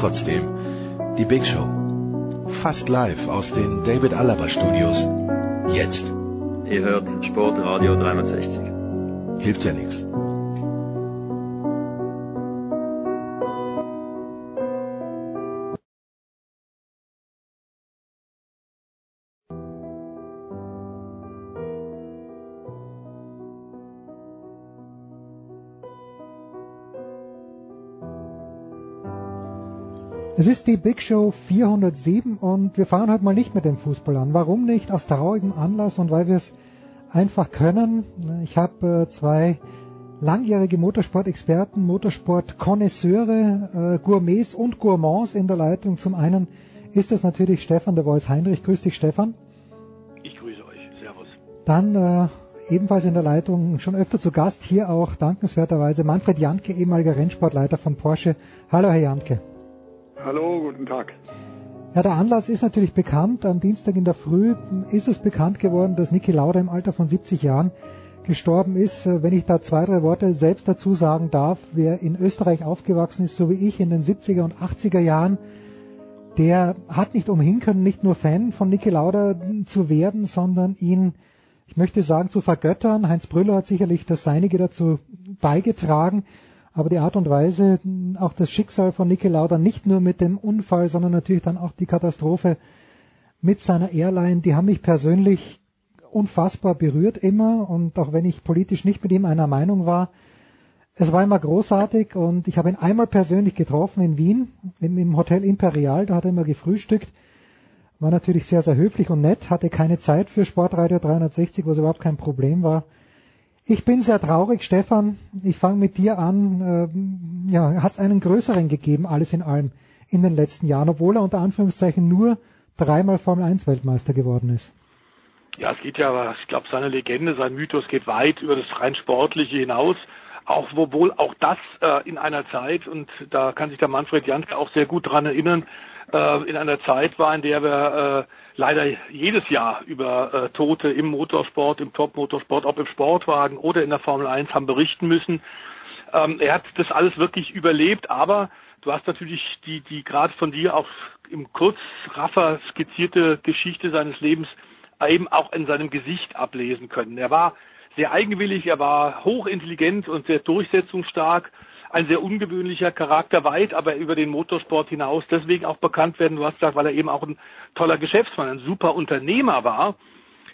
Trotzdem, die Big Show. Fast live aus den David Alaba Studios. Jetzt. Ihr hört Sportradio 360. Hilft ja nichts. Ist die Big Show 407 und wir fahren heute mal nicht mit dem Fußball an. Warum nicht? Aus traurigem Anlass und weil wir es einfach können. Ich habe äh, zwei langjährige Motorsport-Experten, Motorsport-Konnoisseure, äh, Gourmets und Gourmands in der Leitung. Zum einen ist das natürlich Stefan der Voice Heinrich. Grüß dich, Stefan. Ich grüße euch. Servus. Dann äh, ebenfalls in der Leitung schon öfter zu Gast, hier auch dankenswerterweise Manfred Janke, ehemaliger Rennsportleiter von Porsche. Hallo, Herr Janke. Hallo, guten Tag. Ja, der Anlass ist natürlich bekannt. Am Dienstag in der Früh ist es bekannt geworden, dass Niki Lauda im Alter von 70 Jahren gestorben ist. Wenn ich da zwei, drei Worte selbst dazu sagen darf, wer in Österreich aufgewachsen ist, so wie ich in den 70er und 80er Jahren, der hat nicht umhin können, nicht nur Fan von Niki Lauda zu werden, sondern ihn, ich möchte sagen, zu vergöttern. Heinz Brüller hat sicherlich das Seinige dazu beigetragen. Aber die Art und Weise, auch das Schicksal von Niki Lauda, nicht nur mit dem Unfall, sondern natürlich dann auch die Katastrophe mit seiner Airline, die haben mich persönlich unfassbar berührt immer. Und auch wenn ich politisch nicht mit ihm einer Meinung war, es war immer großartig und ich habe ihn einmal persönlich getroffen in Wien, im, Hotel Imperial, da hat er immer gefrühstückt. War natürlich sehr, sehr höflich und nett, hatte keine Zeit für Sportradio 360, was überhaupt kein Problem war. Ich bin sehr traurig, Stefan. Ich fange mit dir an. Ähm, ja, hat es einen größeren gegeben, alles in allem, in den letzten Jahren, obwohl er unter Anführungszeichen nur dreimal Formel 1 Weltmeister geworden ist. Ja, es geht ja, ich glaube, seine Legende, sein Mythos geht weit über das rein Sportliche hinaus. Auch, obwohl auch das äh, in einer Zeit, und da kann sich der Manfred Janke auch sehr gut dran erinnern, in einer Zeit war, in der wir äh, leider jedes Jahr über äh, Tote im Motorsport, im Top-Motorsport, ob im Sportwagen oder in der Formel 1 haben berichten müssen. Ähm, er hat das alles wirklich überlebt, aber du hast natürlich die, die gerade von dir auch im Kurzraffer skizzierte Geschichte seines Lebens eben auch in seinem Gesicht ablesen können. Er war sehr eigenwillig, er war hochintelligent und sehr durchsetzungsstark ein sehr ungewöhnlicher Charakter, weit aber über den Motorsport hinaus deswegen auch bekannt werden. Du hast gesagt, weil er eben auch ein toller Geschäftsmann, ein super Unternehmer war.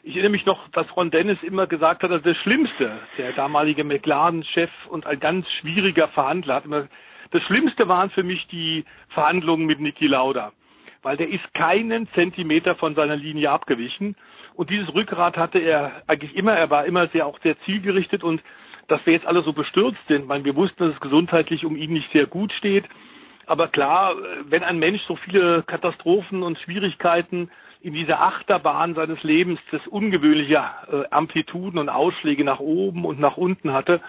Ich erinnere mich noch, dass Ron Dennis immer gesagt hat, dass das Schlimmste, der damalige McLaren-Chef und ein ganz schwieriger Verhandler, hat immer, das Schlimmste waren für mich die Verhandlungen mit Niki Lauda, weil der ist keinen Zentimeter von seiner Linie abgewichen. Und dieses Rückgrat hatte er eigentlich immer, er war immer sehr auch sehr zielgerichtet. Und dass wir jetzt alle so bestürzt sind. weil wir wussten, dass es gesundheitlich um ihn nicht sehr gut steht. Aber klar, wenn ein Mensch so viele Katastrophen und Schwierigkeiten in dieser Achterbahn seines Lebens, das ungewöhnliche äh, Amplituden und Ausschläge nach oben und nach unten hatte,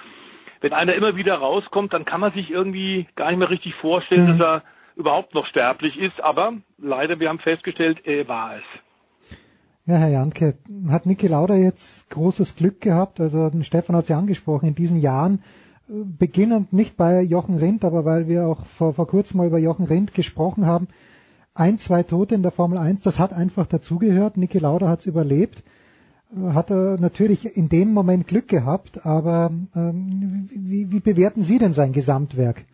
wenn einer immer wieder rauskommt, dann kann man sich irgendwie gar nicht mehr richtig vorstellen, mhm. dass er überhaupt noch sterblich ist. Aber leider, wir haben festgestellt, er war es. Ja, Herr Janke, hat Niki Lauda jetzt großes Glück gehabt? Also Stefan hat es ja angesprochen, in diesen Jahren, äh, beginnend nicht bei Jochen Rindt, aber weil wir auch vor, vor kurzem mal über Jochen Rindt gesprochen haben, ein, zwei Tote in der Formel 1, das hat einfach dazugehört. Niki Lauda hat es überlebt. Äh, hat er natürlich in dem Moment Glück gehabt, aber ähm, wie, wie bewerten Sie denn sein Gesamtwerk?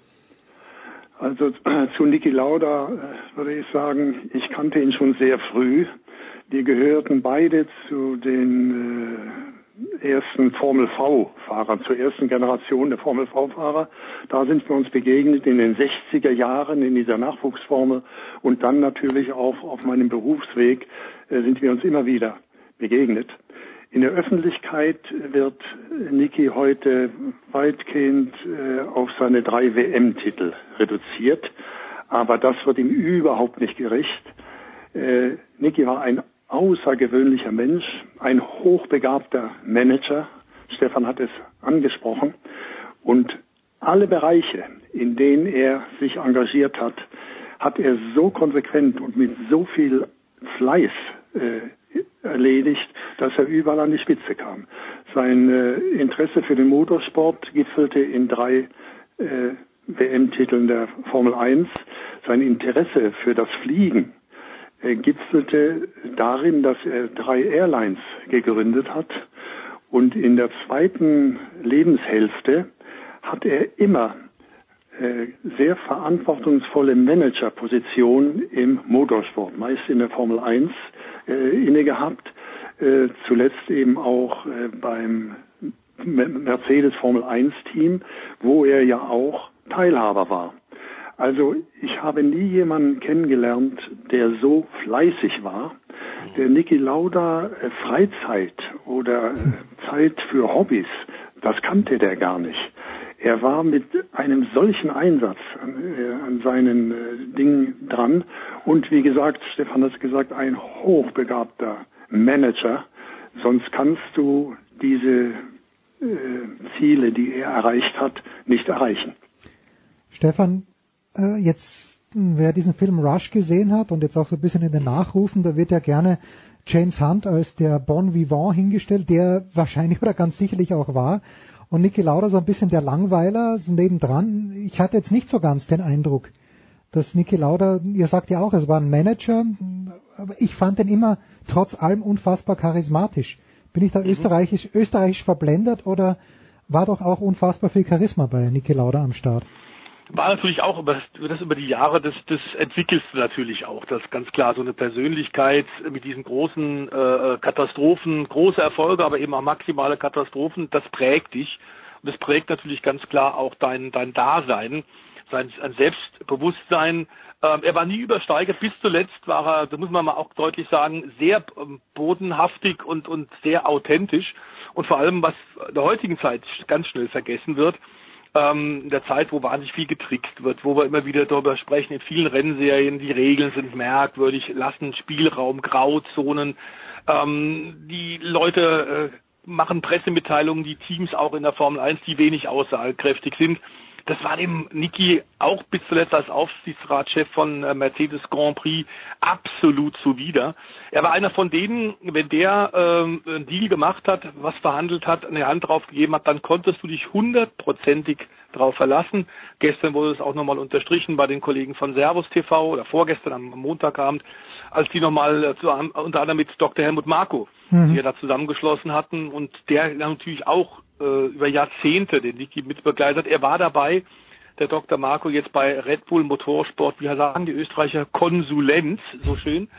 Also zu Niki Lauda äh, würde ich sagen, ich kannte ihn schon sehr früh Die gehörten beide zu den äh, ersten Formel V-Fahrern, zur ersten Generation der Formel V-Fahrer. Da sind wir uns begegnet in den 60er Jahren in dieser Nachwuchsformel und dann natürlich auch auf meinem Berufsweg äh, sind wir uns immer wieder begegnet. In der Öffentlichkeit wird Niki heute weitgehend äh, auf seine drei WM-Titel reduziert, aber das wird ihm überhaupt nicht gerecht. Äh, Niki war ein außergewöhnlicher Mensch, ein hochbegabter Manager. Stefan hat es angesprochen. Und alle Bereiche, in denen er sich engagiert hat, hat er so konsequent und mit so viel Fleiß äh, erledigt, dass er überall an die Spitze kam. Sein äh, Interesse für den Motorsport gipfelte in drei äh, WM-Titeln der Formel 1. Sein Interesse für das Fliegen gipfelte darin, dass er drei Airlines gegründet hat. Und in der zweiten Lebenshälfte hat er immer äh, sehr verantwortungsvolle Managerposition im Motorsport, meist in der Formel 1 äh, inne gehabt, äh, zuletzt eben auch äh, beim Mercedes Formel 1 Team, wo er ja auch Teilhaber war. Also ich habe nie jemanden kennengelernt, der so fleißig war. Der Niki Lauda äh, Freizeit oder äh, Zeit für Hobbys, das kannte der gar nicht. Er war mit einem solchen Einsatz an, äh, seinen Dingen dran und wie gesagt, Stefan hat es gesagt, ein hochbegabter Manager. Sonst kannst du diese Ziele, die er erreicht hat, nicht erreichen. Stefan, äh, jetzt, wer diesen Film Rush gesehen hat und jetzt auch so ein bisschen in den Nachrufen, da wird ja gerne James Hunt als der Bon Vivant hingestellt, der wahrscheinlich oder ganz sicherlich auch war. Und Niki Lauda so ein bisschen der Langweiler nebendran. Ich hatte jetzt nicht so ganz den Eindruck, dass Niki Lauda, ihr sagt ja auch, es war ein Manager, aber ich fand den immer trotz allem unfassbar charismatisch. Bin ich da mhm. österreichisch, österreichisch verblendet oder war doch auch unfassbar viel Charisma bei Niki Lauda am Start? War natürlich auch über das, das über die Jahre, das, das entwickelst du natürlich auch. Das ist ganz klar so eine Persönlichkeit mit diesen großen äh, Katastrophen, große Erfolge, aber eben auch maximale Katastrophen, das prägt dich. Und das prägt natürlich ganz klar auch dein, dein Dasein, sein, sein Selbstbewusstsein. Ähm, er war nie übersteigert, bis zuletzt war er, da muss man mal auch deutlich sagen, sehr ähm, bodenhaftig und, und sehr authentisch. Und vor allem, was in der heutigen Zeit ganz schnell vergessen wird, ähm, in der Zeit, wo wahnsinnig viel getrickst wird, wo wir immer wieder darüber sprechen, in vielen Rennserien, die Regeln sind merkwürdig, lassen Spielraum, Grauzonen, ähm, die Leute äh, machen Pressemitteilungen, die Teams auch in der Formel 1, die wenig aussagekräftig sind. Das war dem Niki auch bis zuletzt als Aufsichtsratschef von äh, Mercedes Grand Prix absolut zuwider. Er war einer von denen, wenn der ähm, einen Deal gemacht hat, was verhandelt hat, eine Hand drauf gegeben hat, dann konntest du dich hundertprozentig drauf verlassen. Gestern wurde es auch nochmal unterstrichen bei den Kollegen von Servus TV oder vorgestern am Montagabend, als die nochmal äh, unter anderem mit Dr. Helmut Marko, mhm. die wir da zusammengeschlossen hatten und der natürlich auch äh, über Jahrzehnte den Niki mitbegleitet. Er war dabei, der Dr. Marco jetzt bei Red Bull Motorsport, wie sagen die Österreicher, Konsulent, so schön.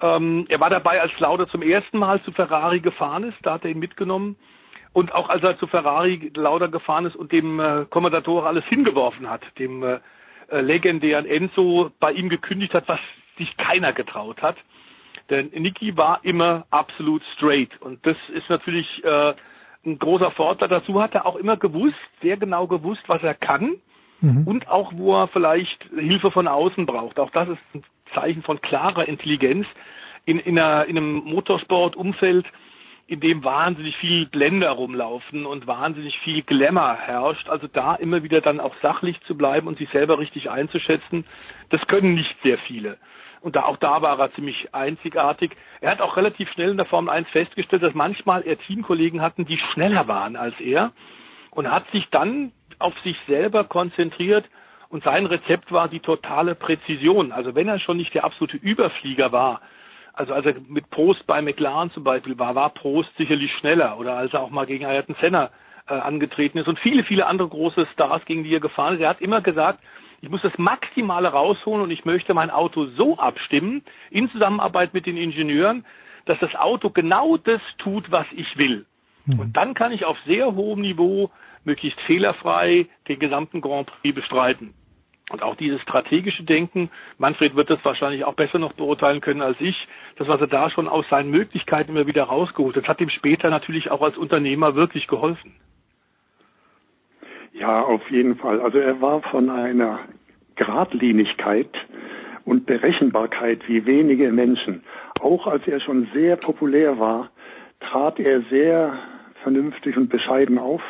Ähm, er war dabei, als Lauda zum ersten Mal zu Ferrari gefahren ist, da hat er ihn mitgenommen. Und auch als er zu Ferrari Lauda gefahren ist und dem äh, Kommentator alles hingeworfen hat, dem äh, äh, legendären Enzo bei ihm gekündigt hat, was sich keiner getraut hat. Denn Niki war immer absolut straight. Und das ist natürlich äh, ein großer Vorteil. Dazu hat er auch immer gewusst, sehr genau gewusst, was er kann mhm. und auch, wo er vielleicht Hilfe von außen braucht. Auch das ist ein Zeichen von klarer Intelligenz in, in, einer, in einem Motorsportumfeld, in dem wahnsinnig viel Blender rumlaufen und wahnsinnig viel Glamour herrscht. Also da immer wieder dann auch sachlich zu bleiben und sich selber richtig einzuschätzen, das können nicht sehr viele. Und da, auch da war er ziemlich einzigartig. Er hat auch relativ schnell in der Formel 1 festgestellt, dass manchmal er Teamkollegen hatten, die schneller waren als er. Und hat sich dann auf sich selber konzentriert. Und sein Rezept war die totale Präzision. Also wenn er schon nicht der absolute Überflieger war, also als er mit Prost bei McLaren zum Beispiel war, war Prost sicherlich schneller. Oder als er auch mal gegen Ayrton Senna äh, angetreten ist und viele, viele andere große Stars, gegen die er gefahren ist. Er hat immer gesagt, ich muss das Maximale rausholen und ich möchte mein Auto so abstimmen, in Zusammenarbeit mit den Ingenieuren, dass das Auto genau das tut, was ich will. Mhm. Und dann kann ich auf sehr hohem Niveau möglichst fehlerfrei den gesamten Grand Prix bestreiten. Und auch dieses strategische Denken, Manfred wird das wahrscheinlich auch besser noch beurteilen können als ich, das, was er da schon aus seinen Möglichkeiten immer wieder rausgeholt hat, hat ihm später natürlich auch als Unternehmer wirklich geholfen. Ja, auf jeden Fall. Also er war von einer Gradlinigkeit und Berechenbarkeit wie wenige Menschen. Auch als er schon sehr populär war, trat er sehr vernünftig und bescheiden auf,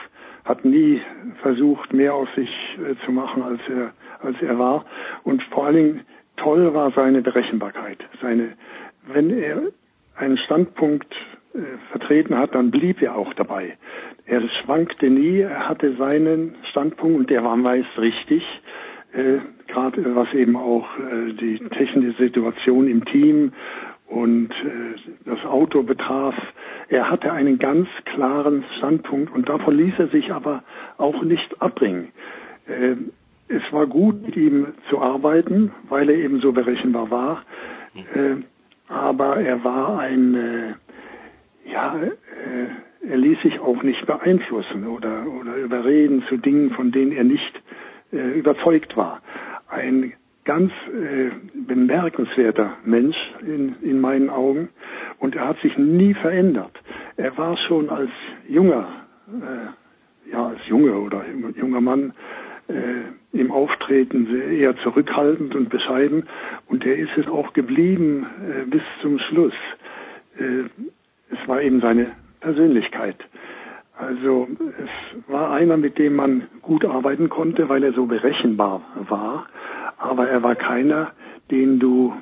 hat nie versucht, mehr aus sich äh, zu machen, als er, als er war. Und vor allen Dingen toll war seine Berechenbarkeit. Seine, wenn er einen Standpunkt vertreten hat, dann blieb er auch dabei. Er schwankte nie, er hatte seinen Standpunkt und der war meist richtig. Äh, Gerade was eben auch äh, die technische Situation im Team und äh, das Auto betraf. Er hatte einen ganz klaren Standpunkt und davon ließ er sich aber auch nicht abbringen. Äh, es war gut, mit ihm zu arbeiten, weil er eben so berechenbar war. Äh, aber er war ein, äh, ja, äh, er ließ sich auch nicht beeinflussen oder, oder überreden zu Dingen, von denen er nicht äh, überzeugt war. Ein ganz äh, bemerkenswerter Mensch in, in meinen Augen und er hat sich nie verändert. Er war schon als junger, äh, ja als junger oder junger Mann äh, im Auftreten eher zurückhaltend und bescheiden und er ist es auch geblieben äh, bis zum Schluss. Äh, es war eben seine Persönlichkeit. Also es war einer, mit dem man gut arbeiten konnte, weil er so berechenbar war aber er war keiner, den du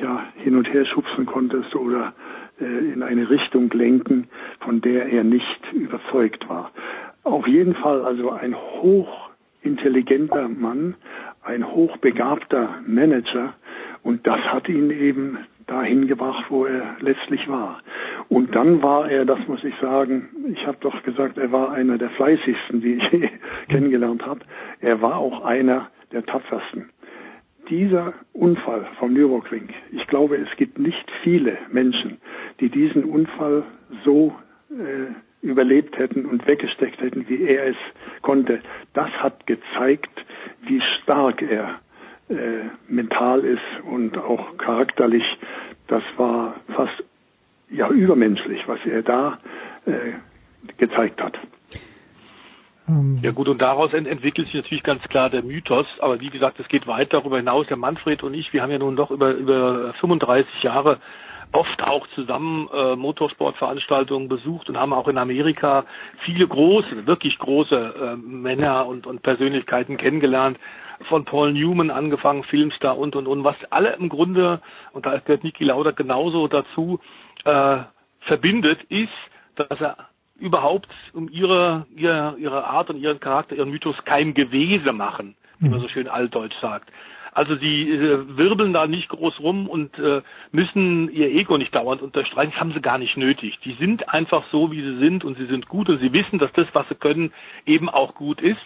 ja hin und her schubsen konntest oder äh, in eine Richtung lenken, von der er nicht überzeugt war. Auf jeden Fall also ein hochintelligenter Mann, ein hochbegabter Manager und das hat ihn eben dahin gebracht, wo er letztlich war. Und dann war er, das muss ich sagen, ich habe doch gesagt, er war einer der fleißigsten, die ich kennengelernt habe. Er war auch einer der tapfersten dieser Unfall vom Nürburgring, ich glaube, es gibt nicht viele Menschen, die diesen Unfall so äh, überlebt hätten und weggesteckt hätten, wie er es konnte. Das hat gezeigt, wie stark er äh, mental ist und auch charakterlich. Das war fast ja übermenschlich, was er da äh, gezeigt hat. Ähm, ja gut, und daraus ent entwickelt sich natürlich ganz klar der Mythos, aber wie gesagt, es geht weit darüber hinaus. Der Manfred und ich, wir haben ja nun doch über, über 35 Jahre oft auch zusammen äh, Motorsportveranstaltungen besucht und haben auch in Amerika viele große, wirklich große äh, Männer und, und Persönlichkeiten kennengelernt. Von Paul Newman angefangen, Filmstar und und und, was alle im Grunde, und da gehört Niki Lauder genauso dazu, äh, verbindet, ist, dass er überhaupt um ihre, ihre, ihre Art und ihren Charakter, ihren Mythos kein Gewese machen, wie man mhm. so schön altdeutsch sagt. Also sie äh, wirbeln da nicht groß rum und äh, müssen ihr Ego nicht dauernd unterstreichen. Das haben sie gar nicht nötig. Die sind einfach so, wie sie sind und sie sind gut und sie wissen, dass das, was sie können, eben auch gut ist.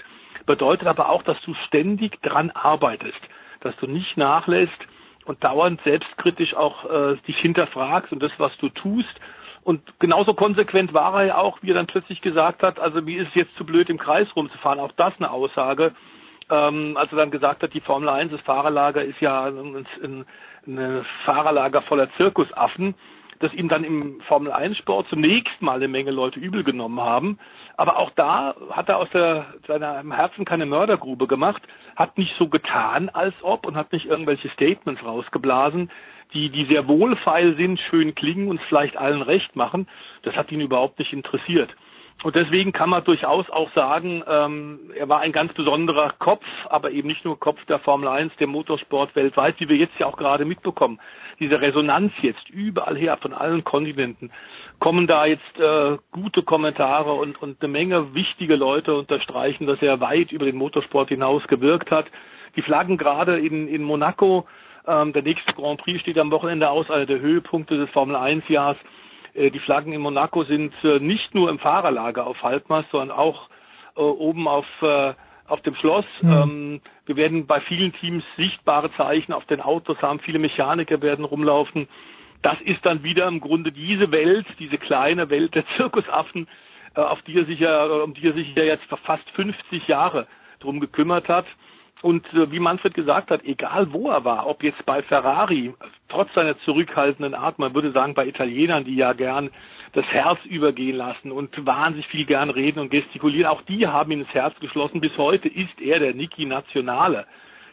Bedeutet aber auch, dass du ständig dran arbeitest, dass du nicht nachlässt und dauernd selbstkritisch auch äh, dich hinterfragst und das, was du tust und genauso konsequent war er ja auch, wie er dann plötzlich gesagt hat, also wie ist es jetzt zu blöd, im Kreis rumzufahren? Auch das eine Aussage. Ähm, als er dann gesagt hat, die Formel 1, das Fahrerlager ist ja ein, ein, ein Fahrerlager voller Zirkusaffen, das ihm dann im Formel 1 Sport zunächst mal eine Menge Leute übel genommen haben. Aber auch da hat er aus der, seinem Herzen keine Mördergrube gemacht, hat nicht so getan, als ob und hat nicht irgendwelche Statements rausgeblasen, die, die sehr wohlfeil sind, schön klingen und vielleicht allen recht machen, das hat ihn überhaupt nicht interessiert. Und deswegen kann man durchaus auch sagen, ähm, er war ein ganz besonderer Kopf, aber eben nicht nur Kopf der Formel 1, der Motorsport weltweit, wie wir jetzt ja auch gerade mitbekommen. Diese Resonanz jetzt überall her, von allen Kontinenten, kommen da jetzt äh, gute Kommentare und, und eine Menge wichtige Leute unterstreichen, dass er weit über den Motorsport hinaus gewirkt hat. Die Flaggen gerade in, in Monaco ähm, der nächste Grand Prix steht am Wochenende aus, also der Höhepunkte des Formel 1 Jahres. Äh, die Flaggen in Monaco sind äh, nicht nur im Fahrerlager auf Halbmast, sondern auch äh, oben auf äh, auf dem Schloss. Mhm. Ähm, wir werden bei vielen Teams sichtbare Zeichen auf den Autos haben. Viele Mechaniker werden rumlaufen. das ist dann wieder im Grunde diese Welt, diese kleine Welt der Zirkusaffen, äh, auf die er sich ja, um die er sich ja jetzt fast 50 Jahre drum gekümmert hat. Und äh, wie Manfred gesagt hat, egal wo er war, ob jetzt bei Ferrari, trotz seiner zurückhaltenden Art, man würde sagen bei Italienern, die ja gern das Herz übergehen lassen und wahnsinnig viel gern reden und gestikulieren, auch die haben ihn ins Herz geschlossen. Bis heute ist er der Niki Nationale.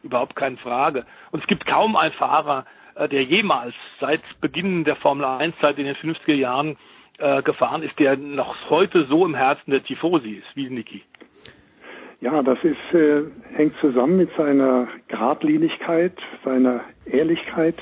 Überhaupt keine Frage. Und es gibt kaum einen Fahrer, äh, der jemals seit Beginn der Formel 1, seit in den 50er Jahren äh, gefahren ist, der noch heute so im Herzen der Tifosi ist wie Niki. Ja, das ist, äh, hängt zusammen mit seiner Gradlinigkeit, seiner Ehrlichkeit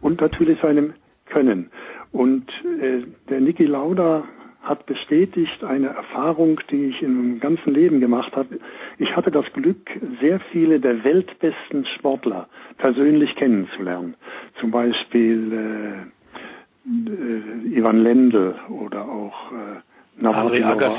und natürlich seinem Können. Und äh, der Niki Lauda hat bestätigt eine Erfahrung, die ich in meinem ganzen Leben gemacht habe. Ich hatte das Glück, sehr viele der weltbesten Sportler persönlich kennenzulernen. Zum Beispiel äh, äh, Ivan Lendl oder auch äh,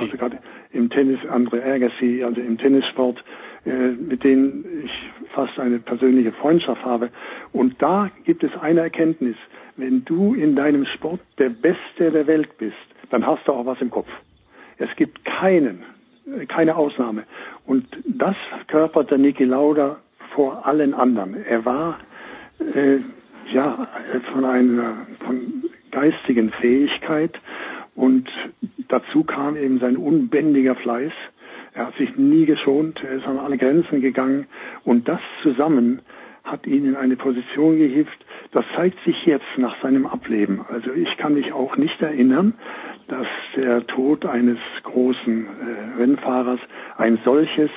also gerade im Tennis, Andre Agassi, also im Tennissport, äh, mit denen ich fast eine persönliche Freundschaft habe. Und da gibt es eine Erkenntnis. Wenn du in deinem Sport der Beste der Welt bist, dann hast du auch was im Kopf. Es gibt keinen, keine Ausnahme. Und das körpert der Niki Lauda vor allen anderen. Er war äh, ja von einer von geistigen Fähigkeit und dazu kam eben sein unbändiger Fleiß. Er hat sich nie geschont, er ist an alle Grenzen gegangen und das zusammen hat ihn in eine Position gehievt. Das zeigt sich jetzt nach seinem Ableben. Also ich kann mich auch nicht erinnern, dass der Tod eines großen äh, Rennfahrers ein solches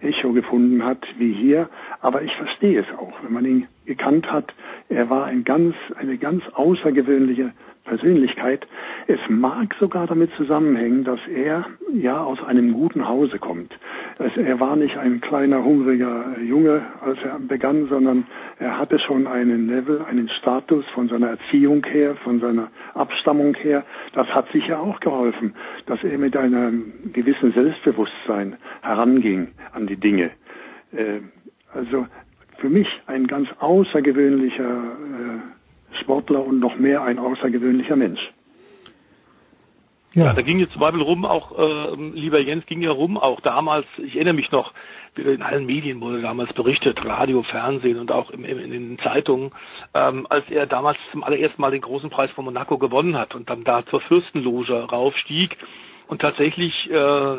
Echo gefunden hat wie hier. Aber ich verstehe es auch, wenn man ihn gekannt hat. Er war ein ganz, eine ganz außergewöhnliche Persönlichkeit. Es mag sogar damit zusammenhängen, dass er ja aus einem guten Hause kommt. Also er war nicht ein kleiner, hungriger Junge, als er begann, sondern er hatte schon einen Level, einen Status von seiner Erziehung her, von seiner Abstammung her. Das hat sicher auch geholfen, dass er mit einem gewissen Selbstbewusstsein heranging an die Dinge. Äh, also für mich ein ganz außergewöhnlicher äh, Sportler und noch mehr ein außergewöhnlicher Mensch. Ja, ja da ging jetzt zum Beispiel rum, auch, äh, lieber Jens, ging ja rum, auch damals, ich erinnere mich noch, in allen Medien wurde damals berichtet, Radio, Fernsehen und auch im, im, in den Zeitungen, ähm, als er damals zum allerersten Mal den großen Preis von Monaco gewonnen hat und dann da zur Fürstenloge raufstieg und tatsächlich äh,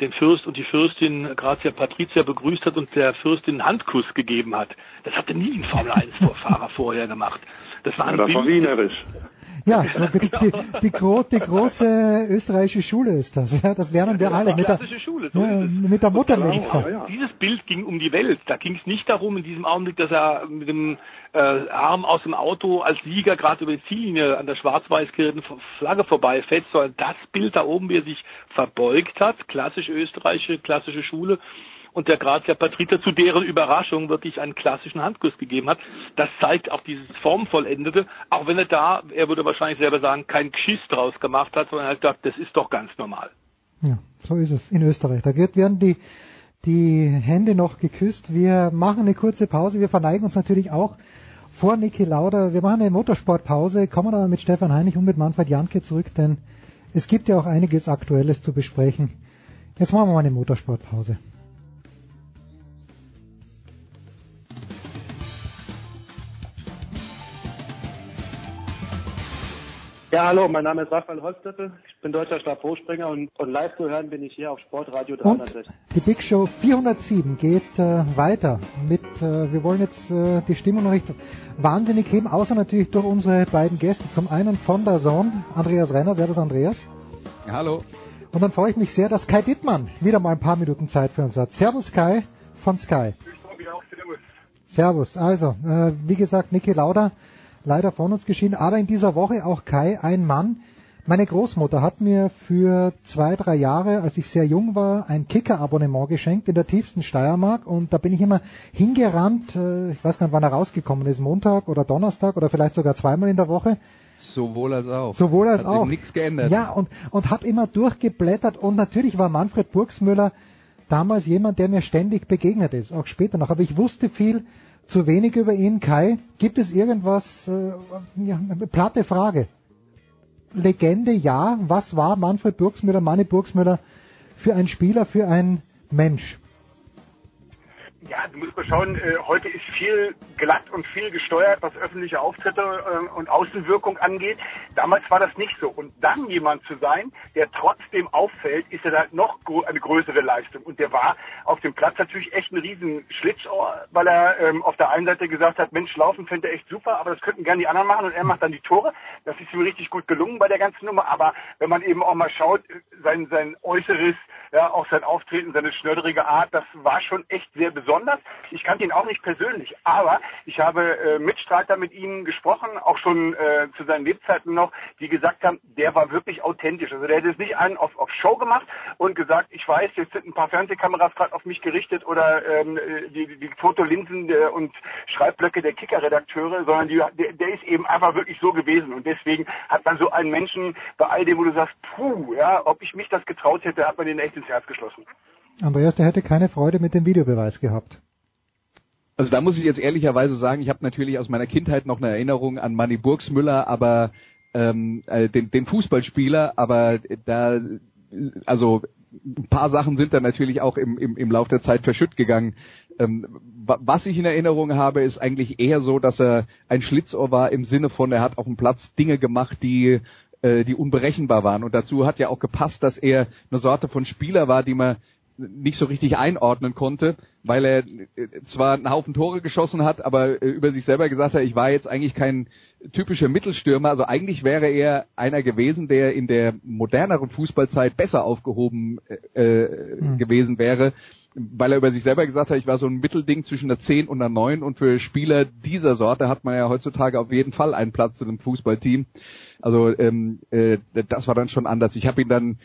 den Fürst und die Fürstin Grazia Patrizia begrüßt hat und der Fürstin einen Handkuss gegeben hat. Das hatte nie ein Formel 1 Vorfahrer vorher gemacht. Das war, ein ja, das war wienerisch. Ja, die, die, die, die, große österreichische Schule ist das. Ja, das lernen wir alle. Mit der, Schule, so ja, mit der Muttermilch. Genau, Dieses Bild ging um die Welt. Da ging es nicht darum in diesem Augenblick, dass er mit dem äh, Arm aus dem Auto als Sieger gerade über die Ziellinie an der schwarz-weiß geritten Flagge vorbeifährt, sondern das Bild da oben, wie er sich verbeugt hat, klassisch österreichische, klassische Schule, und der Grazia Patrizia zu deren Überraschung wirklich einen klassischen Handkuss gegeben hat. Das zeigt auch dieses Formvollendete, auch wenn er da, er würde wahrscheinlich selber sagen, kein Geschiss draus gemacht hat, sondern er hat gedacht, das ist doch ganz normal. Ja, so ist es in Österreich. Da werden die, die Hände noch geküsst. Wir machen eine kurze Pause. Wir verneigen uns natürlich auch vor Niki Lauda. Wir machen eine Motorsportpause, kommen aber mit Stefan Heinig und mit Manfred Janke zurück, denn es gibt ja auch einiges Aktuelles zu besprechen. Jetzt machen wir mal eine Motorsportpause. Ja, hallo, mein Name ist Raphael Holztöppel. Ich bin deutscher Stabhochspringer und, und live zu hören bin ich hier auf Sportradio 360. Und die Big Show 407 geht äh, weiter mit, äh, wir wollen jetzt äh, die Stimmung noch nicht wahnsinnig heben, außer natürlich durch unsere beiden Gäste. Zum einen von der Zone, Andreas Renner. Servus, Andreas. Ja, hallo. Und dann freue ich mich sehr, dass Kai Dittmann wieder mal ein paar Minuten Zeit für uns hat. Servus, Kai von Sky. Servus. Also, äh, wie gesagt, Niki Lauda leider von uns geschieden, aber in dieser Woche auch Kai, ein Mann. Meine Großmutter hat mir für zwei, drei Jahre, als ich sehr jung war, ein Kicker-Abonnement geschenkt in der tiefsten Steiermark und da bin ich immer hingerannt, äh, ich weiß gar nicht, wann er rausgekommen ist, Montag oder Donnerstag oder vielleicht sogar zweimal in der Woche. Sowohl als auch. Sowohl als Hat auch. nichts geändert. Ja, und, und habe immer durchgeblättert und natürlich war Manfred Burgsmüller damals jemand, der mir ständig begegnet ist, auch später noch. Aber ich wusste viel zu wenig über ihn. Kai, gibt es irgendwas, äh, ja, platte Frage. Legende, ja. Was war Manfred Burgsmüller, Manni Burgsmüller für ein Spieler, für ein Mensch? Ja, du musst mal schauen, äh, heute ist viel glatt und viel gesteuert, was öffentliche Auftritte äh, und Außenwirkung angeht. Damals war das nicht so. Und dann jemand zu sein, der trotzdem auffällt, ist ja dann noch eine größere Leistung. Und der war auf dem Platz natürlich echt ein riesen Schlitzohr, weil er ähm, auf der einen Seite gesagt hat, Mensch, laufen fände er echt super, aber das könnten gerne die anderen machen und er macht dann die Tore. Das ist ihm richtig gut gelungen bei der ganzen Nummer. Aber wenn man eben auch mal schaut, sein, sein Äußeres, ja, auch sein Auftreten, seine schnördrige Art, das war schon echt sehr besonders. Ich kannte ihn auch nicht persönlich, aber ich habe äh, Mitstreiter mit ihm gesprochen, auch schon äh, zu seinen Lebzeiten noch, die gesagt haben, der war wirklich authentisch. Also der hätte es nicht einen auf, auf Show gemacht und gesagt, ich weiß, jetzt sind ein paar Fernsehkameras gerade auf mich gerichtet oder ähm, die, die Fotolinsen der, und Schreibblöcke der Kicker-Redakteure, sondern die, der, der ist eben einfach wirklich so gewesen. Und deswegen hat man so einen Menschen bei all dem, wo du sagst, puh, ja, ob ich mich das getraut hätte, hat man den echt ins Herz geschlossen. Andreas, der hätte keine Freude mit dem Videobeweis gehabt. Also da muss ich jetzt ehrlicherweise sagen, ich habe natürlich aus meiner Kindheit noch eine Erinnerung an Manny Burgsmüller, aber ähm, äh, den, den Fußballspieler, aber da also ein paar Sachen sind da natürlich auch im, im, im Lauf der Zeit verschütt gegangen. Ähm, was ich in Erinnerung habe, ist eigentlich eher so, dass er ein Schlitzohr war im Sinne von, er hat auf dem Platz Dinge gemacht, die äh, die unberechenbar waren. Und dazu hat ja auch gepasst, dass er eine Sorte von Spieler war, die man nicht so richtig einordnen konnte, weil er äh, zwar einen Haufen Tore geschossen hat, aber äh, über sich selber gesagt hat, ich war jetzt eigentlich kein typischer Mittelstürmer. Also eigentlich wäre er einer gewesen, der in der moderneren Fußballzeit besser aufgehoben äh, mhm. gewesen wäre, weil er über sich selber gesagt hat, ich war so ein Mittelding zwischen der 10 und der 9 und für Spieler dieser Sorte hat man ja heutzutage auf jeden Fall einen Platz in einem Fußballteam. Also ähm, äh, das war dann schon anders. Ich habe ihn dann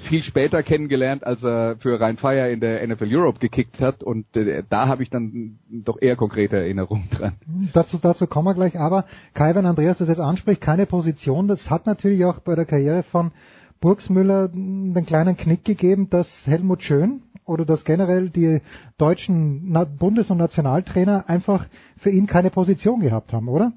viel später kennengelernt, als er für Rhein Fire in der NFL Europe gekickt hat und äh, da habe ich dann doch eher konkrete Erinnerungen dran. Dazu, dazu kommen wir gleich, aber Kai, wenn Andreas das jetzt anspricht, keine Position, das hat natürlich auch bei der Karriere von Burgsmüller den kleinen Knick gegeben, dass Helmut Schön oder dass generell die deutschen Bundes- und Nationaltrainer einfach für ihn keine Position gehabt haben, oder?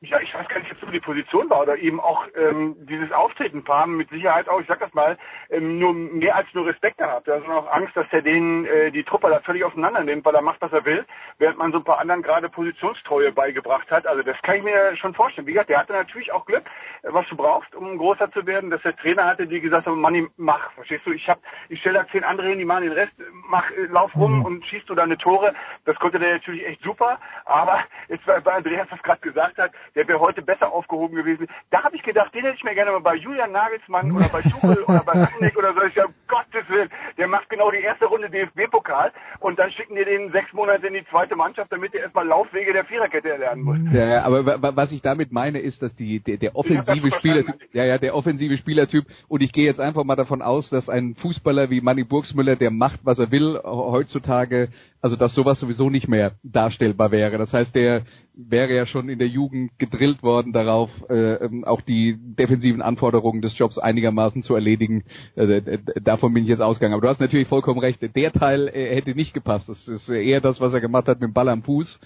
ja, ich weiß gar nicht, ob so die Position war oder eben auch ähm, dieses Auftreten haben mit Sicherheit auch, ich sag das mal, ähm, nur mehr als nur Respekt gehabt. Da ist auch Angst, dass er den äh, die Truppe da völlig auseinander nimmt, weil er macht, was er will, während man so ein paar anderen gerade Positionstreue beigebracht hat. Also das kann ich mir schon vorstellen. Wie gesagt, der hatte natürlich auch Glück, was du brauchst, um großer zu werden, dass der Trainer hatte, die gesagt haben, Manni, mach, verstehst du? Ich hab, ich stelle da zehn andere hin, die machen den Rest, mach, äh, lauf rum mhm. und schießt du deine Tore. Das konnte der natürlich echt super. Aber jetzt bei Andreas das gerade gesagt hat, der wäre heute besser aufgehoben gewesen. Da habe ich gedacht, den hätte ich mir gerne mal bei Julian Nagelsmann oder bei Tuchel oder bei Rangnick oder so. Ich sage, Gottes Willen, der macht genau die erste Runde DFB-Pokal und dann schicken die den sechs Monate in die zweite Mannschaft, damit er erstmal Laufwege der Viererkette erlernen muss. Ja, aber was ich damit meine, ist, dass die der, der offensive Spielertyp, ja, ja, der offensive Spielertyp und ich gehe jetzt einfach mal davon aus, dass ein Fußballer wie Manny Burgsmüller, der macht, was er will, heutzutage also dass sowas sowieso nicht mehr darstellbar wäre. Das heißt, der wäre ja schon in der Jugend gedrillt worden darauf, äh, ähm, auch die defensiven Anforderungen des Jobs einigermaßen zu erledigen. Äh, davon bin ich jetzt ausgegangen. Aber du hast natürlich vollkommen recht. Der Teil äh, hätte nicht gepasst. Das ist eher das, was er gemacht hat mit dem Ball am Fuß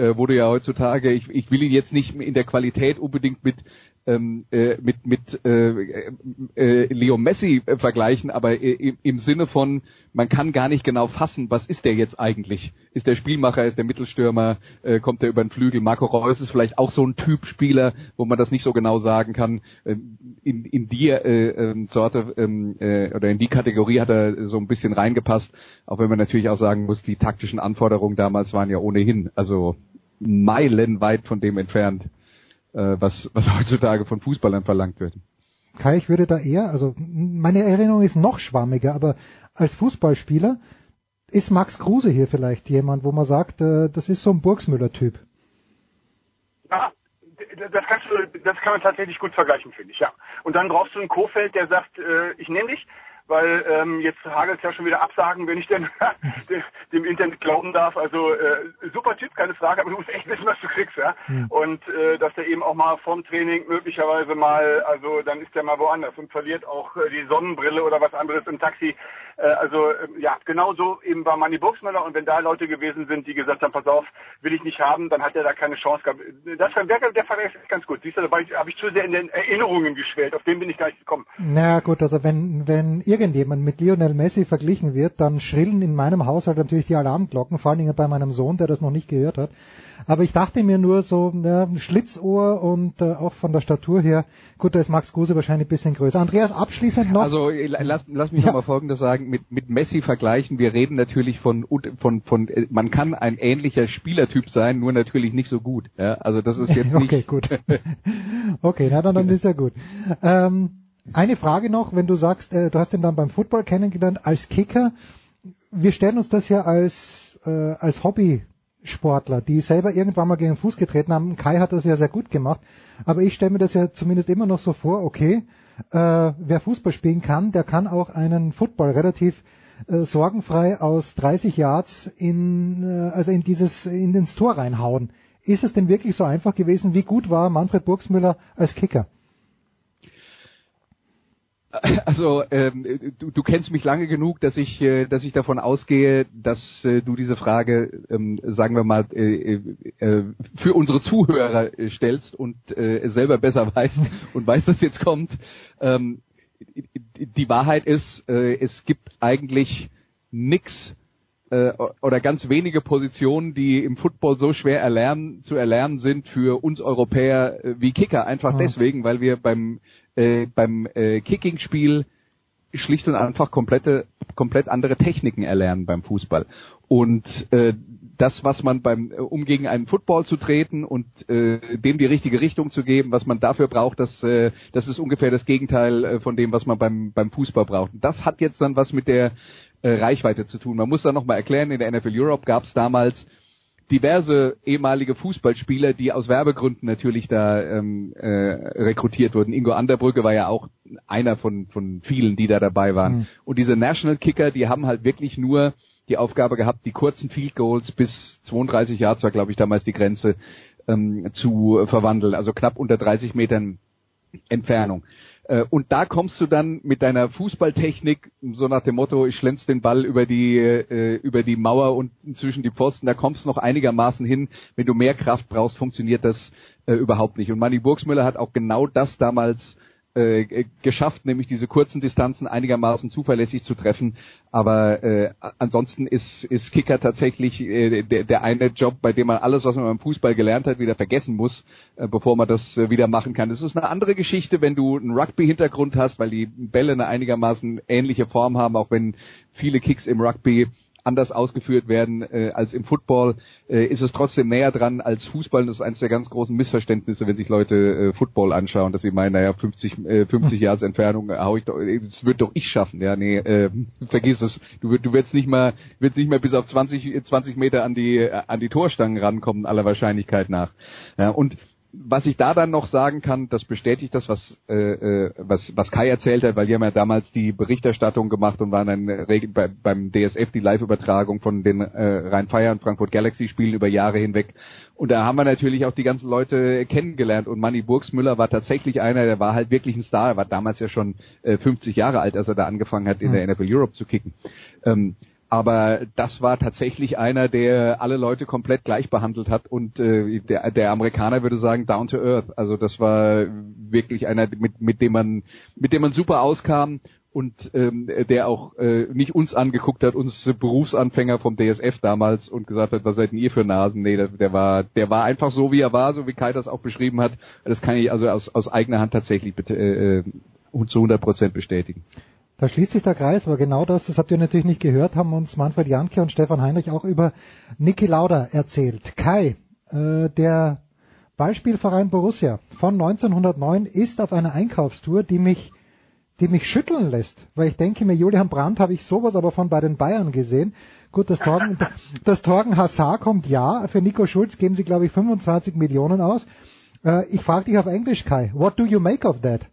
äh, wurde ja heutzutage, ich, ich will ihn jetzt nicht in der Qualität unbedingt mit ähm, äh, mit mit äh, äh, Leo Messi äh, vergleichen, aber äh, im Sinne von man kann gar nicht genau fassen, was ist der jetzt eigentlich? Ist der Spielmacher, ist der Mittelstürmer, äh, kommt der über den Flügel? Marco Reus ist vielleicht auch so ein Typ Spieler, wo man das nicht so genau sagen kann. Äh, in in die äh, äh, Sorte ähm, äh, oder in die Kategorie hat er so ein bisschen reingepasst, auch wenn man natürlich auch sagen muss, die taktischen Anforderungen damals waren ja ohnehin also meilenweit von dem entfernt äh, was, was heutzutage von Fußballern verlangt wird. Kai, ich würde da eher, also meine Erinnerung ist noch schwammiger, aber als Fußballspieler ist Max Kruse hier vielleicht jemand, wo man sagt, äh, das ist so ein Burgsmüller-Typ. Ja, das, kannst du, das kann man tatsächlich gut vergleichen, finde ich, ja. Und dann brauchst du einen Kofeld, der sagt, äh, ich nehme dich, weil ähm, jetzt hagelt ja schon wieder Absagen, wenn ich denn dem Internet glauben darf. Also äh, super Typ, keine Frage, aber du musst echt wissen, was du kriegst, ja. Mhm. Und äh, dass er eben auch mal vorm Training möglicherweise mal, also dann ist er mal woanders und verliert auch äh, die Sonnenbrille oder was anderes im Taxi. Äh, also äh, ja, genauso eben war Manny Burgsmüller und wenn da Leute gewesen sind, die gesagt haben, pass auf, will ich nicht haben, dann hat er da keine Chance gehabt. Das, der, der Fall ist ganz gut. Siehst du, da habe ich zu sehr in den Erinnerungen geschwellt, auf den bin ich gar nicht gekommen. Na gut, also wenn, wenn irgendjemand mit Lionel Messi verglichen wird, dann schrillen in meinem Haushalt natürlich die Alarmglocken, vor allen Dingen bei meinem Sohn, der das noch nicht gehört hat. Aber ich dachte mir nur so, ja, Schlitzohr und äh, auch von der Statur her, gut, da ist Max Guse wahrscheinlich ein bisschen größer. Andreas, abschließend noch. Also lass, lass mich ja. nochmal Folgendes sagen, mit, mit Messi vergleichen, wir reden natürlich von, von, von, äh, man kann ein ähnlicher Spielertyp sein, nur natürlich nicht so gut. Ja? Also das ist jetzt nicht... okay, gut. okay, na dann, dann ist ja gut. Ähm, eine Frage noch, wenn du sagst, äh, du hast ihn dann beim Football kennengelernt als Kicker. Wir stellen uns das ja als, äh, als Hobbysportler, die selber irgendwann mal gegen den Fuß getreten haben. Kai hat das ja sehr gut gemacht, aber ich stelle mir das ja zumindest immer noch so vor, okay, äh, wer Fußball spielen kann, der kann auch einen Football relativ äh, sorgenfrei aus 30 Yards in, äh, also in dieses, in ins Tor reinhauen. Ist es denn wirklich so einfach gewesen? Wie gut war Manfred Burgsmüller als Kicker? Also ähm, du, du kennst mich lange genug, dass ich, äh, dass ich davon ausgehe, dass äh, du diese Frage, ähm, sagen wir mal, äh, äh, äh für unsere Zuhörer äh, stellst und äh, selber besser weißt und weißt, dass jetzt kommt. Ähm, die Wahrheit ist, äh, es gibt eigentlich nix äh, oder ganz wenige Positionen, die im Football so schwer erlernen, zu erlernen sind für uns Europäer äh, wie Kicker. Einfach ja. deswegen, weil wir beim äh, beim äh, Kicking-Spiel schlicht und einfach komplette, komplett andere Techniken erlernen beim Fußball. Und äh, das, was man beim, äh, um gegen einen Football zu treten und äh, dem die richtige Richtung zu geben, was man dafür braucht, das, äh, das ist ungefähr das Gegenteil äh, von dem, was man beim, beim Fußball braucht. Und das hat jetzt dann was mit der äh, Reichweite zu tun. Man muss da nochmal erklären, in der NFL Europe gab es damals diverse ehemalige Fußballspieler, die aus Werbegründen natürlich da ähm, äh, rekrutiert wurden. Ingo Anderbrücke war ja auch einer von, von vielen, die da dabei waren. Mhm. Und diese National Kicker, die haben halt wirklich nur die Aufgabe gehabt, die kurzen Field Goals bis 32 Yards war, glaube ich, damals die Grenze ähm, zu verwandeln. Also knapp unter 30 Metern Entfernung. Äh, und da kommst du dann mit deiner Fußballtechnik, so nach dem Motto, ich schlänz den Ball über die, äh, über die Mauer und zwischen die Pfosten, da kommst du noch einigermaßen hin. Wenn du mehr Kraft brauchst, funktioniert das äh, überhaupt nicht. Und Manny Burgsmüller hat auch genau das damals äh, geschafft, nämlich diese kurzen Distanzen einigermaßen zuverlässig zu treffen. Aber äh, ansonsten ist, ist Kicker tatsächlich äh, der, der eine Job, bei dem man alles, was man beim Fußball gelernt hat, wieder vergessen muss, äh, bevor man das äh, wieder machen kann. Es ist eine andere Geschichte, wenn du einen Rugby-Hintergrund hast, weil die Bälle eine einigermaßen ähnliche Form haben, auch wenn viele Kicks im Rugby anders ausgeführt werden äh, als im Football, äh, ist es trotzdem näher dran als Fußball. Das ist eines der ganz großen Missverständnisse, wenn sich Leute äh, Football anschauen, dass sie meinen, naja, 50, äh, 50 Jahre Entfernung äh, hau ich doch, äh, das wird doch ich schaffen. Ja, nee, äh, vergiss es. Du, du wirst nicht mal, wirst nicht mehr bis auf 20, 20 Meter an die, äh, an die Torstangen rankommen, aller Wahrscheinlichkeit nach. Ja, und was ich da dann noch sagen kann, das bestätigt das, was, äh, äh was, was Kai erzählt hat, weil die haben ja damals die Berichterstattung gemacht und waren dann bei, beim DSF die Live-Übertragung von den äh, Rhein-Fire und Frankfurt Galaxy-Spielen über Jahre hinweg. Und da haben wir natürlich auch die ganzen Leute kennengelernt. Und Manny Burgsmüller war tatsächlich einer, der war halt wirklich ein Star. Er war damals ja schon äh, 50 Jahre alt, als er da angefangen hat, in der NFL Europe zu kicken. Ähm, aber das war tatsächlich einer, der alle Leute komplett gleich behandelt hat und äh, der, der Amerikaner würde sagen down to earth. Also das war wirklich einer, mit, mit dem man mit dem man super auskam und ähm, der auch äh, nicht uns angeguckt hat, uns Berufsanfänger vom DSF damals und gesagt hat, was seid denn ihr für Nasen? Nee, der, der war der war einfach so wie er war, so wie Kai das auch beschrieben hat. Das kann ich also aus, aus eigener Hand tatsächlich äh, äh zu 100 Prozent bestätigen. Da schließt sich der Kreis, aber genau das, das habt ihr natürlich nicht gehört, haben uns Manfred Janke und Stefan Heinrich auch über Niki Lauda erzählt. Kai, äh, der Ballspielverein Borussia von 1909 ist auf einer Einkaufstour, die mich die mich schütteln lässt, weil ich denke mir, Julian Brandt habe ich sowas aber von bei den Bayern gesehen. Gut, das Torgen, das Torgen Hazard kommt ja, für Nico Schulz geben sie glaube ich 25 Millionen aus. Äh, ich frage dich auf Englisch, Kai, what do you make of that?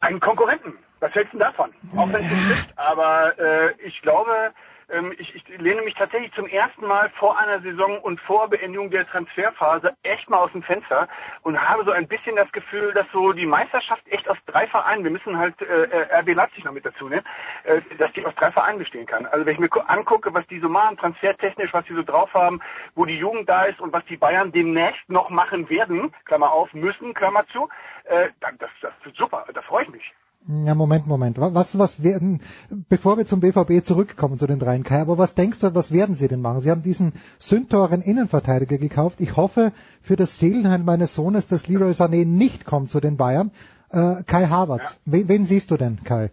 Einen Konkurrenten. Was hältst du davon? Auch wenn es nicht ist, aber äh, ich glaube, ähm, ich, ich lehne mich tatsächlich zum ersten Mal vor einer Saison und vor Beendigung der Transferphase echt mal aus dem Fenster und habe so ein bisschen das Gefühl, dass so die Meisterschaft echt aus drei Vereinen, wir müssen halt äh, RB Leipzig noch mit dazu nehmen, äh, dass die aus drei Vereinen bestehen kann. Also wenn ich mir angucke, was die so machen, transfertechnisch, was die so drauf haben, wo die Jugend da ist und was die Bayern demnächst noch machen werden, Klammer auf, müssen, Klammer zu, äh, dann, das, das wird super, da freue ich mich. Ja, Moment, Moment. Was, was werden, bevor wir zum BVB zurückkommen, zu den dreien Kai, aber was denkst du, was werden sie denn machen? Sie haben diesen sündteuren Innenverteidiger gekauft. Ich hoffe für das Seelenheim meines Sohnes, dass Leroy Sané nicht kommt zu den Bayern. Äh, Kai Havertz. Ja. Wen, wen siehst du denn, Kai?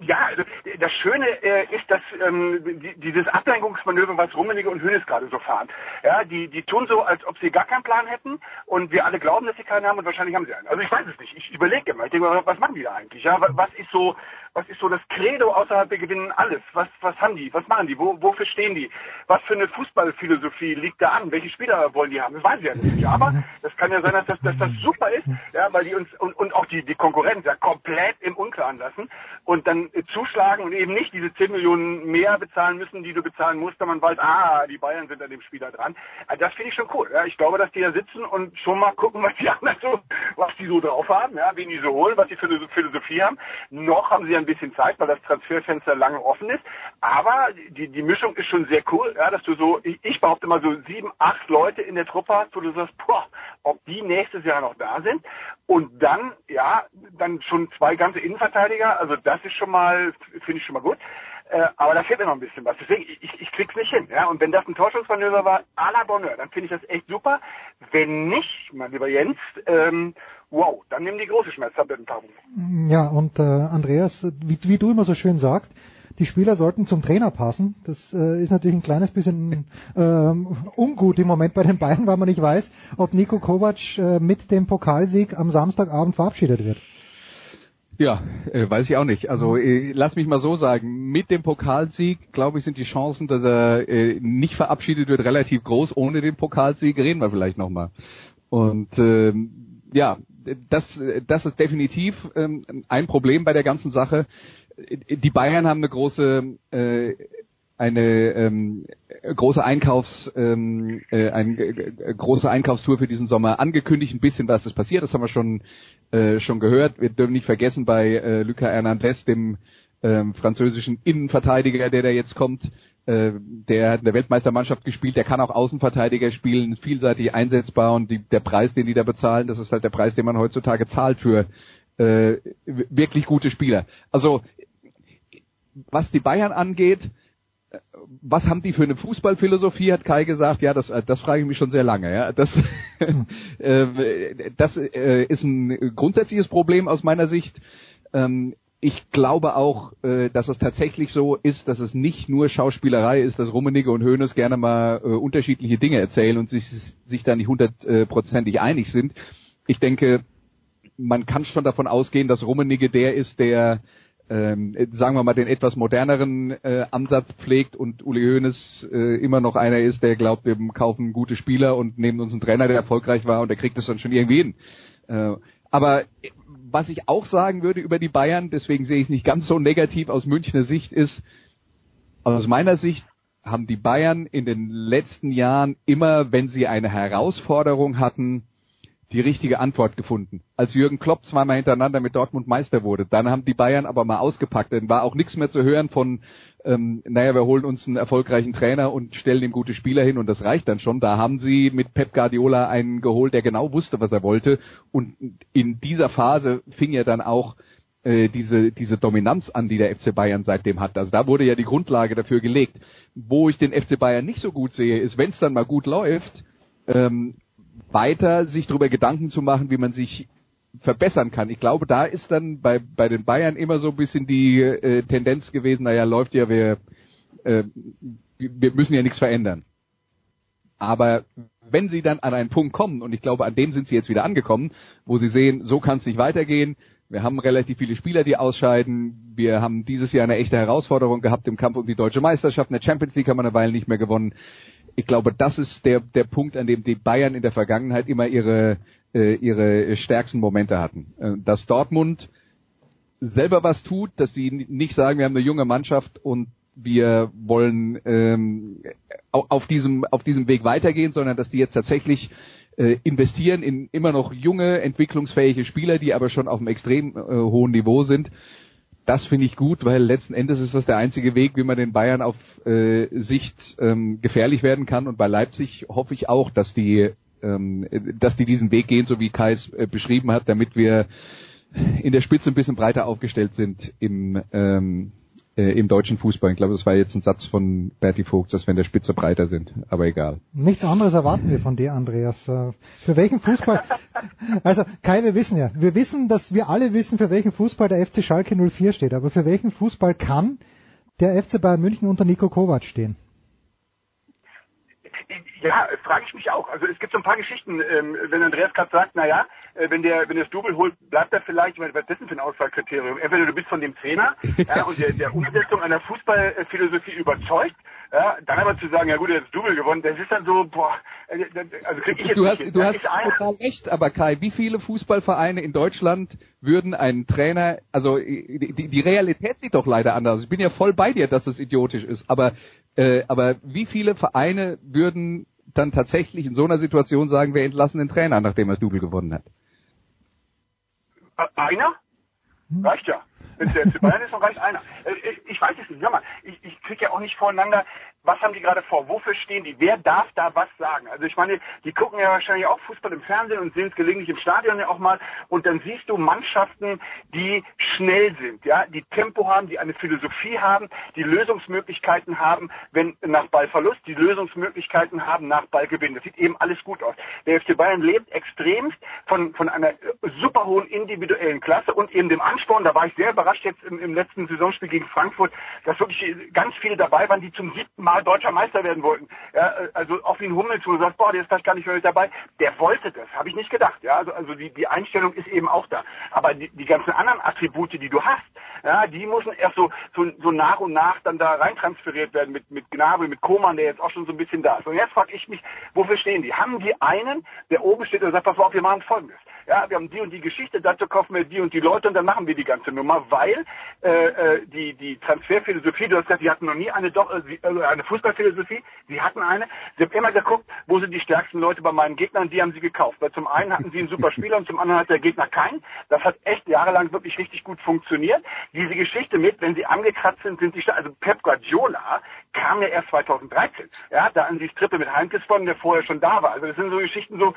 Ja, also das Schöne äh, ist, dass ähm, die, dieses Ablenkungsmanöver, was Rummenigge und Hönes gerade so fahren, ja, die, die tun so, als ob sie gar keinen Plan hätten und wir alle glauben, dass sie keinen haben und wahrscheinlich haben sie einen. Also ich weiß es nicht. Ich überlege immer. Ich denke, was machen die da eigentlich? Ja, was ist so was ist so das Credo außerhalb, wir gewinnen alles? Was, was haben die? Was machen die? Wo, wofür stehen die? Was für eine Fußballphilosophie liegt da an? Welche Spieler wollen die haben? Das weiß ich ja nicht. Aber das kann ja sein, dass das, dass das super ist, ja, weil die uns und, und auch die, die Konkurrenz ja komplett im Unklaren lassen und dann zuschlagen und eben nicht diese 10 Millionen mehr bezahlen müssen, die du bezahlen musst, wenn man weiß, ah, die Bayern sind an dem Spieler dran. Also das finde ich schon cool. Ja. Ich glaube, dass die da sitzen und schon mal gucken, was die anderen so, was die so drauf haben, ja, wen die so holen, was die für eine Philosophie haben. Noch haben sie ein bisschen Zeit, weil das Transferfenster lange offen ist. Aber die, die Mischung ist schon sehr cool, ja, dass du so, ich, ich behaupte mal so sieben, acht Leute in der Truppe hast, wo du sagst, boah, ob die nächstes Jahr noch da sind. Und dann, ja, dann schon zwei ganze Innenverteidiger. Also das ist schon mal, finde ich schon mal gut. Äh, aber da fehlt mir noch ein bisschen was. Deswegen, ich, ich krieg's nicht hin. Ja? Und wenn das ein Torschussmanöver war, à la Bonheur, dann finde ich das echt super. Wenn nicht, mein lieber Jens, ähm, wow, dann nimm die große Schmerztablettenpackung. Ja, und äh, Andreas, wie, wie du immer so schön sagst, die Spieler sollten zum Trainer passen. Das äh, ist natürlich ein kleines bisschen äh, ungut im Moment bei den Bayern, weil man nicht weiß, ob Nico Kovac äh, mit dem Pokalsieg am Samstagabend verabschiedet wird. Ja, äh, weiß ich auch nicht. Also äh, lass mich mal so sagen, mit dem Pokalsieg, glaube ich, sind die Chancen, dass er äh, nicht verabschiedet wird, relativ groß. Ohne den Pokalsieg reden wir vielleicht nochmal. Und ähm, ja, das, das ist definitiv ähm, ein Problem bei der ganzen Sache. Die Bayern haben eine große äh, eine ähm, große Einkaufs ähm, äh, eine äh, große Einkaufstour für diesen Sommer angekündigt. Ein bisschen was ist passiert, das haben wir schon äh, schon gehört. Wir dürfen nicht vergessen bei äh, Luca Hernandez, dem ähm, französischen Innenverteidiger, der da jetzt kommt. Äh, der hat in der Weltmeistermannschaft gespielt, der kann auch Außenverteidiger spielen, vielseitig einsetzbar und die, der Preis, den die da bezahlen, das ist halt der Preis, den man heutzutage zahlt für äh, wirklich gute Spieler. Also was die Bayern angeht, was haben die für eine Fußballphilosophie, hat Kai gesagt. Ja, das, das frage ich mich schon sehr lange. Ja. Das, äh, das äh, ist ein grundsätzliches Problem aus meiner Sicht. Ähm, ich glaube auch, äh, dass es tatsächlich so ist, dass es nicht nur Schauspielerei ist, dass Rummenigge und Hoeneß gerne mal äh, unterschiedliche Dinge erzählen und sich, sich da nicht hundertprozentig einig sind. Ich denke, man kann schon davon ausgehen, dass Rummenigge der ist, der ähm, sagen wir mal, den etwas moderneren äh, Ansatz pflegt und Uli Hoeneß äh, immer noch einer ist, der glaubt, wir kaufen gute Spieler und nehmen uns einen Trainer, der erfolgreich war und der kriegt es dann schon irgendwie hin. Äh, aber was ich auch sagen würde über die Bayern, deswegen sehe ich es nicht ganz so negativ aus Münchner Sicht, ist, aus meiner Sicht haben die Bayern in den letzten Jahren immer, wenn sie eine Herausforderung hatten, die richtige Antwort gefunden. Als Jürgen Klopp zweimal hintereinander mit Dortmund Meister wurde, dann haben die Bayern aber mal ausgepackt. Dann war auch nichts mehr zu hören von, ähm, naja, wir holen uns einen erfolgreichen Trainer und stellen ihm gute Spieler hin und das reicht dann schon. Da haben sie mit Pep Guardiola einen geholt, der genau wusste, was er wollte. Und in dieser Phase fing ja dann auch äh, diese, diese Dominanz an, die der FC Bayern seitdem hat. Also da wurde ja die Grundlage dafür gelegt. Wo ich den FC Bayern nicht so gut sehe, ist, wenn es dann mal gut läuft, ähm, weiter sich darüber Gedanken zu machen, wie man sich verbessern kann. Ich glaube, da ist dann bei, bei den Bayern immer so ein bisschen die äh, Tendenz gewesen, naja, läuft ja, wir, äh, wir müssen ja nichts verändern. Aber wenn sie dann an einen Punkt kommen, und ich glaube, an dem sind sie jetzt wieder angekommen, wo sie sehen, so kann es nicht weitergehen, wir haben relativ viele Spieler, die ausscheiden. Wir haben dieses Jahr eine echte Herausforderung gehabt im Kampf um die deutsche Meisterschaft. Eine Champions League haben wir eine Weile nicht mehr gewonnen ich glaube, das ist der, der Punkt, an dem die Bayern in der Vergangenheit immer ihre, äh, ihre stärksten Momente hatten. Äh, dass Dortmund selber was tut, dass die nicht sagen, wir haben eine junge Mannschaft und wir wollen ähm, auf diesem auf diesem Weg weitergehen, sondern dass die jetzt tatsächlich äh, investieren in immer noch junge, entwicklungsfähige Spieler, die aber schon auf einem extrem äh, hohen Niveau sind. Das finde ich gut, weil letzten Endes ist das der einzige Weg, wie man den Bayern auf äh, Sicht ähm, gefährlich werden kann. Und bei Leipzig hoffe ich auch, dass die, ähm, dass die diesen Weg gehen, so wie Kai es äh, beschrieben hat, damit wir in der Spitze ein bisschen breiter aufgestellt sind im ähm, äh, im deutschen Fußball. Ich glaube, das war jetzt ein Satz von Berti Vogt, dass wir in der Spitze breiter sind. Aber egal. Nichts anderes erwarten wir von dir, Andreas. Äh, für welchen Fußball? Also Kai, wir wissen ja, wir wissen, dass wir alle wissen, für welchen Fußball der FC Schalke 04 steht. Aber für welchen Fußball kann der FC Bayern München unter Nico Kovac stehen? Ja, frage ich mich auch. Also es gibt so ein paar Geschichten, ähm, wenn Andreas gerade sagt, naja, äh, wenn der wenn der das Double holt, bleibt er vielleicht, ich meine, was ist das denn für ein Auswahlkriterium? Entweder du bist von dem Trainer ja, und der, der Umsetzung einer Fußballphilosophie überzeugt, ja, dann aber zu sagen, ja gut, er hat das Double gewonnen, das ist dann so, boah, äh, also krieg ich jetzt Du nicht hast, hin. du hast total recht, aber Kai, wie viele Fußballvereine in Deutschland würden einen Trainer, also die, die die Realität sieht doch leider anders. Ich bin ja voll bei dir, dass das idiotisch ist, aber äh, aber wie viele Vereine würden dann tatsächlich in so einer Situation sagen, wir entlassen den Trainer, nachdem er das Double gewonnen hat? Einer? Reicht ja. Wenn der FC Bayern ist, dann reicht einer. Äh, Ich, ich weiß es nicht. Sag mal, ich, ich kriege ja auch nicht voreinander, was haben die gerade vor? Wofür stehen die? Wer darf da was sagen? Also ich meine, die gucken ja wahrscheinlich auch Fußball im Fernsehen und sehen es gelegentlich im Stadion ja auch mal. Und dann siehst du Mannschaften, die schnell sind, ja, die Tempo haben, die eine Philosophie haben, die Lösungsmöglichkeiten haben, wenn nach Ballverlust, die Lösungsmöglichkeiten haben nach Ballgewinn. Das sieht eben alles gut aus. Der FC Bayern lebt extremst von, von einer super hohen individuellen Klasse und eben dem Ansporn. Da war ich sehr überrascht jetzt im, im letzten Saisonspiel gegen Frankfurt, dass wirklich ganz viele dabei waren, die zum siebten Mal deutscher Meister werden wollten. Ja, also auch wie ein Hummels, wo du sagst, boah, der ist vielleicht gar nicht mehr mit dabei. Der wollte das, habe ich nicht gedacht. Ja, also, also die, die Einstellung ist eben auch da. Aber die, die ganzen anderen Attribute, die du hast, ja, die müssen erst so, so, so nach und nach dann da reintransferiert werden mit, mit Gnabry, mit Koman, der jetzt auch schon so ein bisschen da ist. Und jetzt frage ich mich, wofür stehen die? Haben die einen, der oben steht und sagt, pass auf, wir machen Folgendes. Ja, wir haben die und die Geschichte, dazu kaufen wir die und die Leute und dann machen wir die ganze Nummer, weil äh, äh, die, die Transferphilosophie, du hast gesagt, die hatten noch nie eine, doch, äh, sie- also eine Fußballphilosophie, sie hatten eine. Sie haben immer geguckt, wo sind die stärksten Leute bei meinen Gegnern, die haben sie gekauft. Weil zum einen hatten sie einen super Spieler und zum anderen hat der Gegner keinen. Das hat echt jahrelang wirklich richtig gut funktioniert. Diese Geschichte mit, wenn sie angekratzt sind, sind sie stark. Also Pep Guardiola kam ja erst 2013. Ja, da an die Strippe mit Heinkes von, der vorher schon da war. Also das sind so Geschichten so,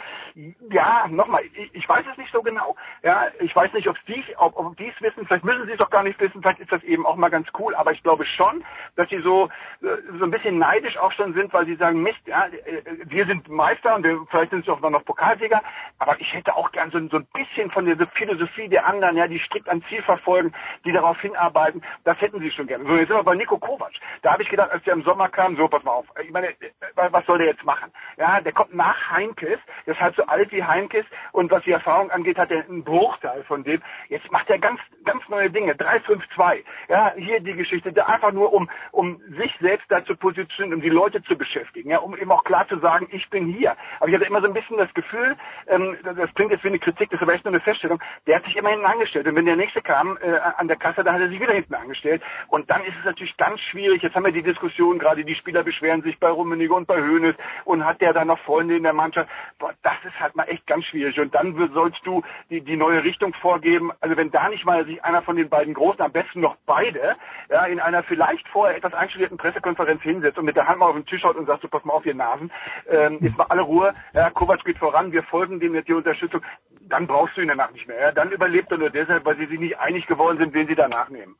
ja, nochmal, ich, ich weiß es nicht so genau. Ja, ich weiß nicht, ob die, ob, ob es wissen, vielleicht müssen sie es doch gar nicht wissen, vielleicht ist das eben auch mal ganz cool, aber ich glaube schon, dass sie so, äh, so ein bisschen neidisch auch schon sind, weil sie sagen, Mist, ja, äh, wir sind Meister und wir, vielleicht sind sie auch noch Pokalsieger, aber ich hätte auch gern so, so ein bisschen von dieser Philosophie der anderen, ja, die strikt ein Ziel verfolgen, die darauf hinarbeiten, das hätten sie schon gerne. So, jetzt sind wir bei Nico Kovac. Da habe ich gedacht, als der im Sommer kam, so, pass mal auf, ich meine, äh, was soll der jetzt machen? Ja, der kommt nach Heinkes, der ist halt so alt wie Heinkes und was die Erfahrung angeht, hat er einen Bruchteil von dem. Jetzt macht er ganz, ganz neue Dinge, 3-5-2. Ja, hier die Geschichte, da einfach nur um, um sich selbst da zu positionieren, um die Leute zu beschäftigen, ja, um eben auch klar zu sagen, ich bin hier. Aber ich hatte immer so ein bisschen das Gefühl, ähm, das klingt jetzt wie eine Kritik, das ist aber echt nur eine Feststellung, der hat sich immer hinten angestellt. Und wenn der nächste kam äh, an der Kasse, dann hat er sich wieder hinten angestellt. Und dann ist es natürlich ganz schwierig. Jetzt haben wir die Diskussion, gerade die Spieler beschweren sich bei Rummenigge und bei Hoeneß und hat der dann noch Freunde in der Mannschaft. Boah, das ist halt mal echt ganz schwierig. Und dann sollst du die, die neue Richtung vorgeben. Also wenn da nicht mal sich einer von den beiden Großen, am besten noch beide, ja, in einer vielleicht vorher etwas einstudierten Pressekonferenz hinsetzt und mit der Hand mal auf den Tisch haut und sagt, so pass mal auf, ihr Nasen, ähm, jetzt mal alle Ruhe, ja, Kovac geht voran, wir folgen dem jetzt die Unterstützung, dann brauchst du ihn danach nicht mehr. Ja. Dann überlebt er nur deshalb, weil sie sich nicht einig geworden sind, wen sie danach nehmen.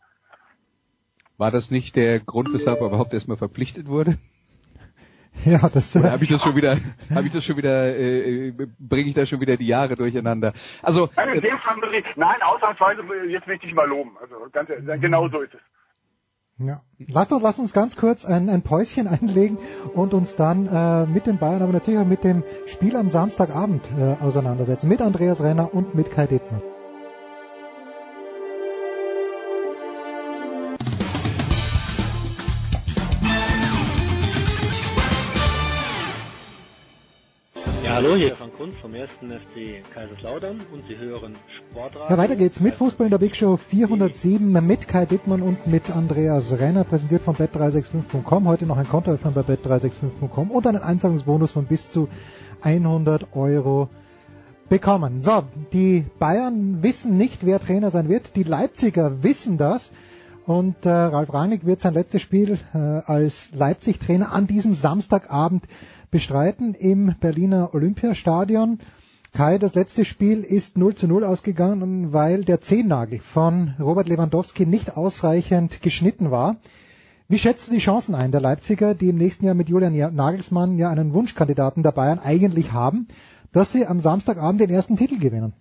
War das nicht der Grund, weshalb er überhaupt erstmal verpflichtet wurde? Ja, das Oder habe ich das schon wieder, habe ich das schon wieder, äh, bringe ich da schon wieder die Jahre durcheinander? Also Nein, in äh, dem Fall, nein, ausnahmsweise, jetzt will ich dich mal loben. Also ganz, genau so ist es. Ja. Lass, uns, lass uns ganz kurz ein, ein Päuschen einlegen und uns dann äh, mit den Bayern, aber natürlich auch mit dem Spiel am Samstagabend äh, auseinandersetzen. Mit Andreas Renner und mit Kai Dittmer. Ja, hallo, hier ist Kunz vom 1. FC Kaiserslautern und Sie hören Sportradio. Ja, weiter geht's mit Fußball in der Big Show 407 mit Kai Dittmann und mit Andreas Renner, präsentiert von bet365.com. Heute noch ein Kontoöffner bei bet365.com und einen Einzahlungsbonus von bis zu 100 Euro bekommen. So, die Bayern wissen nicht, wer Trainer sein wird. Die Leipziger wissen das. Und äh, Ralf Rangnick wird sein letztes Spiel äh, als Leipzig-Trainer an diesem Samstagabend bestreiten im Berliner Olympiastadion. Kai, das letzte Spiel ist 0 zu 0 ausgegangen, weil der Zehennagel von Robert Lewandowski nicht ausreichend geschnitten war. Wie schätzt du die Chancen ein der Leipziger, die im nächsten Jahr mit Julian Nagelsmann ja einen Wunschkandidaten der Bayern eigentlich haben, dass sie am Samstagabend den ersten Titel gewinnen?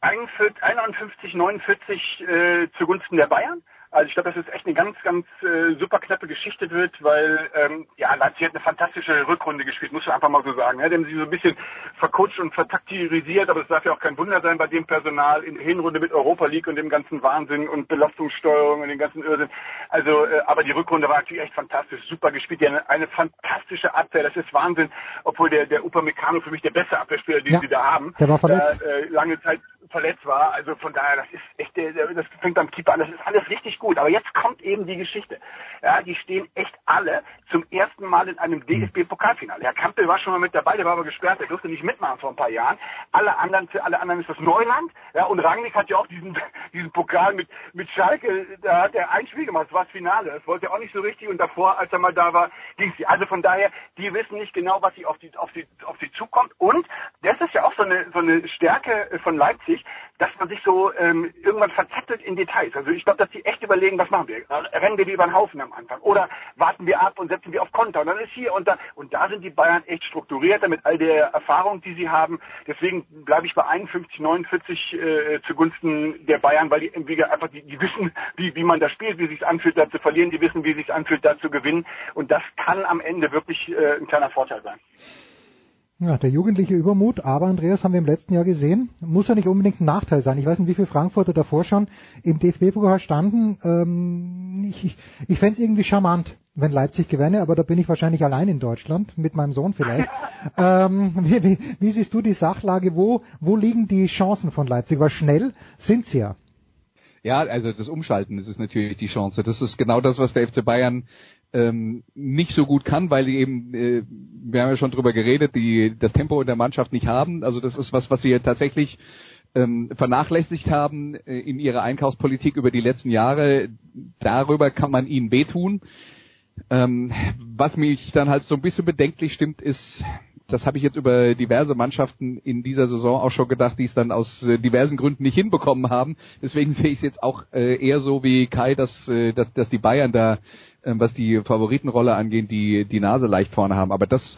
51, 49 äh, zugunsten der Bayern. Also ich glaube, dass es echt eine ganz, ganz äh, super knappe Geschichte wird, weil ähm, ja, Leipzig hat eine fantastische Rückrunde gespielt, muss man einfach mal so sagen. Ja, die haben sie so ein bisschen vercoacht und vertaktirisiert, aber es darf ja auch kein Wunder sein bei dem Personal in der Hinrunde mit Europa League und dem ganzen Wahnsinn und Belastungssteuerung und den ganzen Irrsinn. Also, äh, aber die Rückrunde war natürlich echt fantastisch, super gespielt. Die eine, eine fantastische Abwehr, das ist Wahnsinn, obwohl der, der Upamecano für mich der beste Abwehrspieler, den ja, sie da haben, der war verletzt. Da, äh, lange Zeit verletzt war. Also von daher, das ist echt, der, der, das fängt beim Keeper an, das ist alles richtig gut. Aber jetzt kommt eben die Geschichte. Ja, die stehen echt alle zum ersten Mal in einem DFB-Pokalfinale. Herr Kampel war schon mal mit dabei, der war aber gesperrt, der durfte nicht mitmachen vor ein paar Jahren. Alle anderen, für alle anderen ist das Neuland. Ja, und Rangnick hat ja auch diesen, diesen Pokal mit, mit Schalke, da hat er ein Spiel gemacht, das war das Finale. Das wollte er auch nicht so richtig und davor, als er mal da war, ging sie. Also von daher, die wissen nicht genau, was sie auf die, auf die, auf sie zukommt. Und das ist ja auch so eine, so eine Stärke von Leipzig, dass man sich so ähm, irgendwann verzettelt in Details. Also ich glaube, dass die echt überlegen, was machen wir? Rennen wir über den Haufen am Anfang? Oder warten wir ab und setzen wir auf Konter? Und dann ist hier und da. Und da sind die Bayern echt strukturierter mit all der Erfahrung, die sie haben. Deswegen bleibe ich bei 51, 49 äh, zugunsten der Bayern, weil die, wie einfach die, die wissen, wie, wie man da spielt, wie sich anfühlt, da zu verlieren. Die wissen, wie sich anfühlt, da zu gewinnen. Und das kann am Ende wirklich äh, ein kleiner Vorteil sein. Ja, der jugendliche Übermut, aber Andreas haben wir im letzten Jahr gesehen, muss ja nicht unbedingt ein Nachteil sein. Ich weiß nicht, wie viele Frankfurter davor schon im DFB-Pokal standen. Ähm, ich ich, ich fände es irgendwie charmant, wenn Leipzig gewinne, aber da bin ich wahrscheinlich allein in Deutschland, mit meinem Sohn vielleicht. ähm, wie, wie, wie siehst du die Sachlage? Wo, wo liegen die Chancen von Leipzig? Weil schnell sind sie ja. Ja, also das Umschalten das ist natürlich die Chance. Das ist genau das, was der FC Bayern ähm, nicht so gut kann, weil die eben, äh, wir haben ja schon drüber geredet, die das Tempo in der Mannschaft nicht haben. Also das ist was, was sie tatsächlich ähm, vernachlässigt haben äh, in ihrer Einkaufspolitik über die letzten Jahre. Darüber kann man ihnen wehtun. Ähm, was mich dann halt so ein bisschen bedenklich stimmt, ist, das habe ich jetzt über diverse Mannschaften in dieser Saison auch schon gedacht, die es dann aus äh, diversen Gründen nicht hinbekommen haben. Deswegen sehe ich es jetzt auch äh, eher so wie Kai, dass, äh, dass, dass die Bayern da was die Favoritenrolle angeht, die die Nase leicht vorne haben. Aber das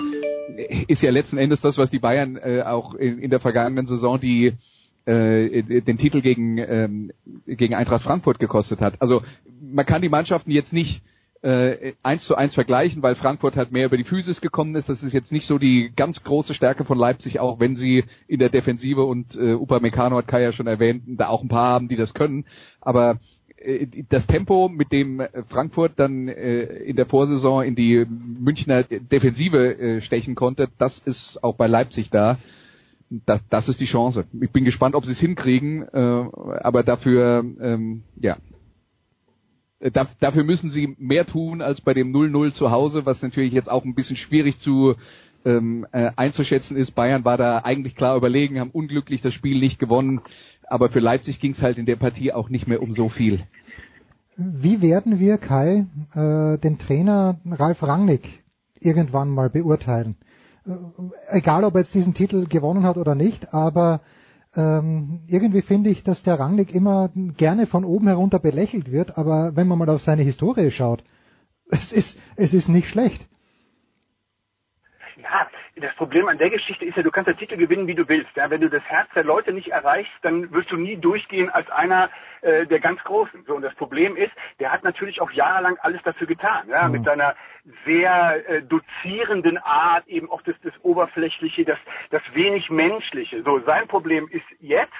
ist ja letzten Endes das, was die Bayern äh, auch in, in der vergangenen Saison die äh, den Titel gegen ähm, gegen Eintracht Frankfurt gekostet hat. Also man kann die Mannschaften jetzt nicht äh, eins zu eins vergleichen, weil Frankfurt halt mehr über die Physis gekommen ist. Das ist jetzt nicht so die ganz große Stärke von Leipzig, auch wenn sie in der Defensive und äh, Upamecano hat Kai ja schon erwähnt, da auch ein paar haben, die das können. Aber das Tempo, mit dem Frankfurt dann äh, in der Vorsaison in die Münchner Defensive äh, stechen konnte, das ist auch bei Leipzig da. Das, das ist die Chance. Ich bin gespannt, ob sie es hinkriegen, aber dafür, ähm, ja, da, dafür müssen sie mehr tun als bei dem 0-0 zu Hause, was natürlich jetzt auch ein bisschen schwierig zu ähm, äh, einzuschätzen ist. Bayern war da eigentlich klar überlegen, haben unglücklich das Spiel nicht gewonnen aber für Leipzig ging es halt in der Partie auch nicht mehr um so viel. Wie werden wir, Kai, äh, den Trainer Ralf Rangnick irgendwann mal beurteilen? Äh, egal, ob er jetzt diesen Titel gewonnen hat oder nicht, aber ähm, irgendwie finde ich, dass der Rangnick immer gerne von oben herunter belächelt wird, aber wenn man mal auf seine Historie schaut, es ist, es ist nicht schlecht. Ja, das Problem an der Geschichte ist ja, du kannst den Titel gewinnen, wie du willst. Ja? Wenn du das Herz der Leute nicht erreichst, dann wirst du nie durchgehen als einer äh, der ganz Großen. So, und das Problem ist, der hat natürlich auch jahrelang alles dafür getan. Ja? Mhm. Mit seiner sehr äh, dozierenden Art, eben auch das, das Oberflächliche, das, das wenig Menschliche. So, sein Problem ist jetzt,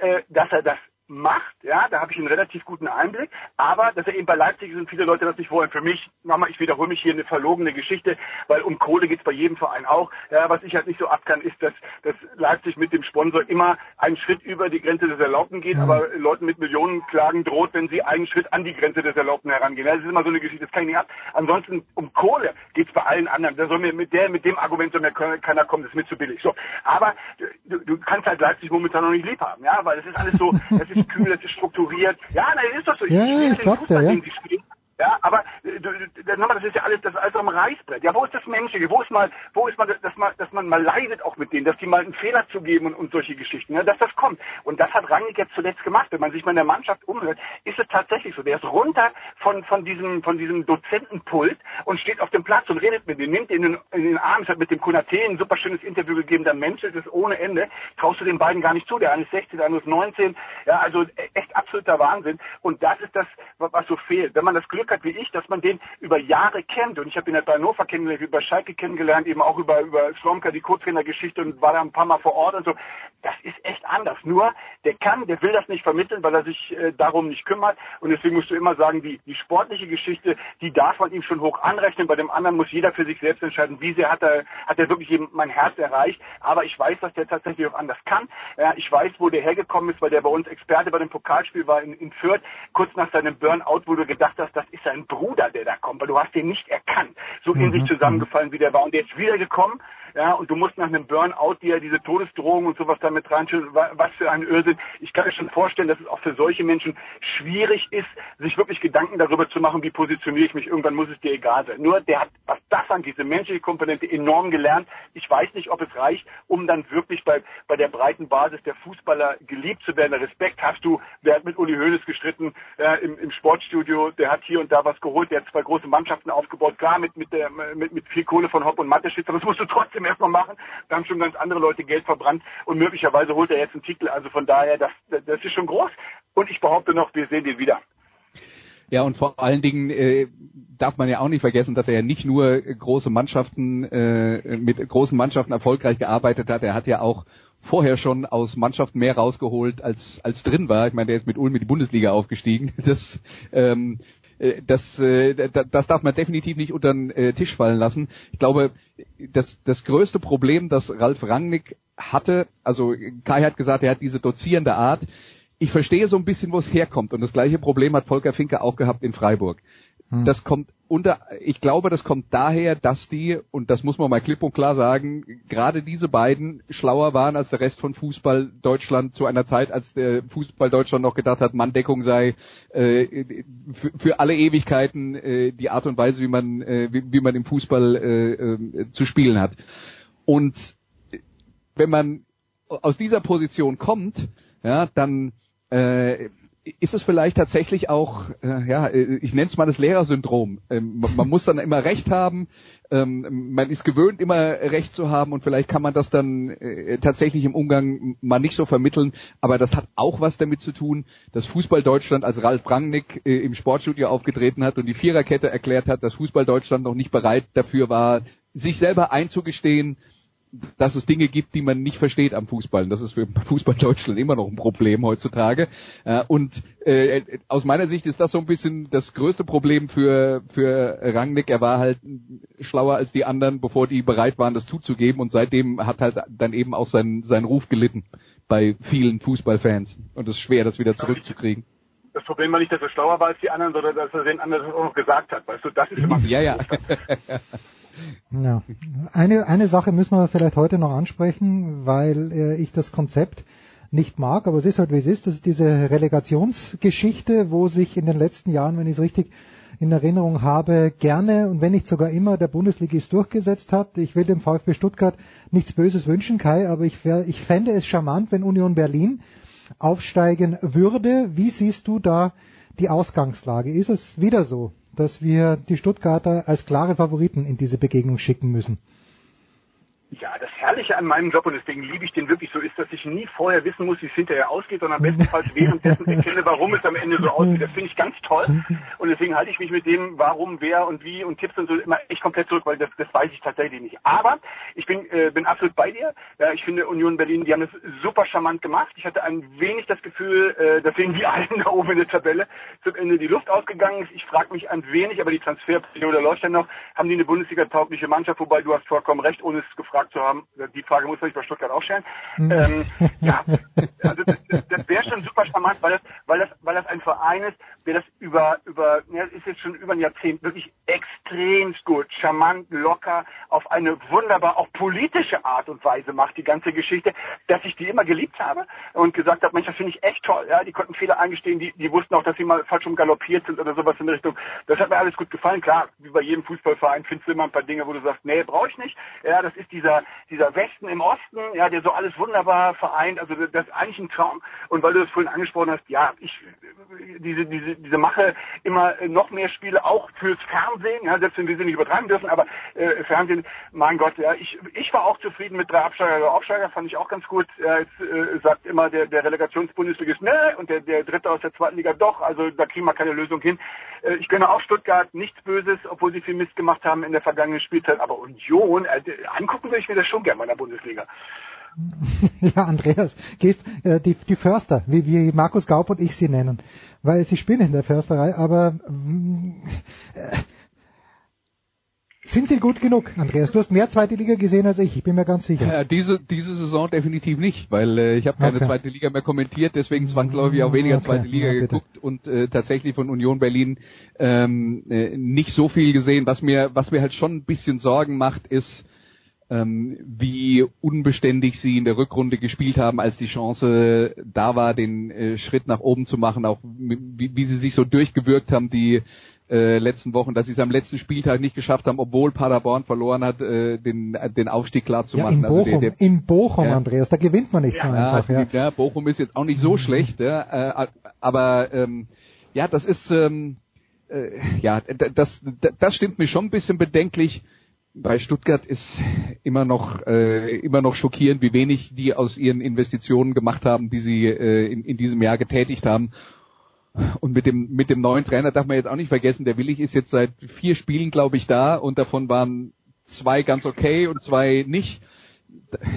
äh, dass er das macht, ja, da habe ich einen relativ guten Einblick, aber dass er eben bei Leipzig sind viele Leute das nicht wollen. Für mich, nochmal, ich wiederhole mich hier eine verlogene Geschichte, weil um Kohle geht's bei jedem Verein auch. Ja, was ich halt nicht so abkann, ist, dass, dass Leipzig mit dem Sponsor immer einen Schritt über die Grenze des Erlaubten geht, mhm. aber Leuten mit Millionenklagen droht, wenn sie einen Schritt an die Grenze des Erlaubten herangehen. Das ist immer so eine Geschichte, das kann ich nicht ab. Ansonsten um Kohle geht's bei allen anderen. Da soll mir mit der, mit dem Argument soll mir keiner kommen, das ist mir zu billig. So, aber du, du kannst halt Leipzig momentan noch nicht lieb haben, ja, weil es ist alles so, es ist kühl, es ist strukturiert. Ja, nein, ist doch so. Ja, ich, ich glaub's ja, ja. Ja, aber äh, das ist ja alles, das ist alles am Reißbrett. Ja, wo ist das Menschliche? Wo ist mal, wo ist mal, dass man, dass man mal leidet auch mit denen, dass die mal einen Fehler zugeben und, und solche Geschichten, ja, dass das kommt. Und das hat Rangnick jetzt zuletzt gemacht. Wenn man sich mal in der Mannschaft umhört, ist es tatsächlich so. Der ist runter von, von diesem, von diesem Dozentenpult und steht auf dem Platz und redet mit dem, nimmt ihn in den, in den Arm. Es hat mit dem Kunate ein super schönes Interview gegeben. Der Mensch ist es ohne Ende. Traust du den beiden gar nicht zu. Der eine ist 16, der andere ist 19. Ja, also echt absoluter Wahnsinn. Und das ist das, was so fehlt. Wenn man das Glück hat, wie ich, dass man den über Jahre kennt. Und ich habe ihn halt bei Hannover kennengelernt, über Schalke kennengelernt, eben auch über, über Slomka, die Co-Trainer-Geschichte und war da ein paar Mal vor Ort und so. Das ist echt anders. Nur, der kann, der will das nicht vermitteln, weil er sich äh, darum nicht kümmert. Und deswegen musst du immer sagen, die, die sportliche Geschichte, die darf man ihm schon hoch anrechnen. Bei dem anderen muss jeder für sich selbst entscheiden, wie sehr hat er, hat er wirklich eben mein Herz erreicht. Aber ich weiß, dass der tatsächlich auch anders kann. Ja, ich weiß, wo der hergekommen ist, weil der bei uns Experte bei dem Pokalspiel war in, in Fürth, kurz nach seinem Burnout, wo du gedacht hast, das ist sein Bruder, der da kommt, weil du hast den nicht erkannt. So in sich mhm. zusammengefallen, wie der war. Und der ist wiedergekommen ja, und du musst nach einem Burnout dir diese Todesdrohung und sowas damit reinschütten, was für ein Irrsinn. Ich kann mir schon vorstellen, dass es auch für solche Menschen schwierig ist, sich wirklich Gedanken darüber zu machen, wie positioniere ich mich. Irgendwann muss es dir egal sein. Nur der hat, was das an diese menschliche Komponente enorm gelernt. Ich weiß nicht, ob es reicht, um dann wirklich bei, bei der breiten Basis der Fußballer geliebt zu werden. Respekt hast du, wer hat mit Uli Hoeneß gestritten äh, im, im Sportstudio, der hat hier und da was geholt, der hat zwei große Mannschaften aufgebaut, klar mit, mit, der, mit, mit viel Kohle von Hopp und Matteschitz, aber das musst du trotzdem erstmal machen. Da haben schon ganz andere Leute Geld verbrannt und möglicherweise holt er jetzt einen Titel. Also von daher, das, das ist schon groß. Und ich behaupte noch, wir sehen den wieder. Ja, und vor allen Dingen äh, darf man ja auch nicht vergessen, dass er ja nicht nur große Mannschaften äh, mit großen Mannschaften erfolgreich gearbeitet hat, er hat ja auch vorher schon aus Mannschaften mehr rausgeholt als als drin war. Ich meine, der ist mit Ulm in die Bundesliga aufgestiegen. Das ähm, äh, das, äh, das darf man definitiv nicht unter den äh, Tisch fallen lassen. Ich glaube, das, das größte Problem, das Ralf Rangnick hatte, also Kai hat gesagt, er hat diese dozierende Art. Ich verstehe so ein bisschen, wo es herkommt. Und das gleiche Problem hat Volker Finke auch gehabt in Freiburg. Hm. Das kommt unter, ich glaube, das kommt daher, dass die, und das muss man mal klipp und klar sagen, gerade diese beiden schlauer waren als der Rest von Fußball Deutschland zu einer Zeit, als der Fußball Deutschland noch gedacht hat, Manndeckung sei äh, für, für alle Ewigkeiten äh, die Art und Weise, wie man, äh, wie, wie man im Fußball äh, äh, zu spielen hat. Und wenn man aus dieser Position kommt, ja, dann äh, ist es vielleicht tatsächlich auch, äh, ja, ich nenne es mal das Lehrersyndrom. Ähm, man muss dann immer Recht haben, ähm, man ist gewöhnt, immer Recht zu haben und vielleicht kann man das dann äh, tatsächlich im Umgang mal nicht so vermitteln, aber das hat auch was damit zu tun, dass Fußball Deutschland, als Ralf Rangnick äh, im Sportstudio aufgetreten hat und die Viererkette erklärt hat, dass Fußball Deutschland noch nicht bereit dafür war, sich selber einzugestehen, dass es Dinge gibt, die man nicht versteht am Fußball. Und das ist für Fußball Deutschland immer noch ein Problem heutzutage. Äh, und äh, aus meiner Sicht ist das so ein bisschen das größte Problem für, für Rangnick. Er war halt schlauer als die anderen, bevor die bereit waren, das zuzugeben. Und seitdem hat halt dann eben auch sein, sein Ruf gelitten bei vielen Fußballfans. Und es ist schwer, das wieder zurückzukriegen das Problem war nicht, dass er schlauer war als die anderen, sondern dass er den anderen auch noch gesagt hat. Weißt du, das ist immer ja, ja. Ja. Eine, eine Sache müssen wir vielleicht heute noch ansprechen, weil äh, ich das Konzept nicht mag, aber es ist halt wie es ist. Das ist diese Relegationsgeschichte, wo sich in den letzten Jahren, wenn ich es richtig in Erinnerung habe, gerne und wenn nicht sogar immer der Bundesligist durchgesetzt hat. Ich will dem VfB Stuttgart nichts Böses wünschen, Kai, aber ich, wär, ich fände es charmant, wenn Union Berlin aufsteigen würde. Wie siehst du da die Ausgangslage? Ist es wieder so, dass wir die Stuttgarter als klare Favoriten in diese Begegnung schicken müssen? Ja, das Herrliche an meinem Job und deswegen liebe ich den wirklich so ist, dass ich nie vorher wissen muss, wie es hinterher ausgeht, sondern bestenfalls währenddessen erkenne, warum es am Ende so aussieht. Das finde ich ganz toll und deswegen halte ich mich mit dem Warum, wer und wie und Tipps und so immer echt komplett zurück, weil das, das weiß ich tatsächlich nicht. Aber ich bin, äh, bin absolut bei dir. Ja, ich finde Union Berlin, die haben das super charmant gemacht. Ich hatte ein wenig das Gefühl, äh, dass sehen wie allen da oben in der Tabelle zum Ende die Luft ausgegangen ist. Ich frage mich ein wenig, aber die Transferperiode läuft ja noch. Haben die eine Bundesliga-taugliche Mannschaft? Wobei du hast vollkommen recht, ohne es gefragt gefragt zu haben. Die Frage muss man sich bei Stuttgart auch stellen. Mhm. Ähm, ja, also das, das, das wäre schon super charmant, weil das, weil das, weil das ein Verein ist, der das über, über, ja, ist jetzt schon über ein Jahrzehnt wirklich extremst gut, charmant, locker, auf eine wunderbar auch politische Art und Weise macht die ganze Geschichte, dass ich die immer geliebt habe und gesagt habe, Mensch, das finde ich echt toll. Ja, die konnten Fehler eingestehen, die, die wussten auch, dass sie mal falsch umgaloppiert sind oder sowas in der Richtung. Das hat mir alles gut gefallen. Klar, wie bei jedem Fußballverein findest du immer ein paar Dinge, wo du sagst, nee, brauche ich nicht. Ja, das ist dieser, dieser Westen im Osten, ja, der so alles wunderbar vereint. Also das ist eigentlich ein Traum. Und weil du das vorhin angesprochen hast, ja, ich diese diese diese Mache immer noch mehr Spiele auch fürs Fernsehen, ja, selbst wenn wir sie nicht übertragen dürfen, aber äh, Fernsehen, mein Gott, ja, ich ich war auch zufrieden mit drei Absteiger oder Aufsteiger, fand ich auch ganz gut. Ja, jetzt äh, sagt immer der der Relegationsbundesligist ne und der der dritte aus der zweiten Liga doch, also da kriegen wir keine Lösung hin. Äh, ich gönne auch Stuttgart nichts Böses, obwohl sie viel Mist gemacht haben in der vergangenen Spielzeit, aber Union, äh, angucken will ich mir das schon gerne in der Bundesliga. ja, Andreas, gehst, äh, die, die Förster, wie, wie Markus Gaub und ich sie nennen, weil sie spielen in der Försterei, aber äh, sind sie gut genug, Andreas? Du hast mehr zweite Liga gesehen als ich, ich bin mir ganz sicher. Ja, diese, diese Saison definitiv nicht, weil äh, ich habe keine okay. zweite Liga mehr kommentiert, deswegen zwangsläufig auch weniger okay. zweite Liga ja, geguckt und äh, tatsächlich von Union Berlin ähm, äh, nicht so viel gesehen. Was mir, was mir halt schon ein bisschen Sorgen macht, ist, ähm, wie unbeständig sie in der Rückrunde gespielt haben, als die Chance da war, den äh, Schritt nach oben zu machen, auch wie, wie sie sich so durchgewirkt haben, die äh, letzten Wochen, dass sie es am letzten Spieltag nicht geschafft haben, obwohl Paderborn verloren hat, äh, den, den Aufstieg klar zu ja, machen. In Bochum, also der, der, in Bochum ja. Andreas, da gewinnt man nicht so ja, einfach. Ja. ja, Bochum ist jetzt auch nicht so mhm. schlecht, ja, äh, aber ähm, ja, das ist ähm, äh, ja, das, das stimmt mir schon ein bisschen bedenklich bei Stuttgart ist immer noch äh, immer noch schockierend, wie wenig die aus ihren Investitionen gemacht haben, die sie äh, in, in diesem Jahr getätigt haben. Und mit dem mit dem neuen Trainer darf man jetzt auch nicht vergessen, der Willig ist jetzt seit vier Spielen, glaube ich, da und davon waren zwei ganz okay und zwei nicht.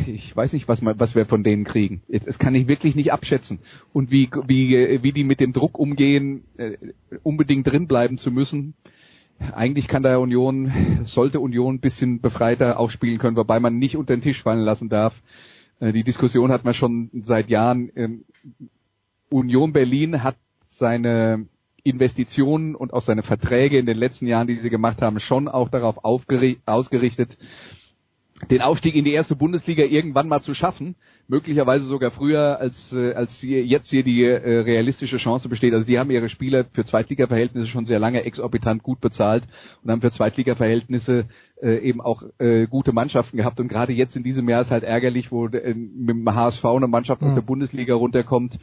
Ich weiß nicht, was, man, was wir von denen kriegen. Das kann ich wirklich nicht abschätzen. Und wie, wie, wie die mit dem Druck umgehen, äh, unbedingt drin bleiben zu müssen, eigentlich kann da Union, sollte Union ein bisschen befreiter aufspielen können, wobei man nicht unter den Tisch fallen lassen darf. Äh, die Diskussion hat man schon seit Jahren. Ähm, Union Berlin hat seine Investitionen und auch seine Verträge in den letzten Jahren, die sie gemacht haben, schon auch darauf ausgerichtet, den Aufstieg in die erste Bundesliga irgendwann mal zu schaffen, möglicherweise sogar früher als äh, als jetzt hier die äh, realistische Chance besteht. Also die haben ihre Spieler für Zweitliga-Verhältnisse schon sehr lange exorbitant gut bezahlt und haben für Zweitliga-Verhältnisse äh, eben auch äh, gute Mannschaften gehabt und gerade jetzt in diesem Jahr ist halt ärgerlich, wo äh, mit dem HSV eine Mannschaft aus der Bundesliga runterkommt,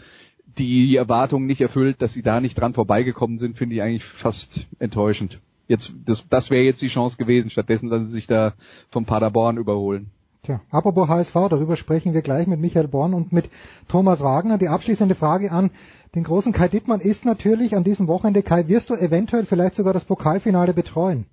die die Erwartungen nicht erfüllt, dass sie da nicht dran vorbeigekommen sind, finde ich eigentlich fast enttäuschend. Jetzt, das, das wäre jetzt die Chance gewesen, stattdessen, dass sie sich da vom Paderborn überholen. Tja, apropos HSV, darüber sprechen wir gleich mit Michael Born und mit Thomas Wagner. Die abschließende Frage an den großen Kai Dittmann ist natürlich an diesem Wochenende, Kai, wirst du eventuell vielleicht sogar das Pokalfinale betreuen?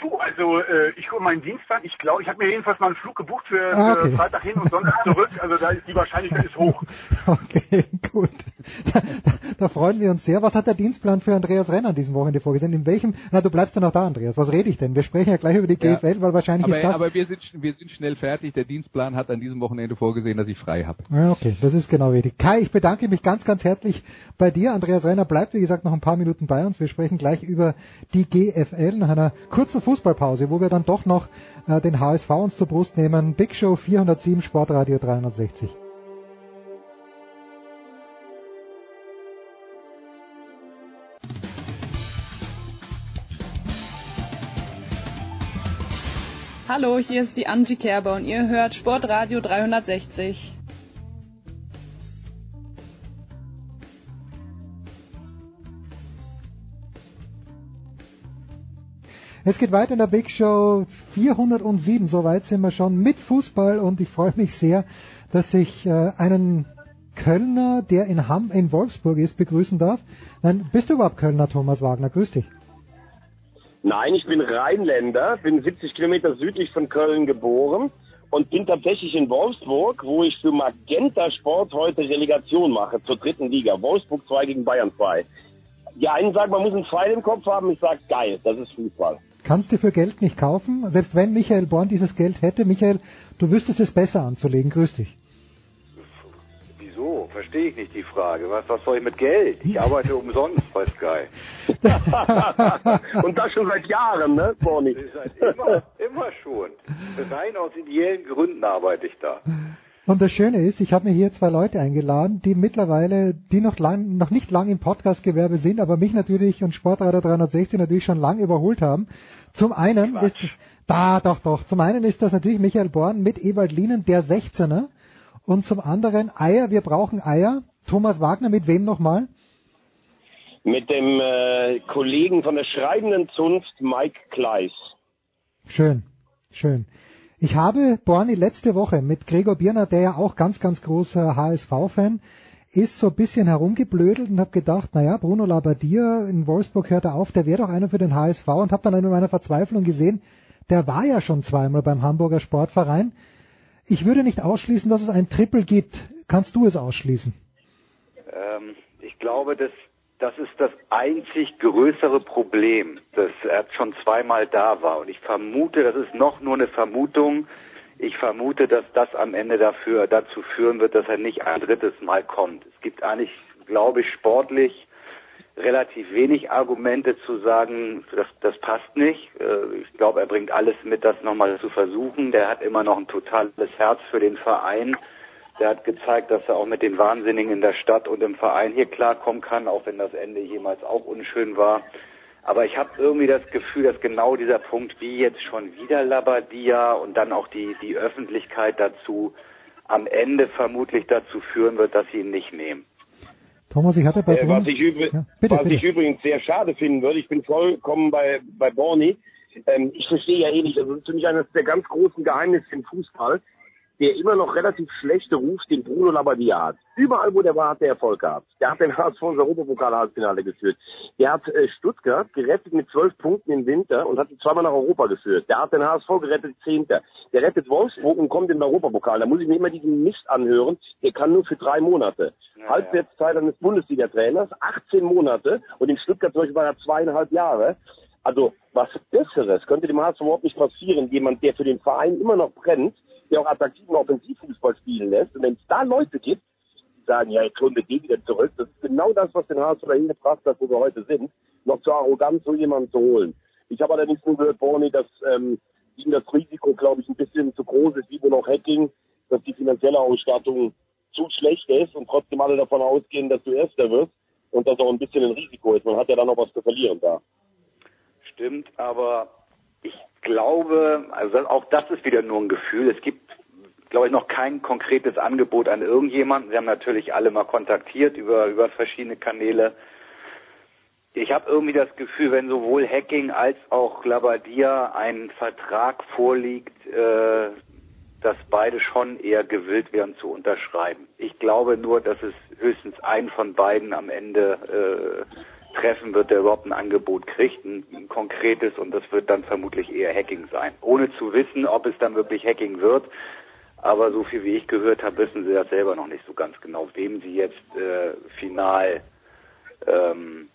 Du, also äh, ich gucke meinen Dienst an. Ich glaube, ich habe mir jedenfalls mal einen Flug gebucht für, ah, okay. für Freitag hin und Sonntag zurück. Also da ist die Wahrscheinlichkeit ist hoch. Okay, gut. Da, da, da, freuen wir uns sehr. Was hat der Dienstplan für Andreas Renner an diesem Wochenende vorgesehen? In welchem? Na, du bleibst ja noch da, Andreas. Was rede ich denn? Wir sprechen ja gleich über die GFL, ja. weil wahrscheinlich aber, ist das. Aber wir sind wir sind schnell fertig. Der Dienstplan hat an diesem Wochenende vorgesehen, dass ich frei habe. Ja, okay, das ist genau richtig. Kai, ich bedanke mich ganz, ganz herzlich bei dir. Andreas Renner bleibt wie gesagt noch ein paar Minuten bei uns. Wir sprechen gleich über die GFL nach einer kurzen Fußballpause, wo wir dann doch noch äh, den HSV uns zur Brust nehmen. Big Show 407 Sportradio 360. Hallo, hier ist die Angie Kerber und ihr hört Sportradio 360. Es geht weiter in der Big Show 407. Soweit sind wir schon mit Fußball und ich freue mich sehr, dass ich äh, einen Kölner, der in, Ham in Wolfsburg ist, begrüßen darf. Nein, bist du überhaupt Kölner, Thomas Wagner? Grüß dich. Nein, ich bin Rheinländer, bin 70 Kilometer südlich von Köln geboren und bin tatsächlich in Wolfsburg, wo ich für Magenta Sport heute Relegation mache zur dritten Liga. Wolfsburg 2 gegen Bayern 2. Die einen sagen, man muss einen Pfeil im Kopf haben, ich sage, geil, das ist Fußball. Kannst du für Geld nicht kaufen, selbst wenn Michael Born dieses Geld hätte. Michael, du wüsstest es besser anzulegen. Grüß dich. Wieso? Verstehe ich nicht die Frage. Was, was soll ich mit Geld? Ich arbeite umsonst bei Sky. Und das schon seit Jahren, ne, Borni? Seit immer, immer schon. Rein aus ideellen Gründen arbeite ich da. Und das Schöne ist, ich habe mir hier zwei Leute eingeladen, die mittlerweile, die noch lang, noch nicht lang im Podcastgewerbe sind, aber mich natürlich und Sportradar 360 natürlich schon lang überholt haben. Zum einen ist, da, doch, doch, zum einen ist das natürlich Michael Born mit Ewald Lienen, der 16er. Und zum anderen Eier, wir brauchen Eier. Thomas Wagner, mit wem nochmal? Mit dem äh, Kollegen von der schreibenden Zunft, Mike Kleiss. Schön, schön. Ich habe Borni letzte Woche mit Gregor Birner, der ja auch ganz, ganz großer HSV-Fan ist, so ein bisschen herumgeblödelt und habe gedacht, naja, Bruno Labbadia in Wolfsburg hört er auf, der wäre doch einer für den HSV und habe dann in meiner Verzweiflung gesehen, der war ja schon zweimal beim Hamburger Sportverein. Ich würde nicht ausschließen, dass es ein Triple gibt. Kannst du es ausschließen? Ähm, ich glaube, dass das ist das einzig größere Problem, dass er schon zweimal da war. Und ich vermute, das ist noch nur eine Vermutung. Ich vermute, dass das am Ende dafür, dazu führen wird, dass er nicht ein drittes Mal kommt. Es gibt eigentlich, glaube ich, sportlich relativ wenig Argumente zu sagen, das, das passt nicht. Äh, ich glaube, er bringt alles mit, das nochmal zu versuchen. Der hat immer noch ein totales Herz für den Verein. Der hat gezeigt, dass er auch mit den Wahnsinnigen in der Stadt und im Verein hier klarkommen kann, auch wenn das Ende jemals auch unschön war. Aber ich habe irgendwie das Gefühl, dass genau dieser Punkt, wie jetzt schon wieder Labadia und dann auch die, die Öffentlichkeit dazu, am Ende vermutlich dazu führen wird, dass sie ihn nicht nehmen. Thomas, ich hatte bei äh, was ich, übr ja, bitte, was bitte. ich übrigens sehr schade finden würde, ich bin vollkommen bei, bei Borny. Ähm, ich verstehe ja eh nicht, das ist für mich eines der ganz großen Geheimnisse im Fußball, der immer noch relativ schlechte Ruf, den Bruno Labbadia hat. Überall, wo der war, hat der Erfolg gehabt. Der hat den HSV ins Europapokal-Halbfinale geführt. Der hat äh, Stuttgart gerettet mit zwölf Punkten im Winter und hat sie zweimal nach Europa geführt. Der hat den HSV gerettet, Zehnter. Der rettet Wolfsburg und kommt in den Europapokal. Da muss ich mir immer diesen Mist anhören. Der kann nur für drei Monate. Ja, Halbwertszeit eines Bundesliga-Trainers, 18 Monate und in Stuttgart zum Beispiel war er zweieinhalb Jahre. Also was Besseres könnte dem HSV überhaupt nicht passieren. Jemand, der für den Verein immer noch brennt, der auch attraktiven Offensivfußball spielen lässt. Und wenn es da Leute gibt, die sagen, ja, jetzt holen wir wieder zurück, das ist genau das, was den HSV dahin gebracht hat, wo wir heute sind, noch zu arrogant, so jemanden zu holen. Ich habe allerdings nur gehört, Borny, dass ähm, ihm das Risiko, glaube ich, ein bisschen zu groß ist, wie wohl auch Hacking, dass die finanzielle Ausstattung zu schlecht ist und trotzdem alle davon ausgehen, dass du Erster wirst und das auch ein bisschen ein Risiko ist. Man hat ja dann noch was zu verlieren da. Stimmt, aber glaube, also auch das ist wieder nur ein Gefühl. Es gibt, glaube ich, noch kein konkretes Angebot an irgendjemanden. Sie haben natürlich alle mal kontaktiert über, über verschiedene Kanäle. Ich habe irgendwie das Gefühl, wenn sowohl Hacking als auch Labadia ein Vertrag vorliegt, äh, dass beide schon eher gewillt wären zu unterschreiben. Ich glaube nur, dass es höchstens einen von beiden am Ende äh, treffen wird, der überhaupt ein Angebot kriegt, ein, ein konkretes, und das wird dann vermutlich eher Hacking sein. Ohne zu wissen, ob es dann wirklich Hacking wird. Aber so viel wie ich gehört habe, wissen sie das selber noch nicht so ganz genau, wem sie jetzt äh, final ähm,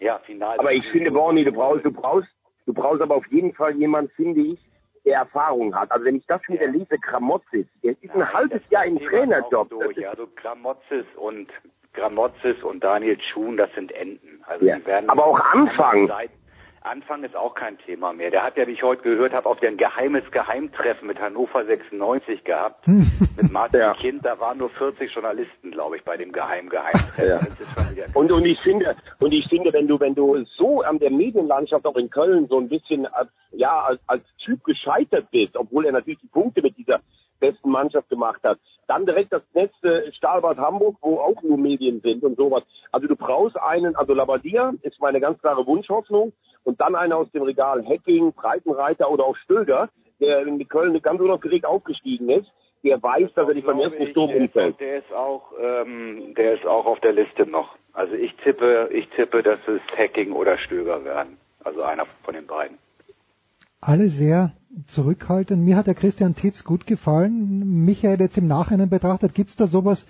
ja, final. Aber ich finde, Borny, du brauchst, du brauchst, du brauchst aber auf jeden Fall jemand, finde ich, der Erfahrung hat. Also wenn ich das wieder lese, Kramotzis, der ist ein halbes Jahr im Trainerjob. Durch. Also Gramozis und Gramozis und Daniel Schuhn, das sind Enten. Also Ja. die werden Aber auch Anfang. Seit- Anfang ist auch kein Thema mehr. Der hat ja, wie ich heute gehört habe, auch ein geheimes Geheimtreffen mit Hannover 96 gehabt. mit Martin Kind, da waren nur 40 Journalisten, glaube ich, bei dem geheimen Geheimtreffen. Ja. Wieder Und, und ich finde, und ich finde, wenn du, wenn du so an der Medienlandschaft auch in Köln so ein bisschen als, ja, als, als Typ gescheitert bist, obwohl er natürlich die Punkte mit dieser besten Mannschaft gemacht hat, dann direkt das letzte Stahlbad Hamburg, wo auch nur Medien sind und sowas. Also du brauchst einen, also Labadia ist meine ganz klare Wunschhoffnung und dann einer aus dem Regal Hacking, Breitenreiter oder auch Stöger, der in Köln ganz unaufgeregt aufgestiegen ist, der weiß, dass er nicht beim ersten Sturm der, umfällt. der ist auch, ähm, der ist auch auf der Liste noch. Also ich tippe, ich tippe, dass es Hacking oder Stöger werden. Also einer von den beiden. Alle sehr zurückhaltend. Mir hat der Christian Titz gut gefallen. Michael jetzt im Nachhinein betrachtet, gibt's da sowas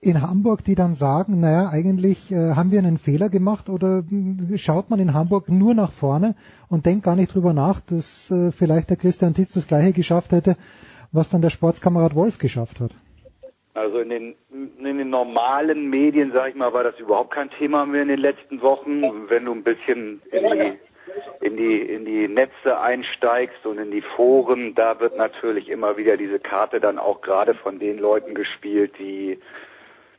in Hamburg, die dann sagen, naja, eigentlich äh, haben wir einen Fehler gemacht oder mh, schaut man in Hamburg nur nach vorne und denkt gar nicht drüber nach, dass äh, vielleicht der Christian Titz das gleiche geschafft hätte, was dann der Sportskamerad Wolf geschafft hat. Also in den, in den normalen Medien, sag ich mal, war das überhaupt kein Thema mehr in den letzten Wochen. Wenn du ein bisschen in die, in die, in die Netze einsteigst und in die Foren, da wird natürlich immer wieder diese Karte dann auch gerade von den Leuten gespielt, die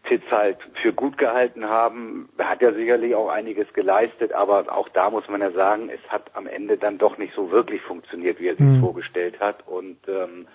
Titz halt für gut gehalten haben. Er hat ja sicherlich auch einiges geleistet, aber auch da muss man ja sagen, es hat am Ende dann doch nicht so wirklich funktioniert, wie er sich Mhm. vorgestellt hat. Und ähm,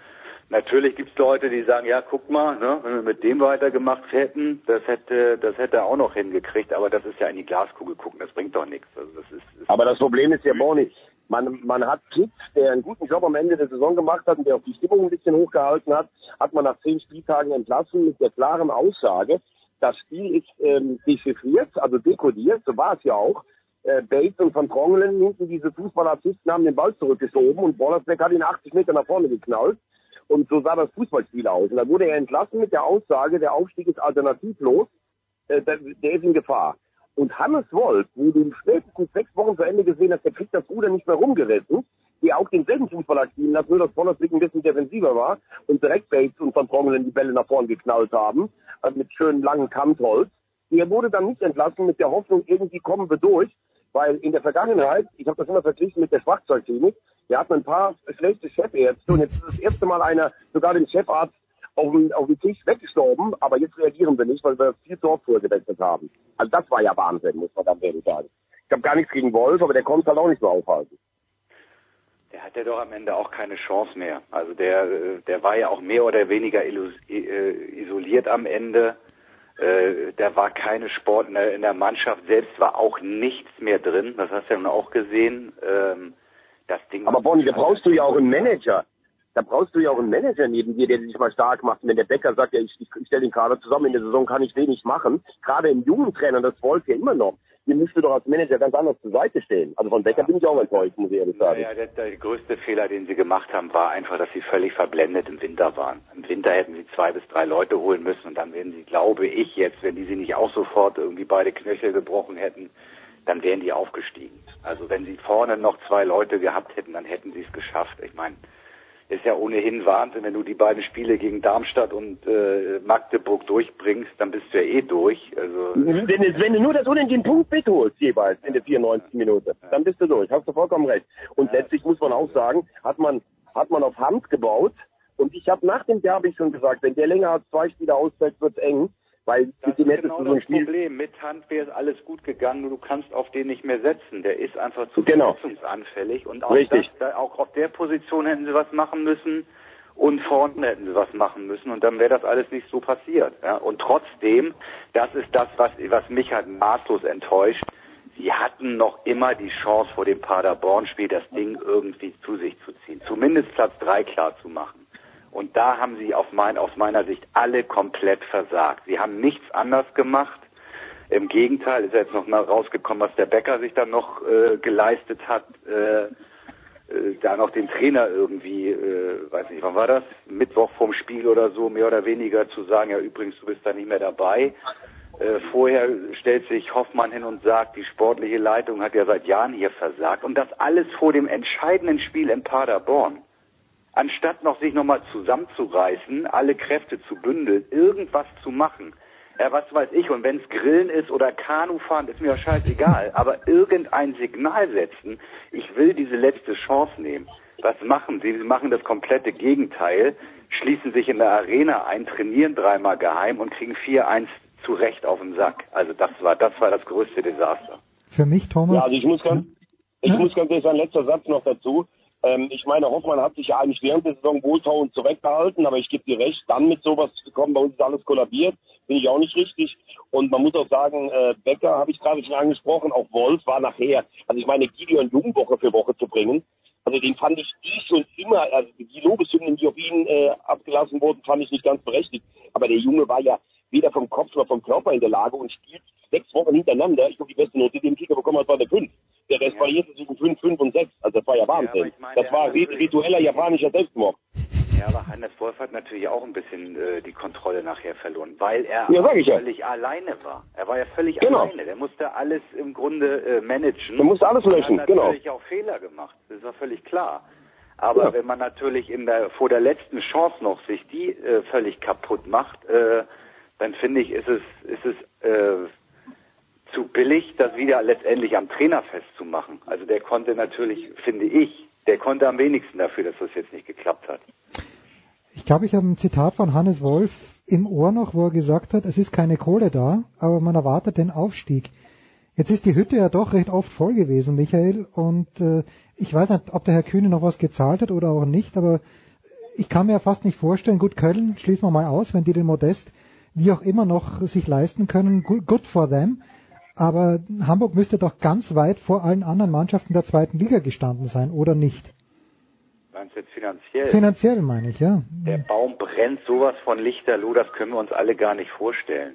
natürlich gibt's Leute, die sagen, ja, guck mal, ne, wenn wir mit dem weitergemacht hätten, das hätte, das hätte er auch noch hingekriegt, aber das ist ja in die Glaskugel gucken, das bringt doch nichts. Also das ist, ist Aber das Problem ist ja, Boni, man, man hat Kitz, der einen guten Job am Ende der Saison gemacht hat und der auch die Stimmung ein bisschen hochgehalten hat, hat man nach zehn Spieltagen entlassen mit der klaren Aussage, das Spiel ist ähm, dechiffriert, also dekodiert, so war es ja auch. Äh, Bates und Van Drongelen hinten diese Fußballassisten haben den Ball zurückgeschoben und Bollersbeck hat ihn 80 Meter nach vorne geknallt. Und so sah das Fußballspiel aus. Und da wurde er entlassen mit der Aussage, der Aufstieg ist alternativlos, äh, der, der ist in Gefahr. Und Hannes Wolf, wo du in spätestens sechs Wochen zu Ende gesehen hast, der kriegt das Ruder nicht mehr rumgerissen, die auch denselben Fußballer spielen hat, nur dass Bollersbeck ein bisschen defensiver war und direkt Bates und Van Drongelen die Bälle nach vorne geknallt haben, äh, mit schönen langen Kantholz. Der wurde dann nicht entlassen mit der Hoffnung, irgendwie kommen wir durch, weil in der Vergangenheit, ich habe das immer verglichen mit der Schwachzeugklinik, wir hatten ein paar schlechte Chefärzte und jetzt ist das erste Mal einer, sogar den Chefarzt, auf den, auf den Tisch weggestorben, aber jetzt reagieren wir nicht, weil wir vier Dorftour gewechselt haben. Also das war ja Wahnsinn, muss man ganz ehrlich sagen. Ich habe gar nichts gegen Wolf, aber der konnte halt auch nicht so aufhalten. der hat ja doch am Ende auch keine Chance mehr. Also der, äh, der war ja auch mehr oder weniger äh, isoliert am Ende. Äh, Da war keine Sport in der, in der Mannschaft selbst war auch nichts mehr drin. Das hast du ja nun auch gesehen. Ähm, Das Ding. Aber Bonnie, da brauchst du ja auch einen Manager. Da brauchst du ja auch einen Manager neben dir, der sich mal stark macht. Und wenn der Bäcker sagt, ja, ich, ich, ich stelle den Kader zusammen, in der Saison kann ich wenig machen. Gerade im jungen Trainer, das Wolf ja immer noch. Den müsst doch als Manager ganz anders zur Seite stehen. Also von Becker bin ich auch enttäuscht, muss ich ehrlich sagen. Ja, der, der größte Fehler, den sie gemacht haben, war einfach, dass sie völlig verblendet im Winter waren. Im Winter hätten sie zwei bis drei Leute holen müssen und dann wären sie, glaube ich jetzt, wenn die sie nicht auch sofort irgendwie beide Knöchel gebrochen hätten, dann wären die aufgestiegen. Also wenn sie vorne noch zwei Leute gehabt hätten, dann hätten sie es geschafft. Ich meine, ist ja ohnehin Wahnsinn, wenn du die beiden Spiele gegen Darmstadt und äh, Magdeburg durchbringst, dann bist du ja eh durch. Also Wenn, du- wenn du nur das unentschieden Punkt mitholst, jeweils in der 94. Minute, dann bist du durch. Hast du vollkommen recht. Und letztlich muss man auch sagen, hat man, hat man auf Hand gebaut. Und ich habe nach dem Derby schon gesagt, wenn der länger als zwei Spiele ausfällt, wird's eng. Weil Das ist genau das Spiel. Problem. Mit Hand wäre es alles gut gegangen, nur du kannst auf den nicht mehr setzen. Der ist einfach zu Genau. verletzungsanfällig. Und auch, Richtig. Das, da, auch auf der Position hätten sie was machen müssen und vorne hätten sie was machen müssen und dann wäre das alles nicht so passiert. Ja? Und trotzdem, das ist das, was, was mich halt maßlos enttäuscht. Sie hatten noch immer die Chance vor dem Paderborn-Spiel, das Ding irgendwie zu sich zu ziehen. Zumindest Platz drei klar zu machen. Und da haben sie auf mein, aus meiner Sicht alle komplett versagt. Sie haben nichts anders gemacht. Im Gegenteil ist ja jetzt noch mal rausgekommen, was der Becker sich dann noch äh, geleistet hat, äh, äh, da noch den Trainer irgendwie, äh, weiß nicht, wann war das? Mittwoch vorm Spiel oder so, mehr oder weniger zu sagen, ja übrigens, du bist da nicht mehr dabei. Äh, vorher stellt sich Hoffmann hin und sagt, die sportliche Leitung hat ja seit Jahren hier versagt. Und das alles vor dem entscheidenden Spiel in Paderborn anstatt noch sich nochmal zusammenzureißen, alle Kräfte zu bündeln, irgendwas zu machen. Ja, was weiß ich, und wenn es Grillen ist oder Kanufahren, ist mir ja scheißegal, aber irgendein Signal setzen, ich will diese letzte Chance nehmen. Was machen sie? Sie machen das komplette Gegenteil, schließen sich in der Arena ein, trainieren dreimal geheim und kriegen 4-1 zu Recht auf den Sack. Also das war, das war das größte Desaster. Für mich, Thomas. Ja, also ich muss ganz, ich muss ganz ehrlich sagen, letzter Satz noch dazu. Ähm, ich meine, Hoffmann hat sich ja eigentlich während der Saison wohltuend zurückgehalten, aber ich gebe dir recht, dann mit sowas zu kommen, bei uns ist alles kollabiert, finde ich auch nicht richtig. Und man muss auch sagen, äh, Becker habe ich gerade schon angesprochen, auch Wolf war nachher, also ich meine, Gideon Jung Woche für Woche zu bringen, also den fand ich die schon immer, also die Lobeshymnen, die auf ihn äh, abgelassen wurden, fand ich nicht ganz berechtigt. Aber der Junge war ja weder vom Kopf noch vom Körper in der Lage und spielt sechs Wochen hintereinander. Ich glaube, die beste Note, die den Kicker bekommen hat, war der fünf. Der Rest variierte zwischen fünf, fünf und sechs. Also das war ja Wahnsinn. ich meine, das war hat rit- ritueller japanischer Selbstmord. Ja, aber Hannes Wolf hat natürlich auch ein bisschen äh, die Kontrolle nachher verloren, weil er Ja, ich ja. völlig alleine war. Er war ja völlig Genau. alleine. Der musste alles im Grunde äh, managen. Der musste alles löschen, hat genau. natürlich auch Fehler gemacht. Das war völlig klar. Aber Ja. wenn man natürlich in der, vor der letzten Chance noch sich die äh, völlig kaputt macht, äh, dann finde ich, ist es, ist es äh, zu billig, das wieder letztendlich am Trainer festzumachen. Also der konnte natürlich, finde ich, der konnte am wenigsten dafür, dass das jetzt nicht geklappt hat. Ich glaube, ich habe ein Zitat von Hannes Wolf im Ohr noch, wo er gesagt hat, es ist keine Kohle da, aber man erwartet den Aufstieg. Jetzt ist die Hütte ja doch recht oft voll gewesen, Michael, und äh, ich weiß nicht, ob der Herr Kühne noch was gezahlt hat oder auch nicht, aber ich kann mir ja fast nicht vorstellen, gut, Köln schließen wir mal aus, wenn die den Modest wie auch immer noch sich leisten können, good, for them. Aber Hamburg müsste doch ganz weit vor allen anderen Mannschaften der zweiten Liga gestanden sein, oder nicht? Meinst du jetzt finanziell? Finanziell meine ich, ja. Der Baum brennt sowas von Lichterloh, das können wir uns alle gar nicht vorstellen.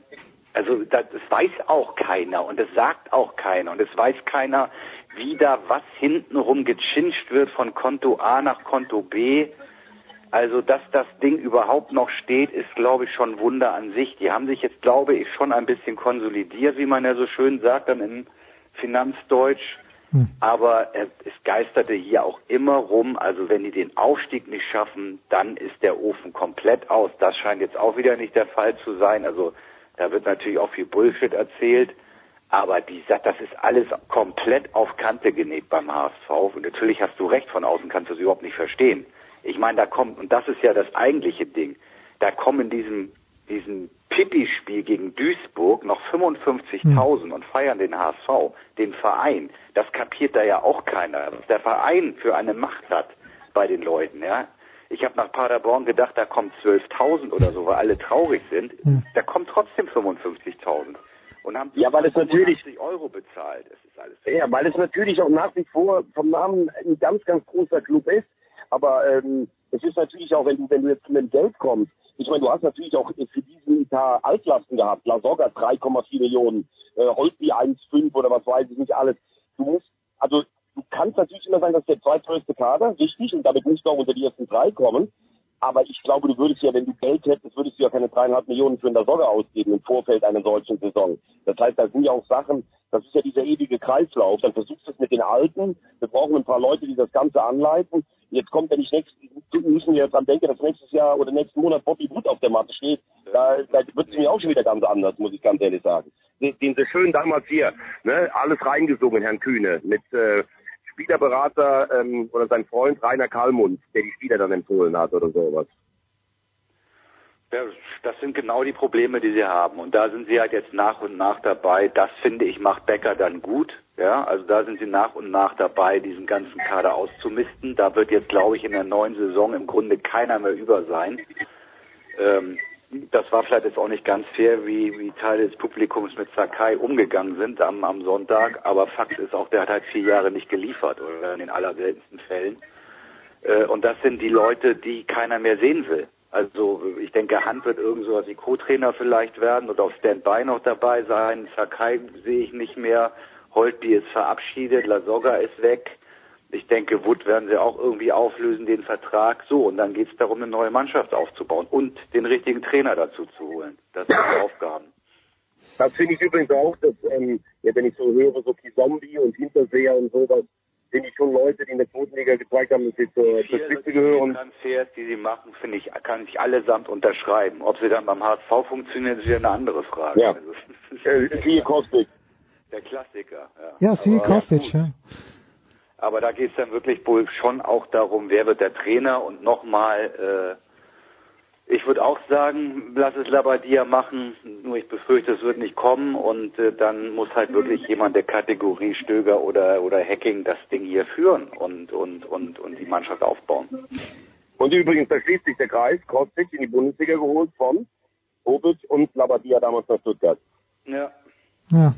Also das, das weiß auch keiner und das sagt auch keiner und es weiß keiner, wie da was hintenrum gechinscht wird von Konto A nach Konto B. Also dass das Ding überhaupt noch steht, ist glaube ich schon ein Wunder an sich. Die haben sich jetzt glaube ich schon ein bisschen konsolidiert, wie man ja so schön sagt dann im Finanzdeutsch. Aber äh, es geisterte hier auch immer rum, also wenn die den Aufstieg nicht schaffen, dann ist der Ofen komplett aus. Das scheint jetzt auch wieder nicht der Fall zu sein. Also da wird natürlich auch viel Bullshit erzählt. Aber die, sagt, das ist alles komplett auf Kante genäht beim HSV. Und natürlich hast du recht, von außen kannst du es überhaupt nicht verstehen. Ich meine, da kommt, und das ist ja das eigentliche Ding, da kommen in diesem, diesem Pipi-Spiel gegen Duisburg noch 55.000 und feiern den HSV, den Verein. Das kapiert da ja auch keiner, was der Verein für eine Macht hat bei den Leuten, ja. Ich habe nach Paderborn gedacht, da kommen 12.000 oder so, weil alle traurig sind. Da kommen trotzdem 55.000. Und haben Ja, weil es natürlich- 85 Euro bezahlt. Das ist alles Ja, weil es natürlich auch nach wie vor vom Namen ein ganz, ganz großer Club ist. Aber ähm, es ist natürlich auch, wenn du, wenn du jetzt mit dem Geld kommst, ich meine, du hast natürlich auch für diesen Etat Altlasten gehabt. La Soga 3,4 Millionen, äh, Holtby 1,5 oder was weiß ich nicht alles. Du musst, also du kannst natürlich immer sagen, das ist der zweitgrößte Kader, richtig, und damit musst du auch unter die ersten drei kommen. Aber ich glaube, du würdest ja, wenn du Geld hättest, würdest du ja keine dreieinhalb Millionen für eine Sorge ausgeben im Vorfeld einer solchen Saison. Das heißt, da sind ja auch Sachen, das ist ja dieser ewige Kreislauf. Dann versuchst du es mit den Alten. Wir brauchen ein paar Leute, die das Ganze anleiten. Jetzt kommt, wenn ich nächstes, müssen wir jetzt dran denken, dass nächstes Jahr oder nächsten Monat Bobby Wood auf der Matte steht. Da, da wird es mir auch schon wieder ganz anders, muss ich ganz ehrlich sagen. Den, den sie schön damals hier, ne, alles reingesungen, Herrn Kühne, mit, äh, Spielerberater ähm, oder sein Freund Rainer Kallmund, der die Spieler dann empfohlen hat oder sowas. Ja, das sind genau die Probleme, die sie haben. Und da sind sie halt jetzt nach und nach dabei. Das finde ich macht Becker dann gut. Ja, also da sind sie nach und nach dabei, diesen ganzen Kader auszumisten. Da wird jetzt, glaube ich, in der neuen Saison im Grunde keiner mehr über sein. Ähm, das war vielleicht jetzt auch nicht ganz fair, wie, wie Teile des Publikums mit Sakai umgegangen sind am, am Sonntag. Aber Fakt ist auch, der hat halt vier Jahre nicht geliefert oder in den allerseltensten Fällen. Äh, und das sind die Leute, die keiner mehr sehen will. Also ich denke, Hand wird irgend sowas wie Co-Trainer vielleicht werden oder auf Standby noch dabei sein. Sakai sehe ich nicht mehr. Holtby ist verabschiedet, Lasogga ist weg. Ich denke, Wood werden sie auch irgendwie auflösen, den Vertrag. So, und dann geht es darum, eine neue Mannschaft aufzubauen und den richtigen Trainer dazu zu holen. Das sind die Aufgaben. Das finde ich übrigens auch, dass, ähm, ja, wenn ich so höre, so Zombie und Hinterseher und sowas, finde ich schon Leute, die in der zweiten Liga gezeigt haben, dass sie zur, zur Spitze gehören. Transfers, die sie machen, finde ich, kann ich allesamt unterschreiben. Ob sie dann beim HSV funktionieren, ist wieder eine andere Frage. Ja. Also, Äh, siehe Kostic. der Klassiker. Ja, Ja, Sie Aber- Kostic, ja. Aber da geht es dann wirklich wohl schon auch darum, wer wird der Trainer und nochmal, Ich würde auch sagen, lass es Labadia machen, nur ich befürchte, es wird nicht kommen und äh, dann muss halt wirklich jemand der Kategorie Stöger oder oder Hacking das Ding hier führen und und und und die Mannschaft aufbauen. Und übrigens, da schließt sich der Kreis, Kostic in die Bundesliga geholt von Bobic und Labadia damals nach Stuttgart. Ja. Ja.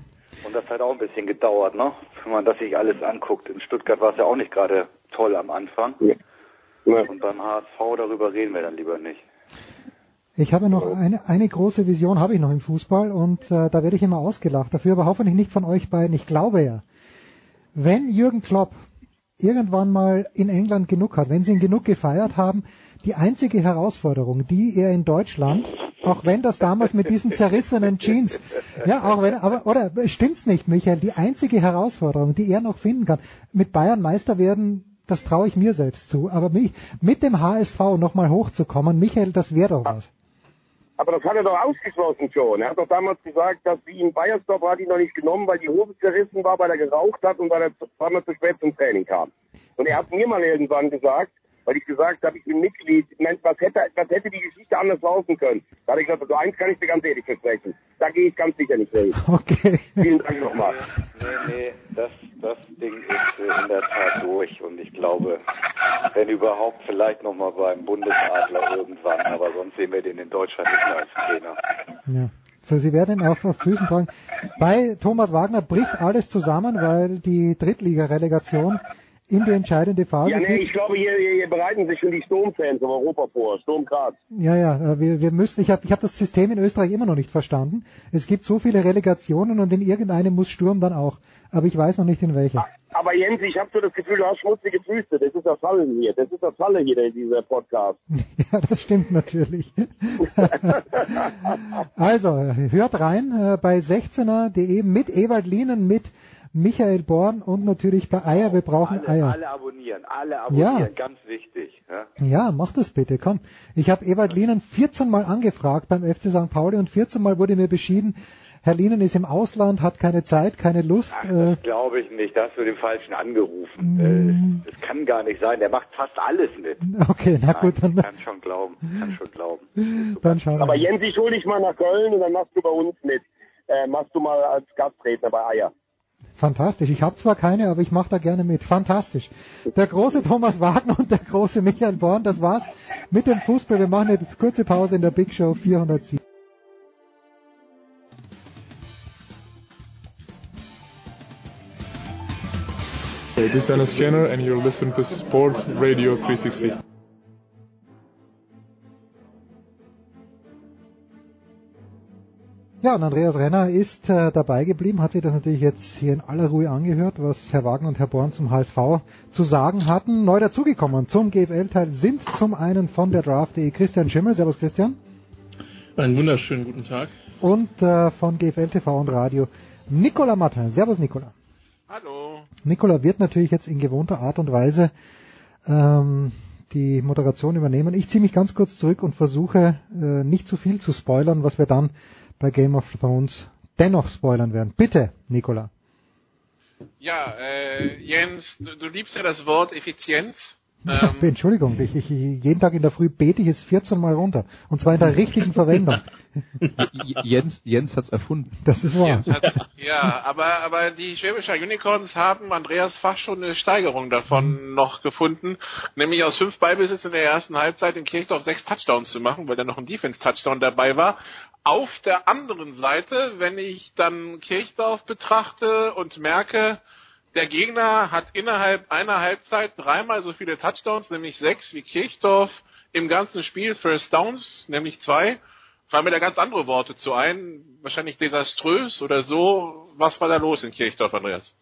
Und das hat auch ein bisschen gedauert, ne? Wenn man das sich alles anguckt. In Stuttgart war es ja auch nicht gerade toll am Anfang. Ja. Ja. Und beim HSV darüber reden wir dann lieber nicht. Ich habe noch eine, eine große Vision habe ich noch im Fußball und äh, da werde ich immer ausgelacht. Dafür aber hoffentlich nicht von euch beiden. Ich glaube ja, wenn Jürgen Klopp irgendwann mal in England genug hat, wenn sie ihn genug gefeiert haben, die einzige Herausforderung, die er in Deutschland, auch wenn das damals mit diesen zerrissenen Jeans, ja, auch wenn, aber, oder stimmt's nicht, Michael, die einzige Herausforderung, die er noch finden kann, mit Bayern Meister werden, das traue ich mir selbst zu, aber mich, mit dem HSV nochmal hochzukommen, Michael, das wäre doch was. Aber das hat er doch ausgeschlossen schon. Er hat doch damals gesagt, dass sie in Bayersdorf hat ihn noch nicht genommen, weil die Hose zerrissen war, weil er geraucht hat und weil er zweimal zu spät zum Training kam. Und er hat mir mal irgendwann gesagt, weil ich gesagt habe, ich bin Mitglied, Mensch, was hätte, was hätte die Geschichte anders laufen können? Da habe ich gesagt, so eins kann ich dir ganz ehrlich versprechen. Da gehe ich ganz sicher nicht hin. Okay. Vielen Dank nochmal. Nee, nee, das, das Ding ist äh, in der Tat durch und ich glaube, wenn überhaupt, vielleicht nochmal beim Bundesadler irgendwann, aber sonst sehen wir den in Deutschland nicht mehr als Trainer. Ja. So, Sie werden ihn auch auf Füßen tragen. Bei Thomas Wagner bricht alles zusammen, weil die Drittligarelegation in die entscheidende Phase Ja, nee, ich glaube, hier, hier, hier bereiten sich schon die Sturmfans in Europa vor. Sturm Graz. Ja, ja, äh, wir, wir müssen, ich habe ich hab das System in Österreich immer noch nicht verstanden. Es gibt so viele Relegationen und in irgendeinem muss Sturm dann auch. Aber ich weiß noch nicht in welcher. Aber Jens, ich habe so das Gefühl, du hast schmutzige Füße. Das ist das Falle hier. Das ist das Falle hier, dieser Podcast. Ja, das stimmt natürlich. also, hört rein äh, bei 16er.de mit Ewald Lienen, mit Michael Born und natürlich bei Eier. Wir brauchen Alle, Eier. alle abonnieren, alle abonnieren, Ja. ganz wichtig. Ja? Ja, mach das bitte, komm. Ich habe Ewald Lienen 14 Mal angefragt beim FC St. Pauli und 14 Mal wurde mir beschieden, Herr Lienen ist im Ausland, hat keine Zeit, keine Lust. Äh, Das glaube ich nicht, da hast du den Falschen angerufen. Mm. Äh, Das kann gar nicht sein, der macht fast alles mit. okay, na gut, dann, Kann schon glauben, kann schon glauben. dann schauen wir Aber. Jens, ich hol dich mal nach Köln und dann machst du bei uns mit. Äh, machst du mal als Gastredner bei Eier. Fantastisch. Ich habe zwar keine, aber ich mache da gerne mit. Fantastisch. Der große Thomas Wagner und der große Michael Born, das war's mit dem Fußball. Wir machen eine kurze Pause in der Big Show 407. Hey, this is Dennis Jenner, and you're listening to Sport Radio 360. Ja, und Andreas Renner ist äh, dabei geblieben, hat sich das natürlich jetzt hier in aller Ruhe angehört, was Herr Wagner und Herr Born zum HSV zu sagen hatten. Neu dazugekommen zum GFL-Teil sind zum einen von der Draft.de Christian Schimmel. Servus Christian. Einen wunderschönen guten Tag. Und äh, von GFL TV und Radio Nicola Martin. Servus Nicola. Hallo. Nicola wird natürlich jetzt in gewohnter Art und Weise ähm, die Moderation übernehmen. Ich ziehe mich ganz kurz zurück und versuche äh, nicht zu viel zu spoilern, was wir dann bei Game of Thrones dennoch spoilern werden. Bitte, Nicola. Ja, äh, Jens, du, du liebst ja das Wort Effizienz. Ähm, Entschuldigung, ich, ich, jeden Tag in der Früh bete ich es 14 Mal runter. Und zwar in der richtigen Verwendung. Jens, Jens hat's erfunden. Das ist wahr. Hat, ja, aber, aber die Schwäbischer Unicorns haben Andreas fast schon eine Steigerung davon noch gefunden, nämlich aus fünf Ballbesitz in der ersten Halbzeit in Kirchdorf sechs Touchdowns zu machen, weil da noch ein Defense-Touchdown dabei war. Auf der anderen Seite, wenn ich dann Kirchdorf betrachte und merke, der Gegner hat innerhalb einer Halbzeit dreimal so viele Touchdowns, nämlich sechs wie Kirchdorf im ganzen Spiel, First Downs, nämlich zwei, fallen mir da ganz andere Worte zu ein, wahrscheinlich desaströs oder so. Was war da los in Kirchdorf, Andreas?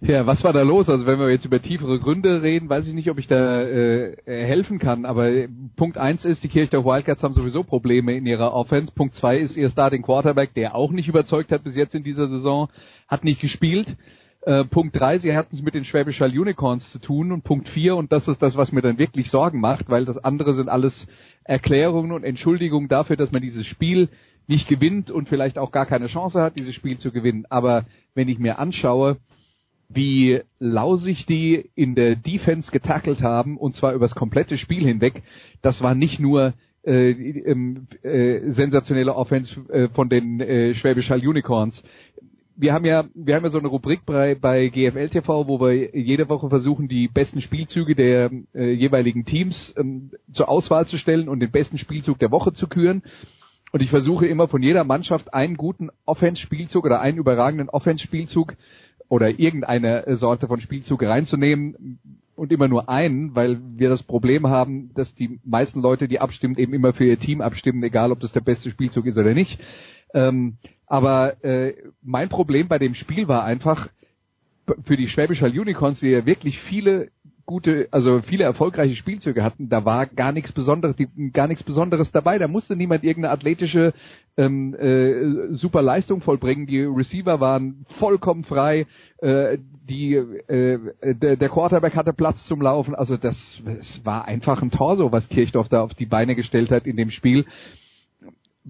Ja, was war da los? Also wenn wir jetzt über tiefere Gründe reden, weiß ich nicht, ob ich da äh, helfen kann. Aber Punkt eins ist, die Kirchdorf Wildcats haben sowieso Probleme in ihrer Offense. Punkt zwei ist ihr Starting Quarterback, der auch nicht überzeugt hat bis jetzt in dieser Saison, hat nicht gespielt. Äh, Punkt drei, sie hatten es mit den Schwäbisch Hall Unicorns zu tun. Und Punkt vier, und das ist das, was mir dann wirklich Sorgen macht, weil das andere sind alles Erklärungen und Entschuldigungen dafür, dass man dieses Spiel nicht gewinnt und vielleicht auch gar keine Chance hat, dieses Spiel zu gewinnen. Aber wenn ich mir anschaue, wie lausig die in der Defense getackelt haben, und zwar übers komplette Spiel hinweg. Das war nicht nur äh, äh, sensationelle Offense äh, von den äh, Schwäbisch Hall Unicorns. Wir haben ja, wir haben ja so eine Rubrik bei, bei GFL TV, wo wir jede Woche versuchen, die besten Spielzüge der äh, jeweiligen Teams ähm, zur Auswahl zu stellen und den besten Spielzug der Woche zu küren. Und ich versuche immer von jeder Mannschaft einen guten Offense-Spielzug oder einen überragenden Offense-Spielzug oder irgendeine Sorte von Spielzug reinzunehmen und immer nur einen, weil wir das Problem haben, dass die meisten Leute, die abstimmen, eben immer für ihr Team abstimmen, egal ob das der beste Spielzug ist oder nicht. Ähm, aber äh, mein Problem bei dem Spiel war einfach, für die Schwäbisch Hall Unicorns, die ja wirklich viele gute, also viele erfolgreiche Spielzüge hatten, da war gar nichts Besonderes, die, gar nichts Besonderes dabei. Da musste niemand irgendeine athletische ähm, äh, super Leistung vollbringen. Die Receiver waren vollkommen frei. Äh, die äh, der, der Quarterback hatte Platz zum Laufen. Also das, das war einfach ein Torso, was Kirchdorf da auf die Beine gestellt hat in dem Spiel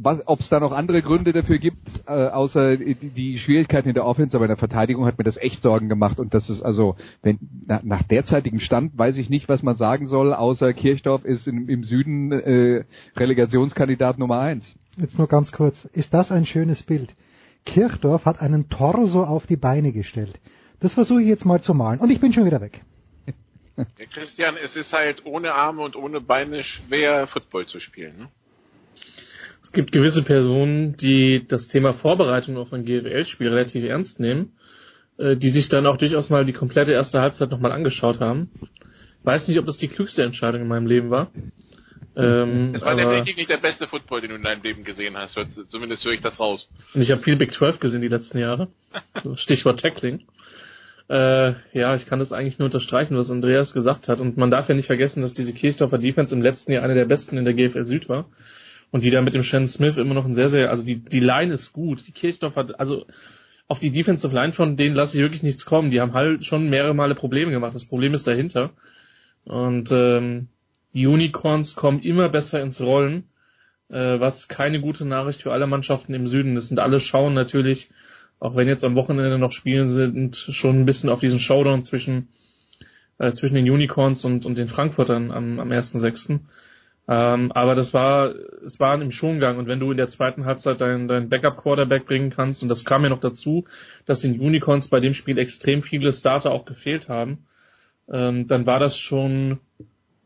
ob es da noch andere Gründe dafür gibt, äh, außer die, die, Schwierigkeiten in der Offense, aber in der Verteidigung hat mir das echt Sorgen gemacht und das ist also, wenn na, nach derzeitigem Stand weiß ich nicht, was man sagen soll, außer Kirchdorf ist im, im Süden äh, Relegationskandidat Nummer eins. Jetzt nur ganz kurz, ist das ein schönes Bild? Kirchdorf hat einen Torso auf die Beine gestellt. Das versuche ich jetzt mal zu malen und ich bin schon wieder weg. Christian, es ist halt ohne Arme und ohne Beine schwer, Football zu spielen. Ne? Es gibt gewisse Personen, die das Thema Vorbereitung auf ein GFL-Spiel relativ ernst nehmen, äh, die sich dann auch durchaus mal die komplette erste Halbzeit nochmal angeschaut haben. Weiß nicht, ob das die klügste Entscheidung in meinem Leben war. Ähm, es war definitiv nicht der beste Football, den du in deinem Leben gesehen hast. Zumindest höre ich das raus. Und ich habe viel Big 12 gesehen die letzten Jahre. Stichwort Tackling. Äh, ja, ich kann das eigentlich nur unterstreichen, was Andreas gesagt hat. Und man darf ja nicht vergessen, dass diese Kirchdorfer Defense im letzten Jahr eine der besten in der GFL Süd war. Und die da mit dem Shannon Smith immer noch ein sehr, sehr, also die, die Line ist gut. Die Kirchdorf hat, also auf die Defensive Line von denen lasse ich wirklich nichts kommen. Die haben halt schon mehrere Male Probleme gemacht. Das Problem ist dahinter. Und ähm, Unicorns kommen immer besser ins Rollen, äh, was keine gute Nachricht für alle Mannschaften im Süden ist. Und alle schauen natürlich, auch wenn jetzt am Wochenende noch Spielen sind, schon ein bisschen auf diesen Showdown zwischen, äh, zwischen den Unicorns und, und den Frankfurtern am, am 1.6. Ähm, aber das war, es war im Schongang und wenn du in der zweiten Halbzeit deinen dein Backup-Quarterback bringen kannst, und das kam ja noch dazu, dass den Unicorns bei dem Spiel extrem viele Starter auch gefehlt haben, ähm, dann war das schon,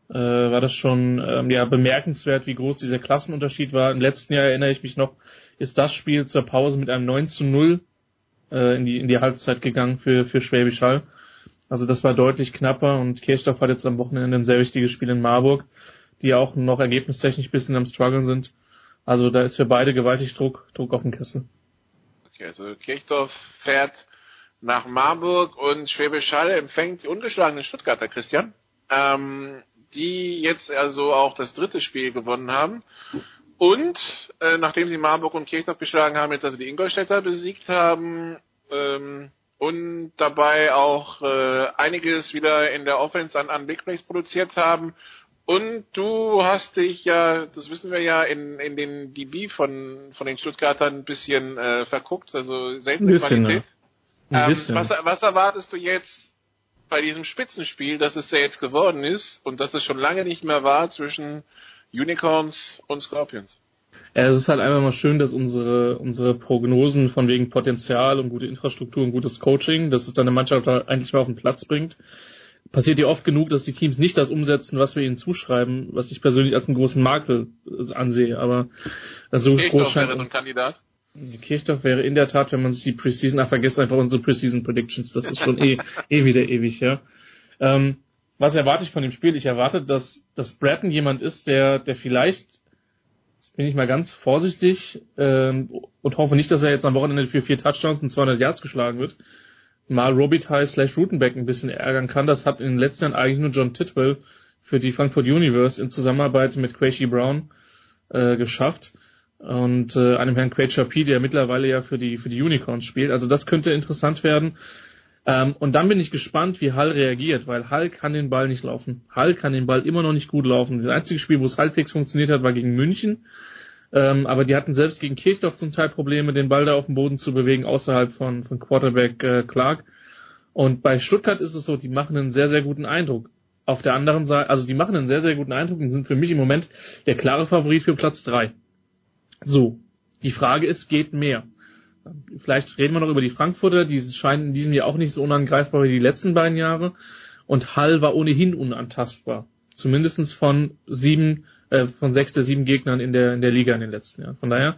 äh, war das schon ähm, ja, bemerkenswert, wie groß dieser Klassenunterschied war. Im letzten Jahr erinnere ich mich noch, ist das Spiel zur Pause mit einem 9 zu 0 äh, in, die, in die Halbzeit gegangen für, für Schwäbisch Hall. Also das war deutlich knapper und Kirchdorf hat jetzt am Wochenende ein sehr wichtiges Spiel in Marburg die auch noch ergebnistechnisch ein bisschen am struggeln sind. Also da ist für beide gewaltig Druck, Druck auf den Kessel. Okay, also Kirchdorf fährt nach Marburg und Schwäbisch Hall empfängt die ungeschlagenen Stuttgarter, Christian, ähm, die jetzt also auch das dritte Spiel gewonnen haben. Und äh, nachdem sie Marburg und Kirchdorf geschlagen haben, jetzt also die Ingolstädter besiegt haben ähm, und dabei auch äh, einiges wieder in der Offense an, an Big Plays produziert haben und du hast dich ja, das wissen wir ja, in, in den DB von, von den Stuttgartern ein bisschen äh, verguckt, also seltene Qualität. Ja. Ähm, was, was erwartest du jetzt bei diesem Spitzenspiel, dass es ja jetzt geworden ist und dass es schon lange nicht mehr war zwischen Unicorns und Scorpions? Ja, es ist halt einfach mal schön, dass unsere, unsere Prognosen von wegen Potenzial und gute Infrastruktur und gutes Coaching, dass es dann eine Mannschaft eigentlich mal auf den Platz bringt, passiert ja oft genug, dass die Teams nicht das umsetzen, was wir ihnen zuschreiben, was ich persönlich als einen großen Makel ansehe. Aber so groß scheint wäre so ein Kandidat. Kirchdorf wäre in der Tat, wenn man sich die Preseason, ach, vergesst einfach unsere Preseason Predictions, das ist schon eh, eh wieder ewig, ja. Ähm, was erwarte ich von dem Spiel? Ich erwarte, dass, dass Bratton jemand ist, der, der vielleicht, jetzt bin ich mal ganz vorsichtig, ähm, und hoffe nicht, dass er jetzt am Wochenende für vier Touchdowns und 200 Yards geschlagen wird, mal Robitaille slash Rutenbeck ein bisschen ärgern kann. Das hat in den letzten Jahren eigentlich nur John Titwell für die Frankfurt Universe in Zusammenarbeit mit Quaishi Brown äh, geschafft. Und äh, einem Herrn Quaid Chapi, der mittlerweile ja für die, für die Unicorns spielt. Also das könnte interessant werden. Ähm, und dann bin ich gespannt, wie Hall reagiert, weil Hall kann den Ball nicht laufen. Hall kann den Ball immer noch nicht gut laufen. Das einzige Spiel, wo es halbwegs funktioniert hat, war gegen München. Ähm, aber die hatten selbst gegen Kirchdorf zum Teil Probleme, den Ball da auf dem Boden zu bewegen, außerhalb von, von Quarterback äh, Clark. Und bei Stuttgart ist es so, die machen einen sehr, sehr guten Eindruck. auf der anderen Seite, also die machen einen sehr, sehr guten Eindruck und sind für mich im Moment der klare Favorit für Platz drei. So, die Frage ist, geht mehr? Vielleicht reden wir noch über die Frankfurter, die scheinen in diesem Jahr auch nicht so unangreifbar wie die letzten beiden Jahre. Und Hall war ohnehin unantastbar. Zumindestens von sieben, äh, von sechs der sieben Gegnern in der, in der Liga in den letzten Jahren. Von daher,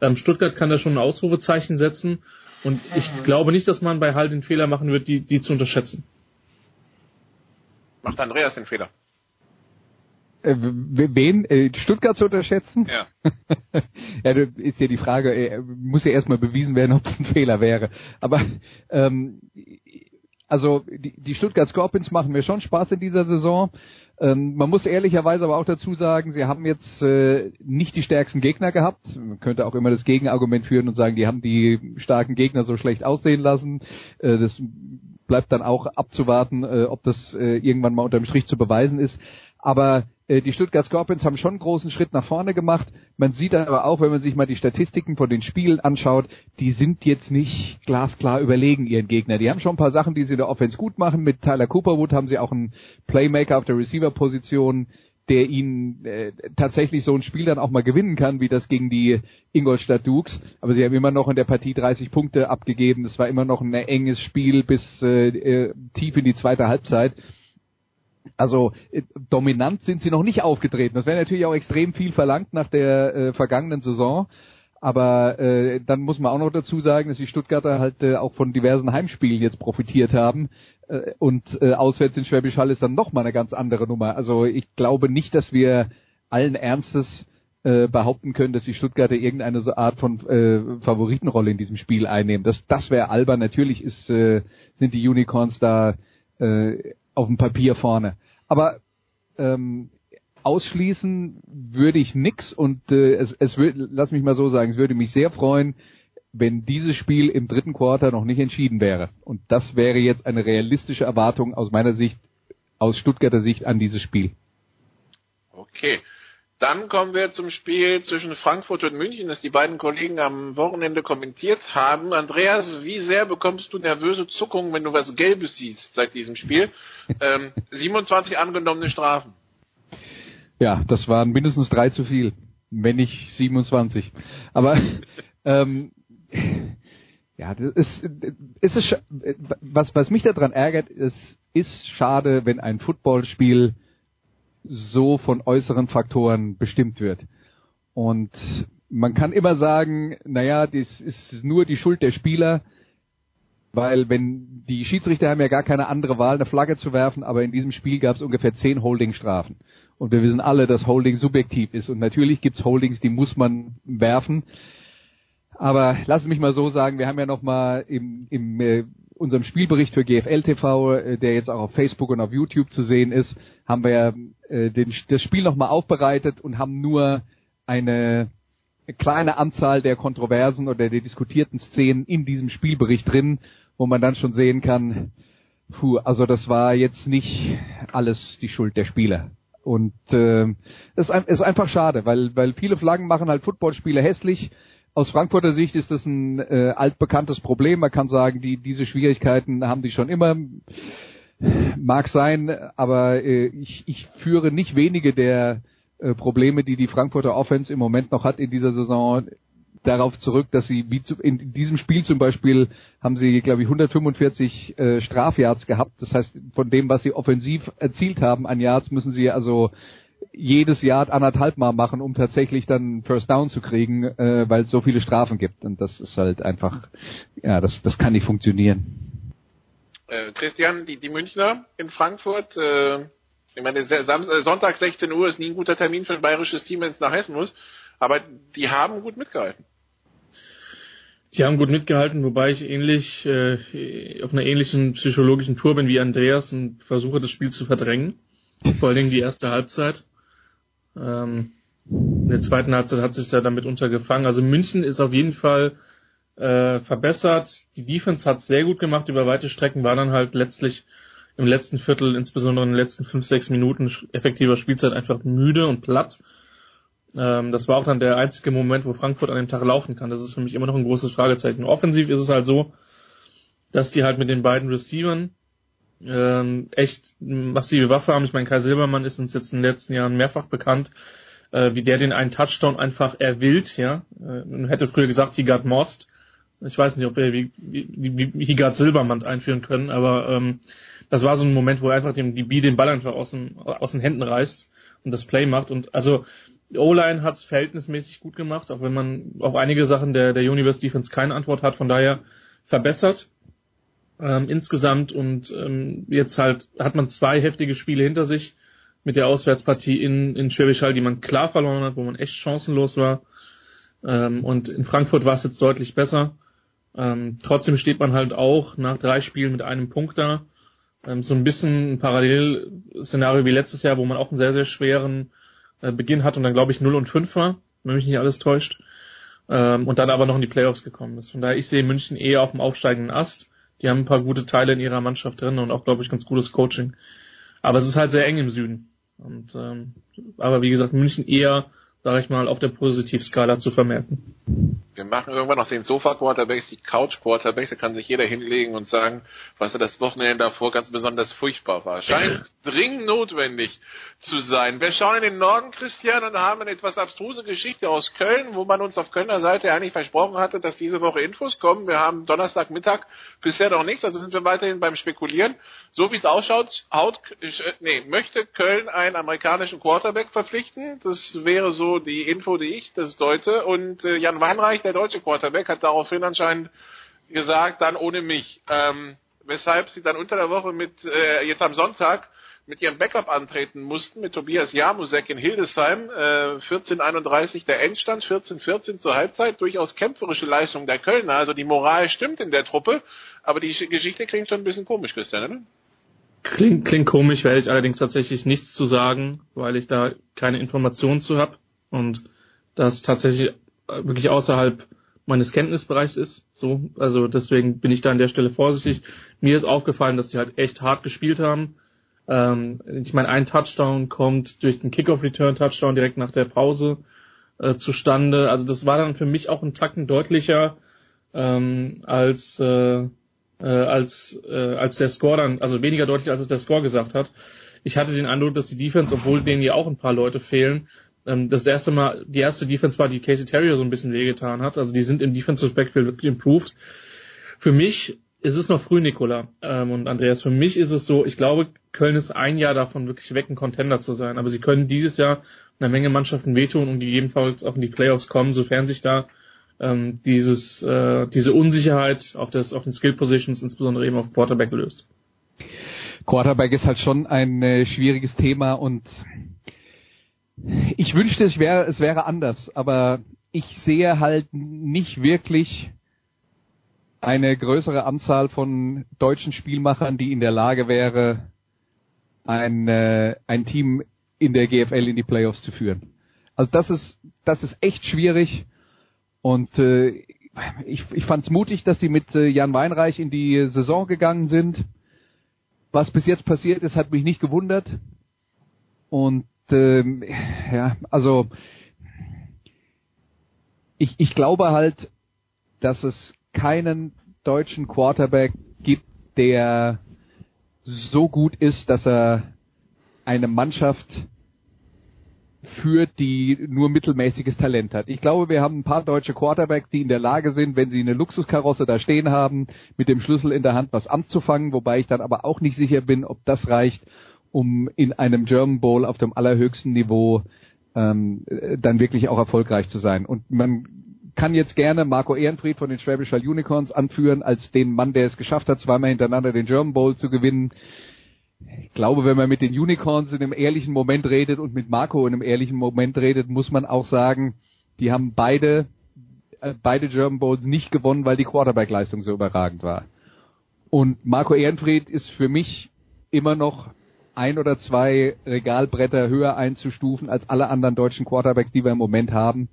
ähm, Stuttgart kann da schon ein Ausrufezeichen setzen. Und ich glaube nicht, dass man bei Hall den Fehler machen wird, die, die zu unterschätzen. Macht Andreas den Fehler. Äh, wen? Äh, Stuttgart zu unterschätzen? Ja. ja, ist ja die Frage, äh, muss ja erstmal bewiesen werden, ob es ein Fehler wäre. Aber ähm, also die, die Stuttgart Scorpions machen mir schon Spaß in dieser Saison. Ähm, man muss ehrlicherweise aber auch dazu sagen, sie haben jetzt äh, nicht die stärksten Gegner gehabt. Man könnte auch immer das Gegenargument führen und sagen, die haben die starken Gegner so schlecht aussehen lassen. Äh, das bleibt dann auch abzuwarten, äh, ob das äh, irgendwann mal unterm Strich zu beweisen ist. Aber die Stuttgart Scorpions haben schon einen großen Schritt nach vorne gemacht. Man sieht aber auch, wenn man sich mal die Statistiken von den Spielen anschaut, die sind jetzt nicht glasklar überlegen ihren Gegner. Die haben schon ein paar Sachen, die sie in der Offense gut machen. Mit Tyler Cooperwood haben sie auch einen Playmaker auf der Receiver-Position, der ihnen äh, tatsächlich so ein Spiel dann auch mal gewinnen kann, wie das gegen die Ingolstadt Dukes. Aber sie haben immer noch in der Partie 30 Punkte abgegeben. Das war immer noch ein enges Spiel bis äh, äh, tief in die zweite Halbzeit. Also äh, dominant sind sie noch nicht aufgetreten. Das wäre natürlich auch extrem viel verlangt nach der äh, vergangenen Saison. Aber äh, dann muss man auch noch dazu sagen, dass die Stuttgarter halt äh, auch von diversen Heimspielen jetzt profitiert haben. Äh, und äh, auswärts in Schwäbisch Hall ist dann nochmal eine ganz andere Nummer. Also ich glaube nicht, dass wir allen Ernstes äh, behaupten können, dass die Stuttgarter irgendeine so Art von äh, Favoritenrolle in diesem Spiel einnehmen. Das, das wäre albern. Natürlich ist, äh, sind die Unicorns da äh, auf dem Papier vorne. Aber ähm, ausschließen würde ich nix und äh, es, es würde, lass mich mal so sagen, es würde mich sehr freuen, wenn dieses Spiel im dritten Quarter noch nicht entschieden wäre. Und das wäre jetzt eine realistische Erwartung aus meiner Sicht, aus Stuttgarter Sicht an dieses Spiel. Okay. Dann kommen wir zum Spiel zwischen Frankfurt und München, das die beiden Kollegen am Wochenende kommentiert haben. Andreas, wie sehr bekommst du nervöse Zuckungen, wenn du was Gelbes siehst seit diesem Spiel? ähm, 27 angenommene Strafen. Ja, das waren mindestens drei zu viel, wenn nicht 27. Aber ähm, ja, das ist, es ist was, was mich daran ärgert, es ist schade, wenn ein Footballspiel so von äußeren Faktoren bestimmt wird. Und man kann immer sagen, naja, das ist nur die Schuld der Spieler, weil wenn die Schiedsrichter haben ja gar keine andere Wahl, eine Flagge zu werfen, aber in diesem Spiel gab es ungefähr zehn Holdingstrafen. Und wir wissen alle, dass Holding subjektiv ist. Und natürlich gibt's Holdings, die muss man werfen. Aber lass mich mal so sagen, wir haben ja noch mal im, im äh, unserem Spielbericht für GFL TV, äh, der jetzt auch auf Facebook und auf YouTube zu sehen ist, haben wir äh, den, das Spiel nochmal aufbereitet und haben nur eine kleine Anzahl der Kontroversen oder der diskutierten Szenen in diesem Spielbericht drin, wo man dann schon sehen kann, puh, also das war jetzt nicht alles die Schuld der Spieler. Und äh, es ist einfach schade, weil, weil viele Flaggen machen halt Footballspiele hässlich aus Frankfurter Sicht ist das ein äh, altbekanntes Problem. Man kann sagen, die, diese Schwierigkeiten haben die schon immer. Mag sein, aber äh, ich, ich führe nicht wenige der äh, Probleme, die die Frankfurter Offense im Moment noch hat in dieser Saison, darauf zurück, dass sie wie zu, in diesem Spiel zum Beispiel haben sie, glaube ich, 145 äh, Strafyards gehabt. Das heißt, von dem, was sie offensiv erzielt haben an Yards, müssen sie also jedes Jahr anderthalb Mal machen, um tatsächlich dann First Down zu kriegen, äh, weil es so viele Strafen gibt. Und das ist halt einfach, ja, das, das kann nicht funktionieren. Äh, Christian, die, die Münchner in Frankfurt, äh, ich meine, Sam äh, Sonntag 16 Uhr ist nie ein guter Termin für ein bayerisches Team, wenn es nach Hessen muss, aber die haben gut mitgehalten. Die haben gut mitgehalten, wobei ich ähnlich äh, auf einer ähnlichen psychologischen Tour bin wie Andreas und versuche das Spiel zu verdrängen. Vor allen Dingen die erste Halbzeit. Ähm, in der zweiten Halbzeit hat sich da damit untergefangen. Also München ist auf jeden Fall äh, verbessert. Die Defense hat sehr gut gemacht über weite Strecken, war dann halt letztlich im letzten Viertel, insbesondere in den letzten fünf, sechs Minuten effektiver Spielzeit einfach müde und platt. Ähm, das war auch dann der einzige Moment, wo Frankfurt an dem Tag laufen kann. Das ist für mich immer noch ein großes Fragezeichen. Offensiv ist es halt so, dass die halt mit den beiden Receivern ähm, echt massive Waffe haben. Ich meine, Kai Silbermann ist uns jetzt in den letzten Jahren mehrfach bekannt, äh, wie der den einen Touchdown einfach erwillt, ja. Äh, hätte früher gesagt, he got most. Ich weiß nicht, ob wir wie, wie, wie got Silbermann einführen können, aber ähm, das war so ein Moment, wo er einfach dem DB den Ball einfach aus den, aus den Händen reißt und das Play macht. Und also O-Line hat es verhältnismäßig gut gemacht, auch wenn man auf einige Sachen der, der Universe Defense keine Antwort hat, von daher verbessert ähm, insgesamt und ähm, jetzt halt hat man zwei heftige Spiele hinter sich mit der Auswärtspartie in, in Schwäbisch Hall, die man klar verloren hat, wo man echt chancenlos war. Ähm, und in Frankfurt war es jetzt deutlich besser. Ähm, trotzdem steht man halt auch nach drei Spielen mit einem Punkt da. Ähm, so ein bisschen ein Parallelszenario wie letztes Jahr, wo man auch einen sehr, sehr schweren äh, Beginn hat und dann glaube ich 0 und 5 war, wenn mich nicht alles täuscht. Ähm, und dann aber noch in die Playoffs gekommen ist. Von daher, ich sehe München eher auf dem aufsteigenden Ast. Die haben ein paar gute Teile in ihrer Mannschaft drin und auch, glaube ich, ganz gutes Coaching. Aber es ist halt sehr eng im Süden. Und ähm, aber wie gesagt, München eher, sage ich mal, auf der Positivskala zu vermerken. Wir machen irgendwann aus den Sofa-Quarterbacks die Couch-Quarterbacks. Da kann sich jeder hinlegen und sagen, was er das Wochenende davor ganz besonders furchtbar war. Scheint dringend notwendig zu sein. Wir schauen in den Norden, Christian, und haben eine etwas abstruse Geschichte aus Köln, wo man uns auf Kölner Seite eigentlich versprochen hatte, dass diese Woche Infos kommen. Wir haben Donnerstagmittag bisher noch nichts, also sind wir weiterhin beim Spekulieren. So wie es ausschaut, haut, nee, möchte Köln einen amerikanischen Quarterback verpflichten. Das wäre so die Info, die ich das deute. Und äh, Jan Weinreich, der deutsche Quarterback, hat daraufhin anscheinend gesagt, dann ohne mich. Ähm, weshalb sie dann unter der Woche mit, äh, jetzt am Sonntag, mit ihrem Backup antreten mussten, mit Tobias Jamusek in Hildesheim, äh, 14:31 der Endstand, 14:14 zur Halbzeit, durchaus kämpferische Leistung der Kölner, also die Moral stimmt in der Truppe, aber die Geschichte klingt schon ein bisschen komisch, Christian, oder? Klingt, klingt komisch, werde ich allerdings tatsächlich nichts zu sagen, weil ich da keine Informationen zu habe und das tatsächlich wirklich außerhalb meines Kenntnisbereichs ist. So, also deswegen bin ich da an der Stelle vorsichtig. Mir ist aufgefallen, dass die halt echt hart gespielt haben. Ähm, ich meine, ein Touchdown kommt durch den Kickoff-Return-Touchdown direkt nach der Pause äh, zustande. Also das war dann für mich auch ein Tacken deutlicher ähm, als äh, äh, als äh, als der Score dann, also weniger deutlich als es der Score gesagt hat. Ich hatte den Eindruck, dass die Defense, obwohl denen ja auch ein paar Leute fehlen, ähm, das erste Mal, die erste Defense war, die Casey Terrier so ein bisschen wehgetan hat. Also die sind im Defensive Backfield wirklich improved. Für mich ist es noch früh, Nikola ähm, und Andreas. Für mich ist es so, ich glaube, Köln ist ein Jahr davon, wirklich weg, ein Contender zu sein. Aber sie können dieses Jahr einer Menge Mannschaften wehtun und gegebenenfalls auch in die Playoffs kommen, sofern sich da ähm, dieses, äh, diese Unsicherheit auf, das, auf den Skill Positions, insbesondere eben auf Quarterback löst. Quarterback ist halt schon ein äh, schwieriges Thema und ich wünschte, es wäre, es wäre anders, aber ich sehe halt nicht wirklich eine größere Anzahl von deutschen Spielmachern, die in der Lage wäre, ein, äh, ein Team in der GFL in die Playoffs zu führen. Also das ist, das ist echt schwierig und äh, ich, ich fand es mutig, dass sie mit äh, Jan Weinreich in die Saison gegangen sind. Was bis jetzt passiert ist, hat mich nicht gewundert. Und ähm, ja, also ich, ich glaube halt, dass es keinen deutschen Quarterback gibt, der so gut ist, dass er eine Mannschaft führt, die nur mittelmäßiges Talent hat. Ich glaube, wir haben ein paar deutsche Quarterbacks, die in der Lage sind, wenn sie eine Luxuskarosse da stehen haben, mit dem Schlüssel in der Hand was anzufangen, wobei ich dann aber auch nicht sicher bin, ob das reicht, um in einem German Bowl auf dem allerhöchsten Niveau ähm, dann wirklich auch erfolgreich zu sein. Und man kann jetzt gerne Marco Ehrenfried von den Schwäbisch Hall Unicorns anführen als den Mann, der es geschafft hat, zweimal hintereinander den German Bowl zu gewinnen. Ich glaube, wenn man mit den Unicorns in einem ehrlichen Moment redet und mit Marco in einem ehrlichen Moment redet, muss man auch sagen, die haben beide äh, beide German Bowls nicht gewonnen, weil die Quarterback-Leistung so überragend war. Und Marco Ehrenfried ist für mich immer noch ein oder zwei Regalbretter höher einzustufen als alle anderen deutschen Quarterbacks, die wir im Moment haben.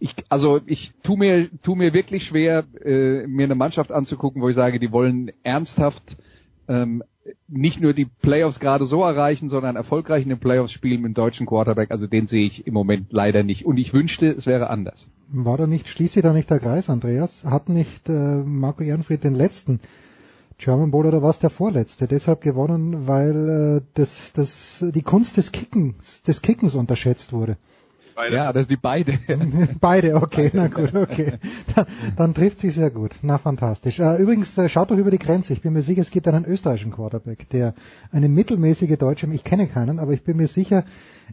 Ich, also ich tu mir, tu mir wirklich schwer, äh, mir eine Mannschaft anzugucken, wo ich sage, die wollen ernsthaft ähm, nicht nur die Playoffs gerade so erreichen, sondern erfolgreich in den Playoffs spielen mit dem deutschen Quarterback. Also den sehe ich im Moment leider nicht. Und ich wünschte, es wäre anders. War da nicht, schließt sich da nicht der Kreis, Andreas? Hat nicht äh, Marco Ehrenfried den letzten German Bowl oder was der vorletzte. Deshalb gewonnen, weil äh, das, das, die Kunst des Kickens, des Kickens unterschätzt wurde. Beide. Ja, das die beide. beide, okay, na gut, okay. Dann, dann trifft sie sehr gut. Na, fantastisch. Äh, übrigens, äh, schaut doch über die Grenze. Ich bin mir sicher, es gibt einen österreichischen Quarterback, der eine mittelmäßige deutsche, ich kenne keinen, aber ich bin mir sicher,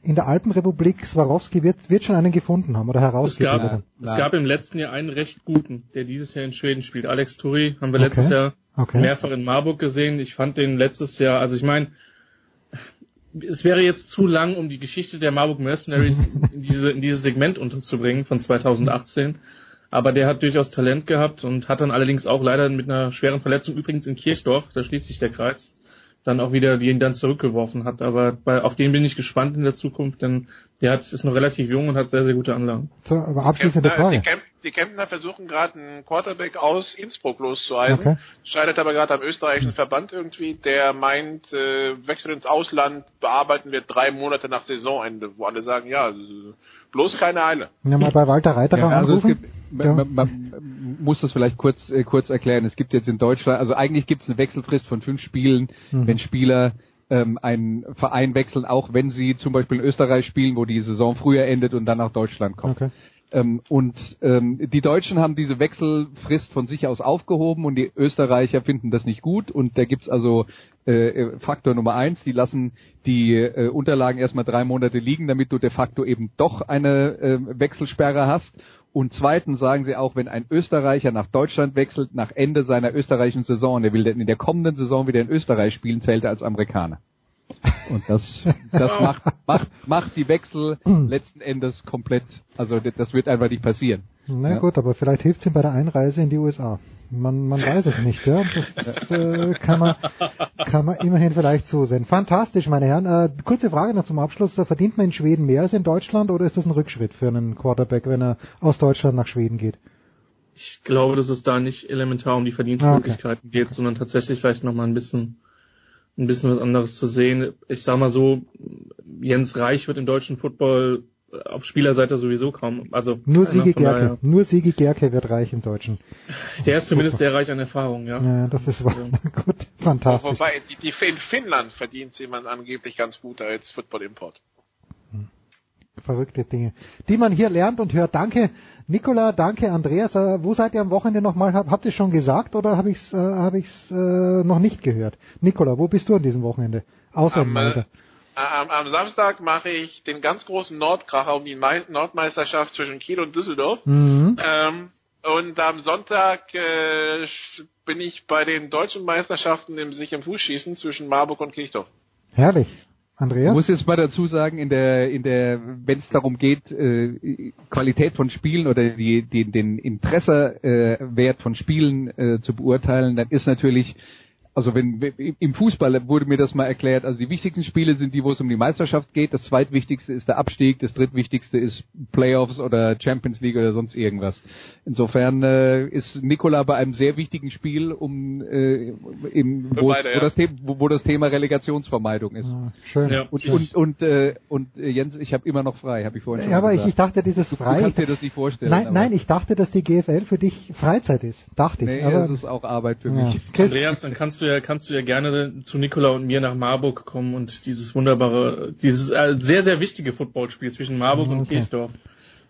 in der Alpenrepublik Swarovski wird, wird schon einen gefunden haben oder herausgegeben. Es gab, es gab im letzten Jahr einen recht guten, der dieses Jahr in Schweden spielt. Alex Turi haben wir okay. letztes Jahr okay. mehrfach in Marburg gesehen. Ich fand den letztes Jahr, also ich meine, es wäre jetzt zu lang, um die Geschichte der Marburg Mercenaries in, diese, in dieses Segment unterzubringen von 2018. Aber der hat durchaus Talent gehabt und hat dann allerdings auch leider mit einer schweren Verletzung übrigens in Kirchdorf, da schließt sich der Kreis, dann auch wieder, die ihn dann zurückgeworfen hat. Aber bei, auf den bin ich gespannt in der Zukunft, denn der hat, ist noch relativ jung und hat sehr, sehr gute Anlagen. So, aber abschließende Frage. Die, Camp, die Kempner versuchen gerade einen Quarterback aus Innsbruck loszueisen, okay. scheidet aber gerade am österreichischen Verband irgendwie, der meint, äh, Wechsel ins Ausland bearbeiten wir drei Monate nach Saisonende, wo alle sagen, ja, bloß keine Eile. Ja, mal bei Walter Reiterer ja, also anrufen. Gibt, man, man, man, muss das vielleicht kurz, äh, kurz erklären. Es gibt jetzt in Deutschland, also eigentlich gibt es eine Wechselfrist von fünf Spielen, mhm. wenn Spieler ähm, einen Verein wechseln, auch wenn sie zum Beispiel in Österreich spielen, wo die Saison früher endet und dann nach Deutschland kommen. Okay. Ähm, und ähm, die Deutschen haben diese Wechselfrist von sich aus aufgehoben und die Österreicher finden das nicht gut. Und da gibt's also äh, Faktor Nummer eins, die lassen die äh, Unterlagen erstmal drei Monate liegen, damit du de facto eben doch eine äh, Wechselsperre hast. Und zweitens sagen sie auch, wenn ein Österreicher nach Deutschland wechselt, nach Ende seiner österreichischen Saison, er will in der kommenden Saison wieder in Österreich spielen, zählt er als Amerikaner. Und das, das macht, macht, macht die Wechsel letzten Endes komplett, also das wird einfach nicht passieren. Na ja. gut, aber vielleicht hilft es ihm bei der Einreise in die USA. Man, man weiß es nicht, ja. Das äh, kann, man, kann man immerhin vielleicht so sehen. Fantastisch, meine Herren. Äh, kurze Frage noch zum Abschluss. Verdient man in Schweden mehr als in Deutschland oder ist das ein Rückschritt für einen Quarterback, wenn er aus Deutschland nach Schweden geht? Ich glaube, dass es da nicht elementar um die Verdienstmöglichkeiten okay. geht, sondern tatsächlich vielleicht nochmal ein bisschen ein bisschen was anderes zu sehen. Ich sag mal so, Jens Reich wird im deutschen Football auf Spielerseite sowieso kaum. Also nur Siege Gerke, nur Siege Gerke wird reich im Deutschen. Der ist zumindest sehr reich an Erfahrung, ja. Ja, das ist wahr. gut, fantastisch. Wobei die, die in Finnland verdient jemand angeblich ganz gut als Football Import. Verrückte Dinge, die man hier lernt und hört. Danke, Nicola, danke, Andreas. Äh, wo seid ihr am Wochenende nochmal? Hab, habt ihr schon gesagt oder habe ich es äh, hab ich's, äh, noch nicht gehört? Nicola, wo bist du an diesem Wochenende? Außer am, äh, am, am Samstag mache ich den ganz großen Nordkracher um die Nordmeisterschaft zwischen Kiel und Düsseldorf. Mhm. Ähm, und am Sonntag äh, bin ich bei den deutschen Meisterschaften im sich im Fußschießen zwischen Marburg und Kirchdorf. Herrlich. Andreas? Ich muss jetzt mal dazu sagen, in der, in der, wenn es darum geht, äh, Qualität von Spielen oder die, die, den Interessewert äh, von Spielen äh, zu beurteilen, dann ist natürlich also wenn im Fußball wurde mir das mal erklärt, also die wichtigsten Spiele sind die, wo es um die Meisterschaft geht, das zweitwichtigste ist der Abstieg, das drittwichtigste ist Playoffs oder Champions League oder sonst irgendwas. Insofern äh, ist Nikola bei einem sehr wichtigen Spiel, um äh, im, wo, beide, wo, ja. das Thema, wo, wo, das Thema Relegationsvermeidung ist. Ah, schön. Ja. Und, und, und, äh, und äh, Jens, ich habe immer noch frei, habe ich vorhin schon ja, aber gesagt. Ich, ich dachte, dieses du, frei. Du kannst dir das nicht vorstellen. Nein, nein, ich dachte, dass die GFL für dich Freizeit ist. Dachte nee, ich. aber das ist auch Arbeit für ja. mich. Andreas, dann kannst du ja, kannst du ja gerne zu Nikola und mir nach Marburg kommen und dieses wunderbare, dieses äh, sehr, sehr wichtige Footballspiel zwischen Marburg okay. und Kirchdorf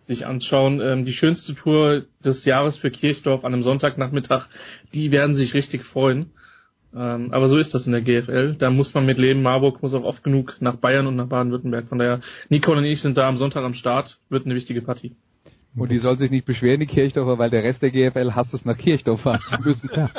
sich anschauen. Ähm, die schönste Tour des Jahres für Kirchdorf an einem Sonntagnachmittag, die werden sich richtig freuen. Ähm, aber so ist das in der GFL. Da muss man mit leben. Marburg muss auch oft genug nach Bayern und nach Baden-Württemberg. Von daher, Nicole und ich sind da am Sonntag am Start. Wird eine wichtige Partie. Und die soll sich nicht beschweren, die Kirchdorfer, weil der Rest der GFL hasst es nach Kirchdorf fahren zu müssen. Ja.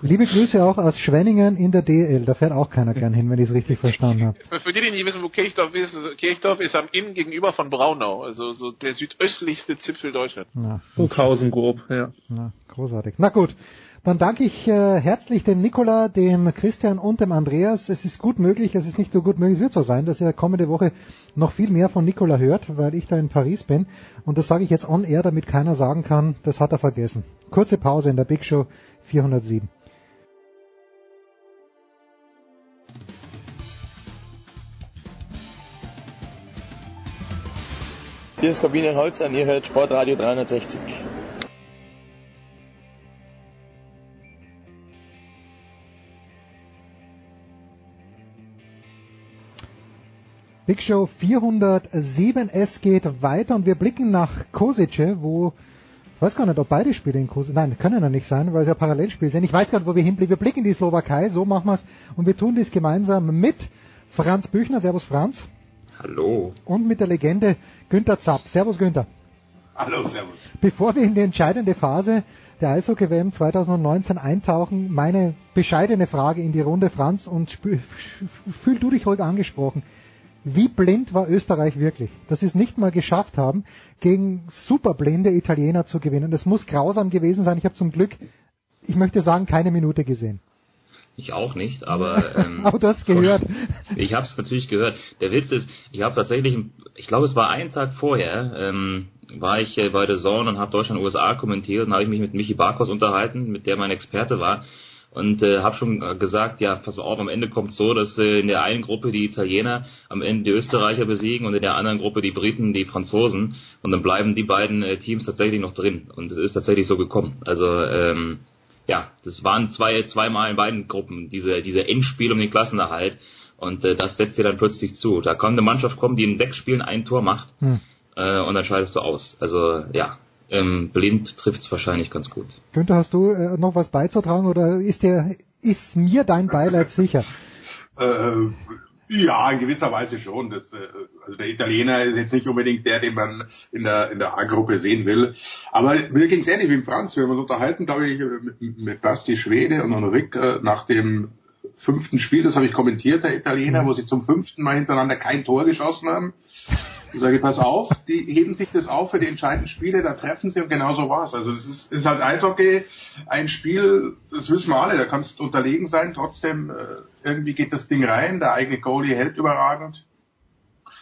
Liebe Grüße auch aus Schwenningen in der DL. Da fährt auch keiner gern hin, wenn ich es richtig verstanden habe. Für, für die, die nicht wissen, wo Kirchdorf ist, also Kirchdorf ist am Inn gegenüber von Braunau, also so der südöstlichste Zipfel Deutschlands. Burghausen grob, ja. Na, großartig. Na gut. Dann danke ich äh, herzlich dem Nikola, dem Christian und dem Andreas. Es ist gut möglich, es ist nicht nur gut möglich, es wird so sein, dass ihr kommende Woche noch viel mehr von Nikola hört, weil ich da in Paris bin. Und das sage ich jetzt on air, damit keiner sagen kann, das hat er vergessen. Kurze Pause in der Big Show 407. Hier ist Corbinian Holz und ihr hört Sportradio 360. Big Show 407. Es geht weiter und wir blicken nach Kosice, wo ich weiß gar nicht, ob beide Spiele in Kosice, nein, können ja nicht sein, weil es ja Parallelspiele sind. Ich weiß gar nicht, wo wir hinblicken. Wir blicken in die Slowakei, so machen wir es und wir tun dies gemeinsam mit Franz Büchner. Servus Franz. Hallo. Und mit der Legende Günther Zapp. Servus Günther. Hallo, servus. Bevor wir in die entscheidende Phase der Eishockey-WM 2019 eintauchen, meine bescheidene Frage in die Runde, Franz, und fühl du dich ruhig angesprochen. Wie blind war Österreich wirklich, dass sie es nicht mal geschafft haben, gegen superblinde Italiener zu gewinnen? Das muss grausam gewesen sein. Ich habe zum Glück, ich möchte sagen, keine Minute gesehen. Ich auch nicht, aber ähm, aber du hast gehört. Ich habe es natürlich gehört. Der Witz ist, ich habe tatsächlich, ich glaube, es war einen Tag vorher, ähm, war ich äh, bei der Zone und habe Deutschland USA kommentiert und habe ich mich mit Michi Barkos unterhalten, mit der mein Experte war und äh, habe schon äh, gesagt, ja, pass mal auf, am Ende kommt so, dass äh, in der einen Gruppe die Italiener am Ende die Österreicher besiegen und in der anderen Gruppe die Briten die Franzosen und dann bleiben die beiden äh, Teams tatsächlich noch drin und es ist tatsächlich so gekommen. Also ähm, ja, das waren zwei zweimal in beiden Gruppen diese diese Endspiel um den Klassenerhalt und äh, das setzt dir dann plötzlich zu. Da kann eine Mannschaft kommen, die in sechs Spielen ein Tor macht. Hm äh, und dann scheidest du aus. Also ja, ähm, blind trifft es wahrscheinlich ganz gut. Günther, hast du äh, noch was beizutragen oder ist dir ist mir dein Beileid sicher? Äh, ja, in gewisser Weise schon. Das, äh, also der Italiener ist jetzt nicht unbedingt der, den man in der in der A-Gruppe sehen will. Aber mir ging es ähnlich wie im Franz. Wir haben uns unterhalten, glaube ich, mit, mit Basti Schwede und Rick äh, nach dem fünften Spiel, das habe ich kommentiert, der Italiener, mhm. wo sie zum fünften Mal hintereinander kein Tor geschossen haben. Ich sage, pass auf, die heben sich das auf für die entscheidenden Spiele, da treffen sie und genau so war's. Also es ist, ist halt Eishockey, ein Spiel, das wissen wir alle, da kannst du unterlegen sein, trotzdem äh, irgendwie geht das Ding rein, der eigene Goalie hält überragend.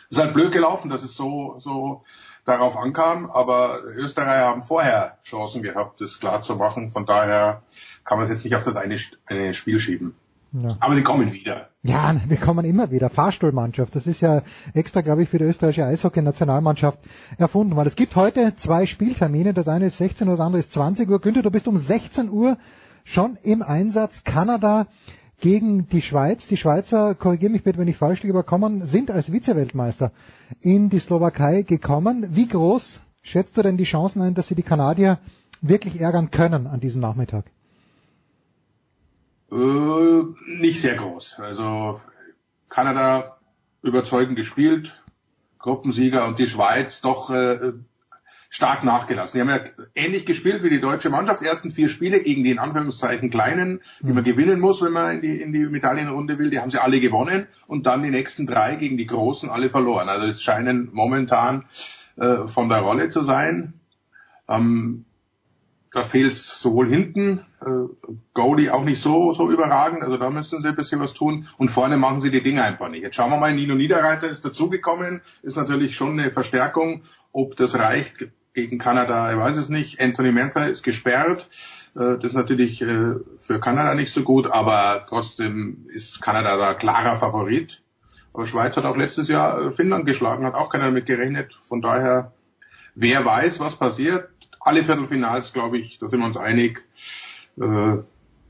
Es ist halt blöd gelaufen, dass es so, so darauf ankam, aber Österreicher haben vorher Chancen gehabt, das klar zu machen, von daher kann man es jetzt nicht auf das eine, eine Spiel schieben. Ja. Aber sie kommen wieder. Ja, wir kommen immer wieder. Fahrstuhlmannschaft. Das ist ja extra, glaube ich, für die österreichische Eishockey-Nationalmannschaft erfunden worden. Es gibt heute zwei Spieltermine. Das eine ist 16 Uhr, das andere ist 20 Uhr. Günther, du bist um 16 Uhr schon im Einsatz. Kanada gegen die Schweiz. Die Schweizer, korrigiere mich bitte, wenn ich falsch liege, kommen, sind als Vizeweltmeister in die Slowakei gekommen. Wie groß schätzt du denn die Chancen ein, dass sie die Kanadier wirklich ärgern können an diesem Nachmittag? Äh, nicht sehr groß. Also Kanada überzeugend gespielt, Gruppensieger und die Schweiz doch äh, stark nachgelassen. Die haben ja ähnlich gespielt wie die deutsche Mannschaft. Die ersten vier Spiele gegen die in Anführungszeichen kleinen, die man mhm. gewinnen muss, wenn man in die, in die Medaillenrunde will, die haben sie alle gewonnen und dann die nächsten drei gegen die Großen alle verloren. Also es scheinen momentan äh, von der Rolle zu sein. Ähm, da fehlt es sowohl hinten, äh, Goalie auch nicht so, so überragend, also da müssen sie ein bisschen was tun. Und vorne machen sie die Dinge einfach nicht. Jetzt schauen wir mal, Nino Niederreiter ist dazugekommen, ist natürlich schon eine Verstärkung. Ob das reicht gegen Kanada, ich weiß es nicht. Anthony Mantha ist gesperrt. Äh, das ist natürlich äh, für Kanada nicht so gut, aber trotzdem ist Kanada da klarer Favorit. Aber Schweiz hat auch letztes Jahr äh, Finnland geschlagen, hat auch keiner damit gerechnet. Von daher, wer weiß, was passiert alle Viertelfinals, glaube ich, da sind wir uns einig. Äh,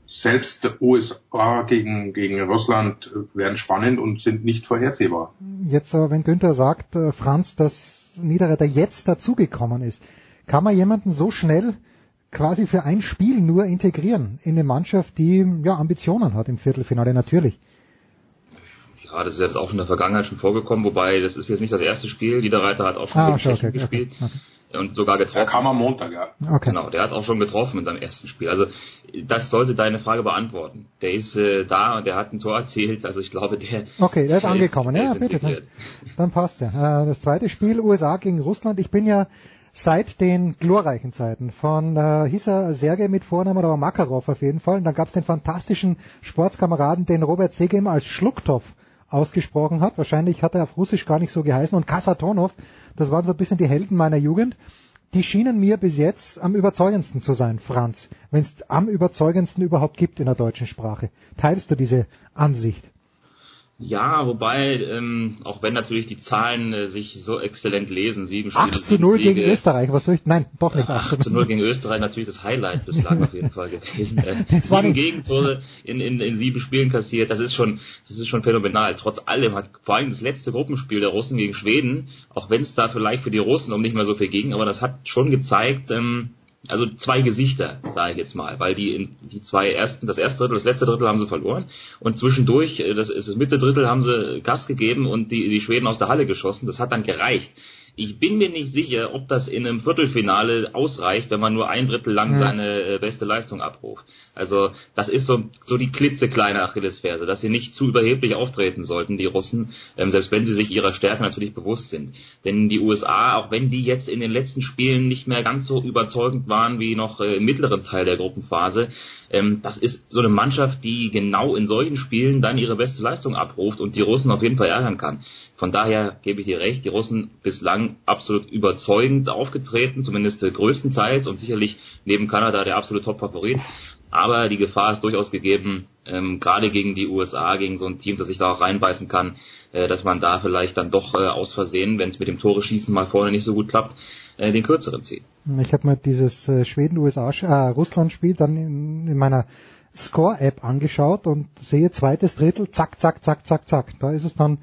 selbst USA gegen, gegen Russland werden spannend und sind nicht vorhersehbar. Jetzt aber, wenn Günther sagt, äh, Franz, dass Niederreiter jetzt dazugekommen ist, kann man jemanden so schnell quasi für ein Spiel nur integrieren in eine Mannschaft, die ja Ambitionen hat im Viertelfinale natürlich. Ja, das ist jetzt auch in der Vergangenheit schon vorgekommen, wobei das ist jetzt nicht das erste Spiel. Niederreiter hat auch schon ah, okay, okay, gespielt. Okay, und sogar getroffen. Der kam am Montag, ja. Okay. Genau, der hat auch schon getroffen in seinem ersten Spiel. Also das sollte deine Frage beantworten. Der ist äh, da und der hat ein Tor erzielt. Also ich glaube, der. Okay, der ist angekommen. Ist, ja, bitte. Dann, dann passt ja. Äh, das zweite Spiel USA gegen Russland. Ich bin ja seit den glorreichen Zeiten von äh, hieß er Sergei mit Vornamen oder Makarov auf jeden Fall. Und dann gab es den fantastischen Sportskameraden, den Robert Seger immer als Schlucktoff ausgesprochen hat. Wahrscheinlich hat er auf Russisch gar nicht so geheißen. Und Kasatonov, das waren so ein bisschen die Helden meiner Jugend. Die schienen mir bis jetzt am überzeugendsten zu sein, Franz, wenn es am überzeugendsten überhaupt gibt in der deutschen Sprache. Teilst du diese Ansicht? Ja, wobei, ähm, auch wenn natürlich die Zahlen äh, sich so exzellent lesen, sieben Spiele, 8 zu 0 Siege, gegen Österreich, was soll ich, nein, doch nicht 8 zu 0 gegen Österreich, natürlich das Highlight bislang auf jeden Fall gewesen. Äh, sieben Gegentore in, in, in sieben Spielen kassiert, das ist schon, das ist schon phänomenal. Trotz allem hat vor allem das letzte Gruppenspiel der Russen gegen Schweden, auch wenn es da vielleicht für die Russen um nicht mehr so viel ging, aber das hat schon gezeigt, ähm, also zwei Gesichter, sage ich jetzt mal, weil die in, die zwei ersten, das erste Drittel, das letzte Drittel haben sie verloren und zwischendurch, äh, das ist das Mitte Drittel, haben sie Gas gegeben und die, die Schweden aus der Halle geschossen. Das hat dann gereicht. Ich bin mir nicht sicher, ob das in einem Viertelfinale ausreicht, wenn man nur ein Drittel lang Ja. seine äh, beste Leistung abruft. Also das ist so, so die klitzekleine Achillesferse, dass sie nicht zu überheblich auftreten sollten, die Russen, ähm, selbst wenn sie sich ihrer Stärke natürlich bewusst sind. Denn die USA, auch wenn die jetzt in den letzten Spielen nicht mehr ganz so überzeugend waren wie noch äh, im mittleren Teil der Gruppenphase, ähm, das ist so eine Mannschaft, die genau in solchen Spielen dann ihre beste Leistung abruft und die Russen auf jeden Fall ärgern kann. Von daher gebe ich dir recht, die Russen bislang absolut überzeugend aufgetreten, zumindest äh, größtenteils und sicherlich neben Kanada der absolute Top-Favorit. Aber die Gefahr ist durchaus gegeben, ähm, gerade gegen die USA, gegen so ein Team, das sich da auch reinbeißen kann, äh, dass man da vielleicht dann doch äh, aus Versehen, wenn es mit dem Tore schießen mal vorne nicht so gut klappt, äh, den kürzeren zieht. Ich habe mir dieses äh, Schweden-USA-Russland-Spiel dann in, in meiner Score-App angeschaut und sehe zweites Drittel, zack, zack, zack, zack, zack. Da ist es dann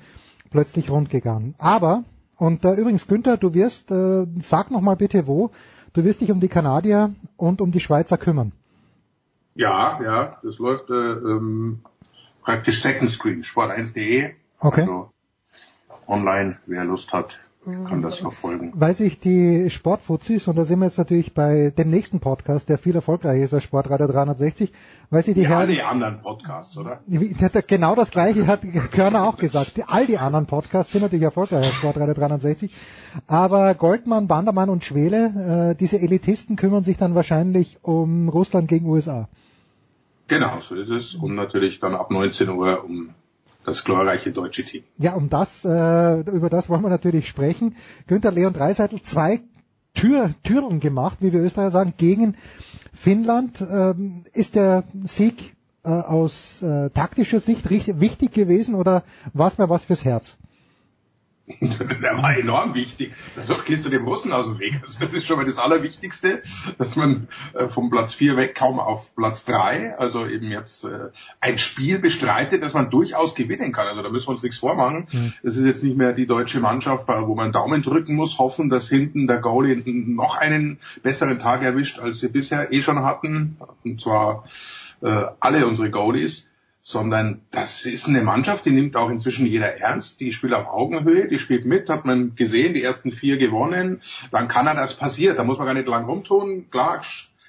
plötzlich rund gegangen. Aber, und äh, übrigens, Günther, du wirst, äh, sag nochmal bitte wo, du wirst dich um die Kanadier und um die Schweizer kümmern. Ja, ja, das läuft äh, ähm, praktisch Second Screen, sport1.de. Okay. Also online, wer Lust hat, kann das verfolgen. Weil sich die Sportfuzis, und da sind wir jetzt natürlich bei dem nächsten Podcast, der viel erfolgreicher ist als Sportradio 360, weil sich die Wie Herren... alle anderen Podcasts, oder? Genau das gleiche hat Körner auch gesagt. Die, all die anderen Podcasts sind natürlich erfolgreich als Sportradio 360. Aber Goldmann, Bandermann und Schwele, äh, diese Elitisten kümmern sich dann wahrscheinlich um Russland gegen USA. Genau, so ist es. Und natürlich dann ab 19 Uhr um das glorreiche deutsche Team. Ja, um das, äh, über das wollen wir natürlich sprechen. Günther Leon Dreiseitel, zwei Tür, Türen gemacht, wie wir Österreicher sagen, gegen Finnland. Ähm, ist der Sieg äh, aus äh, taktischer Sicht richtig, wichtig gewesen oder war es mir was fürs Herz? Der war enorm wichtig. Dadurch gehst du dem Russen aus dem Weg. Also das ist schon mal das Allerwichtigste, dass man äh, vom Platz 4 weg kaum auf Platz 3, also eben jetzt äh, ein Spiel bestreitet, das man durchaus gewinnen kann. Also da müssen wir uns nichts vormachen. Das ist jetzt nicht mehr die deutsche Mannschaft, wo man Daumen drücken muss, hoffen, dass hinten der Goalie noch einen besseren Tag erwischt, als sie bisher eh schon hatten. Und zwar äh, alle unsere Goalies sondern das ist eine Mannschaft, die nimmt auch inzwischen jeder ernst, die spielt auf Augenhöhe, die spielt mit, hat man gesehen, die ersten vier gewonnen, dann kann er das passiert, da muss man gar nicht lang rumtun, klar,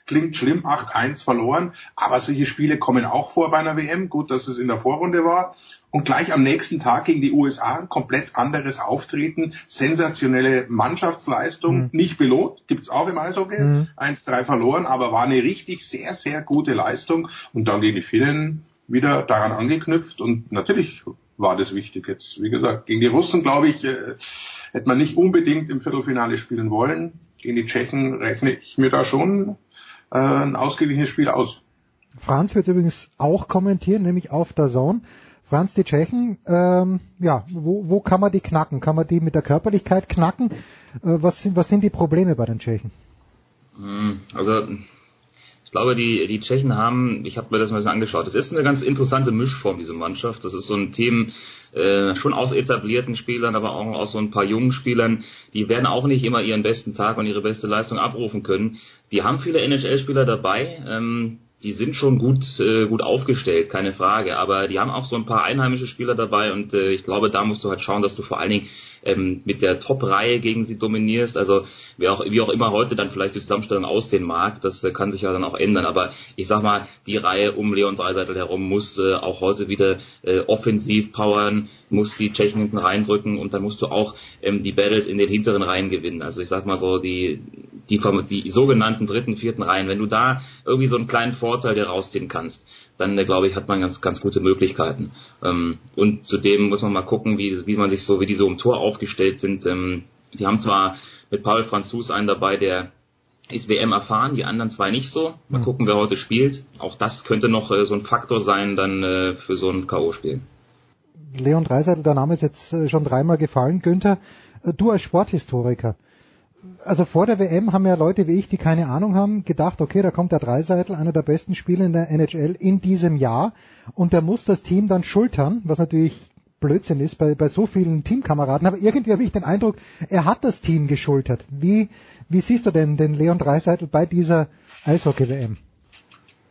klingt schlimm, 8-1 verloren, aber solche Spiele kommen auch vor bei einer WM, gut, dass es in der Vorrunde war. Und gleich am nächsten Tag gegen die USA ein komplett anderes Auftreten, sensationelle Mannschaftsleistung, nicht belohnt, gibt's auch im Eishockey, Mhm. 1-3 verloren, aber war eine richtig sehr, sehr gute Leistung. Und dann gegen die Finnen wieder daran angeknüpft und natürlich war das wichtig jetzt. Wie gesagt, gegen die Russen, glaube ich, äh, hätte man nicht unbedingt im Viertelfinale spielen wollen. Gegen die Tschechen rechne ich mir da schon äh, ein ausgeglichenes Spiel aus. Franz wird übrigens auch kommentieren, nämlich auf der Zone. Franz, die Tschechen, ähm, ja, wo, wo kann man die knacken? Kann man die mit der Körperlichkeit knacken? Äh, was, sind, was sind die Probleme bei den Tschechen? Hm, Also glaube, die, die Tschechen haben, ich habe mir das mal so angeschaut, das ist eine ganz interessante Mischform, diese Mannschaft. Das ist so ein Team äh, schon aus etablierten Spielern, aber auch aus so ein paar jungen Spielern. Die werden auch nicht immer ihren besten Tag und ihre beste Leistung abrufen können. Die haben viele NHL-Spieler dabei. Ähm, die sind schon gut äh, gut aufgestellt, keine Frage. Aber die haben auch so ein paar einheimische Spieler dabei und äh, ich glaube, da musst du halt schauen, dass du vor allen Dingen ähm, mit der Top-Reihe gegen sie dominierst. Also wie auch, wie auch immer heute dann vielleicht die Zusammenstellung aussehen mag, das äh, kann sich ja dann auch ändern. Aber ich sag mal, die Reihe um Leon Dreiseitel herum muss äh, auch heute wieder äh, offensiv powern, muss die Tschechen hinten reindrücken und dann musst du auch ähm, die Battles in den hinteren Reihen gewinnen. Also ich sag mal so, die, die, die sogenannten dritten, vierten Reihen, wenn du da irgendwie so einen kleinen Vorteil dir rausziehen kannst, dann äh, glaube ich, hat man ganz, ganz gute Möglichkeiten. Ähm, und zudem muss man mal gucken, wie, wie man sich so, wie die so im Tor aufgestellt sind. Ähm, die haben zwar mit Paul Franzus einen dabei, der ist WM erfahren, die anderen zwei nicht so. Mal Mhm. gucken, wer heute spielt. Auch das könnte noch äh, so ein Faktor sein dann äh, für so ein K.O.-Spiel. Leon Dreiseitel, der Name ist jetzt äh, schon dreimal gefallen. Günther, äh, du als Sporthistoriker, also vor der WM haben ja Leute wie ich, die keine Ahnung haben, gedacht, okay, da kommt der Dreiseitel, einer der besten Spieler in der NHL in diesem Jahr und der muss das Team dann schultern, was natürlich Blödsinn ist bei, bei so vielen Teamkameraden, aber irgendwie habe ich den Eindruck, er hat das Team geschultert. Wie, wie siehst du denn den Leon Dreiseitel bei dieser Eishockey-WM?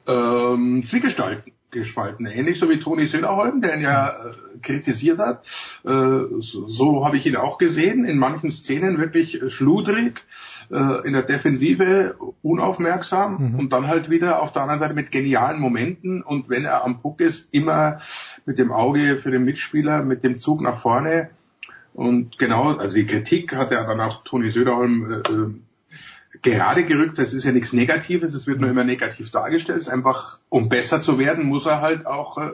Ähm, Zwiegespalten gespalten. Ähnlich so wie Toni Söderholm, der ihn ja äh, kritisiert hat. Äh, so so habe ich ihn auch gesehen. In manchen Szenen wirklich schludrig, äh, in der Defensive unaufmerksam mhm. und dann halt wieder auf der anderen Seite mit genialen Momenten und wenn er am Puck ist, immer mit dem Auge für den Mitspieler, mit dem Zug nach vorne. Und genau, also die Kritik hat er dann auch Toni Söderholm äh, äh gerade gerückt. Das ist ja nichts Negatives, es wird nur immer negativ dargestellt. Es ist einfach, um besser zu werden, muss er halt auch äh,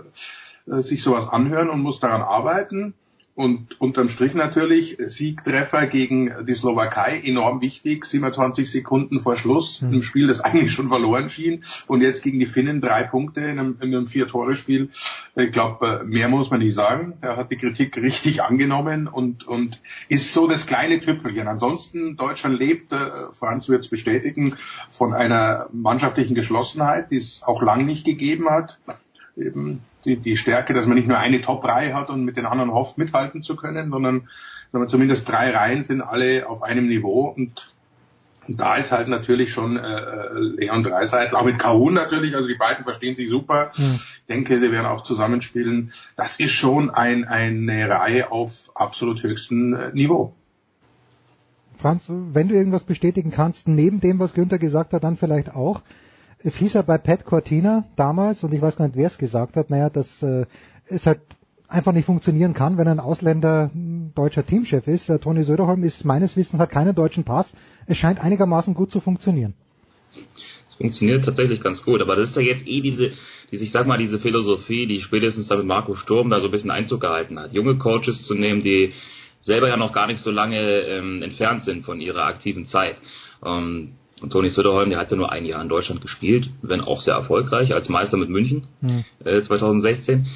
äh sich sowas anhören und muss daran arbeiten. Und unterm Strich natürlich Siegtreffer gegen die Slowakei enorm wichtig, 27 Sekunden vor Schluss, mhm. im Spiel, das eigentlich schon verloren schien. Und jetzt gegen die Finnen drei Punkte in einem, in einem Vier-Tore-Spiel. Ich glaube, mehr muss man nicht sagen. Er hat die Kritik richtig angenommen und, und ist so das kleine Tüpfelchen. Ansonsten, Deutschland lebt, äh, Franz wird es bestätigen, von einer mannschaftlichen Geschlossenheit, die es auch lang nicht gegeben hat. Eben die, die Stärke, dass man nicht nur eine Top-Reihe hat und mit den anderen hofft, mithalten zu können, sondern, sondern zumindest drei Reihen sind alle auf einem Niveau und, und da ist halt natürlich schon äh, äh Leon Dreiseitel, auch mit Kahun natürlich, also die beiden verstehen sich super. Mhm. Ich denke, sie werden auch zusammenspielen. Das ist schon ein, eine Reihe auf absolut höchstem äh, Niveau. Franz, wenn du irgendwas bestätigen kannst, neben dem, was Günther gesagt hat, dann vielleicht auch, es hieß ja bei Pat Cortina damals, und ich weiß gar nicht, wer es gesagt hat, naja, dass äh, es halt einfach nicht funktionieren kann, wenn ein Ausländer deutscher Teamchef ist. Der Toni Söderholm ist meines Wissens hat keinen deutschen Pass. Es scheint einigermaßen gut zu funktionieren. Es funktioniert tatsächlich ganz gut, aber das ist ja jetzt eh diese, diese, ich sag mal, diese Philosophie, die spätestens da mit Marco Sturm da so ein bisschen Einzug gehalten hat. Junge Coaches zu nehmen, die selber ja noch gar nicht so lange ähm, entfernt sind von ihrer aktiven Zeit. Ähm, und Toni Söderholm, der hat ja nur ein Jahr in Deutschland gespielt, wenn auch sehr erfolgreich, als Meister mit München mhm. äh, 2016.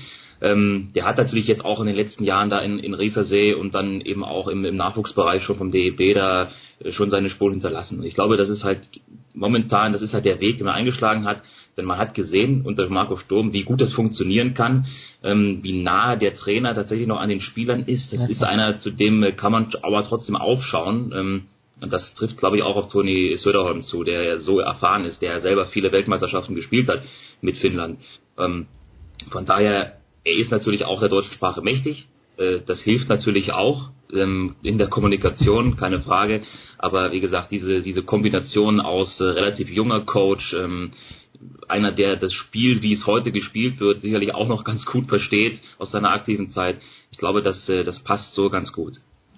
Ähm, der hat natürlich jetzt auch in den letzten Jahren da in, in Riesersee und dann eben auch im, im Nachwuchsbereich schon vom DEB da äh, schon seine Spuren hinterlassen. Und ich glaube, das ist halt momentan, das ist halt der Weg, den man eingeschlagen hat, denn man hat gesehen unter Marco Sturm, wie gut das funktionieren kann, ähm, wie nah der Trainer tatsächlich noch an den Spielern ist. Das ja, ist einer, zu dem äh, kann man aber trotzdem aufschauen. Ähm, und das trifft, glaube ich, auch auf Toni Söderholm zu, der ja so erfahren ist, der ja selber viele Weltmeisterschaften gespielt hat mit Finnland. Ähm, von daher, er ist natürlich auch der deutschen Sprache mächtig. Äh, das hilft natürlich auch ähm, in der Kommunikation, keine Frage. Aber wie gesagt, diese, diese Kombination aus äh, relativ junger Coach, ähm, einer, der das Spiel, wie es heute gespielt wird, sicherlich auch noch ganz gut versteht aus seiner aktiven Zeit. Ich glaube, das, äh, das passt so ganz gut.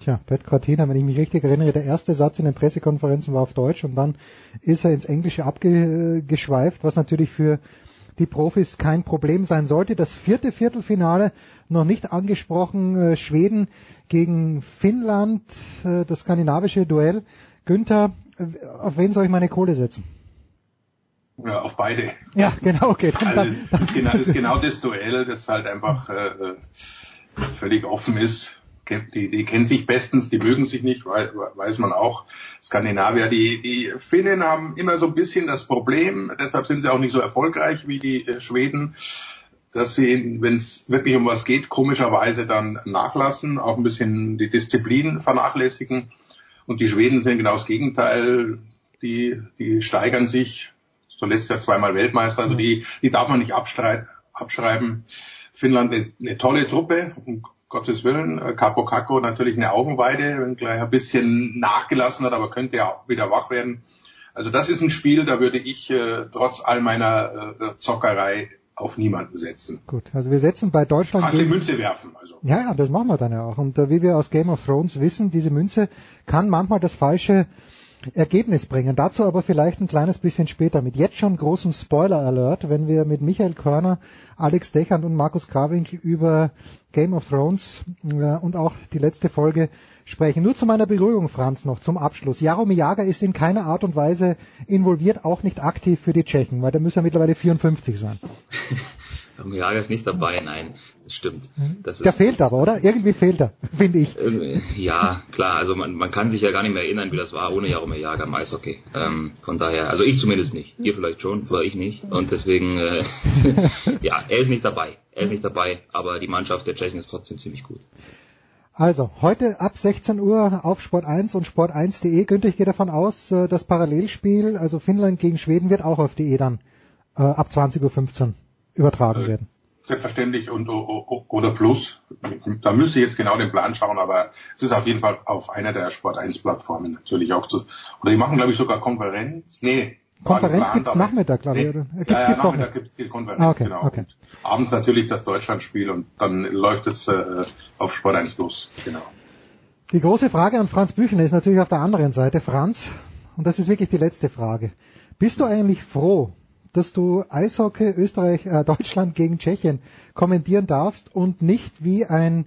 Tja, Pat Cortina, wenn ich mich richtig erinnere, der erste Satz in den Pressekonferenzen war auf Deutsch und dann ist er ins Englische abgeschweift, was natürlich für die Profis kein Problem sein sollte. Das vierte Viertelfinale noch nicht angesprochen, äh, Schweden gegen Finnland, äh, das skandinavische Duell. Günther, äh, auf wen soll ich meine Kohle setzen? Ja, auf beide. Ja, genau, okay. Dann, das, ist genau, das ist genau das Duell, das halt einfach äh, völlig offen ist die, die kennen sich bestens, die mögen sich nicht, weiß man auch. Skandinavier, die, die Finnen haben immer so ein bisschen das Problem, deshalb sind sie auch nicht so erfolgreich wie die äh, Schweden, dass sie, wenn es wirklich um was geht, komischerweise dann nachlassen, auch ein bisschen die Disziplin vernachlässigen. Und die Schweden sind genau das Gegenteil, die, die steigern sich, zuletzt ja zweimal Weltmeister, also die, die darf man nicht abschreiben. Finnland eine, eine tolle Truppe, Gottes Willen. Äh, Capo Caco natürlich eine Augenweide, wenn gleich ein bisschen nachgelassen hat, aber könnte ja auch wieder wach werden. Also das ist ein Spiel, da würde ich äh, trotz all meiner äh, Zockerei auf niemanden setzen. Gut, also wir setzen bei Deutschland. Kannst gegen... die Münze werfen. Also. Ja, ja, das machen wir dann ja auch. Und äh, wie wir aus Game of Thrones wissen, diese Münze kann manchmal das falsche Ergebnis bringen. Dazu aber vielleicht ein kleines bisschen später mit jetzt schon großem Spoiler-Alert, wenn wir mit Michael Körner, Alex Dechand und Markus Krawink über Game of Thrones äh, und auch die letzte Folge sprechen. Nur zu meiner Beruhigung, Franz, noch zum Abschluss. Jaromir Jager ist in keiner Art und Weise involviert, auch nicht aktiv für die Tschechen, weil da müsste er mittlerweile 54 sein. Jager ist nicht dabei, nein, das stimmt. Das Der ist, fehlt aber, oder? Irgendwie fehlt er, finde ich. äh, ja, klar, also man, man kann sich ja gar nicht mehr erinnern, wie das war ohne Jaromir Jager im Eishockey. Ähm, von daher, also ich zumindest nicht. Ihr vielleicht schon, aber ich nicht. Und deswegen, äh, ja, er ist nicht dabei. Er ist nicht dabei, aber die Mannschaft der Tschechen ist trotzdem ziemlich gut. Also, heute ab 16 Uhr auf Sport 1 und Sport1.de. Günther, ich gehe davon aus, äh, das Parallelspiel, also Finnland gegen Schweden, wird auch auf DE dann äh, ab 20.15 Uhr übertragen Äh, werden. Selbstverständlich und oder Plus. Da müsste ich jetzt genau den Plan schauen, aber es ist auf jeden Fall auf einer der Sport 1 Plattformen natürlich auch zu. Oder die machen glaube ich sogar Konferenz. Nee. Konferenz gibt's aber- Nachmittag, glaube ich, Nee. oder? Gibt's- ja, ja, gibt's Nachmittag nicht. gibt's die Konferenz, Ah, okay, genau. okay. Abends natürlich das Deutschlandspiel und dann läuft es äh, auf Sport 1 Plus. Genau. Die große Frage an Franz Büchner ist natürlich auf der anderen Seite. Franz, und das ist wirklich die letzte Frage. Bist du eigentlich froh, dass du Eishockey Österreich, äh, Deutschland gegen Tschechien kommentieren darfst und nicht wie ein,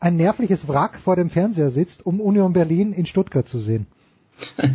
ein nervliches Wrack vor dem Fernseher sitzt, um Union Berlin in Stuttgart zu sehen?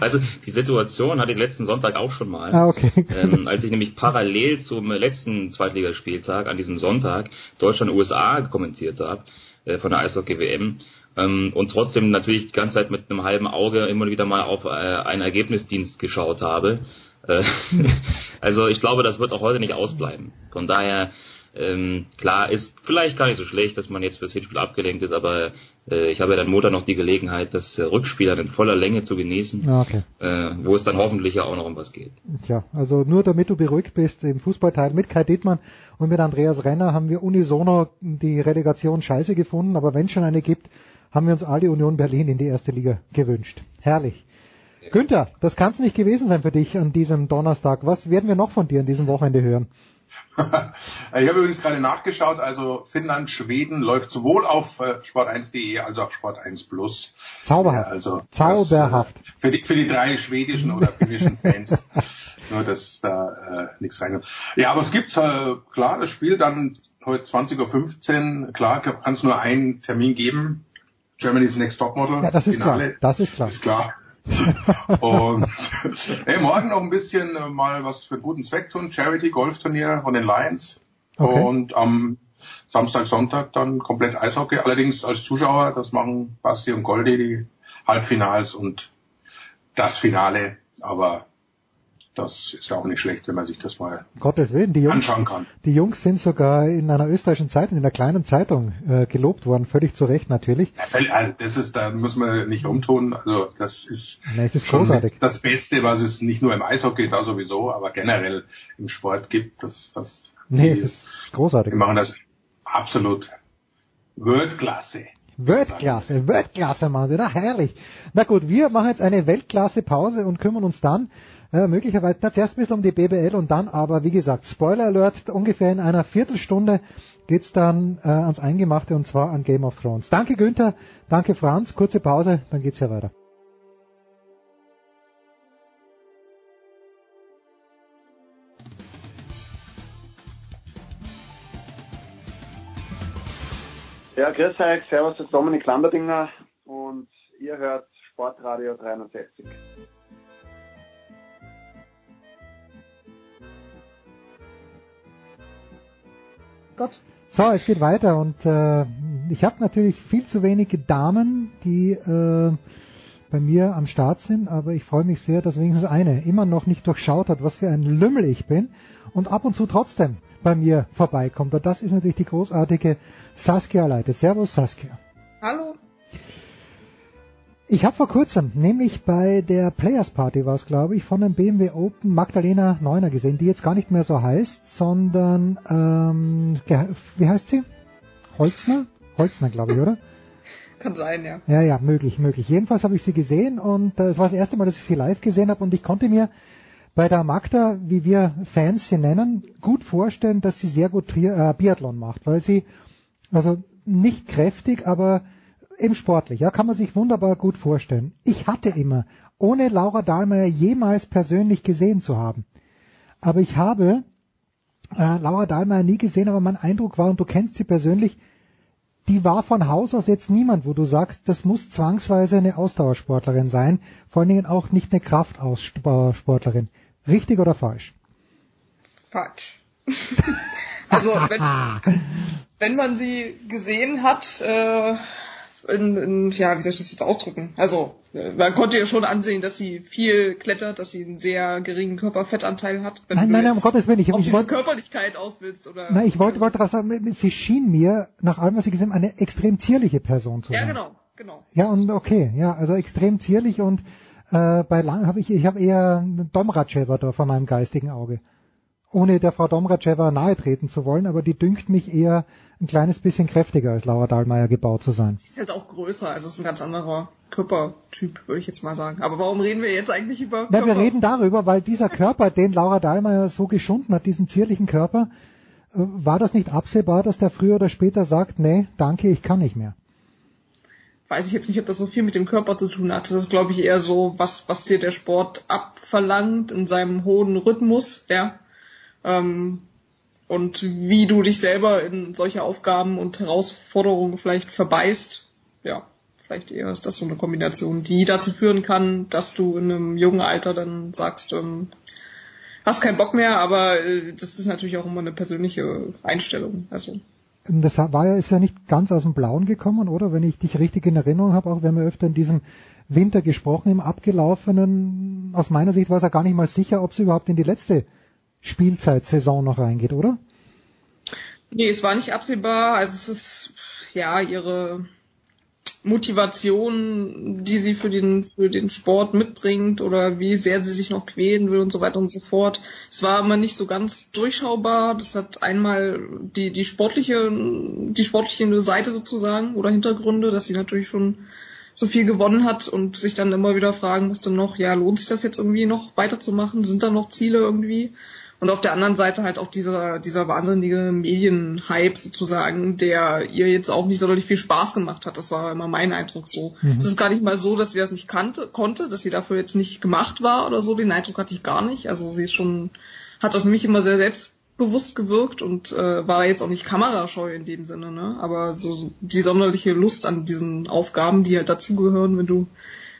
Also die Situation hatte ich letzten Sonntag auch schon mal. Ah, okay. Ähm, als ich nämlich parallel zum letzten Zweitligaspieltag an diesem Sonntag Deutschland-USA kommentiert habe äh, von der Eishockey-WM ähm, und trotzdem natürlich die ganze Zeit mit einem halben Auge immer wieder mal auf äh, einen Ergebnisdienst geschaut habe. Äh, also ich glaube, das wird auch heute nicht ausbleiben. Von daher ähm, klar ist vielleicht gar nicht so schlecht, dass man jetzt fürs Hinspiel abgelenkt ist, aber äh, ich habe ja dann Montag noch die Gelegenheit, das äh, Rückspiel dann in voller Länge zu genießen, Ah, okay. äh, wo es dann hoffentlich ja auch noch um was geht. Tja, also nur damit du beruhigt bist, im Fußballteil mit Kai Dittmann und mit Andreas Renner haben wir unisono die Relegation scheiße gefunden, aber wenn es schon eine gibt, haben wir uns alle Union Berlin in die erste Liga gewünscht. Herrlich. Günther, das kann es nicht gewesen sein für dich an diesem Donnerstag. Was werden wir noch von dir an diesem Wochenende hören? ich habe übrigens gerade nachgeschaut, also Finnland, Schweden läuft sowohl auf äh, sport1.de als auch Sport1 Plus. Zauberhaft. Ja, also Zauberhaft. Das, äh, für, die, für die drei schwedischen oder finnischen Fans. Nur, dass da äh, nichts reinkommt. Ja, aber es gibt äh, klar, das Spiel dann heute 20.15 Uhr, klar, kann es nur einen Termin geben. Germany's Next Topmodel. Ja, das ist Finale. klar. Das ist klar. Ist klar. Und hey, morgen noch ein bisschen äh, mal was für einen guten Zweck tun. Charity Golfturnier von den Lions. Okay. Und am Samstag, Sonntag dann komplett Eishockey. Allerdings als Zuschauer, das machen Basti und Goldi die Halbfinals und das Finale. Aber das ist ja auch nicht schlecht, wenn man sich das mal Gottes Willen, die Jungs, anschauen kann. die Jungs sind sogar in einer österreichischen Zeitung, in einer kleinen Zeitung äh, gelobt worden, völlig zu Recht natürlich. Also das ist, da muss man nicht umtun. Also das ist, Nee, es ist großartig. das Beste, was es nicht nur im Eishockey da sowieso, aber generell im Sport gibt. Das, das, Nee, die, es ist großartig. die machen das absolut Weltklasse. Weltklasse, Weltklasse, Mann, na herrlich. Na gut, wir machen jetzt eine Weltklasse-Pause und kümmern uns dann äh, möglicherweise, na, zuerst ein bisschen um die BBL und dann aber, wie gesagt, Spoiler Alert, ungefähr in einer Viertelstunde geht's dann äh, ans Eingemachte und zwar an Game of Thrones. Danke Günther, danke Franz, kurze Pause, dann geht's ja weiter. Ja, grüß euch, servus, das ist Dominik Lamberdinger und ihr hört Sportradio 360. Gott. So, es geht weiter und äh, ich habe natürlich viel zu wenige Damen, die äh, bei mir am Start sind, aber ich freue mich sehr, dass wenigstens eine immer noch nicht durchschaut hat, was für ein Lümmel ich bin und ab und zu trotzdem bei mir vorbeikommt. Und das ist natürlich die großartige Saskia Leite. Servus Saskia. Hallo. Ich habe vor kurzem, nämlich bei der Players Party war es, glaube ich, von dem BMW Open Magdalena Neuner gesehen, die jetzt gar nicht mehr so heißt, sondern, ähm, wie heißt sie? Holzner? Holzner, glaube ich, oder? Kann sein, ja. Ja, ja, möglich, möglich. Jedenfalls habe ich sie gesehen und äh, es war das erste Mal, dass ich sie live gesehen habe und ich konnte mir bei der Magda, wie wir Fans sie nennen, gut vorstellen, dass sie sehr gut Tri äh, Biathlon macht, weil sie, also nicht kräftig, aber eben sportlich, ja, kann man sich wunderbar gut vorstellen. Ich hatte immer, ohne Laura Dahlmeier jemals persönlich gesehen zu haben, aber ich habe äh, Laura Dahlmeier nie gesehen, aber mein Eindruck war, und du kennst sie persönlich, die war von Haus aus jetzt niemand, wo du sagst, das muss zwangsweise eine Ausdauersportlerin sein, vor allen Dingen auch nicht eine Kraftaussportlerin. Richtig oder falsch? Falsch. also wenn, wenn man sie gesehen hat, äh, in, in, ja, wie soll ich das jetzt ausdrücken? Also, äh, man konnte ja schon ansehen, dass sie viel klettert, dass sie einen sehr geringen Körperfettanteil hat. Wenn nein, du nein, nein, um Gottes Willen. Ich, auf ich wollte, Körperlichkeit aus willst, oder? nein, ich wollte, wollte gerade sagen, sie schien mir, nach allem, was ich gesehen habe, eine extrem zierliche Person zu Ja, sein. genau, genau. Ja, und okay, ja, also extrem zierlich und äh, bei lang habe ich, ich habe eher einen Domracheva da vor meinem geistigen Auge. Ohne der Frau Domracheva nahe treten zu wollen, aber die dünkt mich eher ein kleines bisschen kräftiger als Laura Dahlmeier gebaut zu sein. Ist halt auch größer, also ist ein ganz anderer Körpertyp, würde ich jetzt mal sagen. Aber warum reden wir jetzt eigentlich über Na, wir Körper? reden darüber, weil dieser Körper, den Laura Dahlmeier so geschunden hat, diesen zierlichen Körper, äh, war das nicht absehbar, dass der früher oder später sagt, nee, danke, ich kann nicht mehr. weiß ich jetzt nicht, ob das so viel mit dem Körper zu tun hat. Das ist, glaube ich, eher so, was, was dir der Sport abverlangt in seinem hohen Rhythmus, ja. Ähm, und wie du dich selber in solche Aufgaben und Herausforderungen vielleicht verbeißt. Ja, vielleicht eher ist das so eine Kombination, die dazu führen kann, dass du in einem jungen Alter dann sagst, ähm, hast keinen Bock mehr, aber äh, das ist natürlich auch immer eine persönliche Einstellung. Also Das war ja, ist ja nicht ganz aus dem Blauen gekommen, oder? Wenn ich dich richtig in Erinnerung habe, auch wir haben ja öfter in diesem Winter gesprochen, im abgelaufenen, aus meiner Sicht war es ja gar nicht mal sicher, ob es überhaupt in die letzte Spielzeitsaison noch reingeht, oder? Nee, es war nicht absehbar. Also es ist ja ihre Motivation, die sie für den für den Sport mitbringt oder wie sehr sie sich noch quälen will und so weiter und so fort. Es war immer nicht so ganz durchschaubar. Das hat einmal die die sportliche die sportliche Seite sozusagen oder Hintergründe, dass sie natürlich schon so viel gewonnen hat und sich dann immer wieder fragen musste noch, ja, lohnt sich das jetzt irgendwie noch weiterzumachen? Sind da noch Ziele irgendwie? Und auf der anderen Seite halt auch dieser, dieser wahnsinnige Medienhype sozusagen, der ihr jetzt auch nicht sonderlich viel Spaß gemacht hat. Das war immer mein Eindruck so. Mhm. Es ist gar nicht mal so, dass sie das nicht kannte, konnte, dass sie dafür jetzt nicht gemacht war oder so. Den Eindruck hatte ich gar nicht. Also sie ist schon, hat auf mich immer sehr selbstbewusst gewirkt und äh, war jetzt auch nicht kamerascheu in dem Sinne, ne? Aber so die sonderliche Lust an diesen Aufgaben, die halt dazugehören, wenn du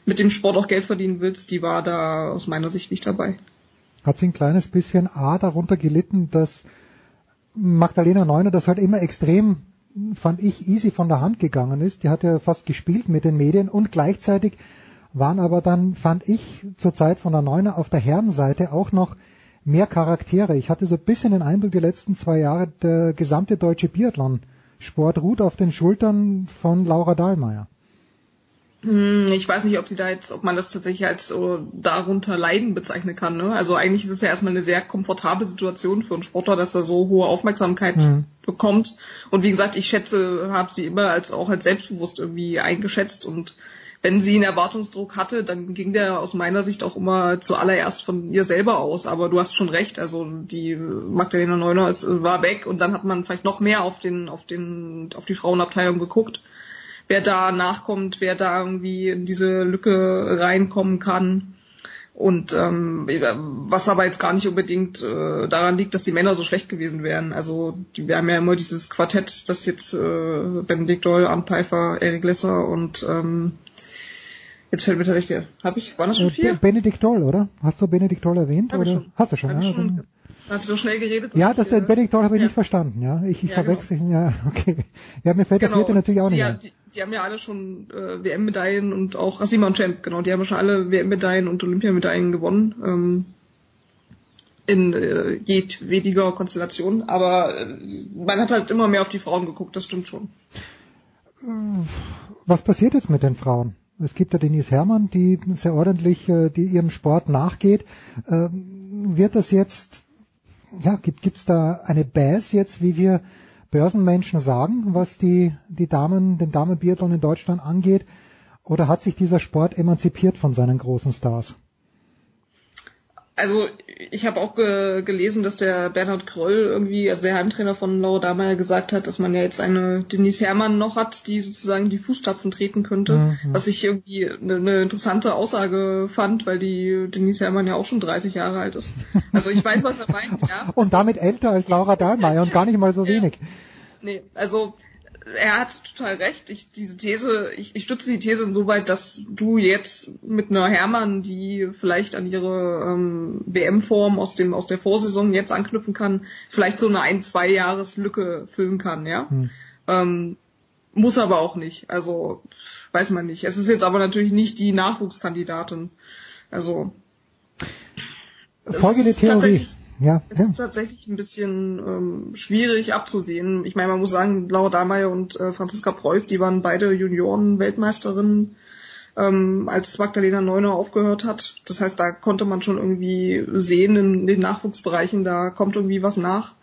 mit dem Sport auch Geld verdienen willst, die war da aus meiner Sicht nicht dabei hat sie ein kleines bisschen A darunter gelitten, dass Magdalena Neuner das halt immer extrem, fand ich, easy von der Hand gegangen ist. Die hat ja fast gespielt mit den Medien und gleichzeitig waren aber dann, fand ich, zur Zeit von der Neuner auf der Herrenseite auch noch mehr Charaktere. Ich hatte so ein bisschen den Eindruck, die letzten zwei Jahre, der gesamte deutsche Biathlon-Sport ruht auf den Schultern von Laura Dahlmeier. Hm, Ich weiß nicht, ob sie da jetzt, ob man das tatsächlich als so darunter Leiden bezeichnen kann. Ne? Also eigentlich ist es ja erstmal eine sehr komfortable Situation für einen Sportler, dass er so hohe Aufmerksamkeit Mhm. bekommt. Und wie gesagt, ich schätze, habe sie immer als auch als selbstbewusst irgendwie eingeschätzt und wenn sie einen Erwartungsdruck hatte, dann ging der aus meiner Sicht auch immer zuallererst von ihr selber aus. Aber du hast schon recht, also die Magdalena Neuner ist, war weg und dann hat man vielleicht noch mehr auf den, auf den, auf die Frauenabteilung geguckt wer da nachkommt, wer da irgendwie in diese Lücke reinkommen kann. Und ähm, was aber jetzt gar nicht unbedingt äh, daran liegt, dass die Männer so schlecht gewesen wären. Also die, wir haben ja immer dieses Quartett, das jetzt äh, Benedikt Doll, Arndt Pfeiffer, Erik Lesser und ähm, jetzt fällt mir der richtige. Hab ich? Waren das schon Äh, vier? Be- Benedikt Doll, oder? Hast du Benedikt Doll erwähnt? Hab oder? schon. Hast du schon, ja. schon. Hab so schnell geredet? Ja, das äh, Benedikt Doll habe ich ja. nicht verstanden, ja. Ich, ich Ja, genau. verwechsel ihn, ja, okay. Ja, mir fällt der vierte natürlich auch die, nicht die, die haben ja alle schon äh, WM-Medaillen und auch, ach, Simon Champ, genau, die haben ja schon alle WM-Medaillen und Olympiamedaillen gewonnen. Ähm, in äh, jedwediger Konstellation. Aber äh, man hat halt immer mehr auf die Frauen geguckt, das stimmt schon. Was passiert jetzt mit den Frauen? Es gibt ja Denise Herrmann, die sehr ordentlich äh, die ihrem Sport nachgeht. Ähm, wird das jetzt, ja, gibt es da eine Bass jetzt, wie wir Börsenmenschen sagen, was die, die Damen, den Damenbiathlon in Deutschland angeht? Oder hat sich dieser Sport emanzipiert von seinen großen Stars? Also ich habe auch ge gelesen, dass der Bernhard Kröll irgendwie, also der Heimtrainer von Laura Dahlmeier gesagt hat, dass man ja jetzt eine Denise Herrmann noch hat, die sozusagen die Fußstapfen treten könnte. Mhm. Was ich irgendwie eine, eine interessante Aussage fand, weil die Denise Herrmann ja auch schon 30 Jahre alt ist. Also ich weiß, was er meint, ja. Und damit älter als Laura Dahlmeier und gar nicht mal so wenig. Nee, also er hat total recht. Ich, diese These, ich, ich stütze die These insoweit, dass du jetzt mit einer Hermann, die vielleicht an ihre ähm, WM-Form aus dem aus der Vorsaison jetzt anknüpfen kann, vielleicht so eine ein zwei Jahres Lücke füllen kann, ja. Hm. Ähm, muss aber auch nicht. Also weiß man nicht. Es ist jetzt aber natürlich nicht die Nachwuchskandidatin. Also folgende Theorie. Ja, es ist tatsächlich ein bisschen ähm, schwierig abzusehen. Ich meine, man muss sagen, Laura Dahlmeier und äh, Franziska Preuß, die waren beide Junioren-Weltmeisterinnen, ähm, als Magdalena Neuner aufgehört hat. Das heißt, da konnte man schon irgendwie sehen in den Nachwuchsbereichen, da kommt irgendwie was nach.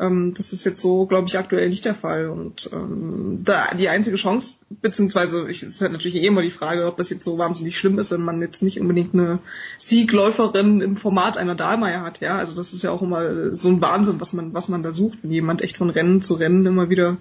Ähm, das ist jetzt so, glaube ich, aktuell nicht der Fall. Und ähm, da die einzige Chance, beziehungsweise ich, es ist halt natürlich eh immer die Frage, ob das jetzt so wahnsinnig schlimm ist, wenn man jetzt nicht unbedingt eine Siegläuferin im Format einer Dahlmeier hat. Ja, also das ist ja auch immer so ein Wahnsinn, was man was man da sucht, wenn jemand echt von Rennen zu Rennen immer wieder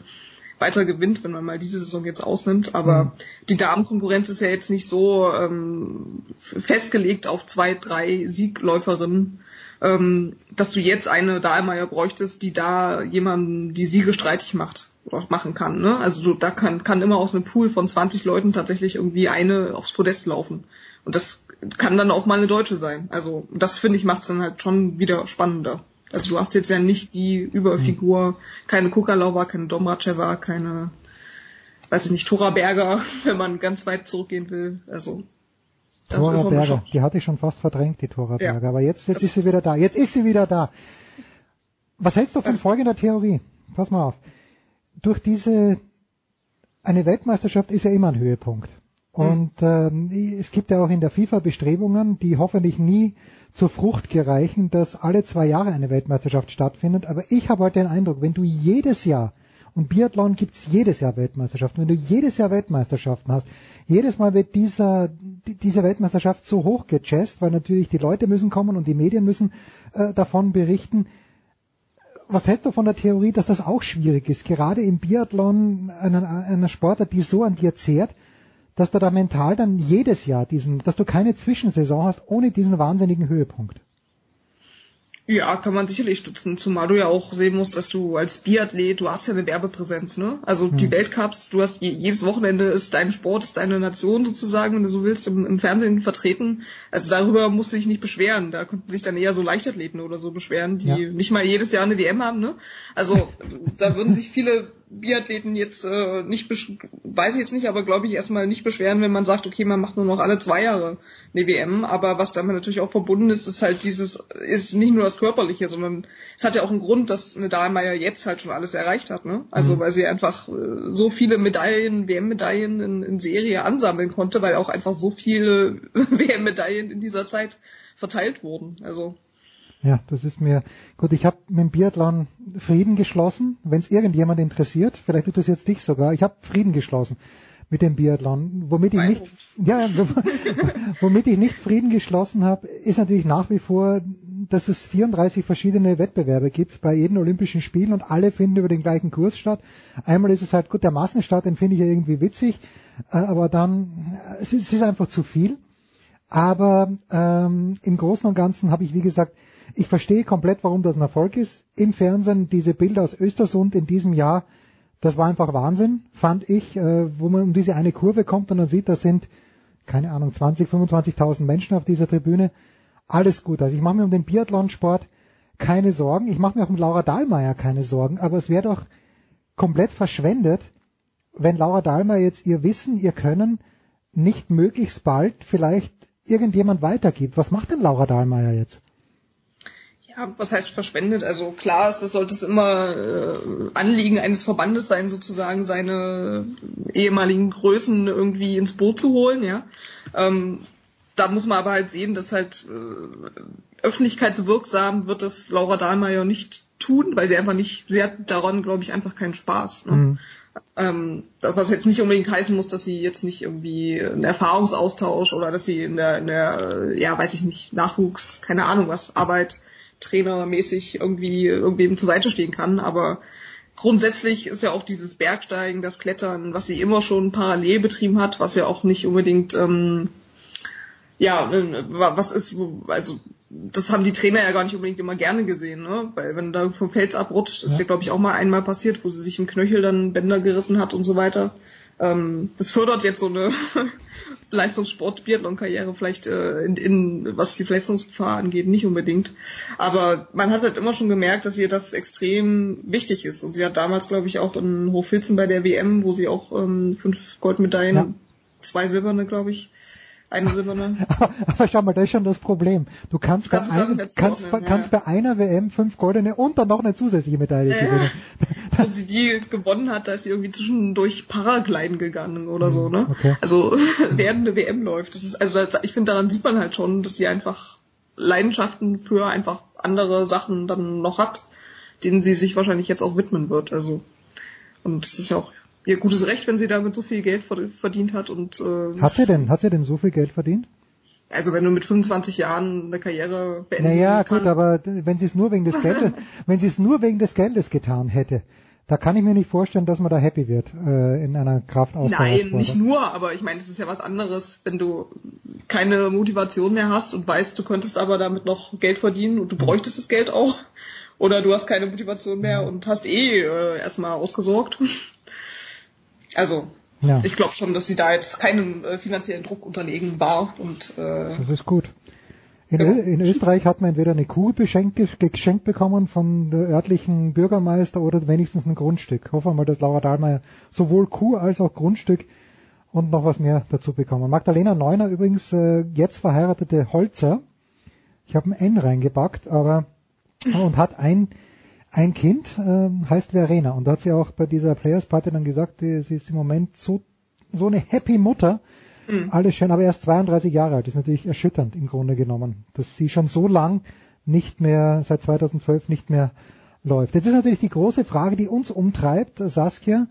weiter gewinnt, wenn man mal diese Saison jetzt ausnimmt. Aber mhm. die Damenkonkurrenz ist ja jetzt nicht so ähm, festgelegt auf zwei, drei Siegläuferinnen ähm, dass du jetzt eine Dahlmeier bräuchtest, die da jemanden die Siege streitig macht oder machen kann. Ne? Also du, da kann, kann immer aus einem Pool von 20 Leuten tatsächlich irgendwie eine aufs Podest laufen. Und das kann dann auch mal eine Deutsche sein. Also das finde ich macht es dann halt schon wieder spannender. Also du hast jetzt ja nicht die Überfigur, keine Kukalova, keine Domracheva, keine, weiß ich nicht, Tora Berger, wenn man ganz weit zurückgehen will. Also Tora Berger, die hatte ich schon fast verdrängt, die Tora ja. Berger. Aber jetzt, jetzt ist sie wieder da. Jetzt ist sie wieder da. Was hältst du von folgender Theorie? Pass mal auf. Durch diese, eine Weltmeisterschaft ist ja immer ein Höhepunkt. Hm. Und ähm, es gibt ja auch in der FIFA Bestrebungen, die hoffentlich nie zur Frucht gereichen, dass alle zwei Jahre eine Weltmeisterschaft stattfindet. Aber ich habe halt den Eindruck, wenn du jedes Jahr und Biathlon gibt's jedes Jahr Weltmeisterschaften. Wenn du jedes Jahr Weltmeisterschaften hast, jedes Mal wird dieser, diese Weltmeisterschaft so hoch gechest, weil natürlich die Leute müssen kommen und die Medien müssen äh, davon berichten. Was hältst du von der Theorie, dass das auch schwierig ist, gerade im Biathlon einer, einer Sportart, die so an dir zehrt, dass du da mental dann jedes Jahr diesen, dass du keine Zwischensaison hast ohne diesen wahnsinnigen Höhepunkt? Ja, kann man sicherlich stützen, zumal du ja auch sehen musst, dass du als Biathlet, du hast ja eine Werbepräsenz, ne? Also hm. die Weltcups, du hast jedes Wochenende ist dein Sport, ist deine Nation sozusagen, wenn du so willst, im, im Fernsehen vertreten. Also darüber musst du dich nicht beschweren. Da könnten sich dann eher so Leichtathleten oder so beschweren, die ja. nicht mal jedes Jahr eine WM haben, ne? Also da würden sich viele Biathleten jetzt äh, nicht, weiß ich jetzt nicht, aber glaube ich erstmal nicht beschweren, wenn man sagt, okay, man macht nur noch alle zwei Jahre eine WM. Aber was damit natürlich auch verbunden ist, ist halt dieses, ist nicht nur das Körperliche, sondern es hat ja auch einen Grund, dass eine Dahlmeier jetzt halt schon alles erreicht hat. Ne? Also mhm. weil sie einfach äh, so viele Medaillen, WM-Medaillen in, in Serie ansammeln konnte, weil auch einfach so viele WM-Medaillen in dieser Zeit verteilt wurden. Also ja, das ist mir gut. Ich habe mit dem Biathlon Frieden geschlossen. Wenn es irgendjemand interessiert, vielleicht interessiert es dich sogar. Ich habe Frieden geschlossen mit dem Biathlon. Womit ich nicht, ja, womit ich nicht Frieden geschlossen habe, ist natürlich nach wie vor, dass es 34 verschiedene Wettbewerbe gibt bei jedem Olympischen Spielen und alle finden über den gleichen Kurs statt. Einmal ist es halt gut, der Massenstart, den finde ich ja irgendwie witzig, äh, aber dann, äh, es ist, es ist einfach zu viel. Aber ähm, im Großen und Ganzen habe ich, wie gesagt, ich verstehe komplett, warum das ein Erfolg ist. Im Fernsehen diese Bilder aus Östersund in diesem Jahr, das war einfach Wahnsinn, fand ich, äh, wo man um diese eine Kurve kommt und dann sieht, da sind, keine Ahnung, 20, 25.000 Menschen auf dieser Tribüne. Alles gut. Also ich mache mir um den Biathlonsport keine Sorgen. Ich mache mir auch um Laura Dahlmeier keine Sorgen. Aber es wäre doch komplett verschwendet, wenn Laura Dahlmeier jetzt ihr Wissen, ihr Können nicht möglichst bald vielleicht irgendjemand weitergibt. Was macht denn Laura Dahlmeier jetzt? Ja, was heißt verschwendet? Also klar, das sollte es immer äh, Anliegen eines Verbandes sein, sozusagen seine ehemaligen Größen irgendwie ins Boot zu holen, ja. Ähm, da muss man aber halt sehen, dass halt äh, öffentlichkeitswirksam wird das Laura Dahlmeier nicht tun, weil sie einfach nicht, sie hat daran, glaube ich, einfach keinen Spaß. Ne? Mhm. Ähm, was jetzt nicht unbedingt heißen muss, dass sie jetzt nicht irgendwie einen Erfahrungsaustausch oder dass sie in der, in der ja, weiß ich nicht, Nachwuchs, keine Ahnung was, Arbeit trainermäßig irgendwie irgendwem zur Seite stehen kann, aber grundsätzlich ist ja auch dieses Bergsteigen, das Klettern, was sie immer schon parallel betrieben hat, was ja auch nicht unbedingt ähm, ja, was ist, also das haben die Trainer ja gar nicht unbedingt immer gerne gesehen, ne? Weil wenn da vom Fels abrutscht, ist ja, glaube ich, auch mal einmal passiert, wo sie sich im Knöchel dann Bänder gerissen hat und so weiter. Ähm, das fördert jetzt so eine Leistungssport-Biathlon-Karriere vielleicht äh, in, in, was die Verletzungsgefahr angeht, nicht unbedingt. Aber man hat halt immer schon gemerkt, dass ihr das extrem wichtig ist. Und sie hat damals, glaube ich, auch in Hochfilzen bei der WM, wo sie auch ähm, fünf Goldmedaillen, ja. zwei silberne, glaube ich, eine silberne. Aber schau mal, das ist schon das Problem. Du kannst, bei, ein, kannst, kannst ja. bei einer WM fünf goldene und dann noch eine zusätzliche Medaille ja. Wo sie die gewonnen hat, da ist sie irgendwie zwischendurch Paragliden gegangen oder so, ne? Okay. Also während eine WM läuft. Das ist, also das, ich finde, daran sieht man halt schon, dass sie einfach Leidenschaften für einfach andere Sachen dann noch hat, denen sie sich wahrscheinlich jetzt auch widmen wird. Also und das ist ja auch ihr gutes Recht, wenn sie damit so viel Geld verdient hat und äh, hat sie denn hat sie denn so viel Geld verdient? Also wenn du mit 25 Jahren eine Karriere beenden Naja, kann, gut, aber wenn sie es nur wegen des Geldes, wenn sie es nur wegen des Geldes getan hätte, da kann ich mir nicht vorstellen, dass man da happy wird äh, in einer Kraftausdauersport. Nein, nicht nur, aber ich meine, es ist ja was anderes, wenn du keine Motivation mehr hast und weißt, du könntest aber damit noch Geld verdienen und du bräuchtest das Geld auch. Oder du hast keine Motivation mehr und hast eh äh, erstmal ausgesorgt. Also, ja. ich glaube schon, dass sie da jetzt keinem äh, finanziellen Druck unterlegen war. Und, äh, das ist gut. In, Genau. in Österreich hat man entweder eine Kuh beschenkt, geschenkt bekommen von der örtlichen Bürgermeister oder wenigstens ein Grundstück. Hoffen wir mal, dass Laura Dahlmeier sowohl Kuh als auch Grundstück und noch was mehr dazu bekommen. Magdalena Neuner übrigens äh, jetzt verheiratete Holzer. Ich habe ein N reingepackt, aber und hat ein ein Kind, äh, heißt Verena und da hat sie auch bei dieser Players Party dann gesagt, die, sie ist im Moment so so eine happy Mutter, Mhm. alles schön, aber erst 32 Jahre alt. Das ist natürlich erschütternd im Grunde genommen, dass sie schon so lang nicht mehr, seit 2012 nicht mehr läuft. Jetzt ist natürlich die große Frage, die uns umtreibt, Saskia,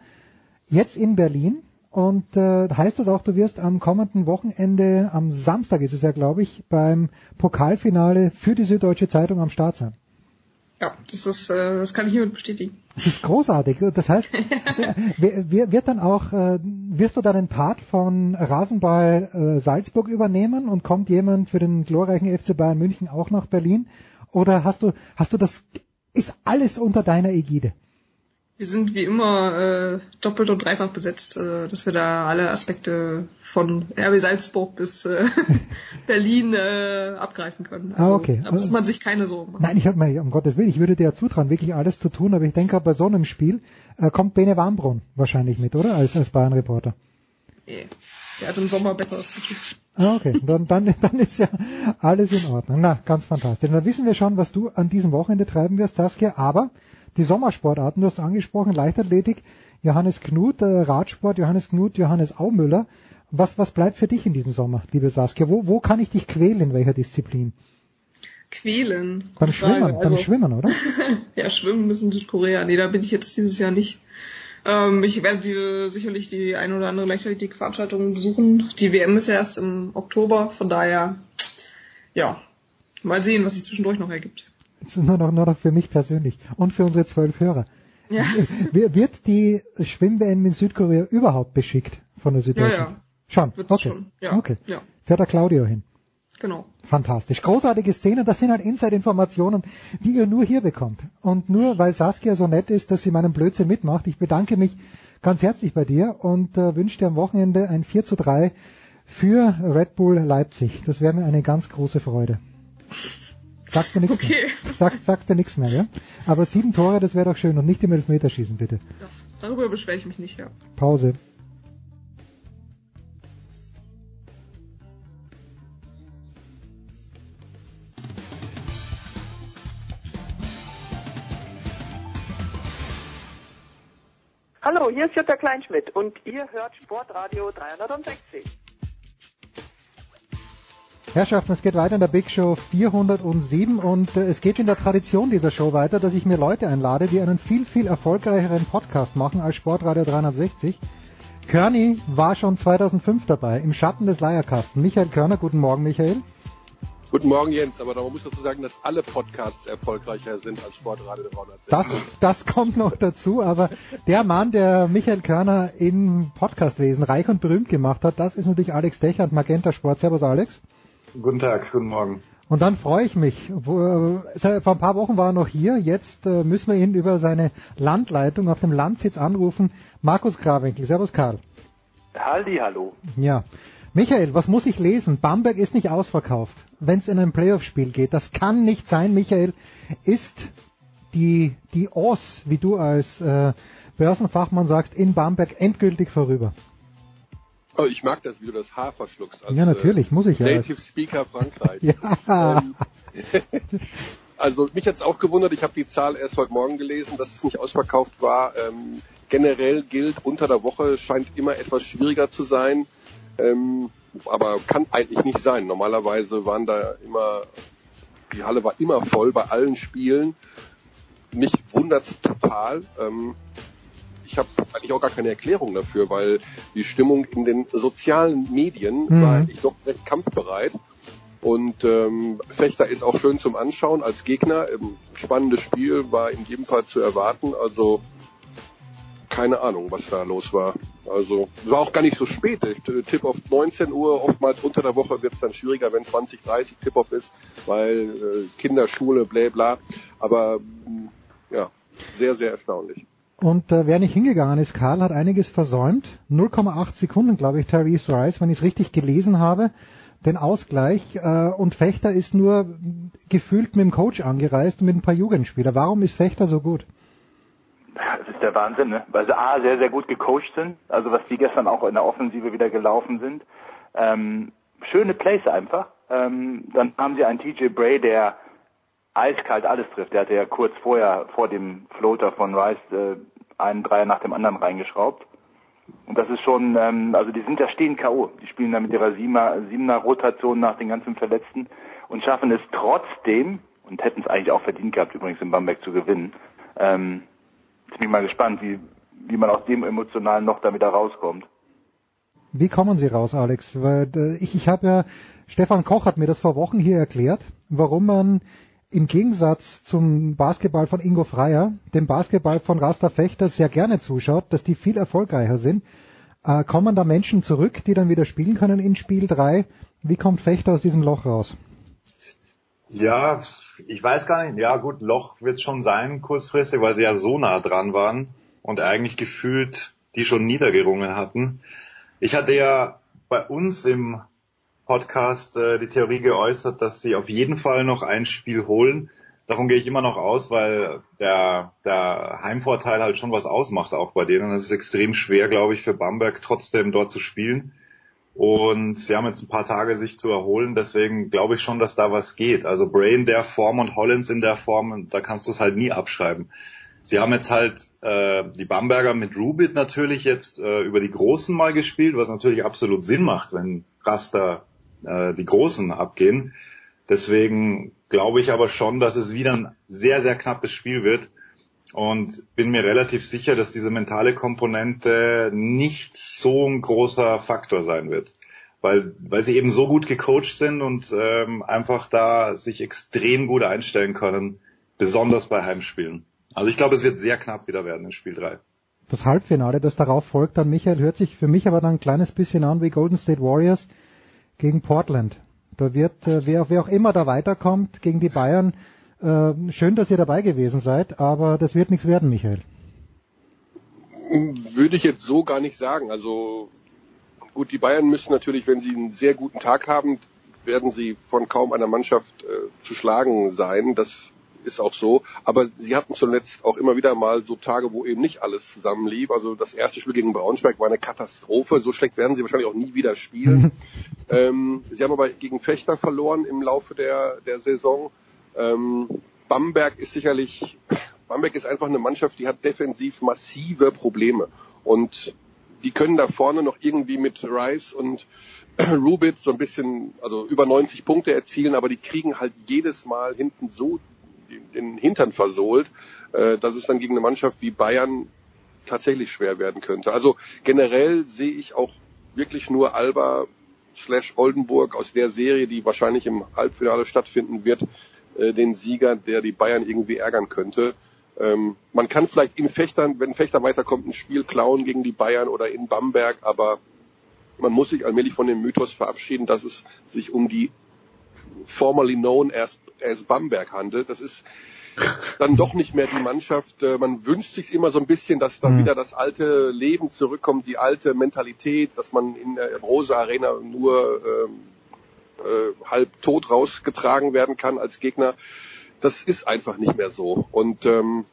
jetzt in Berlin. Und äh, heißt das auch, du wirst am kommenden Wochenende, am Samstag ist es ja, glaube ich, beim Pokalfinale für die Süddeutsche Zeitung am Start sein. Ja, das ist, äh, das kann ich hiermit bestätigen. Das ist großartig. Das heißt, wird dann auch, äh, wirst du dann den Part von Rasenball äh, Salzburg übernehmen und kommt jemand für den glorreichen FC Bayern München auch nach Berlin? Oder hast du, hast du das, ist alles unter deiner Ägide? Wir sind wie immer äh, doppelt und dreifach besetzt, äh, dass wir da alle Aspekte von RB Salzburg bis äh, Berlin äh, abgreifen können. Also, Ah, okay. Da muss man sich keine Sorgen machen. Nein, ich habe mir, um Gottes Willen, ich würde dir ja zutrauen, wirklich alles zu tun, aber ich denke, bei so einem Spiel äh, kommt Bene Warmbrunn wahrscheinlich mit, oder? Als, als Bayern-Reporter. Nee. Der hat im Sommer Besseres zu tun. Ah, okay. Dann, dann, dann ist ja alles in Ordnung. Na, ganz fantastisch. Dann wissen wir schon, was du an diesem Wochenende treiben wirst, Saskia. Aber die Sommersportarten, du hast angesprochen, Leichtathletik, Johannes Knut, äh, Radsport, Johannes Knut, Johannes Aumüller. Was, was bleibt für dich in diesem Sommer, liebe Saskia? Wo, wo kann ich dich quälen, in welcher Disziplin? Quälen. Beim. Schwimmen, Also, beim Schwimmen, oder? ja, Schwimmen ist in Südkorea. Nee, da bin ich jetzt dieses Jahr nicht. Ähm, ich werde die, sicherlich die ein oder andere Leichtathletik-Veranstaltung besuchen. Die WM ist ja erst im Oktober, von daher, ja, mal sehen, was sich zwischendurch noch ergibt. Nur noch, nur noch für mich persönlich und für unsere zwölf Hörer. Ja. Wir- Wird die Schwimm-WM in Südkorea überhaupt beschickt von der Süddeutschen? Ja, ja. Schon, Wird es okay. schon, ja. okay. Ja. Fährt der Claudio hin. Genau. Fantastisch. Großartige Szenen, das sind halt Inside-Informationen, die ihr nur hier bekommt. Und nur weil Saskia so nett ist, dass sie meinen Blödsinn mitmacht. Ich bedanke mich ganz herzlich bei dir und äh, wünsche dir am Wochenende ein 4 zu 3 für Red Bull Leipzig. Das wäre mir eine ganz große Freude. Sagst du nichts Okay. mehr. Sag, sagst du nichts mehr, ja? Aber sieben Tore, das wäre doch schön. Und nicht im Elfmeterschießen, bitte. Das, darüber beschwere ich mich nicht, ja. Pause. Hallo, hier ist Jutta Kleinschmidt und ihr hört Sportradio 360. Herrschaften, es geht weiter in der Big Show 407 und äh, es geht in der Tradition dieser Show weiter, dass ich mir Leute einlade, die einen viel, viel erfolgreicheren Podcast machen als Sportradio 360. Körny war schon 2005 dabei, im Schatten des Leierkasten. Michael Körner, guten Morgen, Michael. Guten Morgen, Jens. Aber da muss dazu sagen, dass alle Podcasts erfolgreicher sind als Sportradio 360. Das, das kommt noch dazu, aber der Mann, der Michael Körner im Podcastwesen reich und berühmt gemacht hat, das ist natürlich Alex Dechert, Magenta Sport. Servus, Alex. Guten Tag, guten Morgen. Und dann freue ich mich. Äh, vor ein paar Wochen war er noch hier. Jetzt äh, müssen wir ihn über seine Landleitung auf dem Landsitz anrufen. Markus Krawinkel. Servus Karl. Halli, hallo. Ja. Michael, was muss ich lesen? Bamberg ist nicht ausverkauft, wenn es in ein Playoff-Spiel geht. Das kann nicht sein, Michael. Ist die, die OS, wie du als äh, Börsenfachmann sagst, in Bamberg endgültig vorüber? Oh, ich mag das, wie du das H verschluckst. Als, ja, natürlich, muss ich ja. Native Speaker Frankreich. ja. Ähm, also mich hat's auch gewundert, ich habe die Zahl erst heute Morgen gelesen, dass es nicht ausverkauft war. Ähm, generell gilt, unter der Woche scheint immer etwas schwieriger zu sein. Ähm, aber kann eigentlich nicht sein. Normalerweise waren da immer, die Halle war immer voll bei allen Spielen. Mich wundert's total. Ähm, ich habe eigentlich auch gar keine Erklärung dafür, weil die Stimmung in den sozialen Medien Mhm. war eigentlich doch recht kampfbereit. Und ähm, Fechter ist auch schön zum Anschauen als Gegner. Ähm, spannendes Spiel war in jedem Fall zu erwarten. Also keine Ahnung, was da los war. Also war auch gar nicht so spät. Ich äh, tipp auf 19 Uhr. Oftmals unter der Woche wird es dann schwieriger, wenn 20, 30 Tip-Off ist, weil äh, Kinderschule, bla bla. Aber mh, ja, sehr, sehr erstaunlich. Und äh, wer nicht hingegangen ist, Karl, hat einiges versäumt. 0,8 Sekunden, glaube ich, Therese Rice, wenn ich es richtig gelesen habe, den Ausgleich. Äh, und Fechter ist nur gefühlt mit dem Coach angereist und mit ein paar Jugendspielern. Warum ist Fechter so gut? Das ist der Wahnsinn, ne? Weil sie A, sehr, sehr gut gecoacht sind. Also was die gestern auch in der Offensive wieder gelaufen sind. Ähm, schöne Plays einfach. Ähm, dann haben sie einen TJ Bray, der eiskalt alles trifft. Der hatte ja kurz vorher, vor dem Floater von Rice, äh, einen Dreier nach dem anderen reingeschraubt. Und das ist schon, ähm, also die sind ja stehen K.O. Die spielen da mit ihrer Siebener, Siebener Rotation nach den ganzen Verletzten und schaffen es trotzdem, und hätten es eigentlich auch verdient gehabt, übrigens in Bamberg zu gewinnen. Ähm, jetzt bin ich mal gespannt, wie, wie man aus dem Emotionalen noch da wieder rauskommt. Wie kommen Sie raus, Alex? Weil äh, ich, ich habe ja, Stefan Koch hat mir das vor Wochen hier erklärt, warum man im Gegensatz zum Basketball von Ingo Freier, dem Basketball von Rasta Fechter sehr gerne zuschaut, dass die viel erfolgreicher sind. Äh, kommen da Menschen zurück, die dann wieder spielen können in Spiel 3? Wie kommt Fechter aus diesem Loch raus? Ja, ich weiß gar nicht. Ja, gut, Loch wird schon sein, kurzfristig, weil sie ja so nah dran waren und eigentlich gefühlt die schon niedergerungen hatten. Ich hatte ja bei uns im Podcast äh, die Theorie geäußert, dass sie auf jeden Fall noch ein Spiel holen. Davon gehe ich immer noch aus, weil der, der Heimvorteil halt schon was ausmacht auch bei denen. Es ist extrem schwer, glaube ich, für Bamberg trotzdem dort zu spielen. Und sie haben jetzt ein paar Tage sich zu erholen, deswegen glaube ich schon, dass da was geht. Also Bray in der Form und Hollins in der Form, da kannst du es halt nie abschreiben. Sie haben jetzt halt äh, die Bamberger mit Rubit natürlich jetzt äh, über die Großen mal gespielt, was natürlich absolut Sinn macht, wenn Raster äh, die Großen abgehen. Deswegen glaube ich aber schon, dass es wieder ein sehr, sehr knappes Spiel wird und bin mir relativ sicher, dass diese mentale Komponente nicht so ein großer Faktor sein wird. Weil, weil sie eben so gut gecoacht sind und ähm, einfach da sich extrem gut einstellen können, besonders bei Heimspielen. Also ich glaube, es wird sehr knapp wieder werden in Spiel 3. Das Halbfinale, das darauf folgt, dann Michael, hört sich für mich aber dann ein kleines bisschen an wie Golden State Warriors gegen Portland. Da wird, äh, wer, wer auch immer da weiterkommt gegen die Bayern, äh, schön, dass ihr dabei gewesen seid, aber das wird nichts werden, Michael. Würde ich jetzt so gar nicht sagen. Also gut, die Bayern müssen natürlich, wenn sie einen sehr guten Tag haben, werden sie von kaum einer Mannschaft äh, zu schlagen sein. Das ist auch so. Aber sie hatten zuletzt auch immer wieder mal so Tage, wo eben nicht alles zusammenlief. Also das erste Spiel gegen Braunschweig war eine Katastrophe. So schlecht werden sie wahrscheinlich auch nie wieder spielen. ähm, sie haben aber gegen Fechter verloren im Laufe der, der Saison. Ähm, Bamberg ist sicherlich, Bamberg ist einfach eine Mannschaft, die hat defensiv massive Probleme. Und die können da vorne noch irgendwie mit Rice und Rubitz so ein bisschen, also über 90 Punkte erzielen, aber die kriegen halt jedes Mal hinten so den Hintern versohlt, äh, dass es dann gegen eine Mannschaft wie Bayern tatsächlich schwer werden könnte. Also generell sehe ich auch wirklich nur Alba slash Oldenburg aus der Serie, die wahrscheinlich im Halbfinale stattfinden wird, äh, den Sieger, der die Bayern irgendwie ärgern könnte. Ähm, man kann vielleicht in Fechtern, wenn Fechter weiterkommt, ein Spiel klauen gegen die Bayern oder in Bamberg, aber man muss sich allmählich von dem Mythos verabschieden, dass es sich um die formerly known as, as Bamberg handelt. Das ist dann doch nicht mehr die Mannschaft. Äh, man wünscht sich immer so ein bisschen, dass dann mhm. wieder das alte Leben zurückkommt, die alte Mentalität, dass man in der Rose Arena nur äh, äh, halb tot rausgetragen werden kann als Gegner. Das ist einfach nicht mehr so. Und ähm,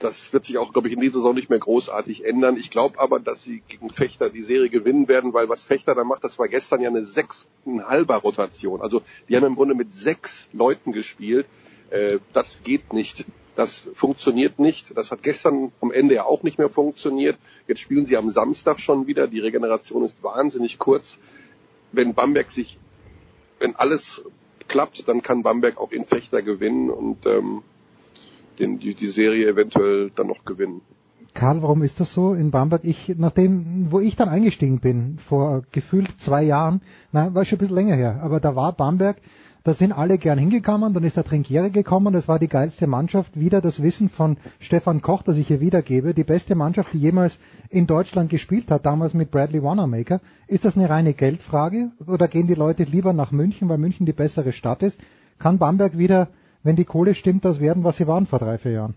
das wird sich auch, glaube ich, in dieser Saison nicht mehr großartig ändern. Ich glaube aber, dass sie gegen Fechter die Serie gewinnen werden, weil was Fechter da macht, das war gestern ja eine sechseinhalber Rotation. Also die haben im Grunde mit sechs Leuten gespielt. Äh, das geht nicht. Das funktioniert nicht. Das hat gestern am Ende ja auch nicht mehr funktioniert. Jetzt spielen sie am Samstag schon wieder. Die Regeneration ist wahnsinnig kurz. Wenn Bamberg sich, wenn alles klappt, dann kann Bamberg auch in Fechter gewinnen und ähm, den, die, die Serie eventuell dann noch gewinnen. Karl, warum ist das so in Bamberg? Ich, nachdem, wo ich dann eingestiegen bin, vor gefühlt zwei Jahren, na, war schon ein bisschen länger her, aber da war Bamberg, da sind alle gern hingekommen, dann ist der Trinkiere gekommen, das war die geilste Mannschaft, wieder das Wissen von Stefan Koch, das ich hier wiedergebe, die beste Mannschaft, die jemals in Deutschland gespielt hat, damals mit Bradley Wanamaker. Ist das eine reine Geldfrage oder gehen die Leute lieber nach München, weil München die bessere Stadt ist? Kann Bamberg wieder wenn die Kohle stimmt, das werden, was sie waren vor drei, vier Jahren?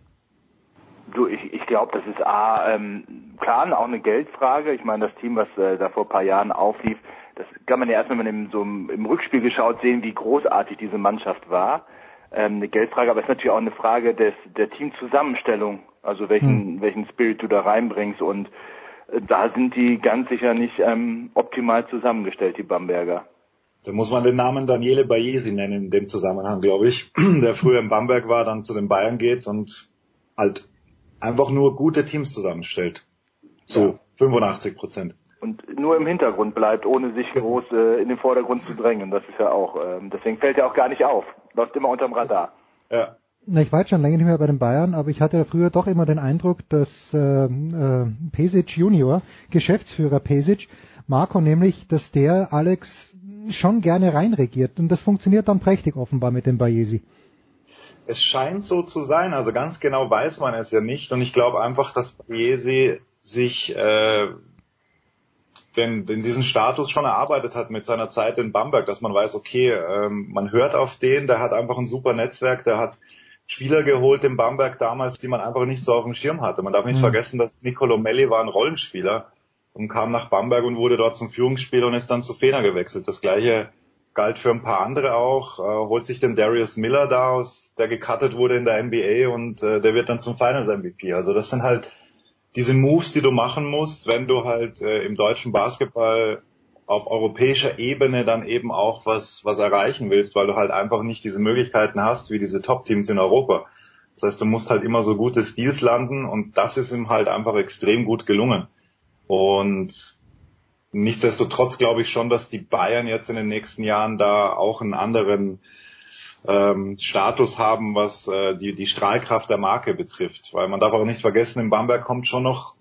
Du, ich, ich glaube, das ist A, ähm, klar, auch eine Geldfrage. Ich meine, das Team, was äh, da vor ein paar Jahren auflief, das kann man ja erst, wenn man im, so im Rückspiel geschaut sehen, wie großartig diese Mannschaft war. Ähm, eine Geldfrage, aber es ist natürlich auch eine Frage des, der Teamzusammenstellung, also welchen, hm. welchen Spirit du da reinbringst und äh, da sind die ganz sicher nicht ähm, optimal zusammengestellt, die Bamberger. Da muss man den Namen Daniele Bayesi nennen in dem Zusammenhang, glaube ich, der früher in Bamberg war, dann zu den Bayern geht und halt einfach nur gute Teams zusammenstellt. So ja. 85 Prozent. Und nur im Hintergrund bleibt, ohne sich groß äh, in den Vordergrund zu drängen. Das ist ja auch, ähm, deswegen fällt er auch gar nicht auf. Läuft immer unterm Radar. Ja. Na, ich war jetzt schon länger nicht mehr bei den Bayern, aber ich hatte ja früher doch immer den Eindruck, dass äh, äh, Pesic Junior, Geschäftsführer Pesic, Marco nämlich, dass der Alex schon gerne reinregiert. Und das funktioniert dann prächtig offenbar mit dem Bayesi. Es scheint so zu sein, also ganz genau weiß man es ja nicht. Und ich glaube einfach, dass Bayesi sich äh, den, den diesen Status schon erarbeitet hat mit seiner Zeit in Bamberg, dass man weiß, okay, ähm, man hört auf den, der hat einfach ein super Netzwerk, der hat Spieler geholt in Bamberg damals, die man einfach nicht so auf dem Schirm hatte. Man darf nicht mhm. vergessen, dass Nicolo Melli war ein Rollenspieler und kam nach Bamberg und wurde dort zum Führungsspieler und ist dann zu Fener gewechselt. Das gleiche galt für ein paar andere auch. Äh, holt sich den Darius Miller da aus, der gecuttet wurde in der NBA und äh, der wird dann zum Finals MVP. Also das sind halt diese Moves, die du machen musst, wenn du halt äh, im deutschen Basketball auf europäischer Ebene dann eben auch was, was erreichen willst, weil du halt einfach nicht diese Möglichkeiten hast wie diese Top-Teams in Europa. Das heißt, du musst halt immer so gute Steals landen und das ist ihm halt einfach extrem gut gelungen. Und nichtsdestotrotz glaube ich schon, dass die Bayern jetzt in den nächsten Jahren da auch einen anderen ähm, Status haben, was äh, die, die Strahlkraft der Marke betrifft. Weil man darf auch nicht vergessen, in Bamberg kommt schon noch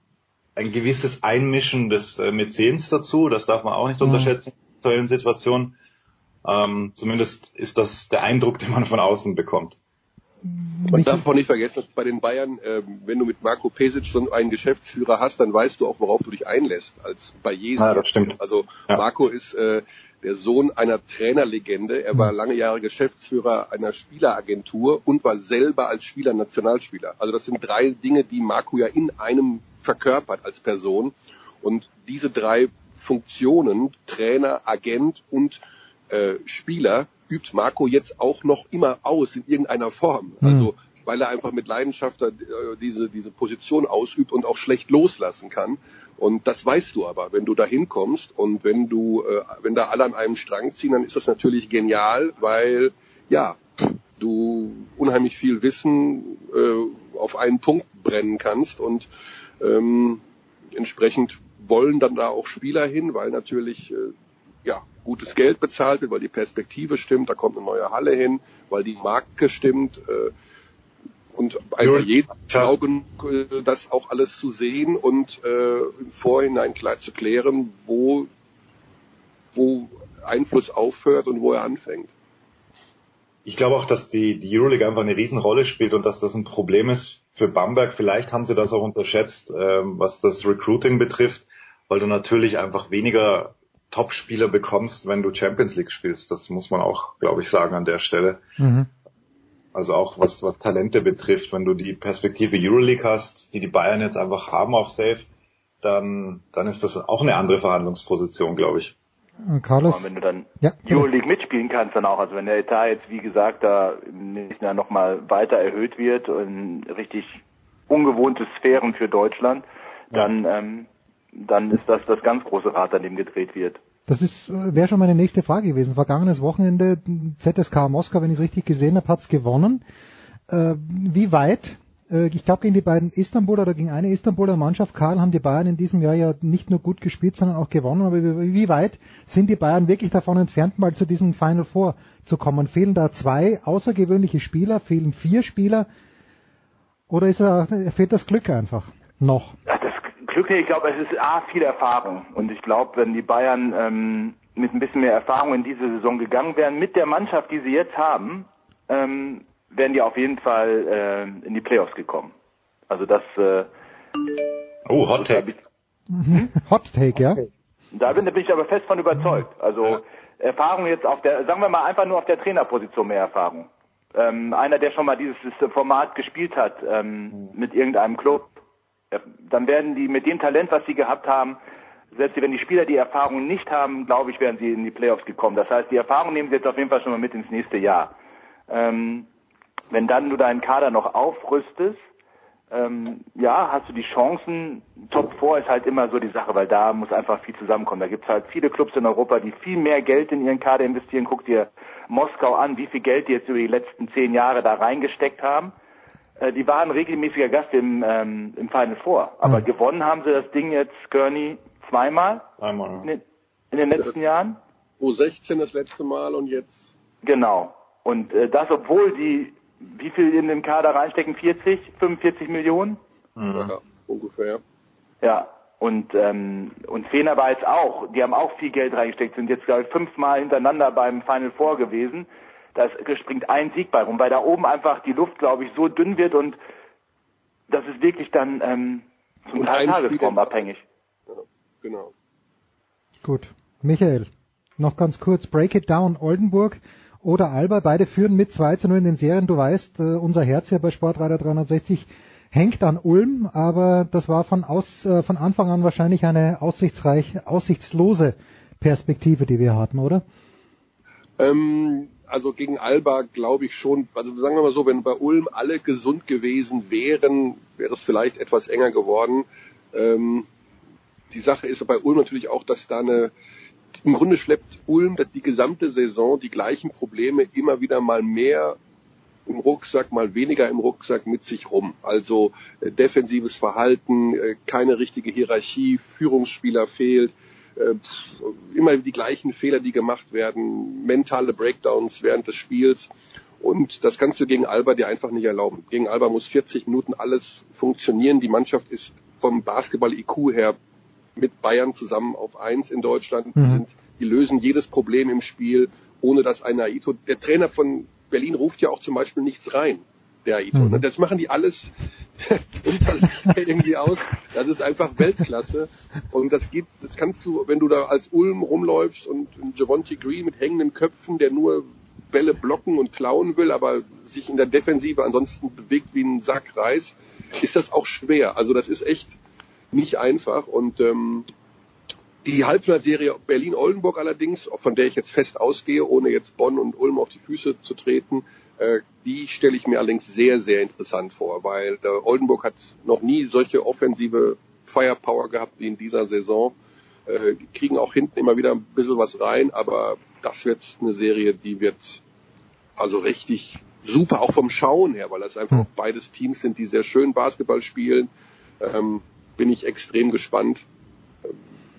ein gewisses Einmischen des äh, Mäzens dazu. Das darf man auch nicht mhm. unterschätzen in aktuellen Situationen. Ähm, zumindest ist das der Eindruck, den man von außen bekommt. Man darf auch nicht vergessen, dass bei den Bayern, äh, wenn du mit Marco Pesic so einen Geschäftsführer hast, dann weißt du auch, worauf du dich einlässt, als bei Jesus. Ja, das stimmt. Also ja. Marco ist äh, der Sohn einer Trainerlegende. Er war lange Jahre Geschäftsführer einer Spieleragentur und war selber als Spieler Nationalspieler. Also das sind drei Dinge, die Marco ja in einem verkörpert als Person. Und diese drei Funktionen, Trainer, Agent und äh, Spieler, übt Marco jetzt auch noch immer aus in irgendeiner Form. Mhm. Also weil er einfach mit Leidenschaft äh, diese, diese Position ausübt und auch schlecht loslassen kann. Und das weißt du aber, wenn du da hinkommst und wenn du, äh, wenn da alle an einem Strang ziehen, dann ist das natürlich genial, weil ja, du unheimlich viel Wissen äh, auf einen Punkt brennen kannst und ähm, entsprechend wollen dann da auch Spieler hin, weil natürlich äh, ja, gutes Geld bezahlt wird, weil die Perspektive stimmt, da kommt eine neue Halle hin, weil die Marke stimmt äh, und einfach jeder schlau genug, äh, das auch alles zu sehen und äh, im Vorhinein klar zu klären, wo, wo Einfluss aufhört und wo er anfängt. Ich glaube auch, dass die, die Euroleague einfach eine Riesenrolle spielt und dass das ein Problem ist für Bamberg. Vielleicht haben sie das auch unterschätzt, ähm, was das Recruiting betrifft, weil du natürlich einfach weniger Top-Spieler bekommst, wenn du Champions League spielst. Das muss man auch, glaube ich, sagen an der Stelle. Mhm. Also auch was, was Talente betrifft, wenn du die Perspektive Euroleague hast, die die Bayern jetzt einfach haben auf Safe, dann, dann ist das auch eine andere Verhandlungsposition, glaube ich. Carlos? Und wenn du dann Ja, Euroleague mitspielen kannst, dann auch, also wenn der Etat jetzt, wie gesagt, da im nächsten Jahr nochmal weiter erhöht wird und richtig ungewohnte Sphären für Deutschland, dann, ähm, dann ist das das ganz große Rad, an dem gedreht wird. Das ist äh, wäre schon meine nächste Frage gewesen. Vergangenes Wochenende ZSK Moskau, wenn ich es richtig gesehen habe, hat's gewonnen. Äh, wie weit? Äh, ich glaube gegen die beiden Istanbuler oder gegen eine Istanbuler Mannschaft, Karl, haben die Bayern in diesem Jahr ja nicht nur gut gespielt, sondern auch gewonnen. Aber wie, wie weit sind die Bayern wirklich davon entfernt, mal zu diesem Final Four zu kommen? Fehlen da zwei außergewöhnliche Spieler? Fehlen vier Spieler? Oder ist er, fehlt das Glück einfach noch? Ja, das Glück, ich glaube, es ist A, viel Erfahrung. Und ich glaube, wenn die Bayern ähm, mit ein bisschen mehr Erfahrung in diese Saison gegangen wären, mit der Mannschaft, die sie jetzt haben, ähm, wären die auf jeden Fall äh, in die Playoffs gekommen. Also das... Äh, oh, Hot Take. Hot Take, ja? Da bin, da bin ich aber fest von überzeugt. Also Erfahrung jetzt auf der, sagen wir mal einfach nur auf der Trainerposition mehr Erfahrung. Ähm, einer, der schon mal dieses Format gespielt hat ähm, mit irgendeinem Club, dann werden die mit dem Talent, was sie gehabt haben, selbst wenn die Spieler die Erfahrung nicht haben, glaube ich, wären sie in die Playoffs gekommen. Das heißt, die Erfahrung nehmen sie jetzt auf jeden Fall schon mal mit ins nächste Jahr. Ähm, wenn dann du deinen Kader noch aufrüstest, ähm, ja, hast du die Chancen. Top 4 ist halt immer so die Sache, weil da muss einfach viel zusammenkommen. Da gibt's halt viele Clubs in Europa, die viel mehr Geld in ihren Kader investieren. Guck dir Moskau an, wie viel Geld die jetzt über die letzten zehn Jahre da reingesteckt haben. Äh, die waren regelmäßiger Gast im, ähm, im Final Four. Aber Mhm. gewonnen haben sie das Ding jetzt, Kearney, zweimal Einmal. in den, in den letzten Jahren. U16 das letzte Mal und jetzt Genau. Und äh, das, obwohl die, wie viel in den Kader reinstecken? 40, 45 Millionen? ja, ungefähr. Ja. Und ähm, und Fenerbahce auch. Die haben auch viel Geld reingesteckt, sind jetzt glaube ich fünfmal hintereinander beim Final Four gewesen. Da ist- springt ein Sieg bei rum, weil da oben einfach die Luft, glaube ich, so dünn wird und das ist wirklich dann ähm, zum Und Teil ein Spieler- tagesformabhängig. Genau. Gut. Michael, noch ganz kurz. Break it down. Oldenburg oder Alba, beide führen mit 2 zu 0 in den Serien. Du weißt, äh, unser Herz hier bei Sportradar 360 hängt an Ulm, aber das war von, aus, äh, von Anfang an wahrscheinlich eine aussichtsreich, aussichtslose Perspektive, die wir hatten, oder? Ähm, also gegen Alba glaube ich schon, also sagen wir mal so, wenn bei Ulm alle gesund gewesen wären, wäre es vielleicht etwas enger geworden. Ähm, die Sache ist bei Ulm natürlich auch, dass da eine, im Grunde schleppt Ulm die gesamte Saison die gleichen Probleme immer wieder mal mehr im Rucksack, mal weniger im Rucksack mit sich rum. Also äh, defensives Verhalten, äh, keine richtige Hierarchie, Führungsspieler fehlt, immer die gleichen Fehler, die gemacht werden, mentale Breakdowns während des Spiels. Und das kannst du gegen Alba dir einfach nicht erlauben. Gegen Alba muss 40 Minuten alles funktionieren. Die Mannschaft ist vom Basketball-IQ her mit Bayern zusammen auf eins in Deutschland. Die, Mhm. sind, die lösen jedes Problem im Spiel, ohne dass ein Aito, der Trainer von Berlin ruft ja auch zum Beispiel nichts rein, der Aito. Mhm. Ne? Das machen die alles unter sich irgendwie aus. Das ist einfach Weltklasse. Und das geht, das kannst du, wenn du da als Ulm rumläufst und ein Javonte Green mit hängenden Köpfen, der nur Bälle blocken und klauen will, aber sich in der Defensive ansonsten bewegt wie ein Sack Reis, ist das auch schwer. Also das ist echt nicht einfach. Und ähm, die Halbfinalserie Berlin-Oldenburg allerdings, von der ich jetzt fest ausgehe, ohne jetzt Bonn und Ulm auf die Füße zu treten, die stelle ich mir allerdings sehr, sehr interessant vor, weil der Oldenburg hat noch nie solche offensive Firepower gehabt wie in dieser Saison. Äh, die kriegen auch hinten immer wieder ein bisschen was rein, aber das wird eine Serie, die wird also richtig super, auch vom Schauen her, weil das einfach auch beides Teams sind, die sehr schön Basketball spielen. Ähm, bin ich extrem gespannt, äh,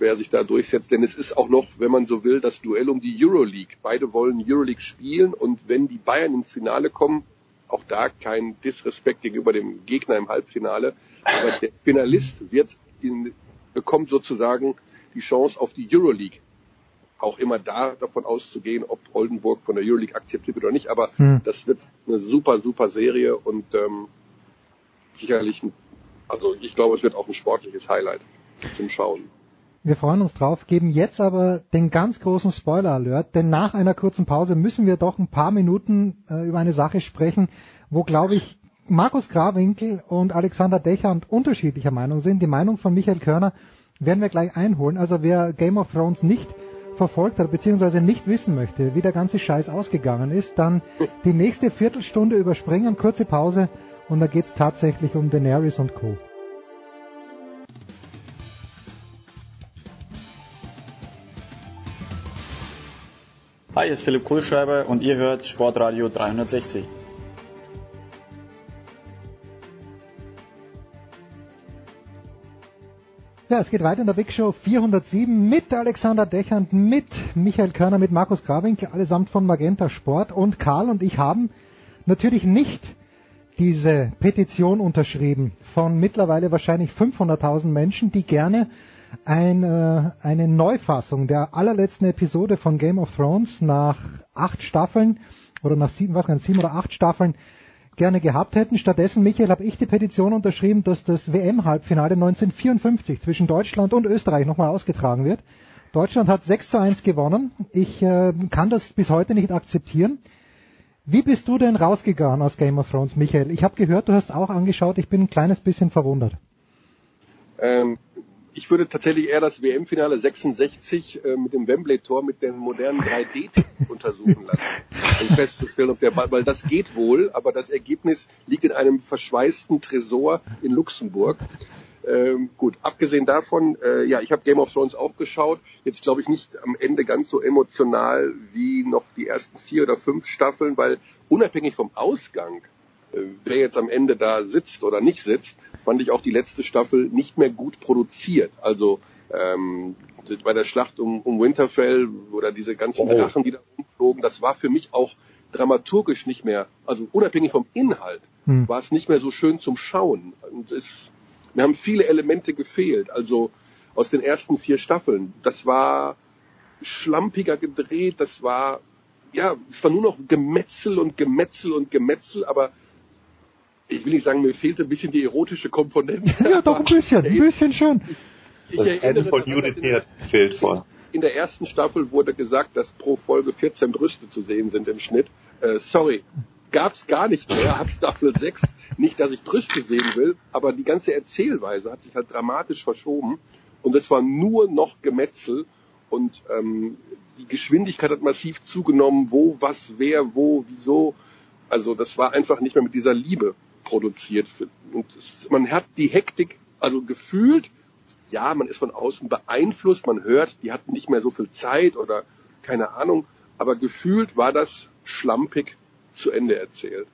wer sich da durchsetzt. Denn es ist auch noch, wenn man so will, das Duell um die Euroleague. Beide wollen Euroleague spielen und wenn die Bayern ins Finale kommen, auch da kein Disrespekt gegenüber dem Gegner im Halbfinale, aber der Finalist wird in, bekommt sozusagen die Chance auf die Euroleague. Auch immer da davon auszugehen, ob Oldenburg von der Euroleague akzeptiert wird oder nicht, aber Hm. das wird eine super, super Serie und ähm, sicherlich, ein, also ich glaube, es wird auch ein sportliches Highlight zum Schauen. Wir freuen uns drauf, geben jetzt aber den ganz großen Spoiler-Alert, denn nach einer kurzen Pause müssen wir doch ein paar Minuten äh, über eine Sache sprechen, wo, glaube ich, Markus Grawinkel und Alexander Dechand unterschiedlicher Meinung sind. Die Meinung von Michael Körner werden wir gleich einholen. Also wer Game of Thrones nicht verfolgt hat, beziehungsweise nicht wissen möchte, wie der ganze Scheiß ausgegangen ist, dann die nächste Viertelstunde überspringen, kurze Pause und da geht es tatsächlich um Daenerys und Co. Hi, hier ist Philipp Kohlschreiber und ihr hört Sportradio 360. Ja, es geht weiter in der Big Show 407 mit Alexander Dechand, mit Michael Körner, mit Markus Grabink, allesamt von Magenta Sport und Karl und ich haben natürlich nicht diese Petition unterschrieben von mittlerweile wahrscheinlich 500.000 Menschen, die gerne ein, äh, eine Neufassung der allerletzten Episode von Game of Thrones nach acht Staffeln oder nach sieben, was sieben oder acht Staffeln gerne gehabt hätten. Stattdessen, Michael, habe ich die Petition unterschrieben, dass das WM-Halbfinale 1954 zwischen Deutschland und Österreich nochmal ausgetragen wird. Deutschland hat 6 zu 1 gewonnen. Ich äh, kann das bis heute nicht akzeptieren. Wie bist du denn rausgegangen aus Game of Thrones, Michael? Ich habe gehört, du hast auch angeschaut. Ich bin ein kleines bisschen verwundert. Ähm, ich würde tatsächlich eher das WM-Finale 66 äh, mit dem Wembley-Tor mit dem modernen 3D untersuchen lassen, um festzustellen, ob der Ball, weil das geht wohl, aber das Ergebnis liegt in einem verschweißten Tresor in Luxemburg. Ähm, gut, abgesehen davon, äh, ja, ich habe Game of Thrones auch geschaut. Jetzt glaube ich nicht am Ende ganz so emotional wie noch die ersten vier oder fünf Staffeln, weil unabhängig vom Ausgang, wer jetzt am Ende da sitzt oder nicht sitzt, fand ich auch die letzte Staffel nicht mehr gut produziert. Also ähm, bei der Schlacht um, um Winterfell oder diese ganzen oh. Drachen, die da umflogen, das war für mich auch dramaturgisch nicht mehr, also unabhängig vom Inhalt, hm. war es nicht mehr so schön zum Schauen. Und es, mir haben viele Elemente gefehlt, also aus den ersten vier Staffeln. Das war schlampiger gedreht, das war, ja, es war nur noch Gemetzel und Gemetzel und Gemetzel, aber ich will nicht sagen, mir fehlte ein bisschen die erotische Komponente. Ja, doch ein bisschen, ein bisschen schon. Ich, ich erinnere von Unity hat fehlt vor. In der ersten Staffel wurde gesagt, dass pro Folge 14 Brüste zu sehen sind im Schnitt. Äh, sorry, gab's gar nicht mehr ab Staffel 6. Nicht, dass ich Brüste sehen will, aber die ganze Erzählweise hat sich halt dramatisch verschoben und es war nur noch Gemetzel und ähm, die Geschwindigkeit hat massiv zugenommen, wo, was, wer, wo, wieso. Also das war einfach nicht mehr mit dieser Liebe produziert. Und man hat die Hektik also gefühlt, ja, man ist von außen beeinflusst, man hört, die hatten nicht mehr so viel Zeit oder keine Ahnung, aber gefühlt war das schlampig zu Ende erzählt.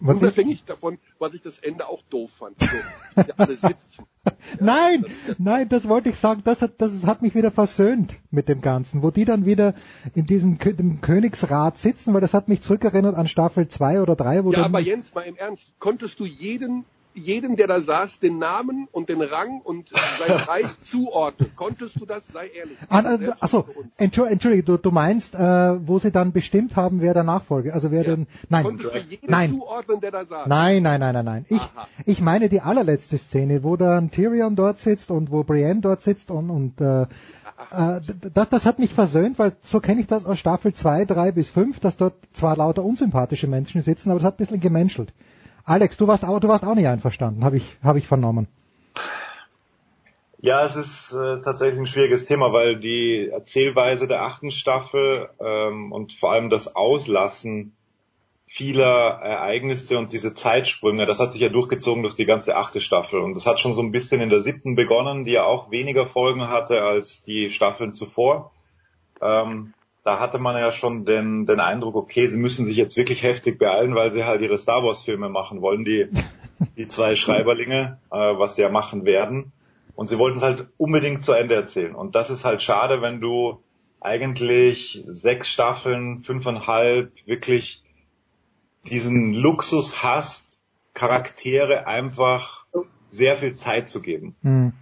Was Unabhängig davon, was ich das Ende auch doof fand. Also, alle sitzen. nein, nein, das wollte ich sagen, das hat, das hat mich wieder versöhnt mit dem Ganzen, wo die dann wieder in diesem dem Königsrat sitzen, weil das hat mich zurückerinnert an Staffel 2 oder 3. Wo ja, aber Jens, mal im Ernst, konntest du jeden jedem, der da saß, den Namen und den Rang und sein Reich zuordnen. Konntest du das? Sei ehrlich. Ah, äh, achso, Entschuldige, du, du meinst, äh, wo sie dann bestimmt haben, wer der Nachfolger, also wer ja. den, nein, Konntest du jeden nein, zuordnen, der da saß? Nein, nein, nein, nein, nein. Ich, ich meine die allerletzte Szene, wo dann Tyrion dort sitzt und wo Brienne dort sitzt und, und äh, äh, das, das hat mich versöhnt, weil so kenne ich das aus Staffel 2, 3 bis 5, dass dort zwar lauter unsympathische Menschen sitzen, aber das hat ein bisschen gemenschelt. Alex, du warst auch, du warst auch nicht einverstanden, habe ich, hab ich vernommen. Ja, es ist äh, tatsächlich ein schwieriges Thema, weil die Erzählweise der achten Staffel ähm, und vor allem das Auslassen vieler Ereignisse und diese Zeitsprünge, das hat sich ja durchgezogen durch die ganze achte Staffel. Und das hat schon so ein bisschen in der siebten begonnen, die ja auch weniger Folgen hatte als die Staffeln zuvor. Ähm, da hatte man ja schon den, den Eindruck, okay, sie müssen sich jetzt wirklich heftig beeilen, weil sie halt ihre Star Wars Filme machen wollen, die, die zwei Schreiberlinge, äh, was sie ja machen werden. Und sie wollten es halt unbedingt zu Ende erzählen. Und das ist halt schade, wenn du eigentlich sechs Staffeln, fünfeinhalb wirklich diesen Luxus hast, Charaktere einfach sehr viel Zeit zu geben. Mhm.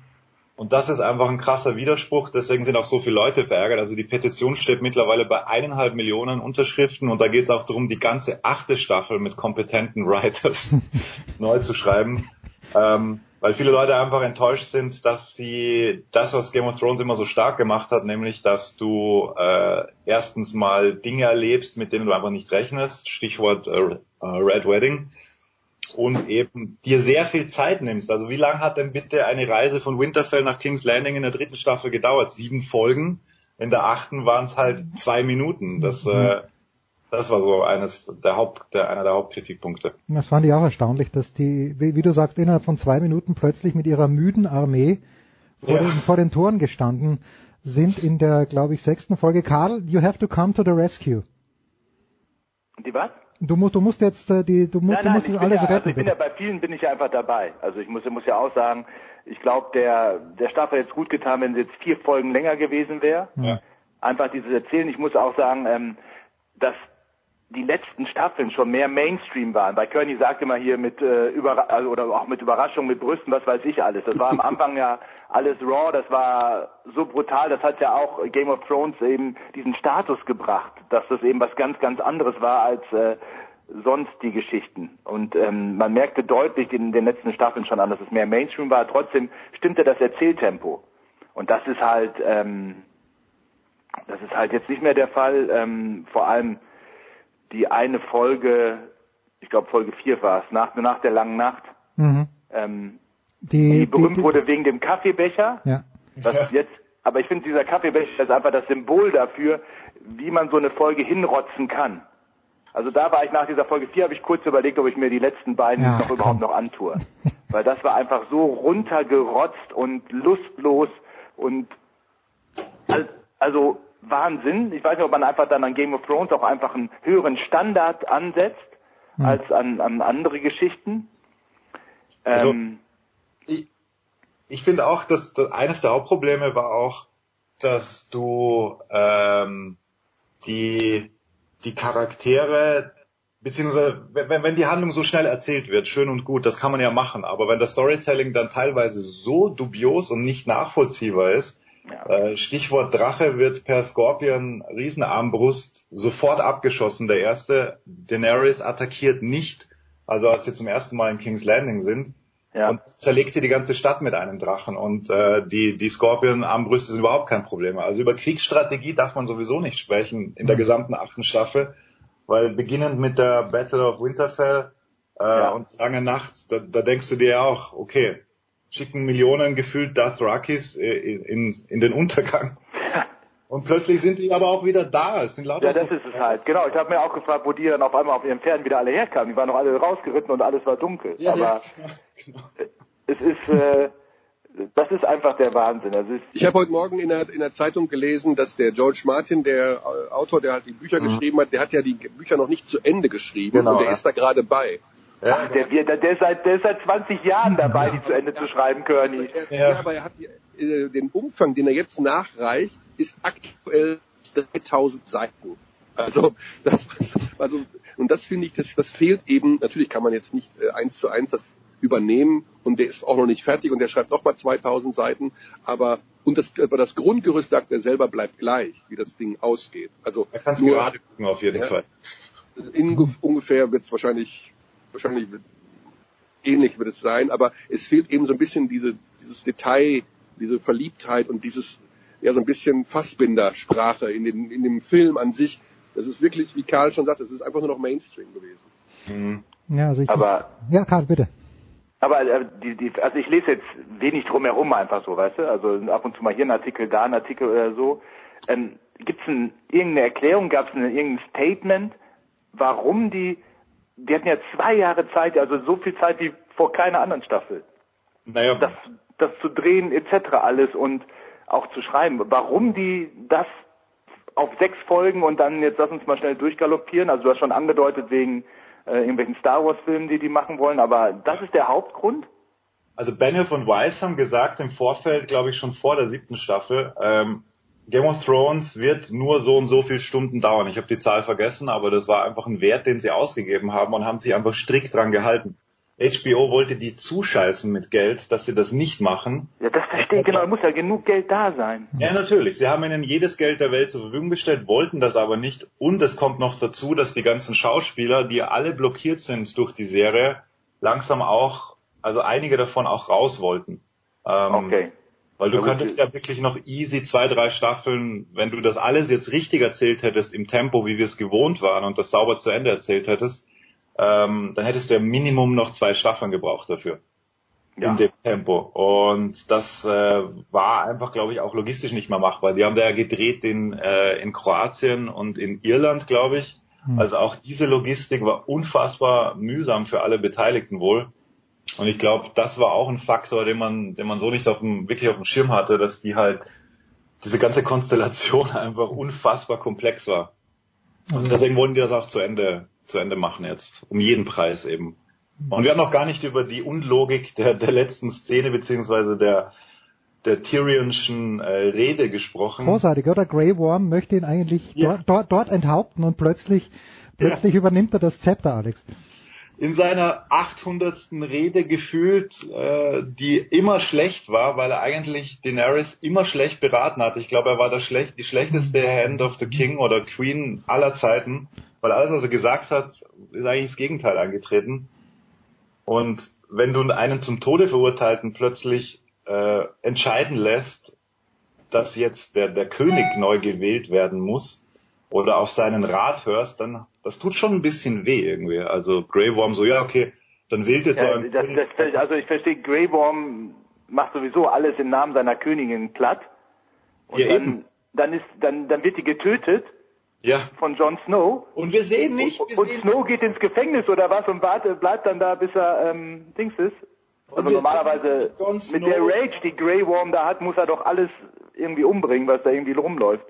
Und das ist einfach ein krasser Widerspruch, deswegen sind auch so viele Leute verärgert. Also die Petition steht mittlerweile bei eineinhalb Millionen Unterschriften und da geht es auch darum, die ganze achte Staffel mit kompetenten Writers neu zu schreiben. Ähm, weil viele Leute einfach enttäuscht sind, dass sie das, was Game of Thrones immer so stark gemacht hat, nämlich, dass du äh, erstens mal Dinge erlebst, mit denen du einfach nicht rechnest, Stichwort äh, Red Wedding, und eben dir sehr viel Zeit nimmst. Also wie lange hat denn bitte eine Reise von Winterfell nach King's Landing in der dritten Staffel gedauert? Sieben Folgen. In der achten waren es halt zwei Minuten. Das, äh, das war so eines der Haupt, der, einer der Hauptkritikpunkte. Das fand ich auch erstaunlich, dass die, wie, wie du sagst, innerhalb von zwei Minuten plötzlich mit ihrer müden Armee vor, Ja. den, vor den Toren gestanden sind in der, glaube ich, sechsten Folge. Karl, you have to come to the rescue. Die was? Du musst, du musst jetzt äh, die, du musst, nein, du nein, musst ich das bin, alles ja, also retten. ich bin bitte. ja bei vielen bin ich ja einfach dabei. Also ich muss, muss ja auch sagen, ich glaube, der, der Staffel hätte es gut getan, wenn sie jetzt vier Folgen länger gewesen wäre. Ja. Einfach dieses Erzählen. Ich muss auch sagen, ähm, dass die letzten Staffeln schon mehr Mainstream waren. Bei Kearney sagt immer hier mit äh, Überra also, oder auch mit Überraschung, mit Brüsten, was weiß ich alles. Das war am Anfang ja alles raw, das war so brutal, das hat ja auch Game of Thrones eben diesen Status gebracht, dass das eben was ganz, ganz anderes war als äh, sonst die Geschichten. Und ähm, man merkte deutlich in den letzten Staffeln schon an, dass es mehr Mainstream war. Trotzdem stimmte das Erzähltempo. Und das ist halt, ähm, das ist halt jetzt nicht mehr der Fall. Ähm, vor allem die eine Folge, ich glaube Folge 4 war es, nach, nach der langen Nacht, Mhm. ähm, Die, die berühmt die, wurde wegen dem Kaffeebecher. ja. Was jetzt, aber ich finde, dieser Kaffeebecher ist einfach das Symbol dafür, wie man so eine Folge hinrotzen kann. Also da war ich nach dieser Folge 4, habe ich kurz überlegt, ob ich mir die letzten beiden Ja, noch überhaupt noch antue. Weil das war einfach so runtergerotzt und lustlos und al- also Wahnsinn. Ich weiß nicht, ob man einfach dann an Game of Thrones auch einfach einen höheren Standard ansetzt Hm. als an, an andere Geschichten. Also, Ähm, ich, ich finde auch, dass, dass eines der Hauptprobleme war auch, dass du ähm, die die Charaktere beziehungsweise wenn, wenn die Handlung so schnell erzählt wird, schön und gut, das kann man ja machen, aber wenn das Storytelling dann teilweise so dubios und nicht nachvollziehbar ist, äh, Stichwort Drache wird per Scorpion Riesenarmbrust sofort abgeschossen. Der erste Daenerys attackiert nicht, also als sie zum ersten Mal in King's Landing sind, ja. und zerlegt sie die ganze Stadt mit einem Drachen. Und äh, die, die Scorpion-Armbrüste sind überhaupt kein Problem. Also über Kriegsstrategie darf man sowieso nicht sprechen in der gesamten achten Staffel, weil beginnend mit der Battle of Winterfell äh, und Lange Nacht, da, da denkst du dir ja auch, okay, schicken Millionen gefühlt Dothrakis äh, in, in den Untergang. Und plötzlich sind die aber auch wieder da. Es sind lauter Ja, das ist es halt. Genau, ich habe mir auch gefragt, wo die dann auf einmal auf ihren Pferden wieder alle herkamen. Die waren doch alle rausgeritten und alles war dunkel. Ja, Aber es ist, äh, das ist einfach der Wahnsinn. Das ist, Ich habe heute Morgen in der, in der Zeitung gelesen, dass der George Martin, der äh, Autor, der halt die Bücher Mhm. geschrieben hat, der hat ja die Bücher noch nicht zu Ende geschrieben Genau, und der ja. ist da gerade bei. Ach, der, wird- der, der, ist seit, der ist seit 20 Jahren dabei, die zu Ende zu schreiben, Kearney. Ja. aber er hat die, äh, den Umfang, den er jetzt nachreicht, ist aktuell 3000 Seiten. Also, das, also, und das finde ich, das, das fehlt eben, natürlich kann man jetzt nicht äh, eins zu eins das übernehmen und der ist auch noch nicht fertig und der schreibt nochmal 2000 Seiten, aber, und das, aber das Grundgerüst sagt er selber bleibt gleich, wie das Ding ausgeht. Also, Er kann gerade gucken auf jeden Ja. Fall. in, ungefähr wird es wahrscheinlich, wahrscheinlich wird, ähnlich wird es sein, aber es fehlt eben so ein bisschen diese, dieses Detail, diese Verliebtheit und dieses, ja, so ein bisschen Fassbinder-Sprache in, den, in dem Film an sich. Das ist wirklich, wie Karl schon sagt, es ist einfach nur noch Mainstream gewesen. Ja, also ich, Aber- ja, Karl, bitte. Aber äh, die, die, also ich lese jetzt wenig drumherum einfach so, weißt du? Also ab und zu mal hier ein Artikel, da ein Artikel oder so. Ähm, Gibt es ein, irgendeine Erklärung, gab es irgendein Statement, warum die, die hatten ja zwei Jahre Zeit, also so viel Zeit wie vor keiner anderen Staffel. Naja, das, das zu drehen etc. alles und auch zu schreiben. Warum die das auf sechs Folgen und dann jetzt lass uns mal schnell durchgaloppieren. Also du hast schon angedeutet wegen äh, irgendwelchen Star Wars Filmen, die die machen wollen, aber das ist der Hauptgrund. Also Benioff und Weiss haben gesagt im Vorfeld, glaube ich schon vor der siebten Staffel, ähm, Game of Thrones wird nur so und so viele Stunden dauern. Ich habe die Zahl vergessen, aber das war einfach ein Wert, den sie ausgegeben haben und haben sich einfach strikt dran gehalten. HBO wollte die zuscheißen mit Geld, dass sie das nicht machen. Ja, das verstehe ich genau. Da muss ja genug Geld da sein. Ja, natürlich. Sie haben ihnen jedes Geld der Welt zur Verfügung gestellt, wollten das aber nicht. Und es kommt noch dazu, dass die ganzen Schauspieler, die alle blockiert sind durch die Serie, langsam auch also einige davon auch raus wollten. Ähm, Okay. Weil du Ja, könntest ja wirklich noch easy zwei, drei Staffeln, wenn du das alles jetzt richtig erzählt hättest im Tempo, wie wir es gewohnt waren und das sauber zu Ende erzählt hättest, ähm, dann hättest du ja Minimum noch zwei Staffeln gebraucht dafür. Ja. In dem Tempo. Und das äh, war einfach, glaube ich, auch logistisch nicht mehr machbar. Die haben da ja gedreht in, äh, in Kroatien und in Irland, glaube ich. Hm. Also auch diese Logistik war unfassbar mühsam für alle Beteiligten wohl. Und ich glaube, das war auch ein Faktor, den man, den man so nicht auf dem, wirklich auf dem Schirm hatte, dass die halt, diese ganze Konstellation einfach unfassbar komplex war. Und deswegen wollen die das auch zu Ende, zu Ende machen jetzt. Um jeden Preis eben. Und wir haben noch gar nicht über die Unlogik der, der letzten Szene beziehungsweise der, der Tyrionschen äh, Rede gesprochen. Großartig, oder? Grey Worm möchte ihn eigentlich dort, dort, dort enthaupten und plötzlich, plötzlich übernimmt er das Zepter, Alex. In seiner 800. Rede gefühlt, äh, die immer schlecht war, weil er eigentlich Daenerys immer schlecht beraten hat. Ich glaube, er war der schlecht, die schlechteste Hand of the King oder Queen aller Zeiten, weil alles, was er gesagt hat, ist eigentlich das Gegenteil eingetreten. Und wenn du einen zum Tode verurteilten plötzlich äh, entscheiden lässt, dass jetzt der, der König neu gewählt werden muss oder auf seinen Rat hörst, dann das tut schon ein bisschen weh irgendwie. Also Grey Worm so, ja okay, dann wählt jetzt so Ja, ein das, das, also ich verstehe, Grey Worm macht sowieso alles im Namen seiner Königin platt. Und Ja, dann, eben. dann ist, dann, dann wird die getötet ja. von Jon Snow. Und wir sehen nicht, Und, und Snow geht ins Gefängnis oder was und wartet, bleibt dann da, bis er ähm, Dings ist. Also wir normalerweise sehen mit der Rage, die Grey Worm da hat, muss er doch alles irgendwie umbringen, was da irgendwie rumläuft.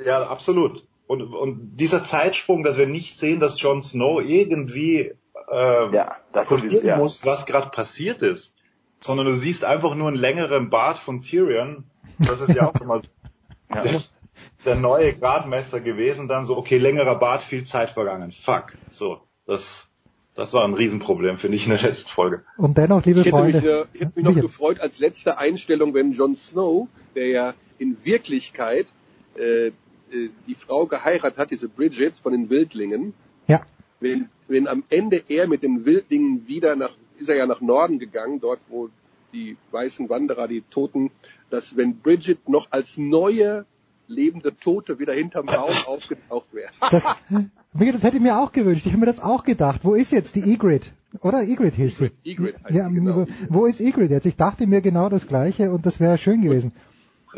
Ja, absolut. Und, und dieser Zeitsprung, dass wir nicht sehen, dass Jon Snow irgendwie äh, ja, das kontrollieren ist- ja. muss, was gerade passiert ist, sondern du siehst einfach nur einen längeren Bart von Tyrion. Das ist ja auch schon mal der, der neue Gradmesser gewesen. Dann so, okay, längerer Bart, viel Zeit vergangen. Fuck. So, das, das war ein Riesenproblem, finde ich, in der letzten Folge. Und dennoch, liebe Ich hätte mich, Freunde, äh, ich hätte mich noch gefreut als letzte Einstellung, wenn Jon Snow, der ja in Wirklichkeit äh, äh, die Frau geheiratet hat, diese Bridget von den Wildlingen, Ja. wenn, wenn am Ende er mit den Wildlingen wieder nach, ist er ja nach Norden gegangen, dort wo die weißen Wanderer, die Toten, dass wenn Bridget noch als neue lebende Tote wieder hinterm Baum aufgetaucht wäre. das, Michael, das hätte ich mir auch gewünscht. Ich habe mir das auch gedacht. Wo ist jetzt die Egrid? Oder Egrid hieß sie. Egrid heißt Ja, genau. wo ist Egrid jetzt? Ich dachte mir genau das Gleiche und das wäre schön gewesen.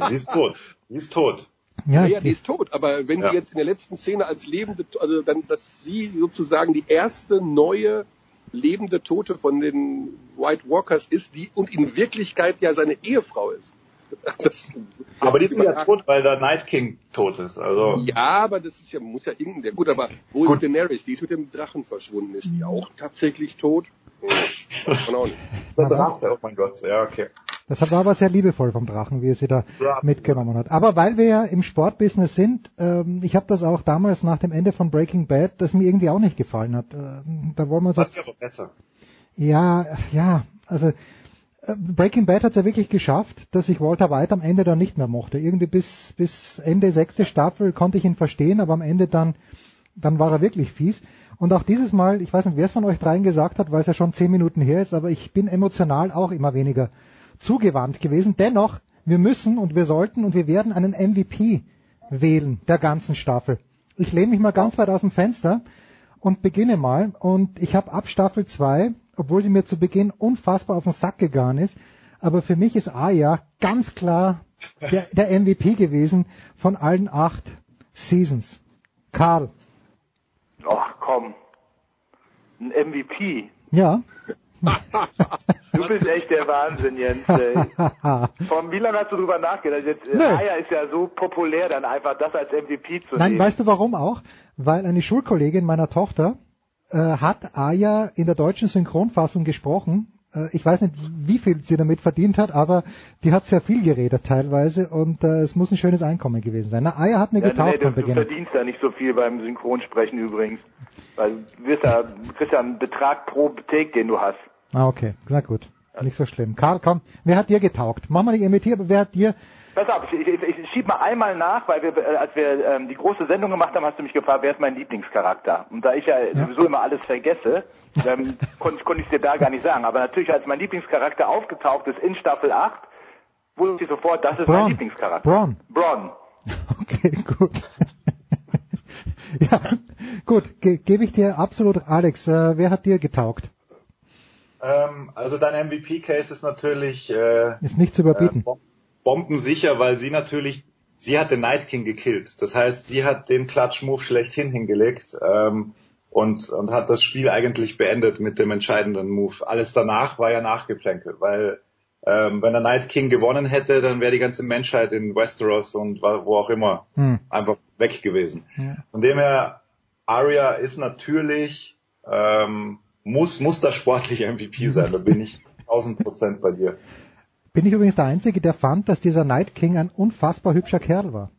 Sie ist tot. Sie ist tot. Ja, Ja, ja, sie- die ist tot, aber wenn Ja. sie jetzt in der letzten Szene als lebende, also dann, dass sie sozusagen die erste neue lebende Tote von den White Walkers ist, die und in Wirklichkeit ja seine Ehefrau ist. Das, Aber die ist ja tot, weil der Night King tot ist. Also Ja, aber das ist ja, muss ja irgendein, gut, aber wo ist Daenerys? Die ist mit dem Drachen verschwunden. Ist die auch tatsächlich tot? Hm, weiß man auch nicht. der Drache, oh mein Gott, ja okay. Das war aber sehr liebevoll vom Drachen, wie er sie da mitgenommen hat. Aber weil wir ja im Sportbusiness sind, ähm, ich habe das auch damals nach dem Ende von Breaking Bad, das mir irgendwie auch nicht gefallen hat. Äh, da wollen wir uns Das ist aber besser. Ja, ja, also äh, Breaking Bad hat es ja wirklich geschafft, dass ich Walter White am Ende dann nicht mehr mochte. Irgendwie bis, bis Ende sechste Staffel konnte ich ihn verstehen, aber am Ende dann, dann war er wirklich fies. Und auch dieses Mal, ich weiß nicht, wer es von euch dreien gesagt hat, weil es ja schon zehn Minuten her ist, aber ich bin emotional auch immer weniger zugewandt gewesen. Dennoch, wir müssen und wir sollten und wir werden einen MVP wählen der ganzen Staffel. Ich lehne mich mal ganz weit aus dem Fenster und beginne mal. Und ich habe ab Staffel 2, obwohl sie mir zu Beginn unfassbar auf den Sack gegangen ist, aber für mich ist Aya ganz klar der, der MVP gewesen von allen acht Seasons. Karl. Ach komm. Ein MVP. Ja. Du bist echt der Wahnsinn, Jens. Ey. Von wie lange hast du drüber nachgedacht? Jetzt, äh. Aya ist ja so populär, dann einfach das als MVP zu Nein, nehmen. weißt du warum auch? Weil eine Schulkollegin meiner Tochter äh, hat Aya in der deutschen Synchronfassung gesprochen. Äh, ich weiß nicht, wie viel sie damit verdient hat, aber die hat sehr viel geredet teilweise und äh, es muss ein schönes Einkommen gewesen sein. Na, Aya hat mir ja, getaugt nee, du, von du Beginn. verdienst da nicht so viel beim Synchronsprechen übrigens. Weil du wirst ja, du kriegst ja einen Betrag pro Take, den du hast. Ah, okay. Na gut. Nicht so schlimm. Karl, komm. Wer hat dir getaugt? Mach mal nicht MT, aber wer hat dir Pass auf, ich, ich, ich schieb mal einmal nach, weil wir, äh, als wir ähm, die große Sendung gemacht haben, hast du mich gefragt, wer ist mein Lieblingscharakter? Und da ich ja sowieso immer alles vergesse, ähm, konnte konnt ich dir da gar nicht sagen. Aber natürlich, als mein Lieblingscharakter aufgetaucht ist in Staffel 8, wusste ich sofort, das ist mein Braun. Lieblingscharakter. Braun. Braun. Okay, gut. ja, gut, ge gebe ich dir absolut, Alex, äh, wer hat dir getaugt? Ähm, also dein MVP-Case ist natürlich äh, Ist nicht zu überbieten. Äh, bom- bombensicher, weil sie natürlich, sie hat den Night King gekillt. Das heißt, sie hat den Klatsch-Move schlechthin hingelegt ähm, und, und hat das Spiel eigentlich beendet mit dem entscheidenden Move. Alles danach war ja Nachgeplänkel, weil ähm, wenn der Night King gewonnen hätte, dann wäre die ganze Menschheit in Westeros und wo auch immer Hm. einfach weg gewesen. Ja. Von dem her, Arya ist natürlich, ähm, muss, muss der sportliche MVP sein, da bin ich 1000 Prozent bei dir. Bin ich übrigens der Einzige, der fand, dass dieser Night King ein unfassbar hübscher Kerl war.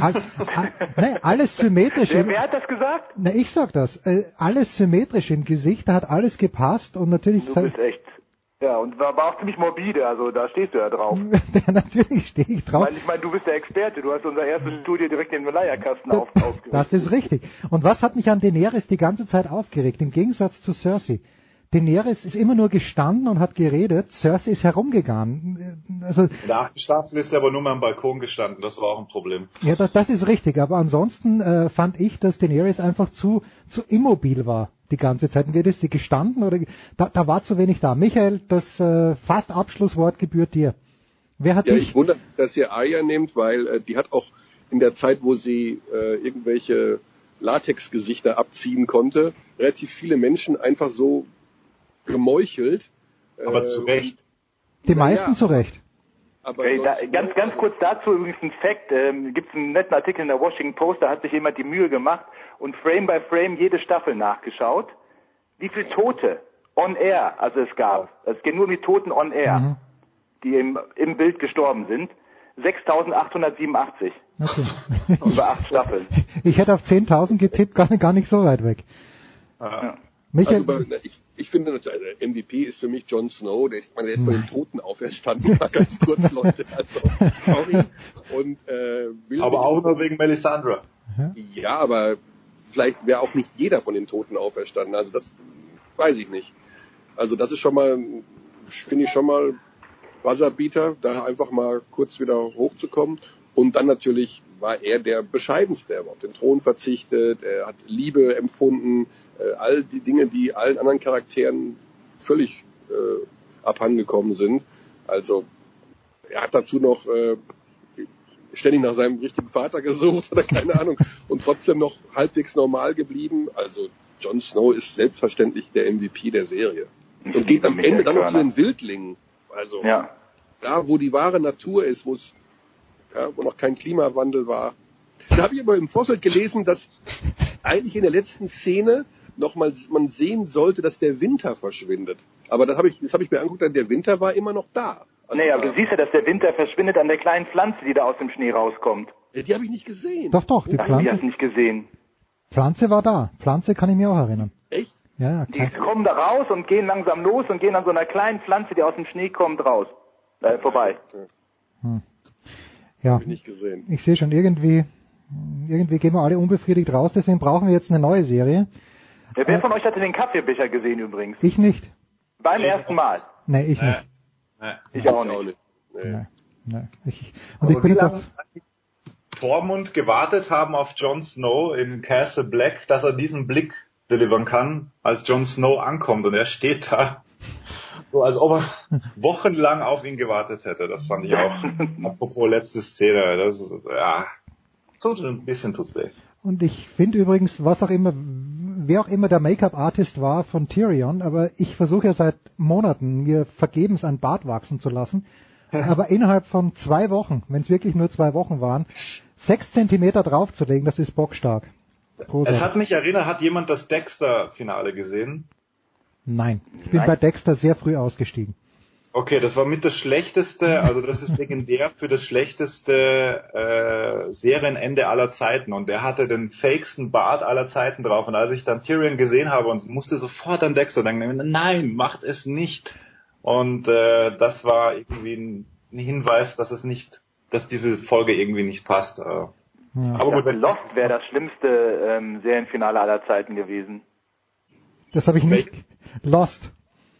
All, all, ne, alles symmetrisch. Wer, wer hat das gesagt? Na, ich sag das. Äh, alles symmetrisch im Gesicht, da hat alles gepasst und natürlich. Du bist echt. Ja, und war, war auch ziemlich morbide, also da stehst du ja drauf. ja, natürlich stehe ich drauf. Weil ich meine, du bist der Experte, du hast unser erstes Studio direkt in den Leierkasten auf, aufgerichtet. Das ist richtig. Und was hat mich an Daenerys die ganze Zeit aufgeregt? Im Gegensatz zu Cersei. Daenerys ist immer nur gestanden und hat geredet. Cersei ist herumgegangen. Also, Staffel ist er aber nur mal am Balkon gestanden, das war auch ein Problem. ja, das, das ist richtig. Aber ansonsten äh, fand ich, dass Daenerys einfach zu, zu immobil war die ganze Zeit. Entweder ist sie gestanden oder da, da war zu wenig da. Michael, das äh, fast Abschlusswort gebührt dir. Wer hat Ja, dich? ich wundere, dass ihr Aya nehmt, weil äh, die hat auch in der Zeit, wo sie äh, irgendwelche Latexgesichter abziehen konnte, relativ viele Menschen einfach so gemeuchelt. Aber äh, zu Recht. Die meisten ja, zu Recht. Aber Ey, da, ganz, ganz kurz dazu übrigens ein Fact. Ähm, Gibt es einen netten Artikel in der Washington Post, da hat sich jemand die Mühe gemacht und Frame by Frame jede Staffel nachgeschaut, wie viele Tote on air also es gab. Es geht nur um die Toten on air, Mhm. die im, im Bild gestorben sind. 6.887 Okay. über acht Staffeln. Ich hätte auf 10.000 getippt, gar, nicht- gar nicht so weit weg. Michael, Also, bei- na, ich, ich finde, also MVP ist für mich Jon Snow. Der, ich meine, der ist von den Toten auferstanden. Mal ganz kurz, Leute. Also, sorry. Und, äh, Aber auch nur wegen Melisandre. Ja, aber vielleicht wäre auch nicht jeder von den Toten auferstanden. Also das weiß ich nicht. Also das ist schon mal, finde ich schon mal Buzzerbeater, da einfach mal kurz wieder hochzukommen. Und dann natürlich war er der bescheidenste. Er war auf den Thron verzichtet, er hat Liebe empfunden, äh, all die Dinge, die allen anderen Charakteren völlig äh, abhandengekommen sind. Also er hat dazu noch äh, ständig nach seinem richtigen Vater gesucht oder keine Ahnung und trotzdem noch halbwegs normal geblieben. Also Jon Snow ist selbstverständlich der MVP der Serie und geht am Ende dann noch zu den Wildlingen. Also Ja. da, wo die wahre Natur ist, wo es ja, wo noch kein Klimawandel war. Da habe ich aber im Vorfeld gelesen, dass eigentlich in der letzten Szene noch mal man sehen sollte, dass der Winter verschwindet. Aber das habe ich, das habe ich mir angeguckt, der Winter war immer noch da. Also nee, aber du siehst ja, dass der Winter verschwindet an der kleinen Pflanze, die da aus dem Schnee rauskommt. die habe ich nicht gesehen. Doch, doch, die Ach, die hast Pflanze, du nicht gesehen. Pflanze war da. Pflanze kann ich mir auch erinnern. Echt? Ja, ja, Die klar. kommen da raus und gehen langsam los und gehen an so einer kleinen Pflanze, die aus dem Schnee kommt, raus. Äh, vorbei. Hm. Ja, Habe ich nicht gesehen. ich sehe schon, irgendwie, irgendwie gehen wir alle unbefriedigt raus, deswegen brauchen wir jetzt eine neue Serie. Ja, wer Äh, von euch hatte den Kaffeebecher gesehen übrigens? Ich nicht. Beim ersten Mal. Nee, ich nicht. Ich auch nicht. Nee. Nee. Ich, und Aber ich bin jetzt auf, Tormund gewartet haben auf Jon Snow in Castle Black, dass er diesen Blick delivern kann, als Jon Snow ankommt und er steht da, so als ob er wochenlang auf ihn gewartet hätte. Das fand ich auch. Apropos letzte Szene, das ist, ja, so ein bisschen tut's weh. Und ich finde übrigens, was auch immer, wer auch immer der Make-up-Artist war von Tyrion, aber ich versuche ja seit Monaten, mir vergebens ein Bart wachsen zu lassen. Aber innerhalb von zwei Wochen, wenn es wirklich nur zwei Wochen waren, sechs Zentimeter draufzulegen, das ist bockstark. Es Großartig. hat mich erinnert, hat jemand das Dexter-Finale gesehen? Nein, ich bin Nein. bei Dexter sehr früh ausgestiegen. Okay, das war mit das schlechteste, also das ist legendär für das schlechteste äh, Serienende aller Zeiten und der hatte den fakesten Bart aller Zeiten drauf und als ich dann Tyrion gesehen habe und musste sofort an Dexter denken, nein, macht es nicht und äh, das war irgendwie ein, ein Hinweis, dass es nicht dass diese Folge irgendwie nicht passt. Äh, Ja. Aber gut, wenn Lost wäre das schlimmste ähm, Serienfinale aller Zeiten gewesen. Das habe ich nicht. Lost.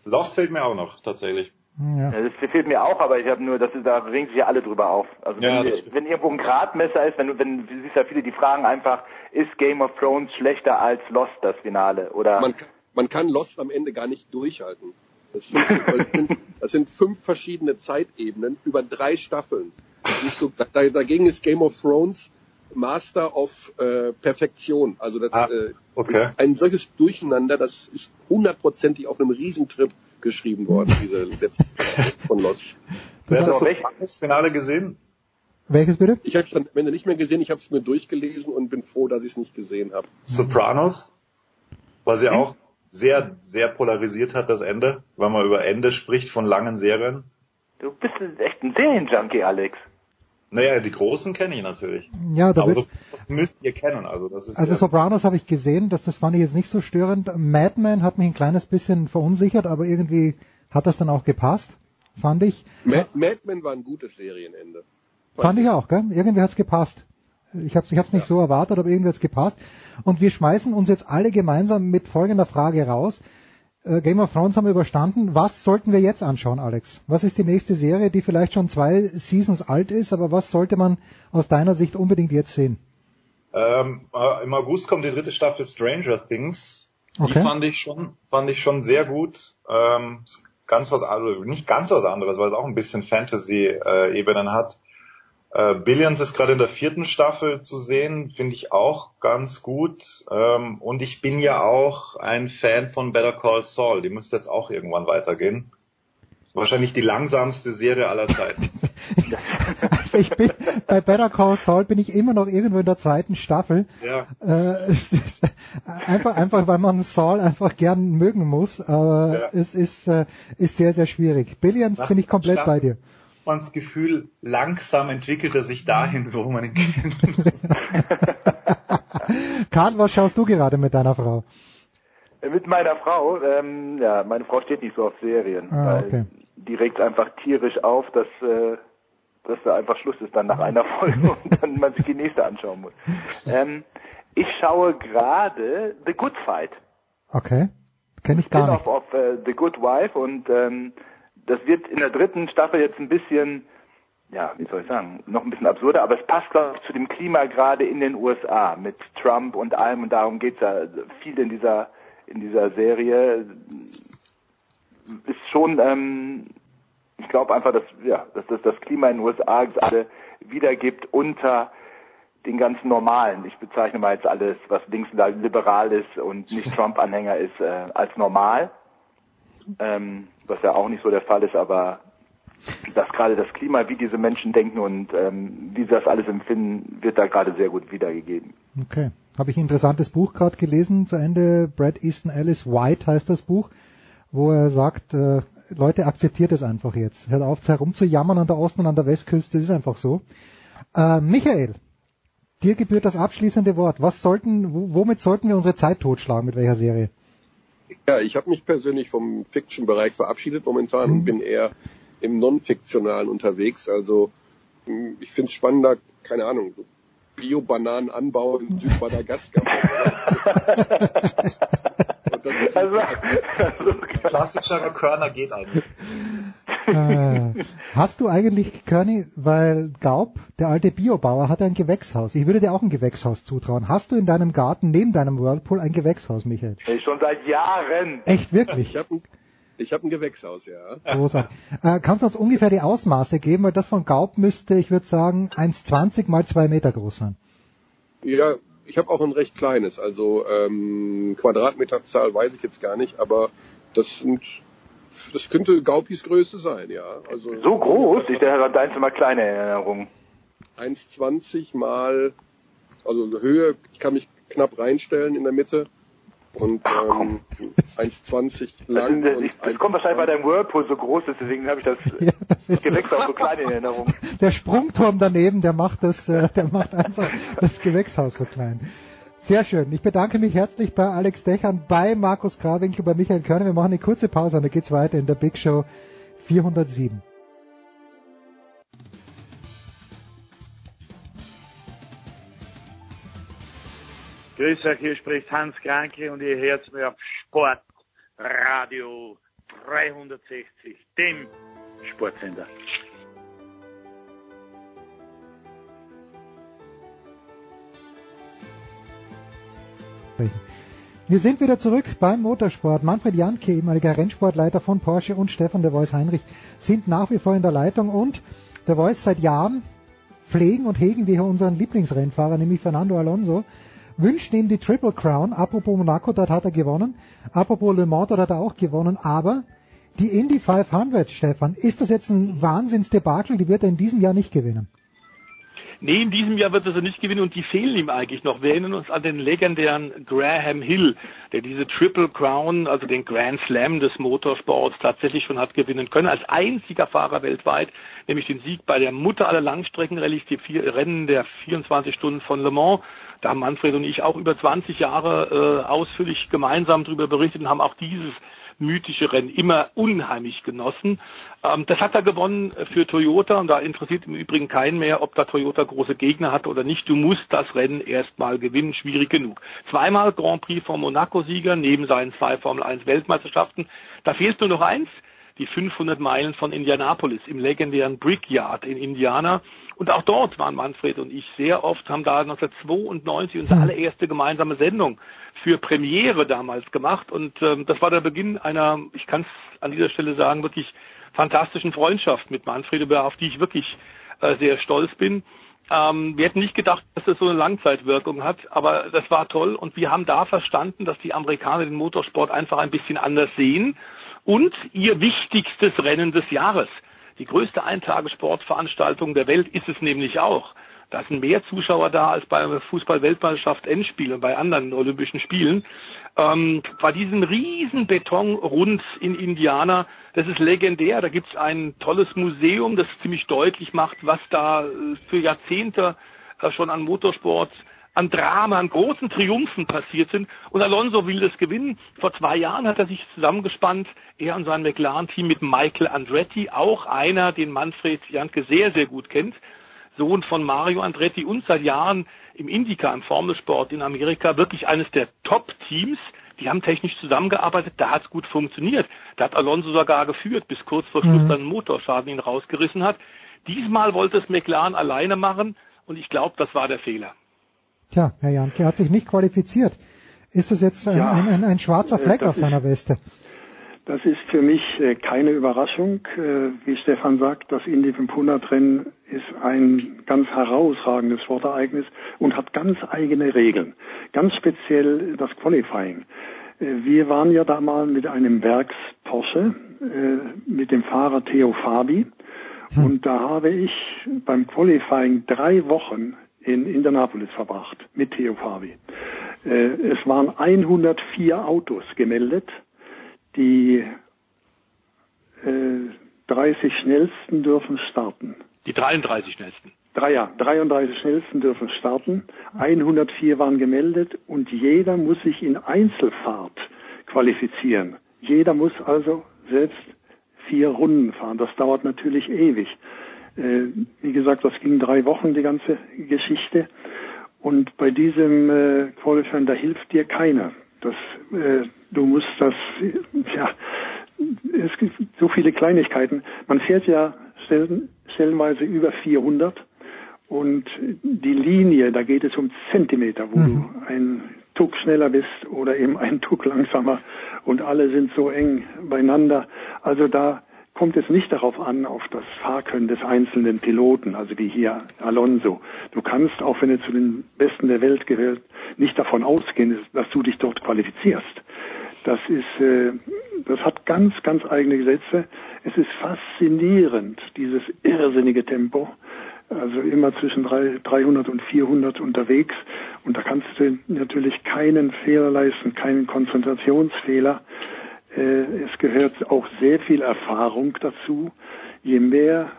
Lost fällt mir auch noch tatsächlich. Ja. Ja, das fehlt mir auch, aber ich habe nur, das ist, da regen sich ja alle drüber auf. Also Ja, wenn, wenn irgendwo ein Gradmesser ist, wenn du, wenn du siehst ja viele, die fragen einfach, ist Game of Thrones schlechter als Lost das Finale? Oder Man, man kann Lost am Ende gar nicht durchhalten. Das sind, das sind, fünf verschiedene Zeitebenen über drei Staffeln. So, da, dagegen ist Game of Thrones Master of äh, Perfektion. Also das äh, okay. ist ein solches Durcheinander, das ist hundertprozentig auf einem Riesentrip geschrieben worden, diese letzte von Lost. Wer hat das welch- Sopranos-Finale gesehen? Welches bitte? Ich habe es dann am Ende nicht mehr gesehen, ich habe es mir durchgelesen und bin froh, dass ich es nicht gesehen habe. Sopranos, weil sie auch sehr, sehr polarisiert hat, das Ende, weil man über Ende spricht von langen Serien. du bist echt ein Serienjunkie, Alex. Naja, die großen kenne ich natürlich. Ja, da Aber so das müsst ihr kennen, also das ist also ja, Sopranos habe ich gesehen, das, das fand ich jetzt nicht so störend. Madman hat mich ein kleines bisschen verunsichert, aber irgendwie hat das dann auch gepasst, fand ich. Mad, Mad Men war ein gutes Serienende. Fand ich auch, gell? Irgendwie hat's gepasst. Ich habe ich hab's nicht so erwartet, aber irgendwie hat's gepasst. Und wir schmeißen uns jetzt alle gemeinsam mit folgender Frage raus. Äh, Game of Thrones haben wir überstanden. Was sollten wir jetzt anschauen, Alex? Was ist die nächste Serie, die vielleicht schon zwei Seasons alt ist, aber was sollte man aus deiner Sicht unbedingt jetzt sehen? ähm, äh, im August kommt die dritte Staffel Stranger Things. Die Okay. fand ich schon, fand ich schon sehr gut. Ähm, ganz was anderes, nicht ganz was anderes, weil es auch ein bisschen Fantasy-Ebenen hat. Äh, Billions ist gerade in der vierten Staffel zu sehen, finde ich auch ganz gut. Ähm, und ich bin ja auch ein Fan von Better Call Saul. Die müsste jetzt auch irgendwann weitergehen. Wahrscheinlich die langsamste Serie aller Zeiten. Also ich bin bei Better Call Saul bin ich immer noch irgendwo in der zweiten Staffel. Ja. Äh, ist einfach, einfach, weil man Saul einfach gern mögen muss. Aber Ja. es ist, äh, ist sehr, sehr schwierig. Billions Nach bin ich komplett Staffel- bei dir. Man das Gefühl, langsam entwickelt er sich dahin, wo man ihn kennt. Karl, was schaust du gerade mit deiner Frau? Mit meiner Frau, ähm, ja, meine Frau steht nicht so auf Serien, Ah, weil okay. die regt einfach tierisch auf, dass, äh, dass da einfach Schluss ist dann nach einer Folge und dann man sich die nächste anschauen muss. Ähm, ich schaue gerade The Good Fight. Okay. Kenne ich gar nicht. auf äh, The Good Wife und ähm, das wird in der dritten Staffel jetzt ein bisschen, ja, wie soll ich sagen, noch ein bisschen absurder, aber es passt, glaube ich, zu dem Klima gerade in den USA mit Trump und allem und darum geht's ja viel in dieser in dieser Serie. Ist schon, ähm, ich glaube einfach, dass ja, dass das das Klima in den USA gerade wiedergibt unter den ganzen normalen. Ich bezeichne mal jetzt alles, was linksliberal ist und nicht Trump-Anhänger ist, äh, als normal. Ähm, was ja auch nicht so der Fall ist, aber dass gerade das Klima, wie diese Menschen denken und ähm, wie sie das alles empfinden, wird da gerade sehr gut wiedergegeben. Okay. Habe ich ein interessantes Buch gerade gelesen zu Ende. Brad Easton Ellis White heißt das Buch, wo er sagt, äh, Leute, akzeptiert es einfach jetzt. Hört auf, herumzujammern an der Osten- und an der Westküste, das ist einfach so. Äh, Michael, dir gebührt das abschließende Wort. Was sollten, wo- womit sollten wir unsere Zeit totschlagen, mit welcher Serie? Ja, ich habe mich persönlich vom Fiction-Bereich verabschiedet momentan und bin eher im Non-Fiktionalen unterwegs. Also mh, ich finde es spannender, keine Ahnung, so Bio-Bananen-Anbau in Südmadagaskar. Also, Klassischerer Körner geht eigentlich. äh, hast du eigentlich, Körny, weil Gaub, der alte Biobauer, hat ein Gewächshaus. Ich würde dir auch ein Gewächshaus zutrauen. Hast du in deinem Garten neben deinem Whirlpool ein Gewächshaus, Michael? Ey, schon seit Jahren. Echt, wirklich? Ich habe ein, ich hab ein Gewächshaus, ja. Großartig. Äh, kannst du uns ungefähr die Ausmaße geben? Weil das von Gaub müsste, ich würde sagen, 1,20 mal 2 Meter groß sein. Ja, ich habe auch ein recht kleines, also ähm, Quadratmeterzahl weiß ich jetzt gar nicht, aber das sind das könnte Gaupis Größe sein, ja. Also So groß? Ich hatte deins immer kleine Erinnerungen. 1,20 mal, also Höhe, ich kann mich knapp reinstellen in der Mitte und ähm, 1,20 lang Das, ich, das kommt wahrscheinlich, weil dein Whirlpool so groß ist, deswegen habe ich das Gewächs auch so klein in Erinnerung. Der Sprungturm daneben, der macht das, äh, der macht einfach das Gewächshaus so klein. Sehr schön. Ich bedanke mich herzlich bei Alex Dechern, bei Markus Krawinkel, bei Michael Körner. Wir machen eine kurze Pause und dann geht's weiter in der Big Show 407. Grüß euch, hier spricht Hans Kranke und ihr hört mir auf Sportradio 360, dem Sportsender. Wir sind wieder zurück beim Motorsport. Manfred Janke, ehemaliger Rennsportleiter von Porsche und Stefan de Vois Heinrich sind nach wie vor in der Leitung und de Vois seit Jahren pflegen und hegen wir unseren Lieblingsrennfahrer, nämlich Fernando Alonso, wünschen ihm die Triple Crown. Apropos Monaco, dort hat er gewonnen. Apropos Le Mans, dort hat er auch gewonnen. Aber die Indy 500, Stefan, ist das jetzt ein Wahnsinnsdebakel? Die wird er in diesem Jahr nicht gewinnen. Nee, in diesem Jahr wird er sie nicht gewinnen und die fehlen ihm eigentlich noch. Wir erinnern uns an den legendären Graham Hill, der diese Triple Crown, also den Grand Slam des Motorsports tatsächlich schon hat gewinnen können, als einziger Fahrer weltweit, nämlich den Sieg bei der Mutter aller Langstreckenrallyes, die vier Rennen der 24 Stunden von Le Mans. Da haben Manfred und ich auch über 20 Jahre äh, ausführlich gemeinsam darüber berichtet und haben auch dieses mythische Rennen immer unheimlich genossen. Ähm, das hat er gewonnen für Toyota und da interessiert im Übrigen keinen mehr, ob da Toyota große Gegner hatte oder nicht. Du musst das Rennen erstmal gewinnen, schwierig genug. Zweimal Grand Prix von Monaco-Sieger neben seinen zwei Formel 1 Weltmeisterschaften. Da fehlt nur noch eins die 500 Meilen von Indianapolis im legendären Brickyard in Indiana. Und auch dort waren Manfred und ich sehr oft, haben da 1992 unsere allererste gemeinsame Sendung für Premiere damals gemacht. Und ähm, das war der Beginn einer, ich kann es an dieser Stelle sagen, wirklich fantastischen Freundschaft mit Manfred, auf die ich wirklich äh, sehr stolz bin. Ähm, wir hätten nicht gedacht, dass das so eine Langzeitwirkung hat, aber das war toll und wir haben da verstanden, dass die Amerikaner den Motorsport einfach ein bisschen anders sehen und ihr wichtigstes Rennen des Jahres. Die größte Eintagesportveranstaltung der Welt ist es nämlich auch. Da sind mehr Zuschauer da als bei Fußball-Weltmeisterschaft Endspiel und bei anderen Olympischen Spielen. Ähm, bei diesem riesen Betonrund in Indiana, das ist legendär. Da gibt es ein tolles Museum, das ziemlich deutlich macht, was da äh, für Jahrzehnte äh, schon an Motorsport an Drama, an großen Triumphen passiert sind. Und Alonso will das gewinnen. Vor zwei Jahren hat er sich zusammengespannt, er und sein McLaren-Team mit Michael Andretti, auch einer, den Manfred Janke sehr, sehr gut kennt. Sohn von Mario Andretti und seit Jahren im Indycar, im Formelsport in Amerika, wirklich eines der Top-Teams. Die haben technisch zusammengearbeitet, da hat es gut funktioniert. Da hat Alonso sogar geführt, bis kurz vor Schluss mhm. dann Motorschaden ihn rausgerissen hat. Diesmal wollte es McLaren alleine machen und ich glaube, das war der Fehler. Tja, Herr Janke hat sich nicht qualifiziert. Ist das jetzt ein, ja, ein, ein, ein schwarzer Fleck auf seiner Weste? Das ist für mich äh, keine Überraschung. Äh, wie Stefan sagt, das Indy 500 Rennen ist ein ganz herausragendes Sportereignis und hat ganz eigene Regeln. Ganz speziell das Qualifying. Äh, wir waren ja da mal mit einem Werks Porsche, mit dem Fahrer Theo Fabi. Hm. Und da habe ich beim Qualifying drei Wochen in Indianapolis verbracht mit Theo Fabi. Äh, es waren 104 Autos gemeldet. Die äh, 30 schnellsten dürfen starten. Die 33 schnellsten. Drei, ja, 33 schnellsten dürfen starten. 104 waren gemeldet und jeder muss sich in Einzelfahrt qualifizieren. Jeder muss also selbst vier Runden fahren. Das dauert natürlich ewig. Äh, wie gesagt, das ging drei Wochen, die ganze Geschichte. Und bei diesem äh, Qualifying, da hilft dir keiner. Das, äh, du musst das, ja, es gibt so viele Kleinigkeiten. Man fährt ja stellen, stellenweise über 400 und die Linie, da geht es um Zentimeter, wo mhm. du ein Tuck schneller bist oder eben ein Tuck langsamer und alle sind so eng beieinander. Also da kommt es nicht darauf an, auf das Fahrkönnen des einzelnen Piloten, also wie hier Alonso. Du kannst, auch wenn du zu den Besten der Welt gehört, nicht davon ausgehen, dass du dich dort qualifizierst. Das ist, äh, das hat ganz, ganz eigene Gesetze. Es ist faszinierend, dieses irrsinnige Tempo. Also immer zwischen 300 und 400 unterwegs. Und da kannst du natürlich keinen Fehler leisten, keinen Konzentrationsfehler. Äh, es gehört auch sehr viel Erfahrung dazu. Je mehr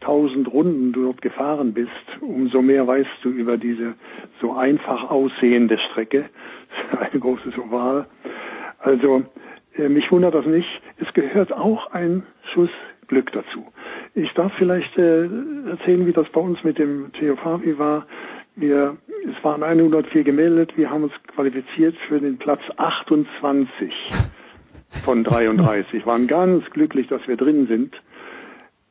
tausend Runden du dort gefahren bist, umso mehr weißt du über diese so einfach aussehende Strecke. Ein großes Oval. Also äh, mich wundert das nicht. Es gehört auch ein Schuss Glück dazu. Ich darf vielleicht äh, erzählen, wie das bei uns mit dem Theo Fabi war. Wir es waren 104 gemeldet, wir haben uns qualifiziert für den Platz 28 von 33. Waren ganz glücklich, dass wir drin sind.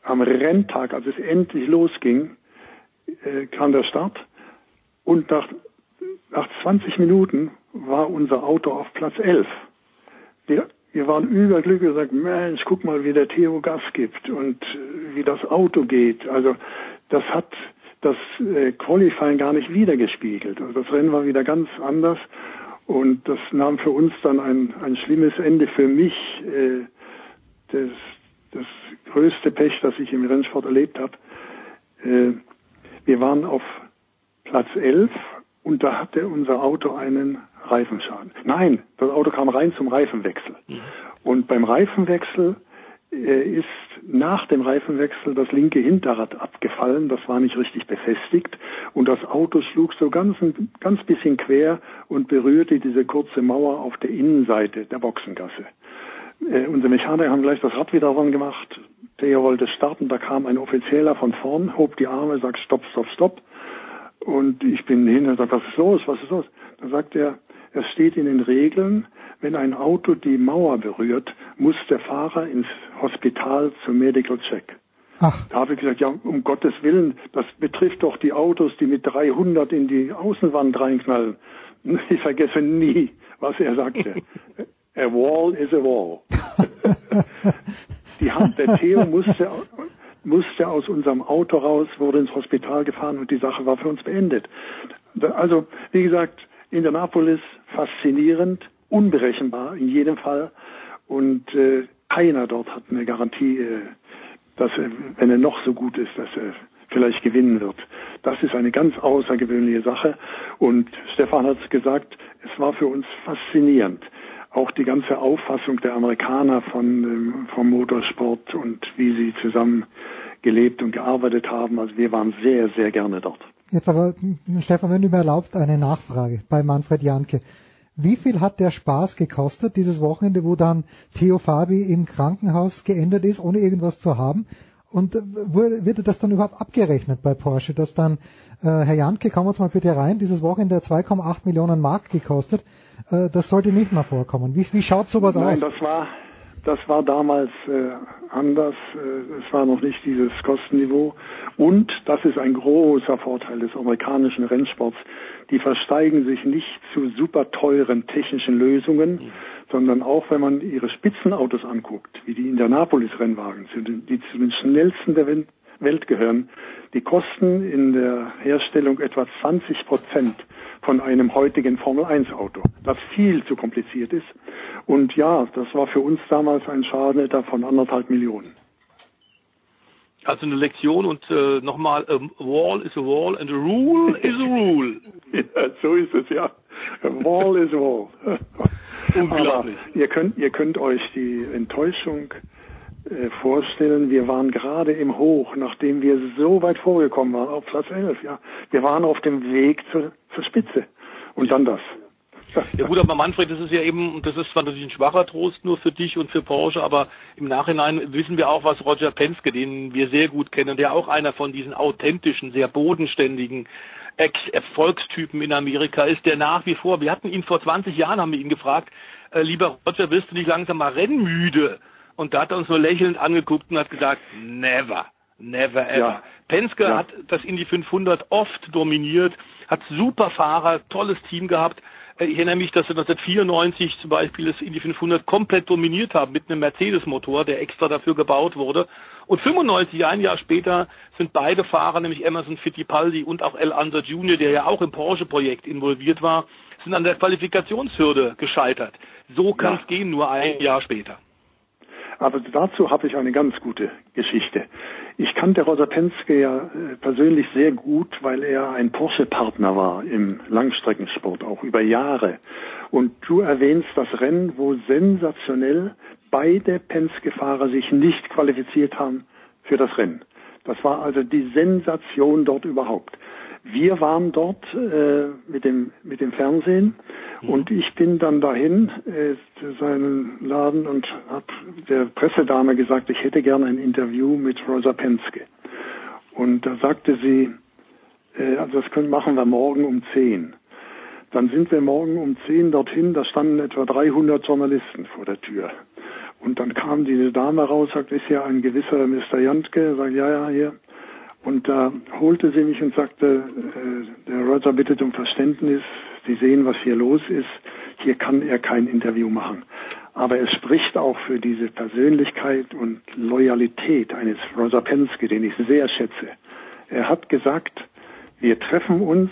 Am Renntag, als es endlich losging, äh, kam der Start und nach, nach 20 Minuten war unser Auto auf Platz 11. Wir, wir waren überglücklich und sagten, Mensch, guck mal, wie der Theo Gas gibt und äh, wie das Auto geht. Also das hat das äh, Qualifying gar nicht wiedergespiegelt. Also das Rennen war wieder ganz anders und das nahm für uns dann ein, ein schlimmes Ende. Für mich äh, das, das größte Pech, das ich im Rennsport erlebt habe. Äh, wir waren auf Platz 11 und da hatte unser Auto einen Reifenschaden. Nein, das Auto kam rein zum Reifenwechsel. Mhm. Und beim Reifenwechsel ist nach dem Reifenwechsel das linke Hinterrad abgefallen, das war nicht richtig befestigt und das Auto schlug so ganz, ganz bisschen quer und berührte diese kurze Mauer auf der Innenseite der Boxengasse. Äh, unsere Mechaniker haben gleich das Rad wieder ran gemacht. Der wollte starten, da kam ein Offizieller von vorn, hob die Arme, sagt stopp, stopp, stopp. Und ich bin hin und sage, was ist los, was ist los? Da sagt er, es steht in den Regeln, wenn ein Auto die Mauer berührt, muss der Fahrer ins Hospital zum Medical Check. Ach. Da habe ich gesagt, ja, um Gottes Willen, das betrifft doch die Autos, die mit 300 in die Außenwand reinknallen. Ich vergesse nie, was er sagte. A wall is a wall. die Hand der Theo musste, musste aus unserem Auto raus, wurde ins Hospital gefahren und die Sache war für uns beendet. Also, wie gesagt, Indianapolis faszinierend, unberechenbar in jedem Fall und äh, keiner dort hat eine Garantie, äh, dass er, wenn er noch so gut ist, dass er vielleicht gewinnen wird. Das ist eine ganz außergewöhnliche Sache und Stefan hat es gesagt, es war für uns faszinierend. Auch die ganze Auffassung der Amerikaner von, ähm, vom Motorsport und wie sie zusammen gelebt und gearbeitet haben. Also wir waren sehr, sehr gerne dort. Jetzt aber, Stefan, wenn du mir erlaubst, eine Nachfrage bei Manfred Janke. Wie viel hat der Spaß gekostet, dieses Wochenende, wo dann Theo Fabi im Krankenhaus geendet ist, ohne irgendwas zu haben? Und wird das dann überhaupt abgerechnet bei Porsche, dass dann, äh, Herr Janke, kommen wir uns mal bitte rein, dieses Wochenende 2,8 Millionen Mark gekostet, äh, das sollte nicht mal vorkommen. Wie, wie schaut sowas Nein, aus? Nein, das war, das war damals äh, anders. Äh, es war noch nicht dieses Kostenniveau. Und das ist ein großer Vorteil des amerikanischen Rennsports. Die versteigen sich nicht zu super teuren technischen Lösungen, mhm. sondern auch wenn man ihre Spitzenautos anguckt, wie die Indianapolis-Rennwagen, die zu den schnellsten der Welt gehören, die kosten in der Herstellung etwa 20 Prozent von einem heutigen Formel-1-Auto, das viel zu kompliziert ist. Und ja, das war für uns damals ein Schaden etwa von anderthalb Millionen. Also eine Lektion und äh, nochmal, a wall is a wall and a rule is a rule. ja, so ist es ja. A wall is a wall. Unglaublich. Aber ihr könnt, ihr könnt euch die Enttäuschung vorstellen. Wir waren gerade im Hoch, nachdem wir so weit vorgekommen waren, auf Platz 11. Ja, wir waren auf dem Weg zur, zur Spitze. Und dann das. Ja gut, aber Manfred, das ist ja eben, das ist zwar natürlich ein schwacher Trost nur für dich und für Porsche, aber im Nachhinein wissen wir auch, was Roger Penske, den wir sehr gut kennen, der auch einer von diesen authentischen, sehr bodenständigen Ex-Erfolgstypen in Amerika ist, der nach wie vor, wir hatten ihn vor 20 Jahren, haben wir ihn gefragt, äh, lieber Roger, wirst du nicht langsam mal rennmüde? Und da hat er uns nur lächelnd angeguckt und hat gesagt, never. Never ever. Ja. Penske ja. hat das Indy 500 oft dominiert, hat super Fahrer, tolles Team gehabt. Äh, ich erinnere mich, dass sie 1994 zum Beispiel das Indy 500 komplett dominiert haben mit einem Mercedes-Motor, der extra dafür gebaut wurde. Und 95, ein Jahr später, sind beide Fahrer, nämlich Emerson Fittipaldi und auch El Anza Jr., der ja auch im Porsche-Projekt involviert war, sind an der Qualifikationshürde gescheitert. So kann es ja. gehen, nur ein Jahr später. Aber dazu habe ich eine ganz gute Geschichte. Ich kannte Rosa Penske ja äh, persönlich sehr gut, weil er ein Porsche-Partner war im Langstreckensport, auch über Jahre. Und du erwähnst das Rennen, wo sensationell beide Penske-Fahrer sich nicht qualifiziert haben für das Rennen. Das war also die Sensation dort überhaupt. Wir waren dort äh, mit dem mit dem Fernsehen mhm. und ich bin dann dahin äh, zu seinem Laden und habe der Pressedame gesagt, ich hätte gerne ein Interview mit Rosa Penske. Und da sagte sie, äh, also das können, machen wir morgen um 10. Dann sind wir morgen um 10 dorthin, da standen etwa 300 Journalisten vor der Tür. Und dann kam diese Dame raus, sagt, ist ja ein gewisser Mr. Jantke, sagt, ja, ja, hier. Und da holte sie mich und sagte, äh, der Roger bittet um Verständnis, Sie sehen, was hier los ist, hier kann er kein Interview machen. Aber es spricht auch für diese Persönlichkeit und Loyalität eines Roger Penske, den ich sehr schätze. Er hat gesagt, wir treffen uns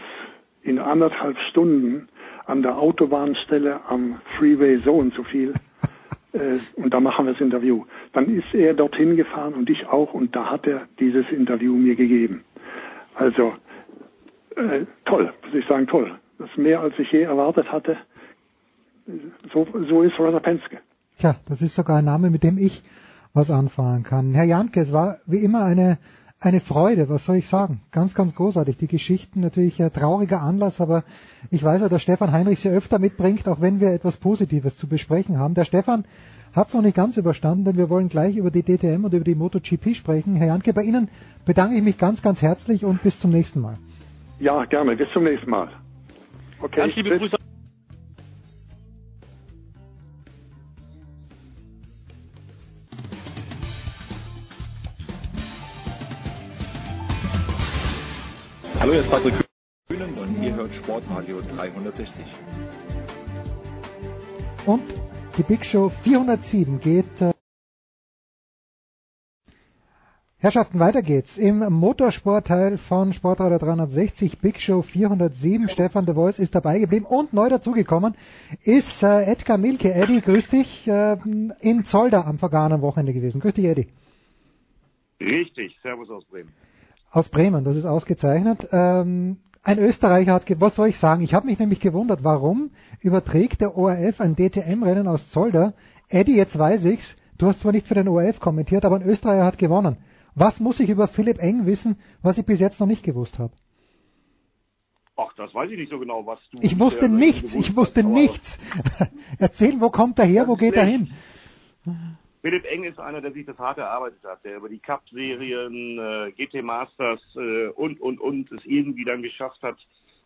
in anderthalb Stunden an der Autobahnstelle am Freeway so und so viel äh, und da machen wir das Interview. Dann ist er dorthin gefahren und ich auch und da hat er dieses Interview mir gegeben. Also äh, toll, muss ich sagen, toll. Das ist mehr als ich je erwartet hatte. So, so ist Rosa Penske. Tja, das ist sogar ein Name, mit dem ich was anfangen kann. Herr Janke, es war wie immer eine eine Freude, was soll ich sagen? Ganz, ganz großartig. Die Geschichten natürlich ein trauriger Anlass, aber ich weiß ja, dass Stefan Heinrich sie öfter mitbringt, auch wenn wir etwas Positives zu besprechen haben. Der Stefan hat es noch nicht ganz überstanden, denn wir wollen gleich über die DTM und über die MotoGP sprechen. Herr Janke, bei Ihnen bedanke ich mich ganz, ganz herzlich und bis zum nächsten Mal. Ja, gerne. Bis zum nächsten Mal. Okay. Ganz liebe Grüße. Hallo, hier ist Patrick Kühnen und ihr hört Sportradio 360. Und die Big Show 407 geht. Äh Herrschaften, weiter geht's. Im Motorsportteil von Sportradio 360, Big Show 407. Stefan de Voice ist dabei geblieben und neu dazugekommen ist äh, Edgar Milke. Eddie, grüß dich, äh, in Zolder am vergangenen Wochenende gewesen. Grüß dich, Eddie. Richtig, Servus aus Bremen. Aus Bremen, das ist ausgezeichnet. Ähm, ein Österreicher hat, was soll ich sagen? Ich habe mich nämlich gewundert, warum überträgt der ORF ein DTM-Rennen aus Zolder? Eddie, jetzt weiß ich's. Du hast zwar nicht für den ORF kommentiert, aber ein Österreicher hat gewonnen. Was muss ich über Philipp Eng wissen, was ich bis jetzt noch nicht gewusst habe? Ach, das weiß ich nicht so genau, was du. Ich wusste nichts, ich wusste nichts. Erzähl, wo kommt er her, wo geht er hin? Philipp Eng ist einer, der sich das hart erarbeitet hat, der über die Cup-Serien, äh, GT Masters äh, und, und, und es irgendwie dann geschafft hat,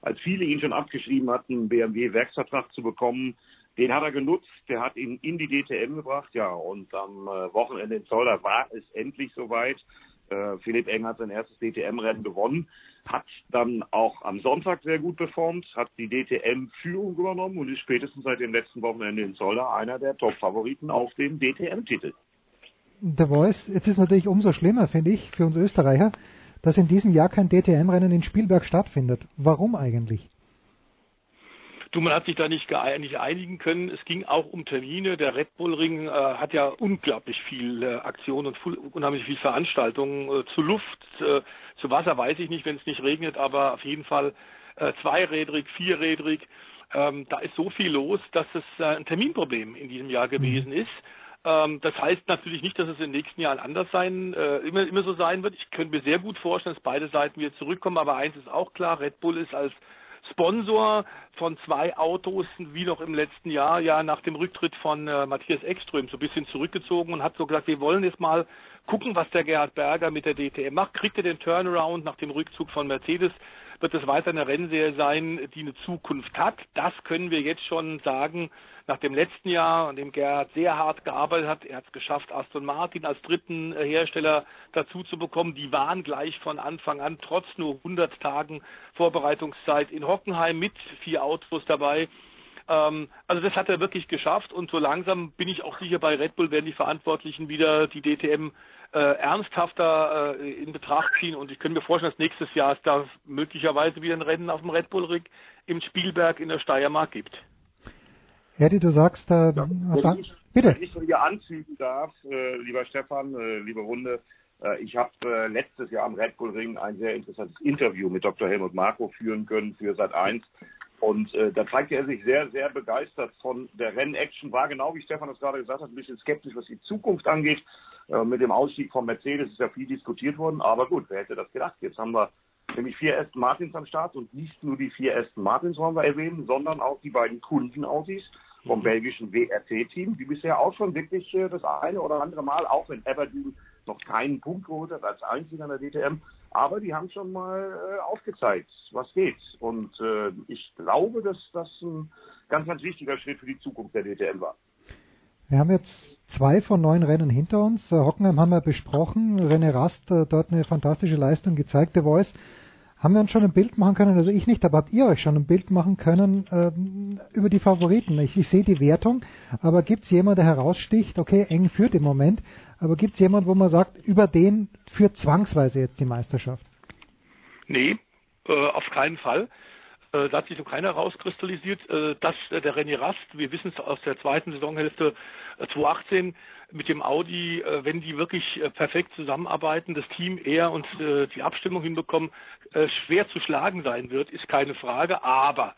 als viele ihn schon abgeschrieben hatten, einen BMW-Werksvertrag zu bekommen. Den hat er genutzt, der hat ihn in die DTM gebracht, ja, und am äh, Wochenende in Zolder war es endlich soweit. Äh, Philipp Eng hat sein erstes DTM-Rennen gewonnen, hat dann auch am Sonntag sehr gut performt, hat die DTM-Führung übernommen und ist spätestens seit dem letzten Wochenende in Zolder einer der Top-Favoriten auf den DTM-Titel. Der Voice, jetzt ist natürlich umso schlimmer, finde ich, für uns Österreicher, dass in diesem Jahr kein DTM-Rennen in Spielberg stattfindet. Warum eigentlich? Du, man hat sich da nicht, nicht einigen können. Es ging auch um Termine. Der Red Bull Ring äh, hat ja unglaublich viel äh, Aktion und unheimlich viel Veranstaltungen äh, zu Luft, äh, zu Wasser weiß ich nicht, wenn es nicht regnet, aber auf jeden Fall äh, zweirädrig, vierrädrig. Ähm, da ist so viel los, dass es äh, ein Terminproblem in diesem Jahr gewesen mhm. ist. Ähm, das heißt natürlich nicht, dass es in den nächsten Jahren anders sein, äh, immer, immer so sein wird. Ich könnte mir sehr gut vorstellen, dass beide Seiten wieder zurückkommen, aber eins ist auch klar, Red Bull ist als Sponsor von zwei Autos, wie noch im letzten Jahr, ja nach dem Rücktritt von äh, Matthias Ekström so ein bisschen zurückgezogen und hat so gesagt, wir wollen jetzt mal gucken, was der Gerhard Berger mit der DTM macht. Kriegt er den Turnaround nach dem Rückzug von Mercedes? Wird es weiter eine Rennserie sein, die eine Zukunft hat? Das können wir jetzt schon sagen nach dem letzten Jahr, an dem Gerhard sehr hart gearbeitet hat. Er hat es geschafft, Aston Martin als dritten äh, Hersteller dazu zu bekommen. Die waren gleich von Anfang an, trotz nur 100 Tagen Vorbereitungszeit in Hockenheim mit vier Autos dabei. Ähm, also das hat er wirklich geschafft und so langsam bin ich auch sicher, bei Red Bull werden die Verantwortlichen wieder die DTM äh, ernsthafter äh, in Betracht ziehen und ich könnte mir vorstellen, dass nächstes Jahr es da möglicherweise wieder ein Rennen auf dem Red Bull Ring im Spielberg in der Steiermark gibt. Eddie, du sagst, äh, ja, wenn ich, bitte. Wenn ich so hier anzügen darf, äh, lieber Stefan, äh, liebe Runde, äh, ich habe äh, letztes Jahr am Red Bull Ring ein sehr interessantes Interview mit Dr. Helmut Marko führen können für Sat 1. Und äh, da zeigte er sich sehr, sehr begeistert von der Rennaction, war genau wie Stefan das gerade gesagt hat, ein bisschen skeptisch, was die Zukunft angeht. Äh, mit dem Ausstieg von Mercedes ist ja viel diskutiert worden, aber gut, wer hätte das gedacht? Jetzt haben wir nämlich vier Aston Martins am Start und nicht nur die vier Aston Martins wollen wir erwähnen, sondern auch die beiden Kundenautos vom belgischen WRC-Team, die bisher auch schon wirklich äh, das eine oder andere Mal, auch wenn Aberdeen noch keinen Punkt geholt hat, als einziger in der DTM, Aber die haben schon mal äh, aufgezeigt, was geht. Und äh, ich glaube, dass das ein ganz, ganz wichtiger Schritt für die Zukunft der DTM war. Wir haben jetzt zwei von neun Rennen hinter uns. Äh, Hockenheim haben wir besprochen. René Rast äh, dort eine fantastische Leistung gezeigt. The Voice haben wir uns schon ein Bild machen können, also ich nicht, aber habt ihr euch schon ein Bild machen können äh, über die Favoriten? Ich, ich sehe die Wertung, aber gibt es jemanden, der heraussticht, okay, eng führt im Moment, aber gibt es jemanden, wo man sagt, über den führt zwangsweise jetzt die Meisterschaft? Nee, äh, auf keinen Fall. Äh, da hat sich noch keiner rauskristallisiert. Äh, dass äh, der René Rast, wir wissen es aus der zweiten Saisonhälfte 2018, mit dem Audi, wenn die wirklich perfekt zusammenarbeiten, das Team er und die Abstimmung hinbekommen, schwer zu schlagen sein wird, ist keine Frage. Aber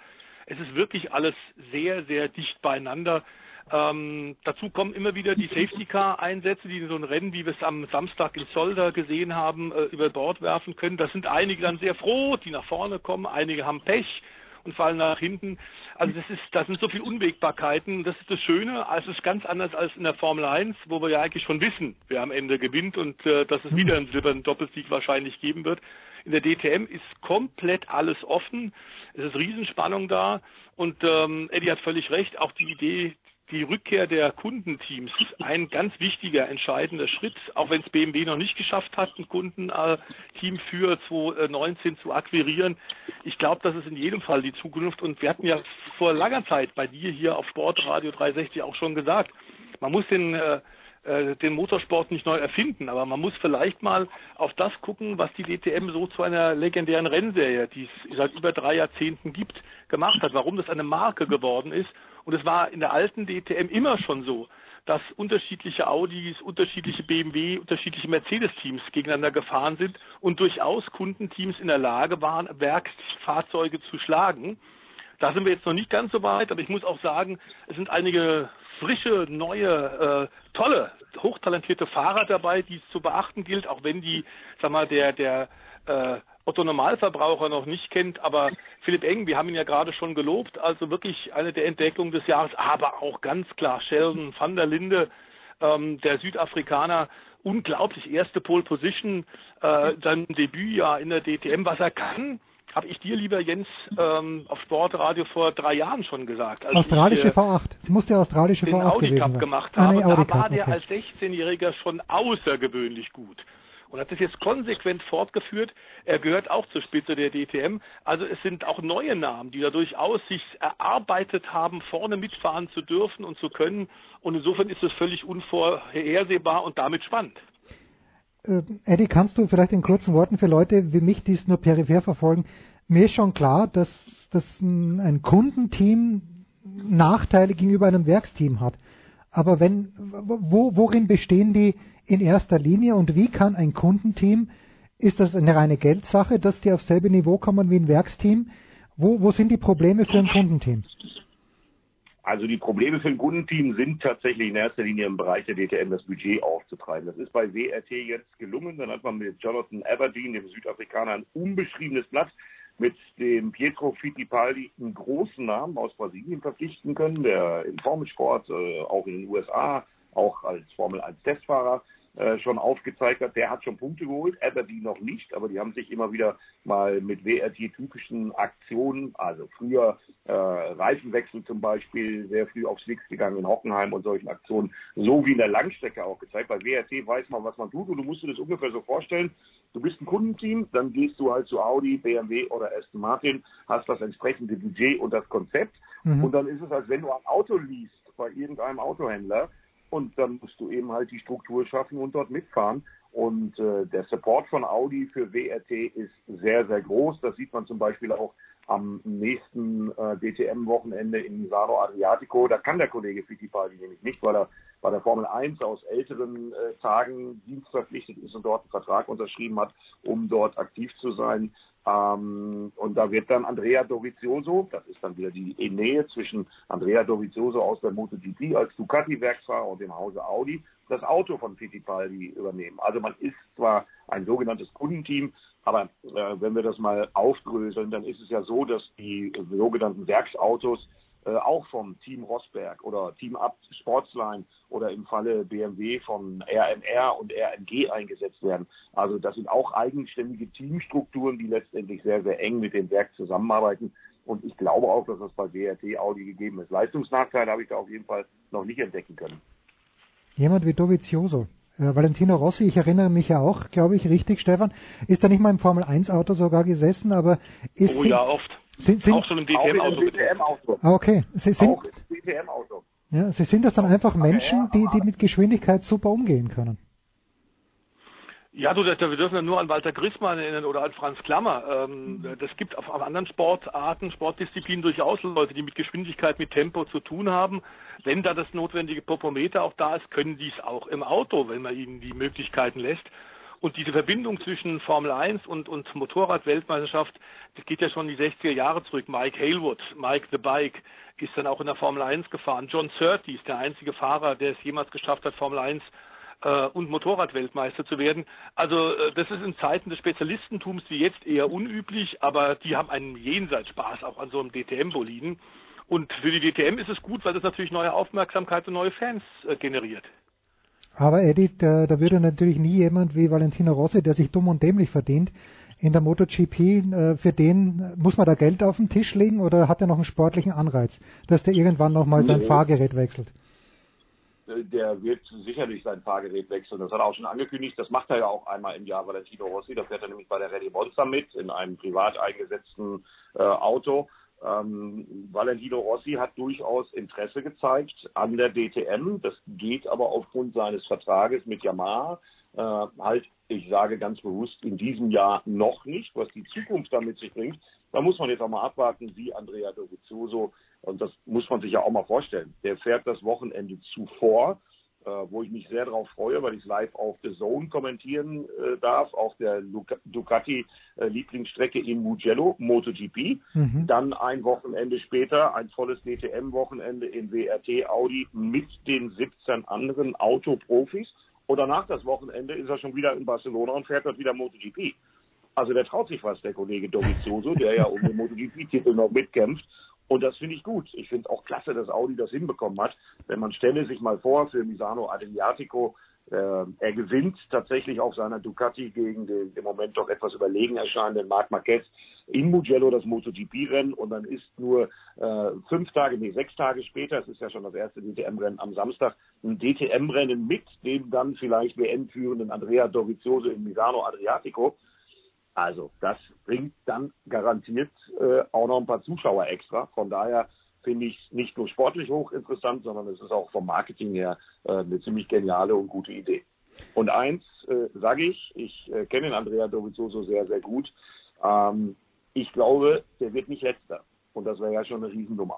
es ist wirklich alles sehr, sehr dicht beieinander. Ähm, dazu kommen immer wieder die Safety Car Einsätze, die so ein Rennen, wie wir es am Samstag in Zolder gesehen haben, äh, über Bord werfen können. Da sind einige dann sehr froh, die nach vorne kommen, einige haben Pech und fallen nach hinten. Also das ist, das sind so viele Unwägbarkeiten. Das ist das Schöne. Es ist ganz anders als in der Formel 1, wo wir ja eigentlich schon wissen, wer am Ende gewinnt und äh, dass es wieder einen silbernen Doppelsieg wahrscheinlich geben wird. In der DTM ist komplett alles offen. Es ist Riesenspannung da. Und ähm, Eddie hat völlig recht. Auch die Idee, die Rückkehr der Kundenteams ein ganz wichtiger, entscheidender Schritt, auch wenn es BMW noch nicht geschafft hat, ein Kundenteam für 2019 zu akquirieren. Ich glaube, das ist in jedem Fall die Zukunft. Und wir hatten ja vor langer Zeit bei dir hier auf Sportradio 360 auch schon gesagt, man muss den äh, den Motorsport nicht neu erfinden, aber man muss vielleicht mal auf das gucken, was die DTM so zu einer legendären Rennserie, die es seit über drei Jahrzehnten gibt, gemacht hat, warum das eine Marke geworden ist. Und es war in der alten DTM immer schon so, dass unterschiedliche Audis, unterschiedliche BMW, unterschiedliche Mercedes-Teams gegeneinander gefahren sind und durchaus Kundenteams in der Lage waren, Werksfahrzeuge zu schlagen. Da sind wir jetzt noch nicht ganz so weit, aber ich muss auch sagen, es sind einige frische, neue, äh, tolle, hochtalentierte Fahrer dabei, die es zu beachten gilt, auch wenn die, sag mal, der, der äh, Otto Normalverbraucher noch nicht kennt, aber Philipp Eng, wir haben ihn ja gerade schon gelobt, also wirklich eine der Entdeckungen des Jahres, aber auch ganz klar Sheldon van der Linde, ähm, der Südafrikaner, unglaublich erste Pole Position, äh, sein Debütjahr in der DTM, was er kann, habe ich dir, lieber Jens, ähm, auf Sportradio vor drei Jahren schon gesagt. australische ich, äh, V8. Es muss der australische den V8 Audi Cup gemacht Ah, nee, da Audi Cup, war der okay. als 16-Jähriger schon außergewöhnlich gut und hat das jetzt konsequent fortgeführt. Er gehört auch zur Spitze der DTM. Also es sind auch neue Namen, die da durchaus sich erarbeitet haben, vorne mitfahren zu dürfen und zu können. Und insofern ist es völlig unvorhersehbar und damit spannend. Äh, Eddie, kannst du vielleicht in kurzen Worten für Leute wie mich, die es nur peripher verfolgen, mir ist schon klar, dass, dass ein Kundenteam Nachteile gegenüber einem Werksteam hat. Aber wenn, wo, worin bestehen die in erster Linie und wie kann ein Kundenteam, ist das eine reine Geldsache, dass die auf selbe Niveau kommen wie ein Werksteam? Wo, wo sind die Probleme für ein Kundenteam? Also die Probleme für ein Kundenteam sind tatsächlich in erster Linie im Bereich der DTM das Budget aufzutreiben. Das ist bei WRT jetzt gelungen. Dann hat man mit Jonathan Aberdeen, dem Südafrikaner, ein unbeschriebenes Blatt mit dem Pietro Fittipaldi einen großen Namen aus Brasilien verpflichten können, der im Formelsport, äh, auch in den USA, auch als Formel 1 Testfahrer schon aufgezeigt hat. Der hat schon Punkte geholt, Aberdeen noch nicht, aber die haben sich immer wieder mal mit WRT-typischen Aktionen, also früher äh, Reifenwechsel zum Beispiel, sehr früh aufs Nix gegangen in Hockenheim und solchen Aktionen, so wie in der Langstrecke auch gezeigt. Bei WRT weiß man, was man tut und du musst dir das ungefähr so vorstellen. Du bist ein Kundenteam, dann gehst du halt zu Audi, BMW oder Aston Martin, hast das entsprechende Budget und das Konzept Mhm. und dann ist es, als wenn du ein Auto liest bei irgendeinem Autohändler und dann musst du eben halt die Struktur schaffen und dort mitfahren. Und äh, der Support von Audi für WRT ist sehr, sehr groß. Das sieht man zum Beispiel auch am nächsten äh, DTM-Wochenende in Saro Adriatico. Da kann der Kollege Fittipaldi nämlich nicht, weil er bei der Formel 1 aus älteren äh, Tagen dienstverpflichtet ist und dort einen Vertrag unterschrieben hat, um dort aktiv zu sein. Ähm, und da wird dann Andrea Dovizioso, das ist dann wieder die Nähe zwischen Andrea Dovizioso aus der MotoGP als Ducati-Werksfahrer und dem Hause Audi, das Auto von Fittipaldi übernehmen. Also man ist zwar ein sogenanntes Kundenteam, aber äh, wenn wir das mal aufdröseln, dann ist es ja so, dass die sogenannten Werksautos äh, auch vom Team Rosberg oder Team Up Sportsline oder im Falle BMW von RMR und RMG eingesetzt werden. Also das sind auch eigenständige Teamstrukturen, die letztendlich sehr, sehr eng mit dem Werk zusammenarbeiten. Und ich glaube auch, dass das bei WRT Audi gegeben ist. Leistungsnachteil habe ich da auf jeden Fall noch nicht entdecken können. Jemand wie Dovizioso. Äh, Valentino Rossi, ich erinnere mich ja auch, glaube ich, richtig, Stefan, ist da nicht mal im Formel 1 Auto sogar gesessen, aber ist Oh ja, oft. Sind, sind, auch schon im DTM-Auto. Ah, okay. Sie sind, Auch im DTM-Auto. ja, Sie sind das dann einfach Menschen, die, die mit Geschwindigkeit super umgehen können. Ja, du, das, wir dürfen ja nur an Walter Grissmann erinnern oder an Franz Klammer. Ähm, das gibt auf, auf anderen Sportarten, Sportdisziplinen durchaus Leute, die mit Geschwindigkeit, mit Tempo zu tun haben. Wenn da das notwendige Popometer auch da ist, können die es auch im Auto, wenn man ihnen die Möglichkeiten lässt. Und diese Verbindung zwischen Formel 1 und, und Motorrad-Weltmeisterschaft, das geht ja schon in die 60er Jahre zurück. Mike Hailwood, Mike the Bike, ist dann auch in der Formel 1 gefahren. John Surtees, der einzige Fahrer, der es jemals geschafft hat, Formel 1 äh, und Motorradweltmeister zu werden. Also äh, das ist in Zeiten des Spezialistentums wie jetzt eher unüblich, aber die haben einen jenseits Spaß auch an so einem DTM-Boliden. Und für die DTM ist es gut, weil das natürlich neue Aufmerksamkeit und neue Fans äh, generiert. Aber Eddie, da, da würde natürlich nie jemand wie Valentino Rossi, der sich dumm und dämlich verdient, in der MotoGP, äh, für den muss man da Geld auf den Tisch legen oder hat er noch einen sportlichen Anreiz, dass der irgendwann nochmal sein Nee. Fahrgerät wechselt? Äh, Der wird sicherlich sein Fahrgerät wechseln. Das hat er auch schon angekündigt. Das macht er ja auch einmal im Jahr Valentino Rossi. Da fährt er nämlich bei der Rallye Monza mit in einem privat eingesetzten äh, Auto. Ähm, Valentino Rossi hat durchaus Interesse gezeigt an der DTM. Das geht aber aufgrund seines Vertrages mit Yamaha äh, halt, ich sage ganz bewusst, in diesem Jahr noch nicht, was die Zukunft damit sich bringt. Da muss man jetzt auch mal abwarten, wie Andrea Dovizioso, und das muss man sich ja auch mal vorstellen, der fährt das Wochenende zuvor, wo ich mich sehr darauf freue, weil ich es live auf The Zone kommentieren äh, darf, auf der Luca- Ducati äh, in Mugello, MotoGP. Mhm. Dann ein Wochenende später ein volles DTM-Wochenende in WRT Audi mit den 17 anderen Autoprofis. Und danach das Wochenende ist er schon wieder in Barcelona und fährt dort wieder MotoGP. Also der traut sich was, der Kollege Dovizioso, der ja um den MotoGP-Titel noch mitkämpft. Und das finde ich gut. Ich finde auch klasse, dass Audi das hinbekommen hat. Wenn man stelle sich mal vor, für Misano Adriatico, äh, er gewinnt tatsächlich auf seiner Ducati gegen den im Moment doch etwas überlegen erscheinenden Marc Marquez in Mugello das MotoGP-Rennen und dann ist nur äh, fünf Tage, nee, sechs Tage später, es ist ja schon das erste DTM-Rennen am Samstag, ein DTM-Rennen mit dem dann vielleicht WM-führenden Andrea Dovizioso in Misano Adriatico. Also das bringt dann garantiert äh, auch noch ein paar Zuschauer extra. Von daher finde ich es nicht nur sportlich hochinteressant, sondern es ist auch vom Marketing her äh, eine ziemlich geniale und gute Idee. Und eins äh, sage ich, ich äh, kenne den Andrea Dovizioso sehr, sehr gut. Ähm, ich glaube, der wird nicht letzter. Und das wäre ja schon eine Riesennummer.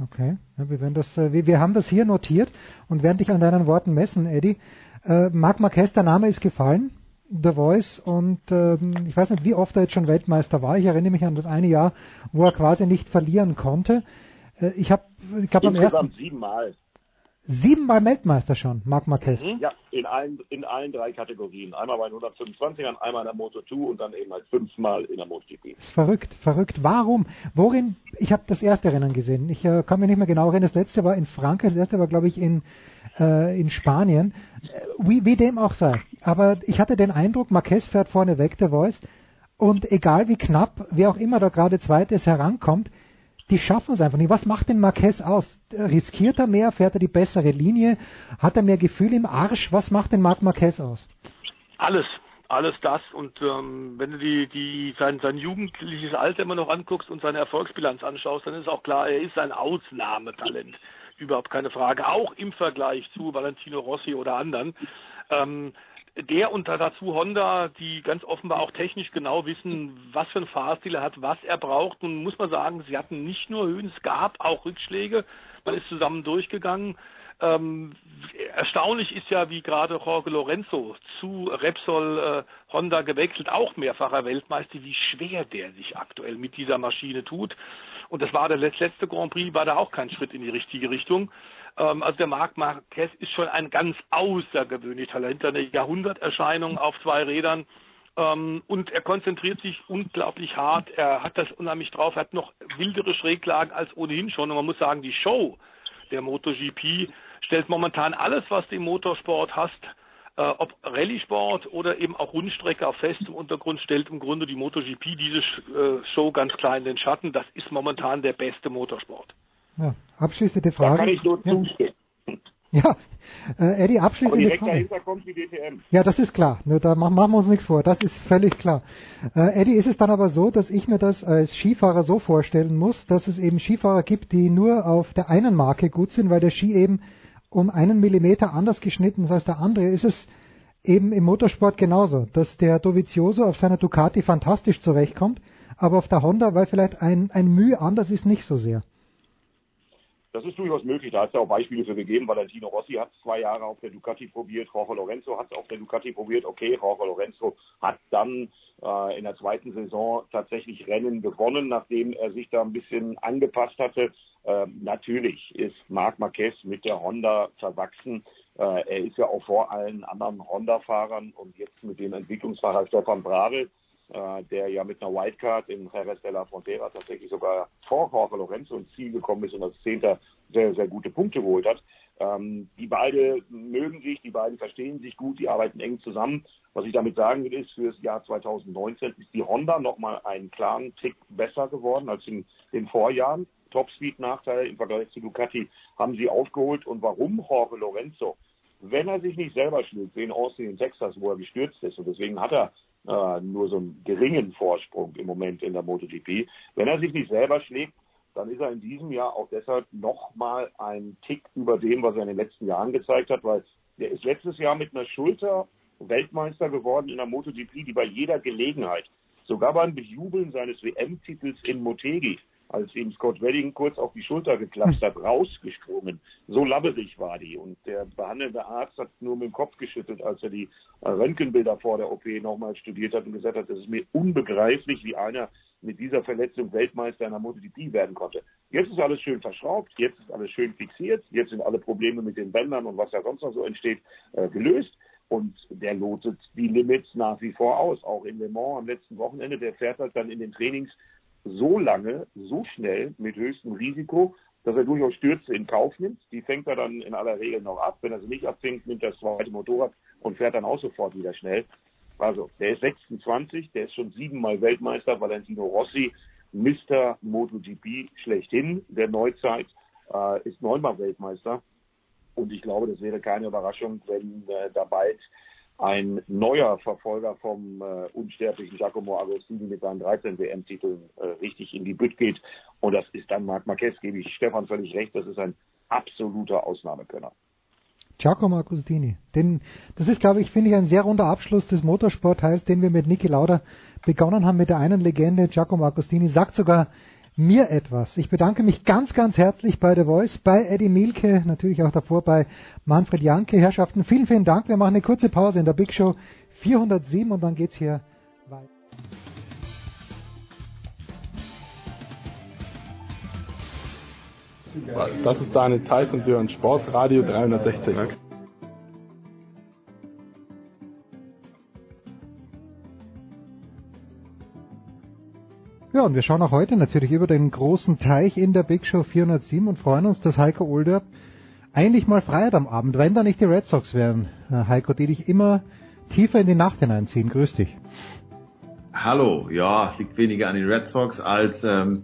Okay, ja, wir, werden das, äh, wir, wir haben das hier notiert und werden dich an deinen Worten messen, Eddie. Äh, Marc Marquez, der Name ist gefallen, The Voice, und ähm, ich weiß nicht, wie oft er jetzt schon Weltmeister war. Ich erinnere mich an das eine Jahr, wo er quasi nicht verlieren konnte. Äh, ich habe, ich glaube, am ersten siebenmal. Siebenmal Weltmeister schon, Marc Marquez. Ja, in allen, in allen drei Kategorien. Einmal bei den 125ern, einmal in der Moto 2 und dann eben halt fünfmal in der MotoGP. Ist verrückt, verrückt. Warum? Worin? Ich habe das erste Rennen gesehen. Ich äh, kann mich nicht mehr genau erinnern. Das letzte war in Frankreich, das erste war, glaube ich, in, äh, in Spanien. Äh, Wie, wie dem auch sei. Aber ich hatte den Eindruck, Marquez fährt vorne weg, der Voice. Und egal wie knapp, wer auch immer da gerade zweites herankommt, die schaffen es einfach nicht. Was macht den Marquez aus? Riskiert er mehr? Fährt er die bessere Linie? Hat er mehr Gefühl im Arsch? Was macht den Marc Marquez aus? Alles, alles das. Und ähm, wenn du die, die, sein, sein jugendliches Alter immer noch anguckst und seine Erfolgsbilanz anschaust, dann ist auch klar, er ist ein Ausnahmetalent. Überhaupt keine Frage. Auch im Vergleich zu Valentino Rossi oder anderen. Ähm, der und dazu Honda, die ganz offenbar auch technisch genau wissen, was für einen Fahrstil er hat, was er braucht. Nun muss man sagen, sie hatten nicht nur Höhen, es gab auch Rückschläge. Man ist zusammen durchgegangen. Ähm, erstaunlich ist ja, wie gerade Jorge Lorenzo zu Repsol äh, Honda gewechselt, auch mehrfacher Weltmeister, wie schwer der sich aktuell mit dieser Maschine tut. Und das war der letzte Grand Prix, war da auch kein Schritt in die richtige Richtung. Ähm, also der Marc Marquez ist schon ein ganz außergewöhnlich Talent, eine Jahrhunderterscheinung auf zwei Rädern. Ähm, und er konzentriert sich unglaublich hart. Er hat das unheimlich drauf. Er hat noch wildere Schräglagen als ohnehin schon. Und man muss sagen, die Show der MotoGP stellt momentan alles, was im Motorsport hast, äh, ob Rallye-Sport oder eben auch Rundstrecke auf festem Untergrund, stellt im Grunde die MotoGP diese äh, Show ganz klar in den Schatten. Das ist momentan der beste Motorsport. Ja, abschließende Frage. Da kann ich nur ja. zustimmen. Ja, äh, Eddie, abschließende direkt Frage. dahinter kommt die DTM. Ja, das ist klar. Nur da machen machen wir uns nichts vor. Das ist völlig klar. Äh, Eddie, ist es dann aber so, dass ich mir das als Skifahrer so vorstellen muss, dass es eben Skifahrer gibt, die nur auf der einen Marke gut sind, weil der Ski eben um einen Millimeter anders geschnitten ist als der andere. Ist es eben im Motorsport genauso, dass der Dovizioso auf seiner Ducati fantastisch zurechtkommt, aber auf der Honda, weil vielleicht ein, ein Mühe anders ist, nicht so sehr. Das ist durchaus möglich. Da hat es ja auch Beispiele für gegeben. Valentino Rossi hat zwei Jahre auf der Ducati probiert. Jorge Lorenzo hat es auf der Ducati probiert. Okay, Jorge Lorenzo hat dann äh, in der zweiten Saison tatsächlich Rennen gewonnen, nachdem er sich da ein bisschen angepasst hatte. Äh, natürlich ist Marc Marquez mit der Honda verwachsen. Äh, er ist ja auch vor allen anderen Honda-Fahrern und jetzt mit dem Entwicklungsfahrer Stefan Bradl äh, der ja mit einer Wildcard in Jerez de la Frontera tatsächlich sogar vor Jorge Lorenzo ins Ziel gekommen ist und als Zehnter sehr, sehr gute Punkte geholt hat. Ähm, die beiden mögen sich, die beiden verstehen sich gut, die arbeiten eng zusammen. Was ich damit sagen will, ist, für das Jahr 2019 ist die Honda nochmal einen klaren Tick besser geworden als in den Vorjahren. Topspeed-Nachteil im Vergleich zu Ducati haben sie aufgeholt. Und warum Jorge Lorenzo? Wenn er sich nicht selber schlägt, wie in Austin in Texas, wo er gestürzt ist, und deswegen hat er äh, nur so einen geringen Vorsprung im Moment in der MotoGP. Wenn er sich nicht selber schlägt, dann ist er in diesem Jahr auch deshalb nochmal ein Tick über dem, was er in den letzten Jahren gezeigt hat, weil der ist letztes Jahr mit einer Schulter Weltmeister geworden in der MotoGP, die bei jeder Gelegenheit, sogar beim Bejubeln seines WM-Titels in Motegi, als ihm Scott Wedding kurz auf die Schulter geklappt hat, rausgesprungen. So labberig war die. Und der behandelnde Arzt hat nur mit dem Kopf geschüttelt, als er die äh, Röntgenbilder vor der OP nochmal studiert hat und gesagt hat, das ist mir unbegreiflich, wie einer mit dieser Verletzung Weltmeister in der MotoGP werden konnte. Jetzt ist alles schön verschraubt, jetzt ist alles schön fixiert, jetzt sind alle Probleme mit den Bändern und was da sonst noch so entsteht, äh, gelöst. Und der lotet die Limits nach wie vor aus. Auch in Le Mans am letzten Wochenende, der fährt halt dann in den Trainings so lange, so schnell, mit höchstem Risiko, dass er durchaus Stürze in Kauf nimmt. Die fängt er dann in aller Regel noch ab. Wenn er sie nicht abfängt, nimmt er das zweite Motorrad und fährt dann auch sofort wieder schnell. Also, der ist 26, der ist schon siebenmal Weltmeister, Valentino Rossi, Mr. MotoGP schlechthin der Neuzeit, äh, ist neunmal Weltmeister. Und ich glaube, das wäre keine Überraschung, wenn äh, da bald ein neuer Verfolger vom äh, unsterblichen Giacomo Agostini mit seinen 13 WM-Titeln äh, richtig in die Bütt geht. Und das ist dann Marc Marquez, gebe ich Stefan völlig recht, das ist ein absoluter Ausnahmekönner. Giacomo Agostini. Den, das ist, glaube ich, finde ich, ein sehr runder Abschluss des Motorsportteils, den wir mit Niki Lauda begonnen haben mit der einen Legende. Giacomo Agostini sagt sogar mir etwas. Ich bedanke mich ganz, ganz herzlich bei The Voice, bei Eddie Mielke, natürlich auch davor bei Manfred Janke. Herrschaften, vielen, vielen Dank. Wir machen eine kurze Pause in der Big Show 407 und dann geht's hier weiter. Das ist Daniel Theiss und Sie hören Sportradio 360. Ja, und wir schauen auch heute natürlich über den großen Teich in der Big Show 407 und freuen uns, dass Heiko Older eigentlich mal frei hat am Abend, wenn da nicht die Red Sox wären. Äh, Heiko, die dich immer tiefer in die Nacht hineinziehen. Grüß dich. Hallo, ja, es liegt weniger an den Red Sox als ähm,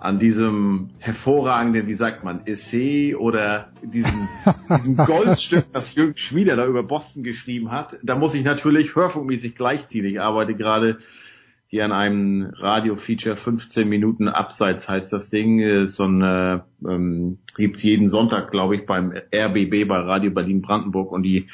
an diesem hervorragenden, wie sagt man, Essay oder diesem, diesem Goldstück, das Jürgen Schmieder da über Boston geschrieben hat. Da muss ich natürlich hörfunkmäßig gleichziehen. Ich arbeite gerade hier an einem Radio-Feature 15 Minuten Abseits heißt das Ding. Ist so ein, äh, ähm, gibt's jeden Sonntag, glaube ich, beim RBB bei Radio Berlin Brandenburg und die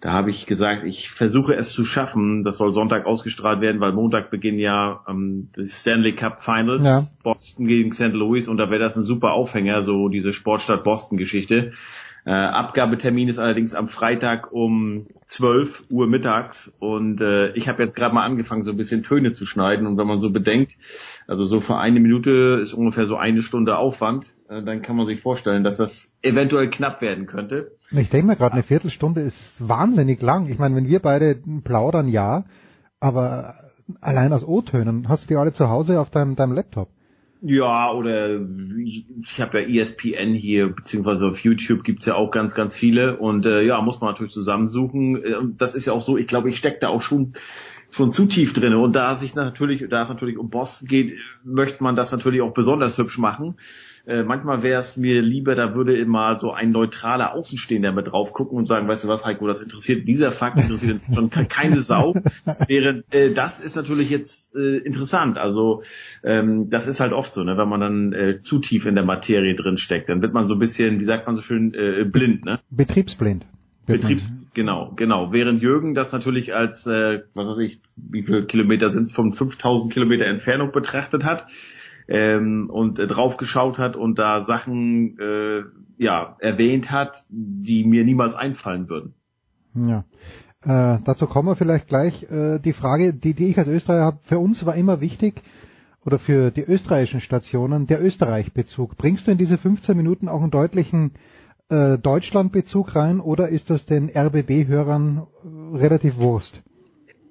da habe ich gesagt, ich versuche es zu schaffen. Das soll Sonntag ausgestrahlt werden, weil Montag beginnen ja ähm, die Stanley Cup Finals, Ja. Boston gegen St. Louis und da wäre das ein super Aufhänger, so diese Sportstadt Boston Geschichte. Äh, Abgabetermin ist allerdings am Freitag um 12 Uhr mittags und äh, ich habe jetzt gerade mal angefangen, so ein bisschen Töne zu schneiden und wenn man so bedenkt, also so für eine Minute ist ungefähr so eine Stunde Aufwand, äh, dann kann man sich vorstellen, dass das eventuell knapp werden könnte. Ich denke mir gerade, eine Viertelstunde ist wahnsinnig lang. Ich meine, wenn wir beide plaudern, ja, Aber allein aus O-Tönen, hast du die alle zu Hause auf deinem, deinem Laptop? Ja, oder ich habe ja ESPN hier, beziehungsweise auf YouTube gibt's ja auch ganz, ganz viele. Und äh, ja, muss man natürlich zusammensuchen. Äh, das ist ja auch so, ich glaube, ich stecke da auch schon schon zu tief drinne. Und da sich natürlich, da es natürlich um Boston geht, möchte man das natürlich auch besonders hübsch machen. Äh, manchmal wäre es mir lieber, da würde immer so ein neutraler Außenstehender mit drauf gucken und sagen, weißt du was, Heiko, das interessiert, dieser Fakt interessiert schon keine Sau. Während äh, das ist natürlich jetzt äh, interessant. Also ähm, das ist halt oft so, ne, wenn man dann äh, zu tief in der Materie drin steckt, dann wird man so ein bisschen, wie sagt man so schön, äh, blind, ne? Betriebsblind. Betriebs genau, genau. Während Jürgen das natürlich als, äh, was weiß ich, wie viele Kilometer sind es, von 5000 Kilometer Entfernung betrachtet hat, ähm, und äh, drauf geschaut hat und da Sachen äh, ja erwähnt hat, die mir niemals einfallen würden. Ja. Äh, dazu kommen wir vielleicht gleich. Äh, die Frage, die, die ich als Österreicher habe, für uns war immer wichtig, oder für die österreichischen Stationen, der Österreich-Bezug. Bringst du in diese 15 Minuten auch einen deutlichen äh, Deutschland-Bezug rein oder ist das den RBB-Hörern äh, relativ Wurst?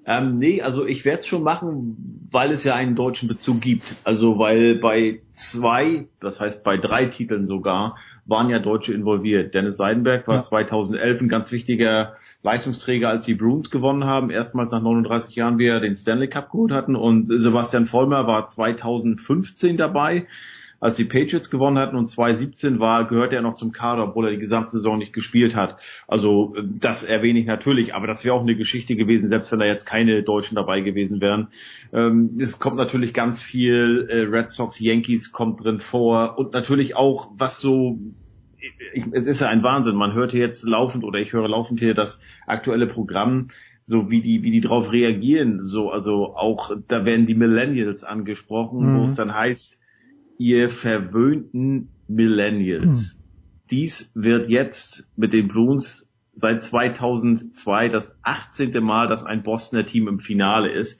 Ähm, nee, also ich werde es schon machen, weil es ja einen deutschen Bezug gibt. Also weil bei zwei, das heißt bei drei Titeln sogar, waren ja Deutsche involviert. Dennis Seidenberg war ja. 2011 ein ganz wichtiger Leistungsträger, als die Bruins gewonnen haben. Erstmals nach 39 Jahren wir den Stanley Cup geholt hatten. Und Sebastian Vollmer war 2015 dabei als die Patriots gewonnen hatten und 2017 war, gehörte er noch zum Kader, obwohl er die gesamte Saison nicht gespielt hat. Also das erwähne ich natürlich, aber das wäre auch eine Geschichte gewesen, selbst wenn da jetzt keine Deutschen dabei gewesen wären. Ähm, es kommt natürlich ganz viel äh, Red Sox, Yankees kommt drin vor und natürlich auch, was so ich, es ist ja ein Wahnsinn. Man hört hier jetzt laufend oder ich höre laufend hier das aktuelle Programm so wie die wie die drauf reagieren so also auch da werden die Millennials angesprochen mhm. wo es dann heißt ihr verwöhnten Millennials. Hm. Dies wird jetzt mit den Bruins seit 2002 das 18. Mal, dass ein Bostoner Team im Finale ist.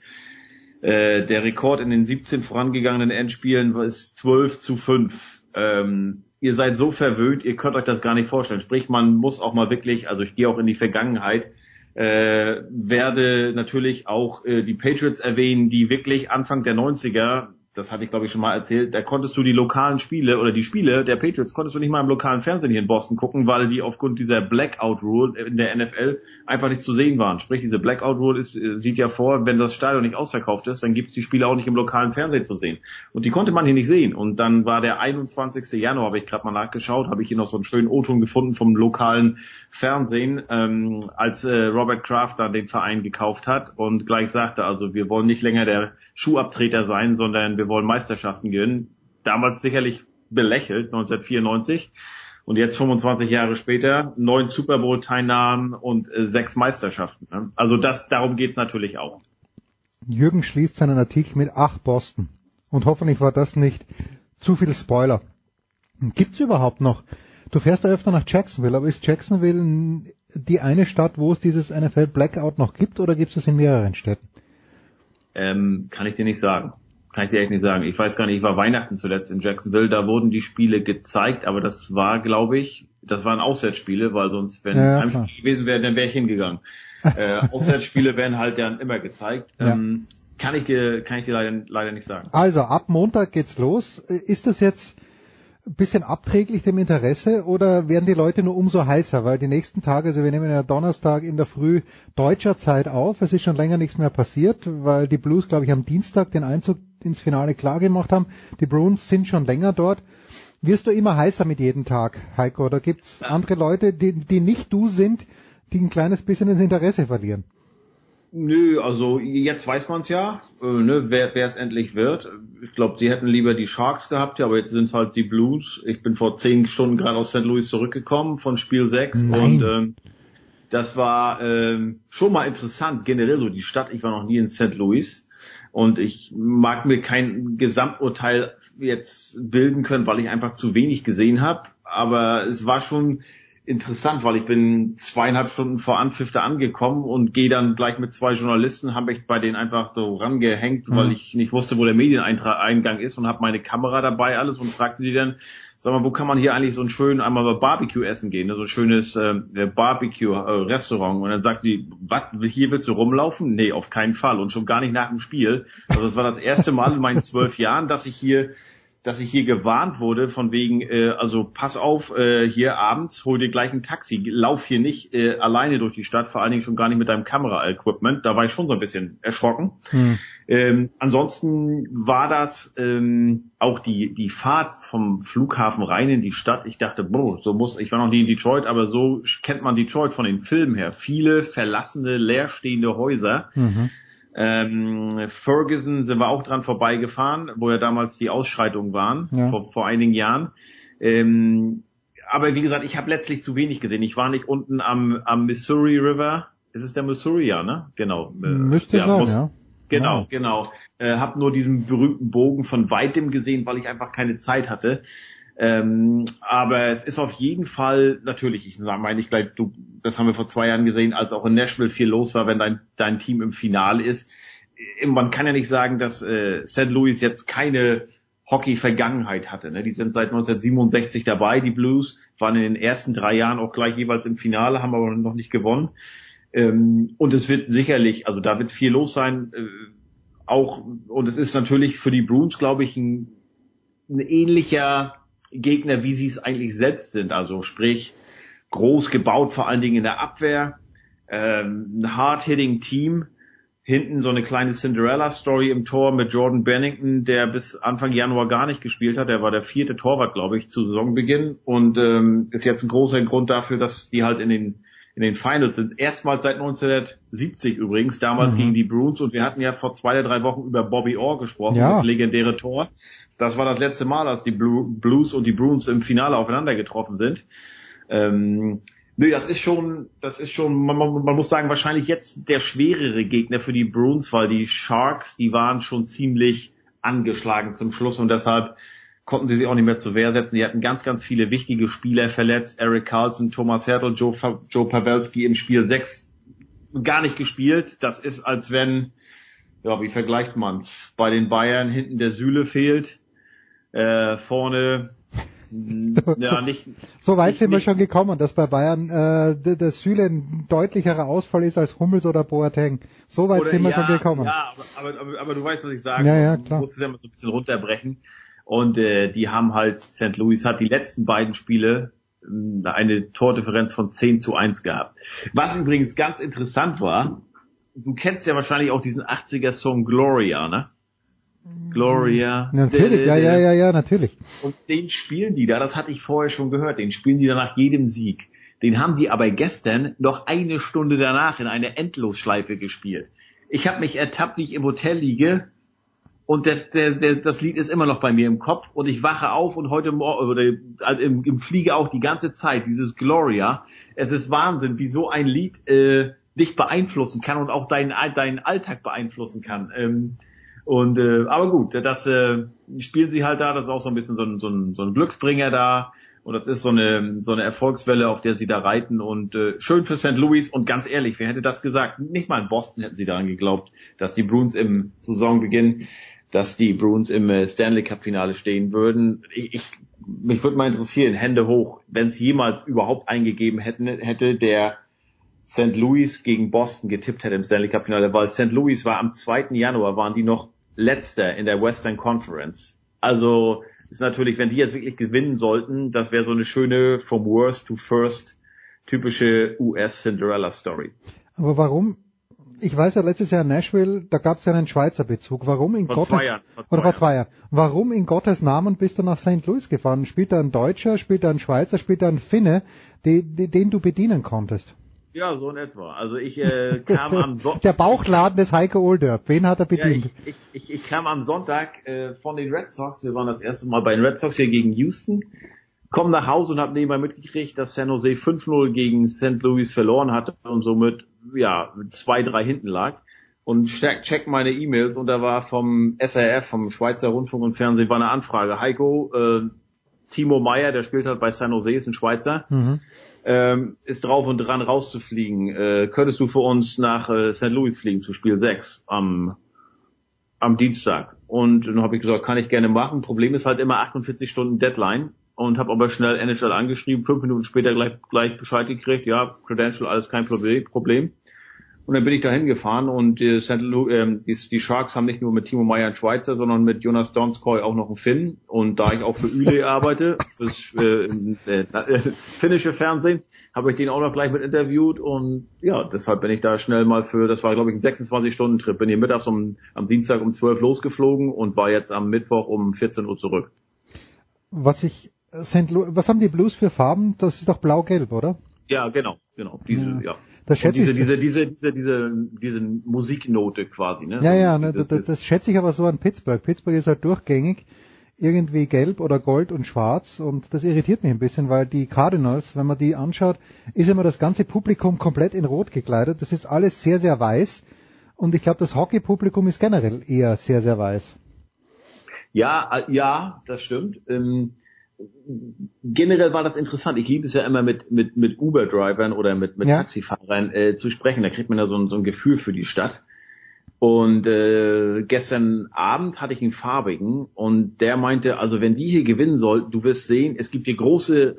Äh, der Rekord in den 17 vorangegangenen Endspielen war 12 zu 5. Ähm, ihr seid so verwöhnt, ihr könnt euch das gar nicht vorstellen. Sprich, man muss auch mal wirklich, also ich gehe auch in die Vergangenheit, äh, werde natürlich auch äh, die Patriots erwähnen, die wirklich Anfang der 90er das hatte ich glaube ich schon mal erzählt, da konntest du die lokalen Spiele oder die Spiele der Patriots konntest du nicht mal im lokalen Fernsehen hier in Boston gucken, weil die aufgrund dieser Blackout Rule in der NFL einfach nicht zu sehen waren. Sprich, diese Blackout Rule ist, äh, sieht ja vor, wenn das Stadion nicht ausverkauft ist, dann gibt's die Spiele auch nicht im lokalen Fernsehen zu sehen. Und die konnte man hier nicht sehen. Und dann war der 21. Januar, habe ich gerade mal nachgeschaut, habe ich hier noch so einen schönen O-Ton gefunden vom lokalen Fernsehen, ähm, als äh, Robert Kraft dann den Verein gekauft hat und gleich sagte, also wir wollen nicht länger der Schuhabtreter sein, sondern wir wollen Meisterschaften gewinnen. Damals sicherlich belächelt, 1994. Und jetzt 25 Jahre später, neun Super Bowl-Teilnahmen und äh, sechs Meisterschaften. Ne? Also das, darum geht's natürlich auch. Jürgen schließt seinen Artikel mit Ach Boston. Und hoffentlich war das nicht zu viel Spoiler. Gibt's überhaupt noch? Du fährst ja öfter nach Jacksonville, aber ist Jacksonville die eine Stadt, wo es dieses NFL Blackout noch gibt oder gibt es in mehreren Städten? Ähm, kann ich dir nicht sagen. Kann ich dir echt nicht sagen. Ich weiß gar nicht, ich war Weihnachten zuletzt in Jacksonville, da wurden die Spiele gezeigt, aber das war, glaube ich, das waren Auswärtsspiele, weil sonst, wenn ja, es Heimspiele gewesen wäre, dann wäre ich hingegangen. äh, Auswärtsspiele werden halt dann immer gezeigt. Ja. Ähm, kann ich dir, kann ich dir leider, leider nicht sagen. Also ab Montag geht's los. Ist das jetzt ein bisschen abträglich dem Interesse oder werden die Leute nur umso heißer? Weil die nächsten Tage, also wir nehmen ja Donnerstag in der Früh deutscher Zeit auf, es ist schon länger nichts mehr passiert, weil die Blues, glaube ich, am Dienstag den Einzug ins Finale klar gemacht haben. Die Bruins sind schon länger dort. Wirst du immer heißer mit jedem Tag, Heiko? Oder gibt's andere Leute, die, die nicht du sind, die ein kleines bisschen das Interesse verlieren? Nö, also jetzt weiß man es ja, äh, ne, wer es endlich wird. Ich glaube, sie hätten lieber die Sharks gehabt, ja, aber jetzt sind es halt die Blues. Ich bin vor zehn Stunden gerade aus St. Louis zurückgekommen von Spiel 6 Nein. und ähm, das war ähm, schon mal interessant, generell so die Stadt. Ich war noch nie in St. Louis und ich mag mir kein Gesamturteil jetzt bilden können, weil ich einfach zu wenig gesehen habe. Aber es war schon interessant, weil ich bin zweieinhalb Stunden vor Anpfiff da angekommen und gehe dann gleich mit zwei Journalisten, habe ich bei denen einfach so rangehängt, mhm. weil ich nicht wusste, wo der Medieneingang ist und habe meine Kamera dabei alles und fragte die dann, sag mal, wo kann man hier eigentlich so ein schön einmal mal Barbecue essen gehen, ne? so ein schönes äh, Barbecue-Restaurant. Und dann sagt die, was, hier willst du rumlaufen? Nee, auf keinen Fall. Und schon gar nicht nach dem Spiel. Also das war das erste Mal in meinen zwölf Jahren, dass ich hier dass ich hier gewarnt wurde von wegen, äh, also pass auf, äh, hier abends, hol dir gleich ein Taxi, lauf hier nicht äh, alleine durch die Stadt, vor allen Dingen schon gar nicht mit deinem Kamera-Equipment. Da war ich schon so ein bisschen erschrocken. Hm. Ähm, ansonsten war das ähm, auch die die Fahrt vom Flughafen rein in die Stadt. Ich dachte, boah, so muss ich war noch nie in Detroit, aber so kennt man Detroit von den Filmen her. Viele verlassene, leerstehende Häuser. Mhm. Ähm, Ferguson sind wir auch dran vorbeigefahren, wo ja damals die Ausschreitungen waren, ja. vor, vor einigen Jahren. Ähm, aber wie gesagt, ich habe letztlich zu wenig gesehen. Ich war nicht unten am, am Missouri River. Ist es der Missouri, ja, ne? Genau. Äh, Müsste ja, sein, muss, ja. Genau, ja. genau. Äh, hab nur diesen berühmten Bogen von weitem gesehen, weil ich einfach keine Zeit hatte. Ähm, aber es ist auf jeden Fall natürlich, ich meine ich gleich, du, das haben wir vor zwei Jahren gesehen, als auch in Nashville viel los war, wenn dein, dein Team im Finale ist. Äh, man kann ja nicht sagen, dass äh, St. Louis jetzt keine Hockey-Vergangenheit hatte. Ne? Die sind seit 1967 dabei, die Blues, waren in den ersten drei Jahren auch gleich jeweils im Finale, haben aber noch nicht gewonnen. Ähm, und es wird sicherlich, also da wird viel los sein. Äh, auch, und es ist natürlich für die Bruins, glaube ich, ein, ein ähnlicher Gegner, wie sie es eigentlich selbst sind. Also sprich, groß gebaut, vor allen Dingen in der Abwehr, ähm, ein hard-hitting Team, hinten so eine kleine Cinderella-Story im Tor mit Jordan Bennington, der bis Anfang Januar gar nicht gespielt hat. Der war der vierte Torwart, glaube ich, zu Saisonbeginn und ähm, ist jetzt ein großer Grund dafür, dass die halt in den in den Finals sind. Erstmals seit 1970 übrigens, damals mhm. gegen die Bruins und wir hatten ja vor zwei oder drei Wochen über Bobby Orr gesprochen, ja. das legendäre Tor. Das war das letzte Mal, als die Blues und die Bruins im Finale aufeinander getroffen sind. Ähm, nee, das ist schon, das ist schon, man, man, muss sagen, wahrscheinlich jetzt der schwerere Gegner für die Bruins, weil die Sharks, die waren schon ziemlich angeschlagen zum Schluss und deshalb konnten sie sich auch nicht mehr zur Wehr setzen. Die hatten ganz, ganz viele wichtige Spieler verletzt. Eric Carlson, Thomas Hertel, Joe, Joe Pawelski im Spiel 6 gar nicht gespielt. Das ist, als wenn, ja, wie vergleicht man's? Bei den Bayern hinten der Sühle fehlt äh, vorne ja, nicht, so weit nicht, sind wir schon gekommen, dass bei Bayern äh, der Süle ein deutlicherer Ausfall ist als Hummels oder Boateng. So weit oder, sind wir ja, schon gekommen. Ja, aber, aber, aber, du weißt, was ich sage. Ja, ja, klar. Du musst es ja mal so ein bisschen runterbrechen. Und äh, die haben halt, St. Louis hat die letzten beiden Spiele äh, eine Tordifferenz von 10 zu 1 gehabt. Was übrigens ganz interessant war, du kennst ja wahrscheinlich auch diesen 80er Song Gloria, ne? Gloria. Natürlich, ja, ja, ja, ja, natürlich. Und den spielen die da, das hatte ich vorher schon gehört, den spielen die da nach jedem Sieg. Den haben die aber gestern noch eine Stunde danach in eine Endlosschleife gespielt. Ich habe mich ertappt, wie ich im Hotel liege und der, der, das Lied ist immer noch bei mir im Kopf und ich wache auf und heute Morgen, oder also im, im Fliege auch die ganze Zeit, dieses Gloria. Es ist Wahnsinn, wie so ein Lied äh, dich beeinflussen kann und auch deinen, deinen Alltag beeinflussen kann. Ähm, und äh, aber gut, das äh, spielen sie halt da, das ist auch so ein bisschen so ein, so ein, so ein Glücksbringer da. Und das ist so eine, so eine Erfolgswelle, auf der sie da reiten. Und äh, schön für St. Louis. Und ganz ehrlich, wer hätte das gesagt? Nicht mal in Boston hätten sie daran geglaubt, dass die Bruins im Saisonbeginn, dass die Bruins im äh, Stanley Cup Finale stehen würden. Ich, ich, mich würde mal interessieren, Hände hoch, wenn es jemals überhaupt eingegeben hätten, hätte, der St. Louis gegen Boston getippt hätte im Stanley Cup Finale, weil St. Louis war am 2. Januar, waren die noch letzter in der Western Conference. Also ist natürlich, wenn die jetzt wirklich gewinnen sollten, das wäre so eine schöne from worst to first typische US Cinderella Story. Aber warum? Ich weiß ja letztes Jahr in Nashville, da gab es ja einen Schweizer Bezug. Warum in vor Gottes zwei Jahren, vor oder vor zwei Jahren. Warum in Gottes Namen bist du nach St. Louis gefahren? Spielt da ein Deutscher, spielt da ein Schweizer, spielt da ein Finne, die, die, den du bedienen konntest? Ja, so in etwa. Also ich äh, kam am Sonntag. Der Bauchladen des Heike Olderb. Wen hat er bedient? Ja, ich, ich, ich, kam am Sonntag äh, von den Red Sox. Wir waren das erste Mal bei den Red Sox hier gegen Houston. Komm nach Hause und habe nebenbei mitgekriegt, dass San Jose 5-0 gegen St. Louis verloren hatte und somit ja zwei, drei hinten lag. Und check, check meine E-Mails und da war vom SRF, vom Schweizer Rundfunk und Fernsehen, war eine Anfrage. Heiko, äh, Timo Meyer, der spielt halt bei San Jose, ist ein Schweizer. Mhm ähm, ist drauf und dran rauszufliegen. Äh, könntest du für uns nach äh, St. Louis fliegen zu Spiel 6 am, am Dienstag? Und dann habe ich gesagt, kann ich gerne machen. Problem ist halt immer 48 Stunden Deadline. und habe aber schnell NHL angeschrieben, fünf Minuten später gleich, gleich Bescheid gekriegt, ja, Credential, alles kein Problem. Und dann bin ich da hingefahren und äh, St. Louis, äh, die, die, Sharks haben nicht nur mit Timo Meyer einen Schweizer, sondern mit Jonas Donskoy auch noch einen Finn. Und da ich auch für Yle arbeite, das äh, äh, äh, finnische Fernsehen, habe ich den auch noch gleich mit interviewt und ja, deshalb bin ich da schnell mal für, das war glaube ich ein 26-Stunden-Trip, bin hier mittags um, am Dienstag um 12 losgeflogen und war jetzt am Mittwoch um 14 Uhr zurück. Was ich, St. Louis, was haben die Blues für Farben? Das ist doch blau-gelb, oder? Ja, genau, genau, diese, ja. ja. Das schätze diese, ich. diese, diese, diese, diese, diese Musiknote quasi, ne? Ja, ja, ne, das, das, das schätze ich aber so an Pittsburgh. Pittsburgh ist halt durchgängig irgendwie gelb oder gold und schwarz und das irritiert mich ein bisschen, weil die Cardinals, wenn man die anschaut, ist immer das ganze Publikum komplett in rot gekleidet. Das ist alles sehr, sehr weiß und ich glaube, das Hockey-Publikum ist generell eher sehr, sehr weiß. Ja, äh, ja, das stimmt. Ähm, generell war das interessant. Ich liebe es ja immer mit mit mit Uber-Drivern oder mit mit ja. Taxifahrern äh, zu sprechen. Da kriegt man ja so ein, so ein Gefühl für die Stadt. Und äh, gestern Abend hatte ich einen farbigen und der meinte, also wenn die hier gewinnen soll, du wirst sehen, es gibt hier große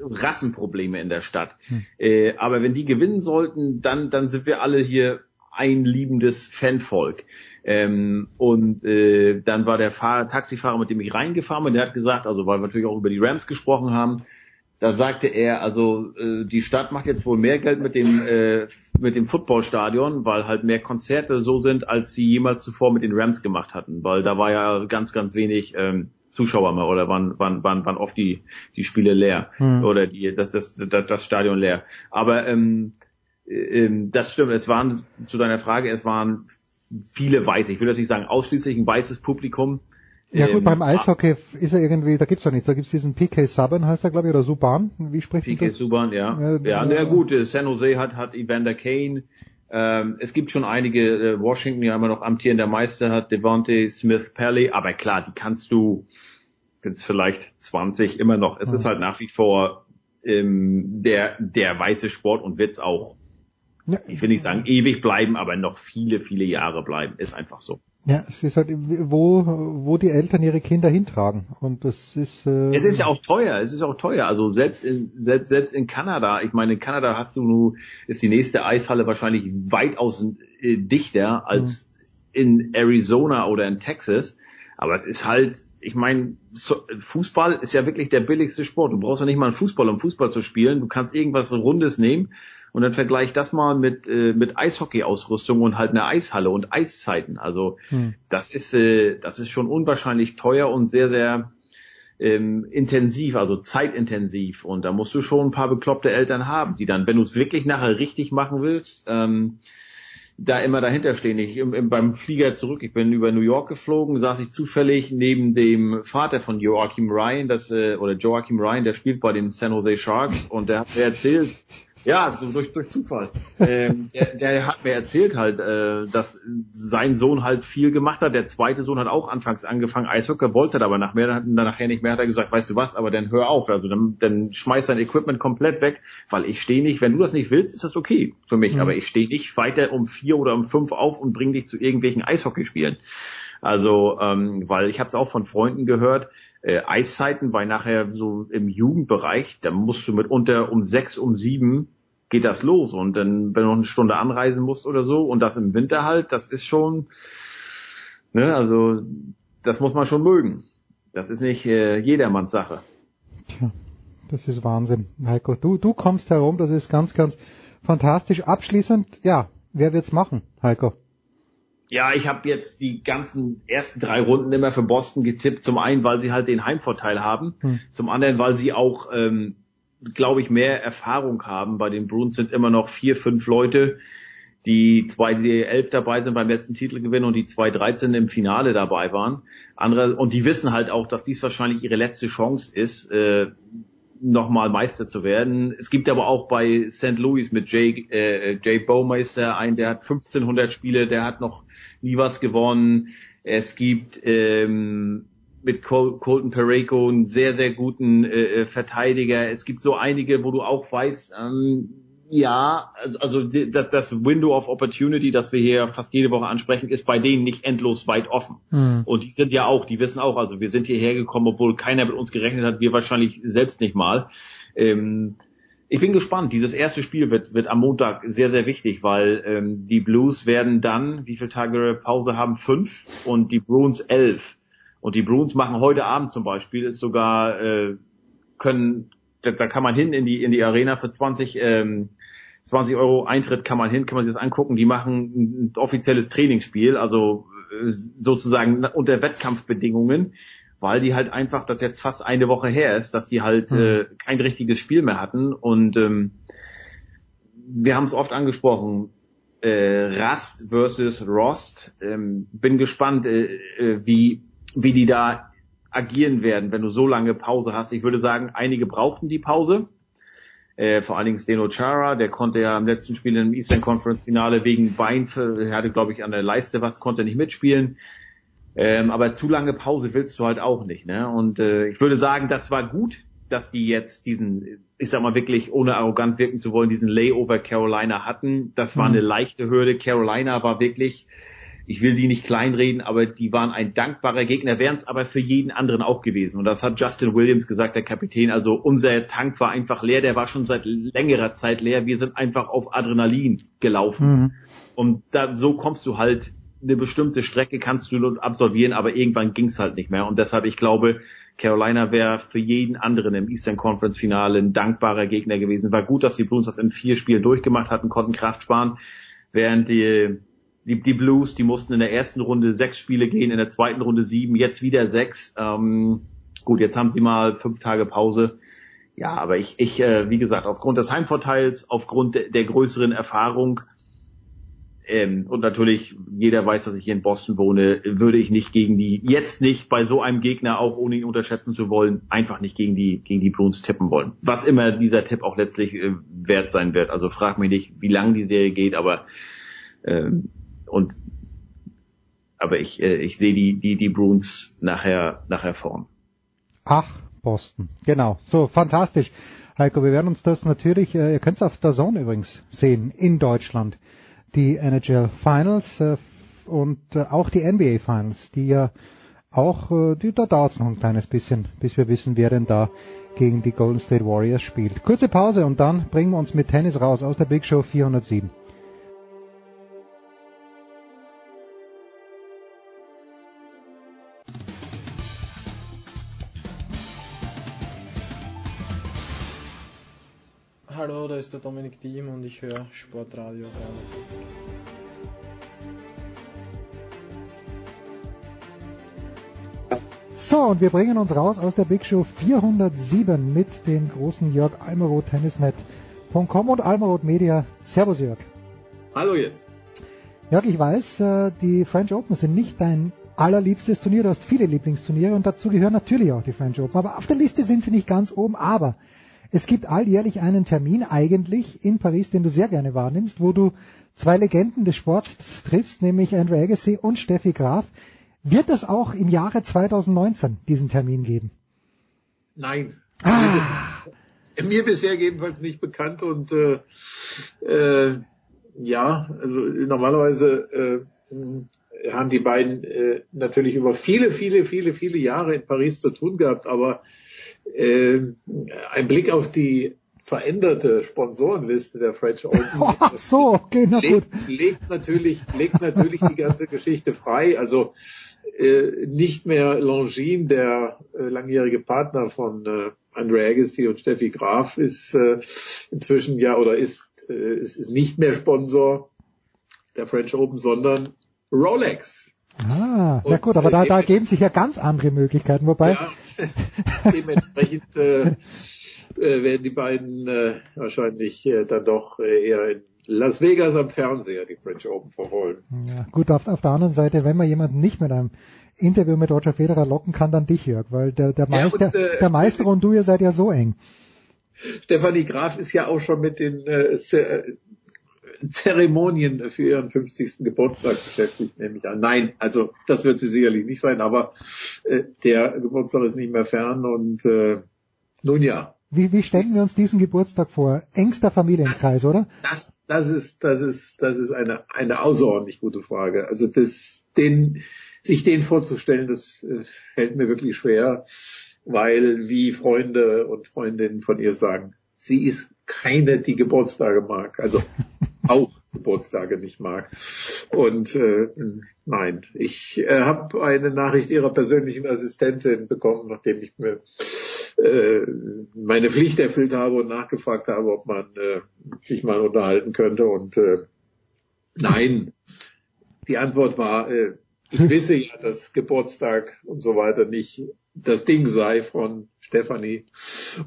Rassenprobleme in der Stadt. Hm. Äh, aber wenn die gewinnen sollten, dann dann sind wir alle hier ein liebendes Fanvolk. Ähm, und äh, dann war der Fahrer, Taxifahrer, mit dem ich reingefahren bin, der hat gesagt, also weil wir natürlich auch über die Rams gesprochen haben, da sagte er, also äh, die Stadt macht jetzt wohl mehr Geld mit dem äh, mit dem Footballstadion, weil halt mehr Konzerte so sind, als sie jemals zuvor mit den Rams gemacht hatten, weil da war ja ganz ganz wenig ähm, Zuschauer mehr oder waren waren waren, waren oft die die Spiele leer hm. oder die das, das das das Stadion leer. Aber ähm, äh, ähm, das stimmt. Es waren zu deiner Frage, es waren viele Weiße. Ich will jetzt nicht sagen ausschließlich ein weißes Publikum. Ja gut, ähm, beim Eishockey ist er irgendwie, da gibt's doch nichts, da gibt's diesen PK Subban, heißt er glaube ich, oder Subban, wie spricht PK das? Subban, ja. Ja, ja, ja gut, äh, San Jose hat, hat Evander Kane, ähm, es gibt schon einige, äh, Washington ja immer noch amtierender Meister hat, Devontae Smith Pelly, aber klar, die kannst du, sind vielleicht 20 immer noch, es ja. ist halt nach wie vor ähm, der, der weiße Sport und wird's auch ja. ich will nicht sagen ewig bleiben, aber noch viele, viele Jahre bleiben. Ist einfach so. Ja, es ist halt, wo, wo die Eltern ihre Kinder hintragen. Und das ist. Äh es ist ja auch teuer, es ist auch teuer. Also selbst in, selbst, selbst in Kanada, ich meine, in Kanada hast du nur, ist die nächste Eishalle wahrscheinlich weitaus äh, dichter als mhm. in Arizona oder in Texas. Aber es ist halt, ich meine, Fußball ist ja wirklich der billigste Sport. Du brauchst ja nicht mal einen Fußball, um Fußball zu spielen. Du kannst irgendwas Rundes nehmen und dann vergleich das mal mit, äh, mit Eishockey-Ausrüstung und halt einer Eishalle und Eiszeiten. Also hm. das ist, äh, das ist schon unwahrscheinlich teuer und sehr, sehr ähm, intensiv, also zeitintensiv. Und da musst du schon ein paar bekloppte Eltern haben, die dann, wenn du es wirklich nachher richtig machen willst, ähm, da immer dahinter stehen. Ich im, im, beim Flieger zurück, ich bin über New York geflogen, saß ich zufällig neben dem Vater von Joachim Ryan, das äh, oder Joachim Ryan, der spielt bei den San Jose Sharks und der hat mir erzählt, ja, so durch, durch Zufall. ähm, der, der hat mir erzählt halt, äh, dass sein Sohn halt viel gemacht hat. Der zweite Sohn hat auch anfangs angefangen, Eishockey, wollte aber nach mehr, dann nachher nicht mehr, hat er gesagt, weißt du was, aber dann hör auf. Also dann, dann schmeiß dein Equipment komplett weg, weil ich stehe nicht, wenn du das nicht willst, ist das okay für mich. Mhm. Aber ich stehe nicht weiter um vier oder um fünf auf und bring dich zu irgendwelchen Eishockeyspielen. Also, ähm, weil ich habe es auch von Freunden gehört, äh, Eiszeiten weil nachher so im Jugendbereich, da musst du mitunter um sechs, um sieben geht das los. Und dann, wenn du noch eine Stunde anreisen musst oder so, und das im Winter halt, das ist schon, ne, also das muss man schon mögen. Das ist nicht äh, jedermanns Sache. Tja, das ist Wahnsinn, Heiko. Du, du kommst herum, das ist ganz, ganz fantastisch. Abschließend, ja, wer wird's machen, Heiko? Ja, ich habe jetzt die ganzen ersten drei Runden immer für Boston getippt. Zum einen, weil sie halt den Heimvorteil haben. Hm. Zum anderen, weil sie auch ähm, glaube ich, mehr Erfahrung haben. Bei den Bruins sind immer noch vier, fünf Leute, die zwei die elf dabei sind beim letzten Titelgewinn und die zwei 13 im Finale dabei waren. Andere, und die wissen halt auch, dass dies wahrscheinlich ihre letzte Chance ist, äh, nochmal Meister zu werden. Es gibt aber auch bei St. Louis mit Jay, äh, Jay Bowmeister einen, der hat 1500 Spiele, der hat noch nie was gewonnen. Es gibt ähm, mit Col Colton Pareko einen sehr, sehr guten äh, äh, Verteidiger. Es gibt so einige, wo du auch weißt, ähm, ja, also das, das Window of Opportunity, das wir hier fast jede Woche ansprechen, ist bei denen nicht endlos weit offen. Mhm. Und die sind ja auch, die wissen auch, also wir sind hierher gekommen, obwohl keiner mit uns gerechnet hat, wir wahrscheinlich selbst nicht mal. Ähm, ich bin gespannt. Dieses erste Spiel wird, wird am Montag sehr, sehr wichtig, weil ähm, die Blues werden dann, wie viele Tage Pause haben? Fünf und die Bruins elf. Und die Bruins machen heute Abend zum Beispiel, ist sogar, äh, können, da, da kann man hin in die, in die Arena für 20, ähm, 20 Euro Eintritt kann man hin, kann man sich das angucken. Die machen ein offizielles Trainingsspiel, also äh, sozusagen unter Wettkampfbedingungen weil die halt einfach, das jetzt fast eine Woche her ist, dass die halt hm. äh, kein richtiges Spiel mehr hatten und ähm, wir haben es oft angesprochen, äh, Rast versus Rost. Ähm, bin gespannt, äh, äh, wie wie die da agieren werden, wenn du so lange Pause hast. Ich würde sagen, einige brauchten die Pause. Äh, vor allen Dingen Steno Chara, der konnte ja im letzten Spiel im Eastern Conference Finale wegen Bein, er hatte glaube ich an der Leiste was, konnte nicht mitspielen. Ähm, aber zu lange Pause willst du halt auch nicht. Ne? Und äh, ich würde sagen, das war gut, dass die jetzt diesen, ich sag mal wirklich, ohne arrogant wirken zu wollen, diesen Layover Carolina hatten. Das war mhm. eine leichte Hürde. Carolina war wirklich, ich will die nicht kleinreden, aber die waren ein dankbarer Gegner, wären es aber für jeden anderen auch gewesen. Und das hat Justin Williams gesagt, der Kapitän. Also unser Tank war einfach leer, der war schon seit längerer Zeit leer. Wir sind einfach auf Adrenalin gelaufen. Mhm. Und da, so kommst du halt eine bestimmte Strecke kannst du absolvieren, aber irgendwann ging es halt nicht mehr. Und deshalb, ich glaube, Carolina wäre für jeden anderen im Eastern Conference Finale ein dankbarer Gegner gewesen. War gut, dass die Blues das in vier Spielen durchgemacht hatten, konnten Kraft sparen, während die, die, die Blues, die mussten in der ersten Runde sechs Spiele gehen, in der zweiten Runde sieben, jetzt wieder sechs. Ähm, gut, jetzt haben sie mal fünf Tage Pause. Ja, aber ich, ich äh, wie gesagt, aufgrund des Heimvorteils, aufgrund der, der größeren Erfahrung, ähm, und natürlich, jeder weiß, dass ich hier in Boston wohne, würde ich nicht gegen die, jetzt nicht bei so einem Gegner, auch ohne ihn unterschätzen zu wollen, einfach nicht gegen die, gegen die Bruins tippen wollen. Was immer dieser Tipp auch letztlich äh, wert sein wird. Also frag mich nicht, wie lang die Serie geht, aber ähm, und aber ich, äh, ich sehe die, die, die Bruins nachher, nachher vorn. Ach, Boston. Genau. So, fantastisch. Heiko, wir werden uns das natürlich, äh, ihr könnt es auf der Zone übrigens sehen, in Deutschland die NHL Finals äh, und äh, auch die NBA Finals, die ja auch, äh, die, da dauert es noch ein kleines bisschen, bis wir wissen, wer denn da gegen die Golden State Warriors spielt. Kurze Pause und dann bringen wir uns mit Tennis raus aus der Big Show 407. Hallo, da ist der Dominik Diem und ich höre Sportradio 360. So, und wir bringen uns raus aus der Big Show 407 mit dem großen Jörg Almeroth, tennisnet.com und Almeroth Media. Servus Jörg. Hallo jetzt. Jörg, ich weiß, äh, die French Open sind nicht dein allerliebstes Turnier. Du hast viele Lieblingsturniere und dazu gehören natürlich auch die French Open. Aber auf der Liste sind sie nicht ganz oben. Aber es gibt alljährlich einen Termin eigentlich in Paris, den du sehr gerne wahrnimmst, wo du zwei Legenden des Sports triffst, nämlich Andrew Agassi und Steffi Graf. Wird es auch im Jahre 2019 diesen Termin geben? Nein. Ah. Mir bisher jedenfalls nicht bekannt und äh, äh, ja, also normalerweise äh, haben die beiden äh, natürlich über viele, viele, viele, viele Jahre in Paris zu tun gehabt, aber äh, ein Blick auf die veränderte Sponsorenliste der French Open Ach so, okay, na legt, gut. legt natürlich legt natürlich die ganze Geschichte frei. Also äh, nicht mehr Longines, der äh, langjährige Partner von äh, Andre Agassi und Steffi Graf, ist äh, inzwischen ja oder ist, äh, ist nicht mehr Sponsor der French Open, sondern Rolex. Ah, na gut, aber da, da geben sich ja ganz andere Möglichkeiten, wobei. Ja, dementsprechend äh, äh, werden die beiden äh, wahrscheinlich äh, dann doch äh, eher in Las Vegas am Fernseher die French Open verholen. Ja, gut, auf, auf der anderen Seite, wenn man jemanden nicht mit einem Interview mit Roger Federer locken kann, dann dich, Jörg, weil der, der, Meister, ja, und, äh, der Meister und du, ihr seid ja so eng. Stefanie Graf ist ja auch schon mit den äh, Zeremonien für ihren 50. Geburtstag beschäftigt, nehme ich an. Nein, also das wird sie sicherlich nicht sein, aber äh, der Geburtstag ist nicht mehr fern und äh, nun ja. Wie, wie stellen wir uns diesen Geburtstag vor? Engster Familienkreis, oder? Das, das ist, das ist, das ist eine, eine außerordentlich gute Frage. Also das, den, sich den vorzustellen, das äh, fällt mir wirklich schwer, weil wie Freunde und Freundinnen von ihr sagen, sie ist keine, die Geburtstage mag. Also auch Geburtstage nicht mag. Und äh, nein, ich äh, habe eine Nachricht ihrer persönlichen Assistentin bekommen, nachdem ich mir äh, meine Pflicht erfüllt habe und nachgefragt habe, ob man äh, sich mal unterhalten könnte. Und äh, nein, die Antwort war, äh, ich wisse ja, dass Geburtstag und so weiter nicht das Ding sei von Stefanie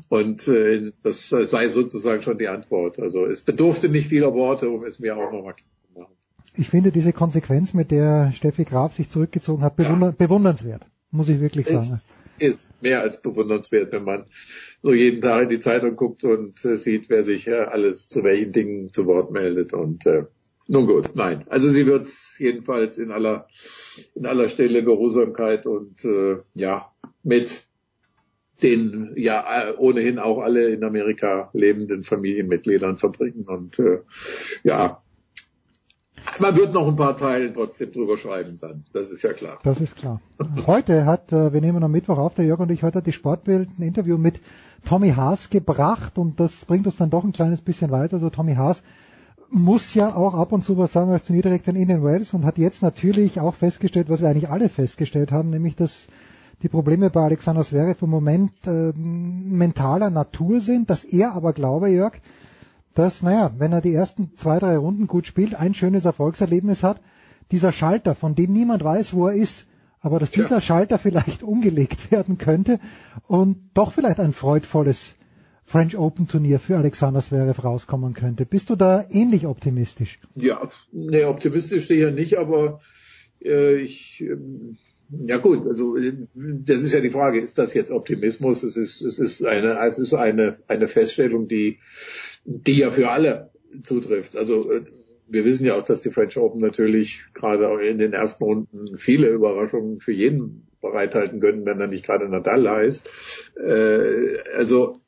und äh, das sei sozusagen schon die Antwort. Also es bedurfte nicht vieler Worte, um es mir auch nochmal klar zu machen. Ich finde diese Konsequenz, mit der Steffi Graf sich zurückgezogen hat, bewunder bewundernswert, muss ich wirklich sagen. Es ist mehr als bewundernswert, wenn man so jeden Tag in die Zeitung guckt und äh, sieht, wer sich äh, alles zu welchen Dingen zu Wort meldet und äh, nun gut, nein. Also sie wird jedenfalls in aller in aller Stelle Geruhsamkeit und äh, ja mit den ja ohnehin auch alle in Amerika lebenden Familienmitgliedern verbringen und äh, ja man wird noch ein paar Teile trotzdem drüber schreiben dann, das ist ja klar. Das ist klar. Heute hat, äh, wir nehmen am Mittwoch auf, der Jörg und ich, heute hat die Sportbild ein Interview mit Tommy Haas gebracht und das bringt uns dann doch ein kleines bisschen weiter. Also Tommy Haas muss ja auch ab und zu was sagen als Turnierdirektor in Indian Wells und hat jetzt natürlich auch festgestellt, was wir eigentlich alle festgestellt haben, nämlich dass die Probleme bei Alexander Zverev im Moment äh, mentaler Natur sind, dass er aber glaube, Jörg, dass, naja, wenn er die ersten zwei, drei Runden gut spielt, ein schönes Erfolgserlebnis hat, dieser Schalter, von dem niemand weiß, wo er ist, aber dass dieser ja. Schalter vielleicht umgelegt werden könnte und doch vielleicht ein freudvolles French Open Turnier für Alexander Zverev rauskommen könnte. Bist du da ähnlich optimistisch? Ja, ne, optimistisch sicher nicht, aber äh, ich, äh, ja gut, also das ist ja die Frage, ist das jetzt Optimismus? Es ist, es ist eine, es ist eine, eine Feststellung, die, die ja für alle zutrifft. Also äh, wir wissen ja auch, dass die French Open natürlich gerade auch in den ersten Runden viele Überraschungen für jeden bereithalten können, wenn er nicht gerade Nadal heißt. Äh, also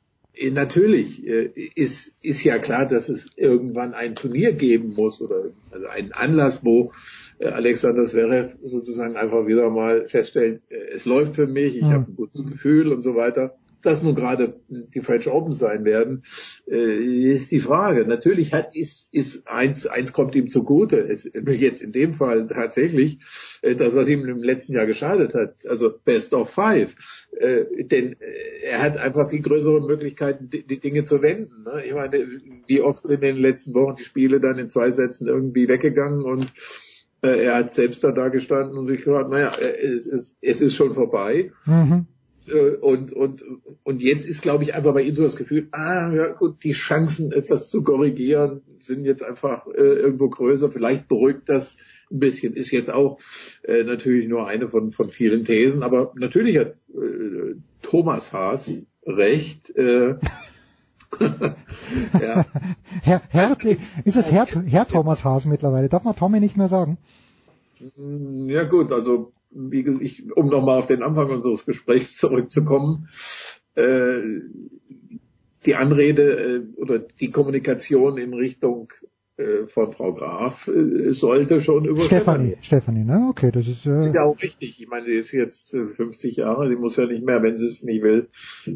natürlich äh, ist, ist ja klar, dass es irgendwann ein Turnier geben muss oder also einen Anlass, wo äh, Alexander Zverev sozusagen einfach wieder mal feststellt, es läuft für mich, ich mhm. habe ein gutes Gefühl und so weiter das nun gerade die French Open sein werden, äh, ist die Frage. Natürlich hat ist ist eins eins kommt ihm zugute. Es, jetzt in dem Fall tatsächlich äh, das, was ihm im letzten Jahr geschadet hat, also Best of Five, äh, denn er hat einfach viel größere Möglichkeiten, die, die Dinge zu wenden. Ne? Ich meine, wie oft sind in den letzten Wochen die Spiele dann in zwei Sätzen irgendwie weggegangen und er hat selbst da, gestanden und sich gesagt, naja, es, es, es ist schon vorbei. Mhm. Äh, und, und, und jetzt ist, glaube ich, einfach bei ihm so das Gefühl, ah, ja gut, die Chancen, etwas zu korrigieren, sind jetzt einfach äh, irgendwo größer. Vielleicht beruhigt das ein bisschen. Ist jetzt auch äh, natürlich nur eine von, von vielen Thesen, aber natürlich hat äh, Thomas Haas recht. Äh, ja. Herr, Herr, ist es Herr, Herr Thomas Haas mittlerweile? Darf man Tommy nicht mehr sagen? Ja gut, also wie gesagt, ich, um nochmal auf den Anfang unseres Gesprächs zurückzukommen, äh, die Anrede äh, oder die Kommunikation in Richtung von Frau Graf äh, sollte schon über Stefanie. Stefanie, ne? Okay, das ist, äh ist ja auch richtig. Ich meine, sie ist jetzt 50 Jahre, die muss ja nicht mehr, wenn sie es nicht will,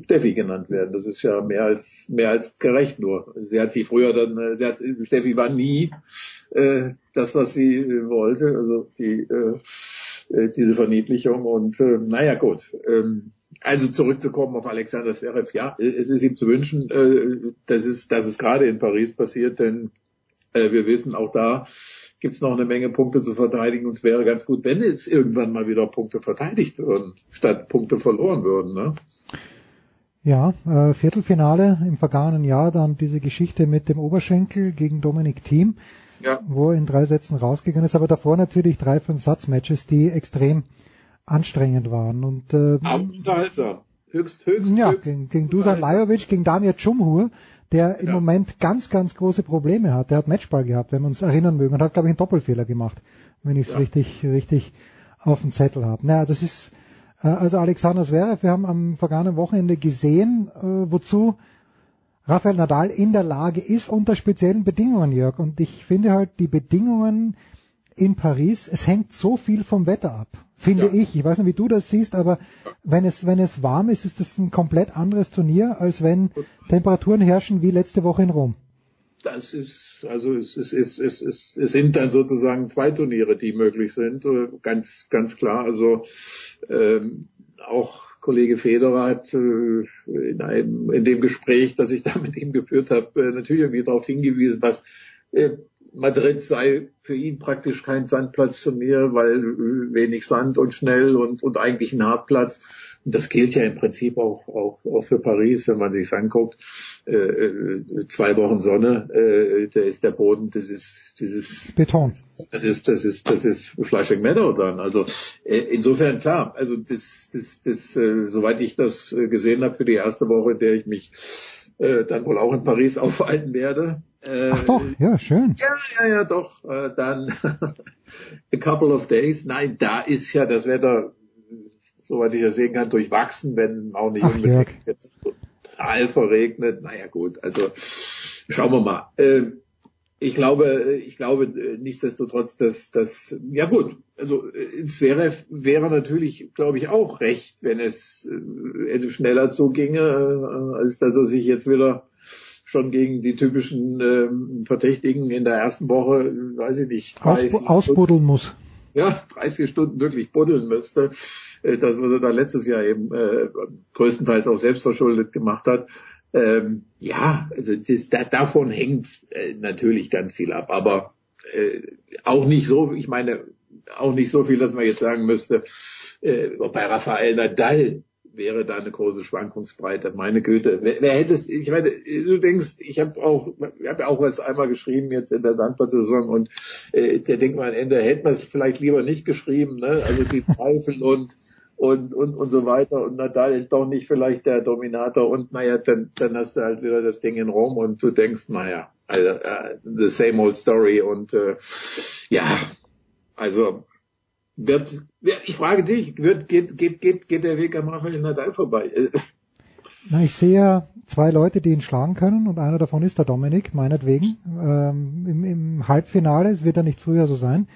Steffi genannt werden. Das ist ja mehr als mehr als gerecht nur. Sie hat sie früher dann, sie hat Steffi war nie äh, das, was sie äh, wollte. Also die äh, äh, diese Verniedlichung. Und äh, naja gut. Ähm, also zurückzukommen auf Alexander Zverev, ja, es ist ihm zu wünschen, äh, dass, es, dass es gerade in Paris passiert, denn äh, wir wissen, auch da gibt es noch eine Menge Punkte zu verteidigen und es wäre ganz gut, wenn jetzt irgendwann mal wieder Punkte verteidigt würden, statt Punkte verloren würden. Ne? Ja, äh, Viertelfinale im vergangenen Jahr, dann diese Geschichte mit dem Oberschenkel gegen Dominik Thiem ja. wo er in drei Sätzen rausgegangen ist, aber davor natürlich drei, fünf Satzmatches, die extrem anstrengend waren. Und, äh, aber unterhaltsam. Höchst, höchst, ja, höchst gegen, gegen Dusan Lajovic, gegen Damir Cumhur, der im ja. Moment ganz, ganz große Probleme hat. Der hat Matchball gehabt, wenn wir uns erinnern mögen, und hat, glaube ich, einen Doppelfehler gemacht, wenn ich es ja. richtig, richtig auf dem Zettel habe. Naja, das ist, äh, also Alexander Zverev, wir haben am vergangenen Wochenende gesehen, äh, wozu Rafael Nadal in der Lage ist unter speziellen Bedingungen, Jörg. Und ich finde halt die Bedingungen in Paris, es hängt so viel vom Wetter ab, finde ja. ich. Ich weiß nicht, wie du das siehst, aber wenn es, wenn es warm ist, ist das ein komplett anderes Turnier, als wenn Temperaturen herrschen wie letzte Woche in Rom. Das ist, also es, ist, es, es, es, es sind dann sozusagen zwei Turniere, die möglich sind, äh, ganz, ganz klar. Also ähm, auch Kollege Federer hat äh, in, einem, in dem Gespräch, das ich da mit ihm geführt habe, äh, natürlich irgendwie darauf hingewiesen, was äh, Madrid sei für ihn praktisch kein Sandplatzturnier, weil äh, wenig Sand und schnell und, und eigentlich ein Hartplatz. Und das gilt ja im Prinzip auch, auch, auch für Paris, wenn man sich anguckt. Äh, äh, zwei Wochen Sonne, äh, da ist der Boden, das ist dieses Beton. Das ist das ist das ist Flushing Meadow dann. Also äh, insofern klar. Also das das das äh, soweit ich das äh, gesehen habe für die erste Woche, in der ich mich äh, dann wohl auch in Paris aufhalten werde, äh, Ach doch, ja, schön. Ja, ja, ja, doch. Äh, dann a couple of days. Nein, da ist ja das Wetter, soweit ich das sehen kann, durchwachsen, wenn auch nicht Ach, unbedingt jetzt total verregnet. Naja, gut, also schauen wir mal. Äh, ich glaube, ich glaube äh, nichtsdestotrotz, dass das, ja gut, also es wäre, wäre natürlich, glaube ich, auch recht, wenn es äh, schneller so ginge, äh, als dass er sich jetzt wieder schon gegen die typischen ähm, Verdächtigen in der ersten Woche, weiß ich nicht, drei, Aus, ausbuddeln muss. Ja, drei, vier Stunden wirklich buddeln müsste. Äh, das, was er da letztes Jahr eben äh, größtenteils auch selbst verschuldet gemacht hat. Ähm, ja, also das, da, davon hängt äh, natürlich ganz viel ab, aber äh, auch nicht so, ich meine, auch nicht so viel, dass man jetzt sagen müsste, äh, bei Rafael Nadal wäre da eine große Schwankungsbreite. Meine Güte, wer, wer hätte es, ich meine, du denkst, ich habe auch, ich habe auch was einmal geschrieben jetzt in der Sandplatzsaison und äh, der denkt mal am Ende, hätte man es vielleicht lieber nicht geschrieben, ne? Also die Zweifel und und, und, und so weiter. Und Nadal ist doch nicht vielleicht der Dominator. Und naja, dann, dann hast du halt wieder das Ding in Rom und du denkst, naja, also, uh, the same old story. Und äh, ja, also wird, ich frage dich, wird, geht, geht, geht, geht der Weg am Rafael Nadal vorbei? Na, ich sehe ja zwei Leute, die ihn schlagen können und einer davon ist der Dominik, meinetwegen. Ähm, im, Im Halbfinale, es wird ja nicht früher so sein.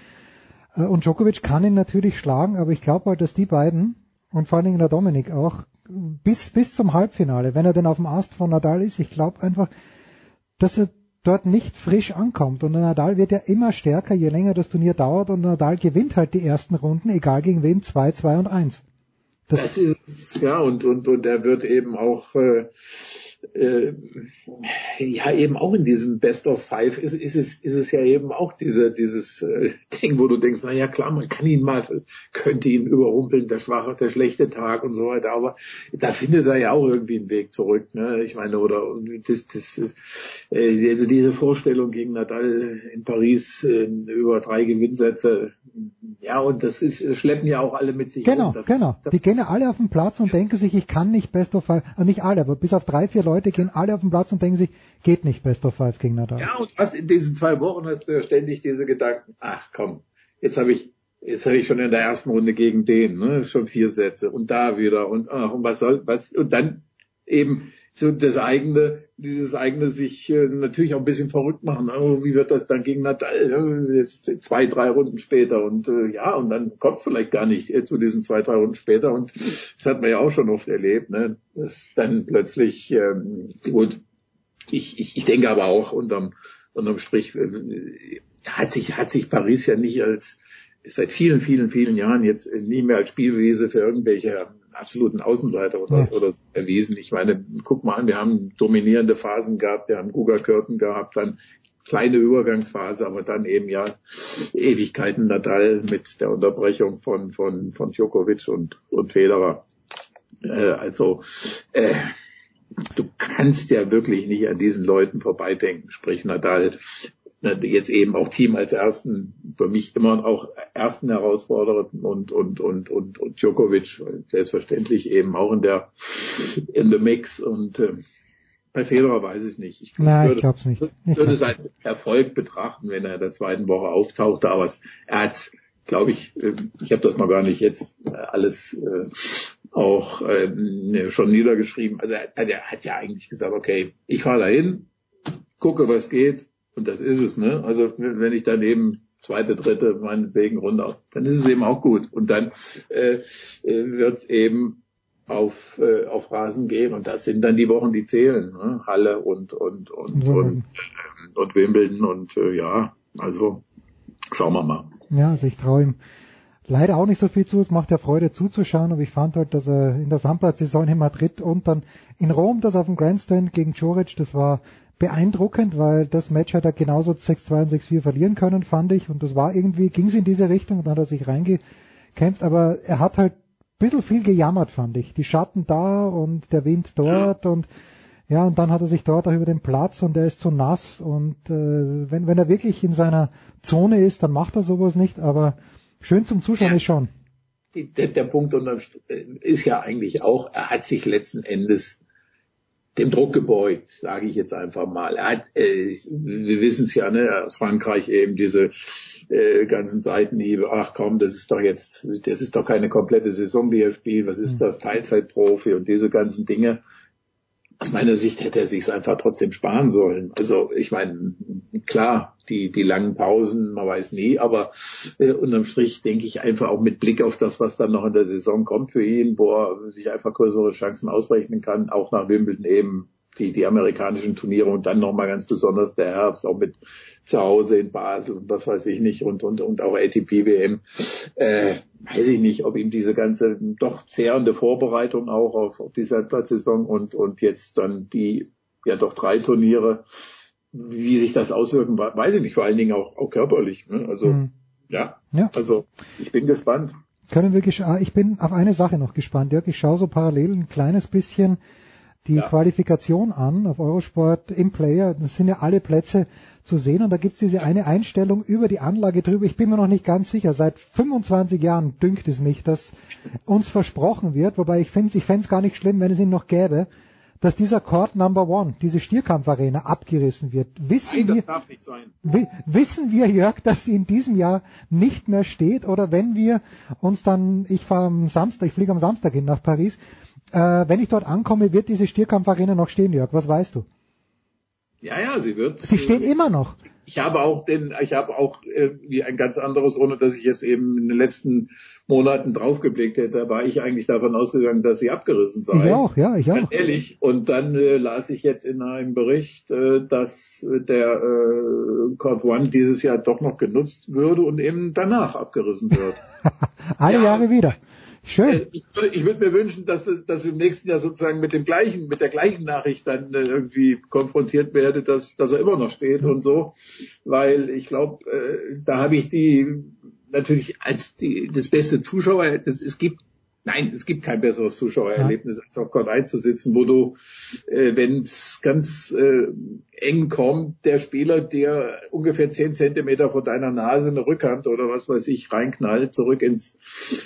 Äh, und Djokovic kann ihn natürlich schlagen, aber ich glaube halt, dass die beiden und vor allen Dingen der Dominik auch bis, bis zum Halbfinale, wenn er denn auf dem Ast von Nadal ist, ich glaube einfach, dass er dort nicht frisch ankommt. Und Nadal wird ja immer stärker, je länger das Turnier dauert. Und Nadal gewinnt halt die ersten Runden, egal gegen wen, 2, 2 und 1. Das, das ist, ja, und, und, und er wird eben auch, äh, äh, ja eben auch in diesem Best of Five ist, ist es ist es ja eben auch diese dieses äh, Ding, wo du denkst, na ja klar, man kann ihn mal könnte ihn überrumpeln, der schwache, der schlechte Tag und so weiter, aber da findet er ja auch irgendwie einen Weg zurück, ne? Ich meine, oder das das ist äh, also diese Vorstellung gegen Nadal in Paris äh, über drei Gewinnsätze, ja und das ist schleppen ja auch alle mit sich. Genau, rum. Das, genau. Die gehen ja alle auf den Platz und denken sich, ich kann nicht Best of Five, äh, nicht alle, aber bis auf drei vier Leute gehen alle auf den Platz und denken sich, geht nicht Best of Five gegen Nadal. Ja, und was in diesen zwei Wochen hast du ja ständig diese Gedanken, ach komm, jetzt habe ich Jetzt habe ich schon in der ersten Runde gegen den, ne, schon vier Sätze und da wieder und ach, und was soll, was und dann eben so das eigene, dieses eigene sich äh, natürlich auch ein bisschen verrückt machen. Oh, wie wird das dann gegen Nadal? Jetzt zwei, drei Runden später und äh, ja, und dann kommt es vielleicht gar nicht äh, zu diesen zwei, drei Runden später und das hat man ja auch schon oft erlebt, ne? Dass dann plötzlich ähm, gut, ich, ich, ich denke aber auch unterm, unterm Strich äh, hat sich hat sich Paris ja nicht als seit vielen, vielen, vielen Jahren jetzt nie mehr als Spielwiese für irgendwelche absoluten Außenseiter oder, ja. oder erwiesen. Ich meine, guck mal an, wir haben dominierende Phasen gehabt, wir haben Guga Körten gehabt, dann kleine Übergangsphase, aber dann eben ja Ewigkeiten Nadal mit der Unterbrechung von von von Djokovic und und Federer. Äh, also äh, du kannst ja wirklich nicht an diesen Leuten vorbeidenken, sprich Nadal jetzt eben auch Team als ersten, für mich immer auch ersten Herausforderer und, und, und, und, und Djokovic selbstverständlich eben auch in der, in the mix und, äh, bei Federer weiß ich nicht. Ich, Nein, würde, ich glaub's nicht. Ich würde es als Erfolg betrachten, wenn er in der zweiten Woche auftauchte, aber er hat glaube ich, äh, ich habe das mal gar nicht jetzt äh, alles äh, auch äh, ne, schon niedergeschrieben. Also er, er hat ja eigentlich gesagt, okay, ich fahre dahin, gucke, was geht und das ist es. Ne? Also wenn ich dann eben zweite, dritte, meinetwegen runter, dann ist es eben auch gut. Und dann äh, äh wird eben auf, äh, auf Rasen gehen und das sind dann die Wochen, die zählen. Ne? Halle und und und ja. und, äh, und Wimbledon und äh, ja, also schauen wir mal. Ja, also ich traue ihm leider auch nicht so viel zu. Es macht ja Freude zuzuschauen, aber ich fand halt, dass er in der Sandplatzsaison in Madrid und dann in Rom, das auf dem Grandstand gegen Joric, das war beeindruckend, weil das Match hat er genauso 6-2 und 6-4 verlieren können, fand ich. Und das war irgendwie, ging es in diese Richtung und dann hat er sich reingekämpft, aber er hat halt ein bisschen viel gejammert, fand ich. Die Schatten da und der Wind dort und ja, und dann hat er sich dort auch über den Platz und er ist zu nass und äh, wenn, wenn er wirklich in seiner Zone ist, dann macht er sowas nicht, aber schön zum Zuschauen ist schon. Der, der Punkt ist ja eigentlich auch, er hat sich letzten Endes dem Druck gebeugt, sage ich jetzt einfach mal. Er hat, äh, wir wissen es ja, ne, aus Frankreich eben diese äh, ganzen Seitenhiebe, ach komm, das ist doch jetzt, das ist doch keine komplette Saison, die er spielt, was ist mhm. das, Teilzeitprofi und diese ganzen Dinge aus meiner Sicht hätte er sich einfach trotzdem sparen sollen. Also ich meine, klar, die, die langen Pausen, man weiß nie, aber äh, unterm Strich denke ich einfach auch mit Blick auf das, was dann noch in der Saison kommt für ihn, wo er sich einfach größere Chancen ausrechnen kann, auch nach Wimbledon eben die, die amerikanischen Turniere und dann nochmal ganz besonders der Herbst, auch mit zu Hause in Basel und was weiß ich nicht und, und, und auch ATP-WM. Äh, weiß ich nicht, ob ihm diese ganze doch zehrende Vorbereitung auch auf, auf die Sandplatzsaison und, und jetzt dann die ja doch drei Turniere, wie sich das auswirken, weiß ich nicht, vor allen Dingen auch, auch körperlich. Ne? Also mhm. ja, ja, also ich bin gespannt. Können wir ah, ich bin auf eine Sache noch gespannt, Dirk. Ich schaue so parallel ein kleines bisschen die ja. Qualifikation an auf Eurosport im Player. Das sind ja alle Plätze zu sehen und da gibt es diese eine Einstellung über die Anlage drüber. Ich bin mir noch nicht ganz sicher. Seit 25 Jahren dünkt es mich, dass uns versprochen wird, wobei ich fände es gar nicht schlimm, wenn es ihn noch gäbe, dass dieser Court Number One, diese Stierkampfarena, abgerissen wird. Wissen Nein, wir, wissen wir, Jörg, dass sie in diesem Jahr nicht mehr steht? Oder wenn wir uns dann, ich fahre am Samstag, ich fliege am Samstag hin nach Paris, äh, wenn ich dort ankomme, wird diese Stierkampfarena noch stehen, Jörg? Was weißt du? Ja, ja, sie wird. Sie steht äh, immer noch. Ich habe auch den, ich habe auch äh, wie ein ganz anderes, ohne dass ich jetzt eben in den letzten Monaten draufgeblickt hätte, war ich eigentlich davon ausgegangen, dass sie abgerissen sei. Ich auch, ja, ich auch. Ganz ehrlich. Und dann äh, las ich jetzt in einem Bericht, äh, dass der äh, Court One dieses Jahr doch noch genutzt würde und eben danach abgerissen wird. Alle ja. Jahre wieder. Schön. Äh, ich würde, ich würde mir wünschen, dass, dass im nächsten Jahr sozusagen mit dem gleichen, mit der gleichen Nachricht dann äh, irgendwie konfrontiert werde, dass, dass er immer noch steht und so, weil ich glaube, äh, da habe ich die natürlich als die, das beste Zuschauer. Das, es gibt Nein, es gibt kein besseres Zuschauererlebnis, ja. als auf Gott einzusitzen, wo du, äh, wenn es ganz äh, eng kommt, der Spieler, der ungefähr zehn Zentimeter vor deiner Nase eine Rückhand oder was weiß ich reinknallt, zurück ins,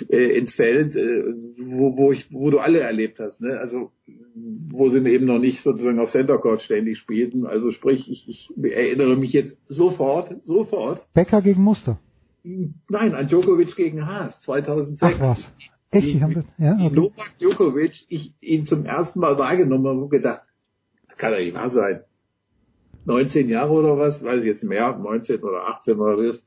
äh, ins Feld, äh, wo, wo, ich, wo du alle erlebt hast. Ne? Also wo sie eben noch nicht sozusagen auf Center Court ständig spielten. Also sprich, ich, ich erinnere mich jetzt sofort, sofort. Becker gegen Muster. Nein, an Djokovic gegen Haas 2006. Ach was. Echt? Die, haben ja, okay. Novak Djokovic, ich ihn zum ersten Mal wahrgenommen habe und gedacht, das kann doch nicht wahr sein. 19 Jahre oder was, weiß ich jetzt mehr, 19 oder 18 oder was,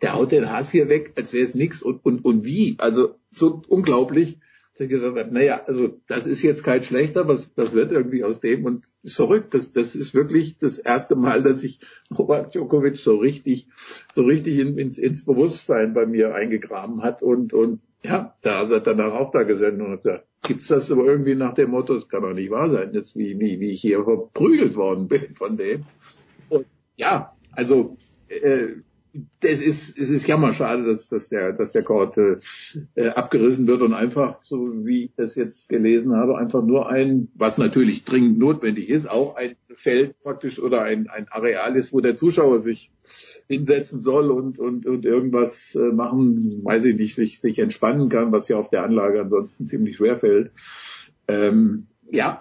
der haut den Hass hier weg, als wäre es nix und, und, und wie, also so unglaublich, dass ich gesagt habe, naja, also das ist jetzt kein schlechter, was, was wird irgendwie aus dem und ist verrückt, das, das ist wirklich das erste Mal, dass ich Novak Djokovic so richtig, so richtig in, ins, ins Bewusstsein bei mir eingegraben hat und, und ja, da hat er danach auch da gesessen und hat gesagt, gibt's das aber irgendwie nach dem Motto, es kann doch nicht wahr sein, jetzt wie, wie, wie ich hier verprügelt worden bin von dem. Und ja, also äh, das ist, es ist jammerschade, dass, dass der, dass der Court äh, abgerissen wird und einfach, so wie ich das jetzt gelesen habe, einfach nur ein, was natürlich dringend notwendig ist, auch ein Feld praktisch oder ein, ein Areal ist, wo der Zuschauer sich hinsetzen soll und, und, und irgendwas äh, machen, weiß ich nicht, sich, sich entspannen kann, was ja auf der Anlage ansonsten ziemlich schwer fällt. Ähm, ja,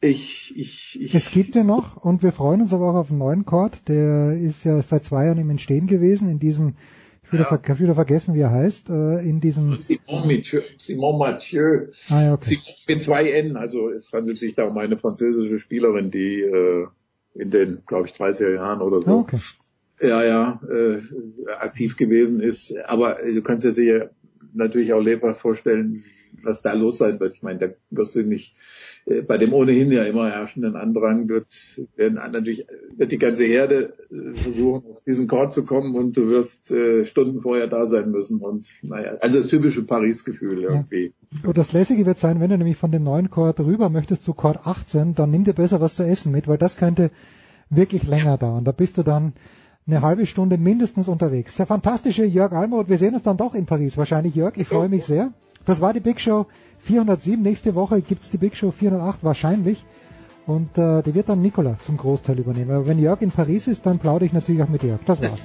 ich, ich, ich. Es gibt ja noch und wir freuen uns aber auch auf einen neuen Chord. Der ist ja seit zwei Jahren im Entstehen gewesen, in diesem Ich wieder, ja. ver wieder vergessen, wie er heißt, äh, in diesem... Simon Mathieu. Simon Mathieu. Ah, ja, okay. Simon mit zwei N, also es handelt sich da um eine französische Spielerin, die äh, in den, glaube ich, 30er Jahren oder so. Ah, okay. Ja, ja, äh, aktiv gewesen ist. Aber du kannst dir sicher natürlich auch lebhaft vorstellen, was da los sein wird. Ich meine, da wirst du nicht äh, bei dem ohnehin ja immer herrschenden Andrang wird werden natürlich wird die ganze Herde äh, versuchen auf diesen Chord zu kommen und du wirst äh, Stunden vorher da sein müssen und naja also das typische Paris-Gefühl irgendwie. Ja. Und das Lässige wird sein, wenn du nämlich von dem neuen Chord rüber möchtest zu Chord 18, dann nimm dir besser was zu essen mit, weil das könnte wirklich länger dauern. Da bist du dann eine halbe Stunde mindestens unterwegs. Der fantastische Jörg Almroth, wir sehen uns dann doch in Paris. Wahrscheinlich Jörg, ich freue mich sehr. Das war die Big Show 407. Nächste Woche gibt's die Big Show 408 wahrscheinlich. Und äh, die wird dann Nicola zum Großteil übernehmen. Aber wenn Jörg in Paris ist, dann plaudere ich natürlich auch mit Jörg. Das war's.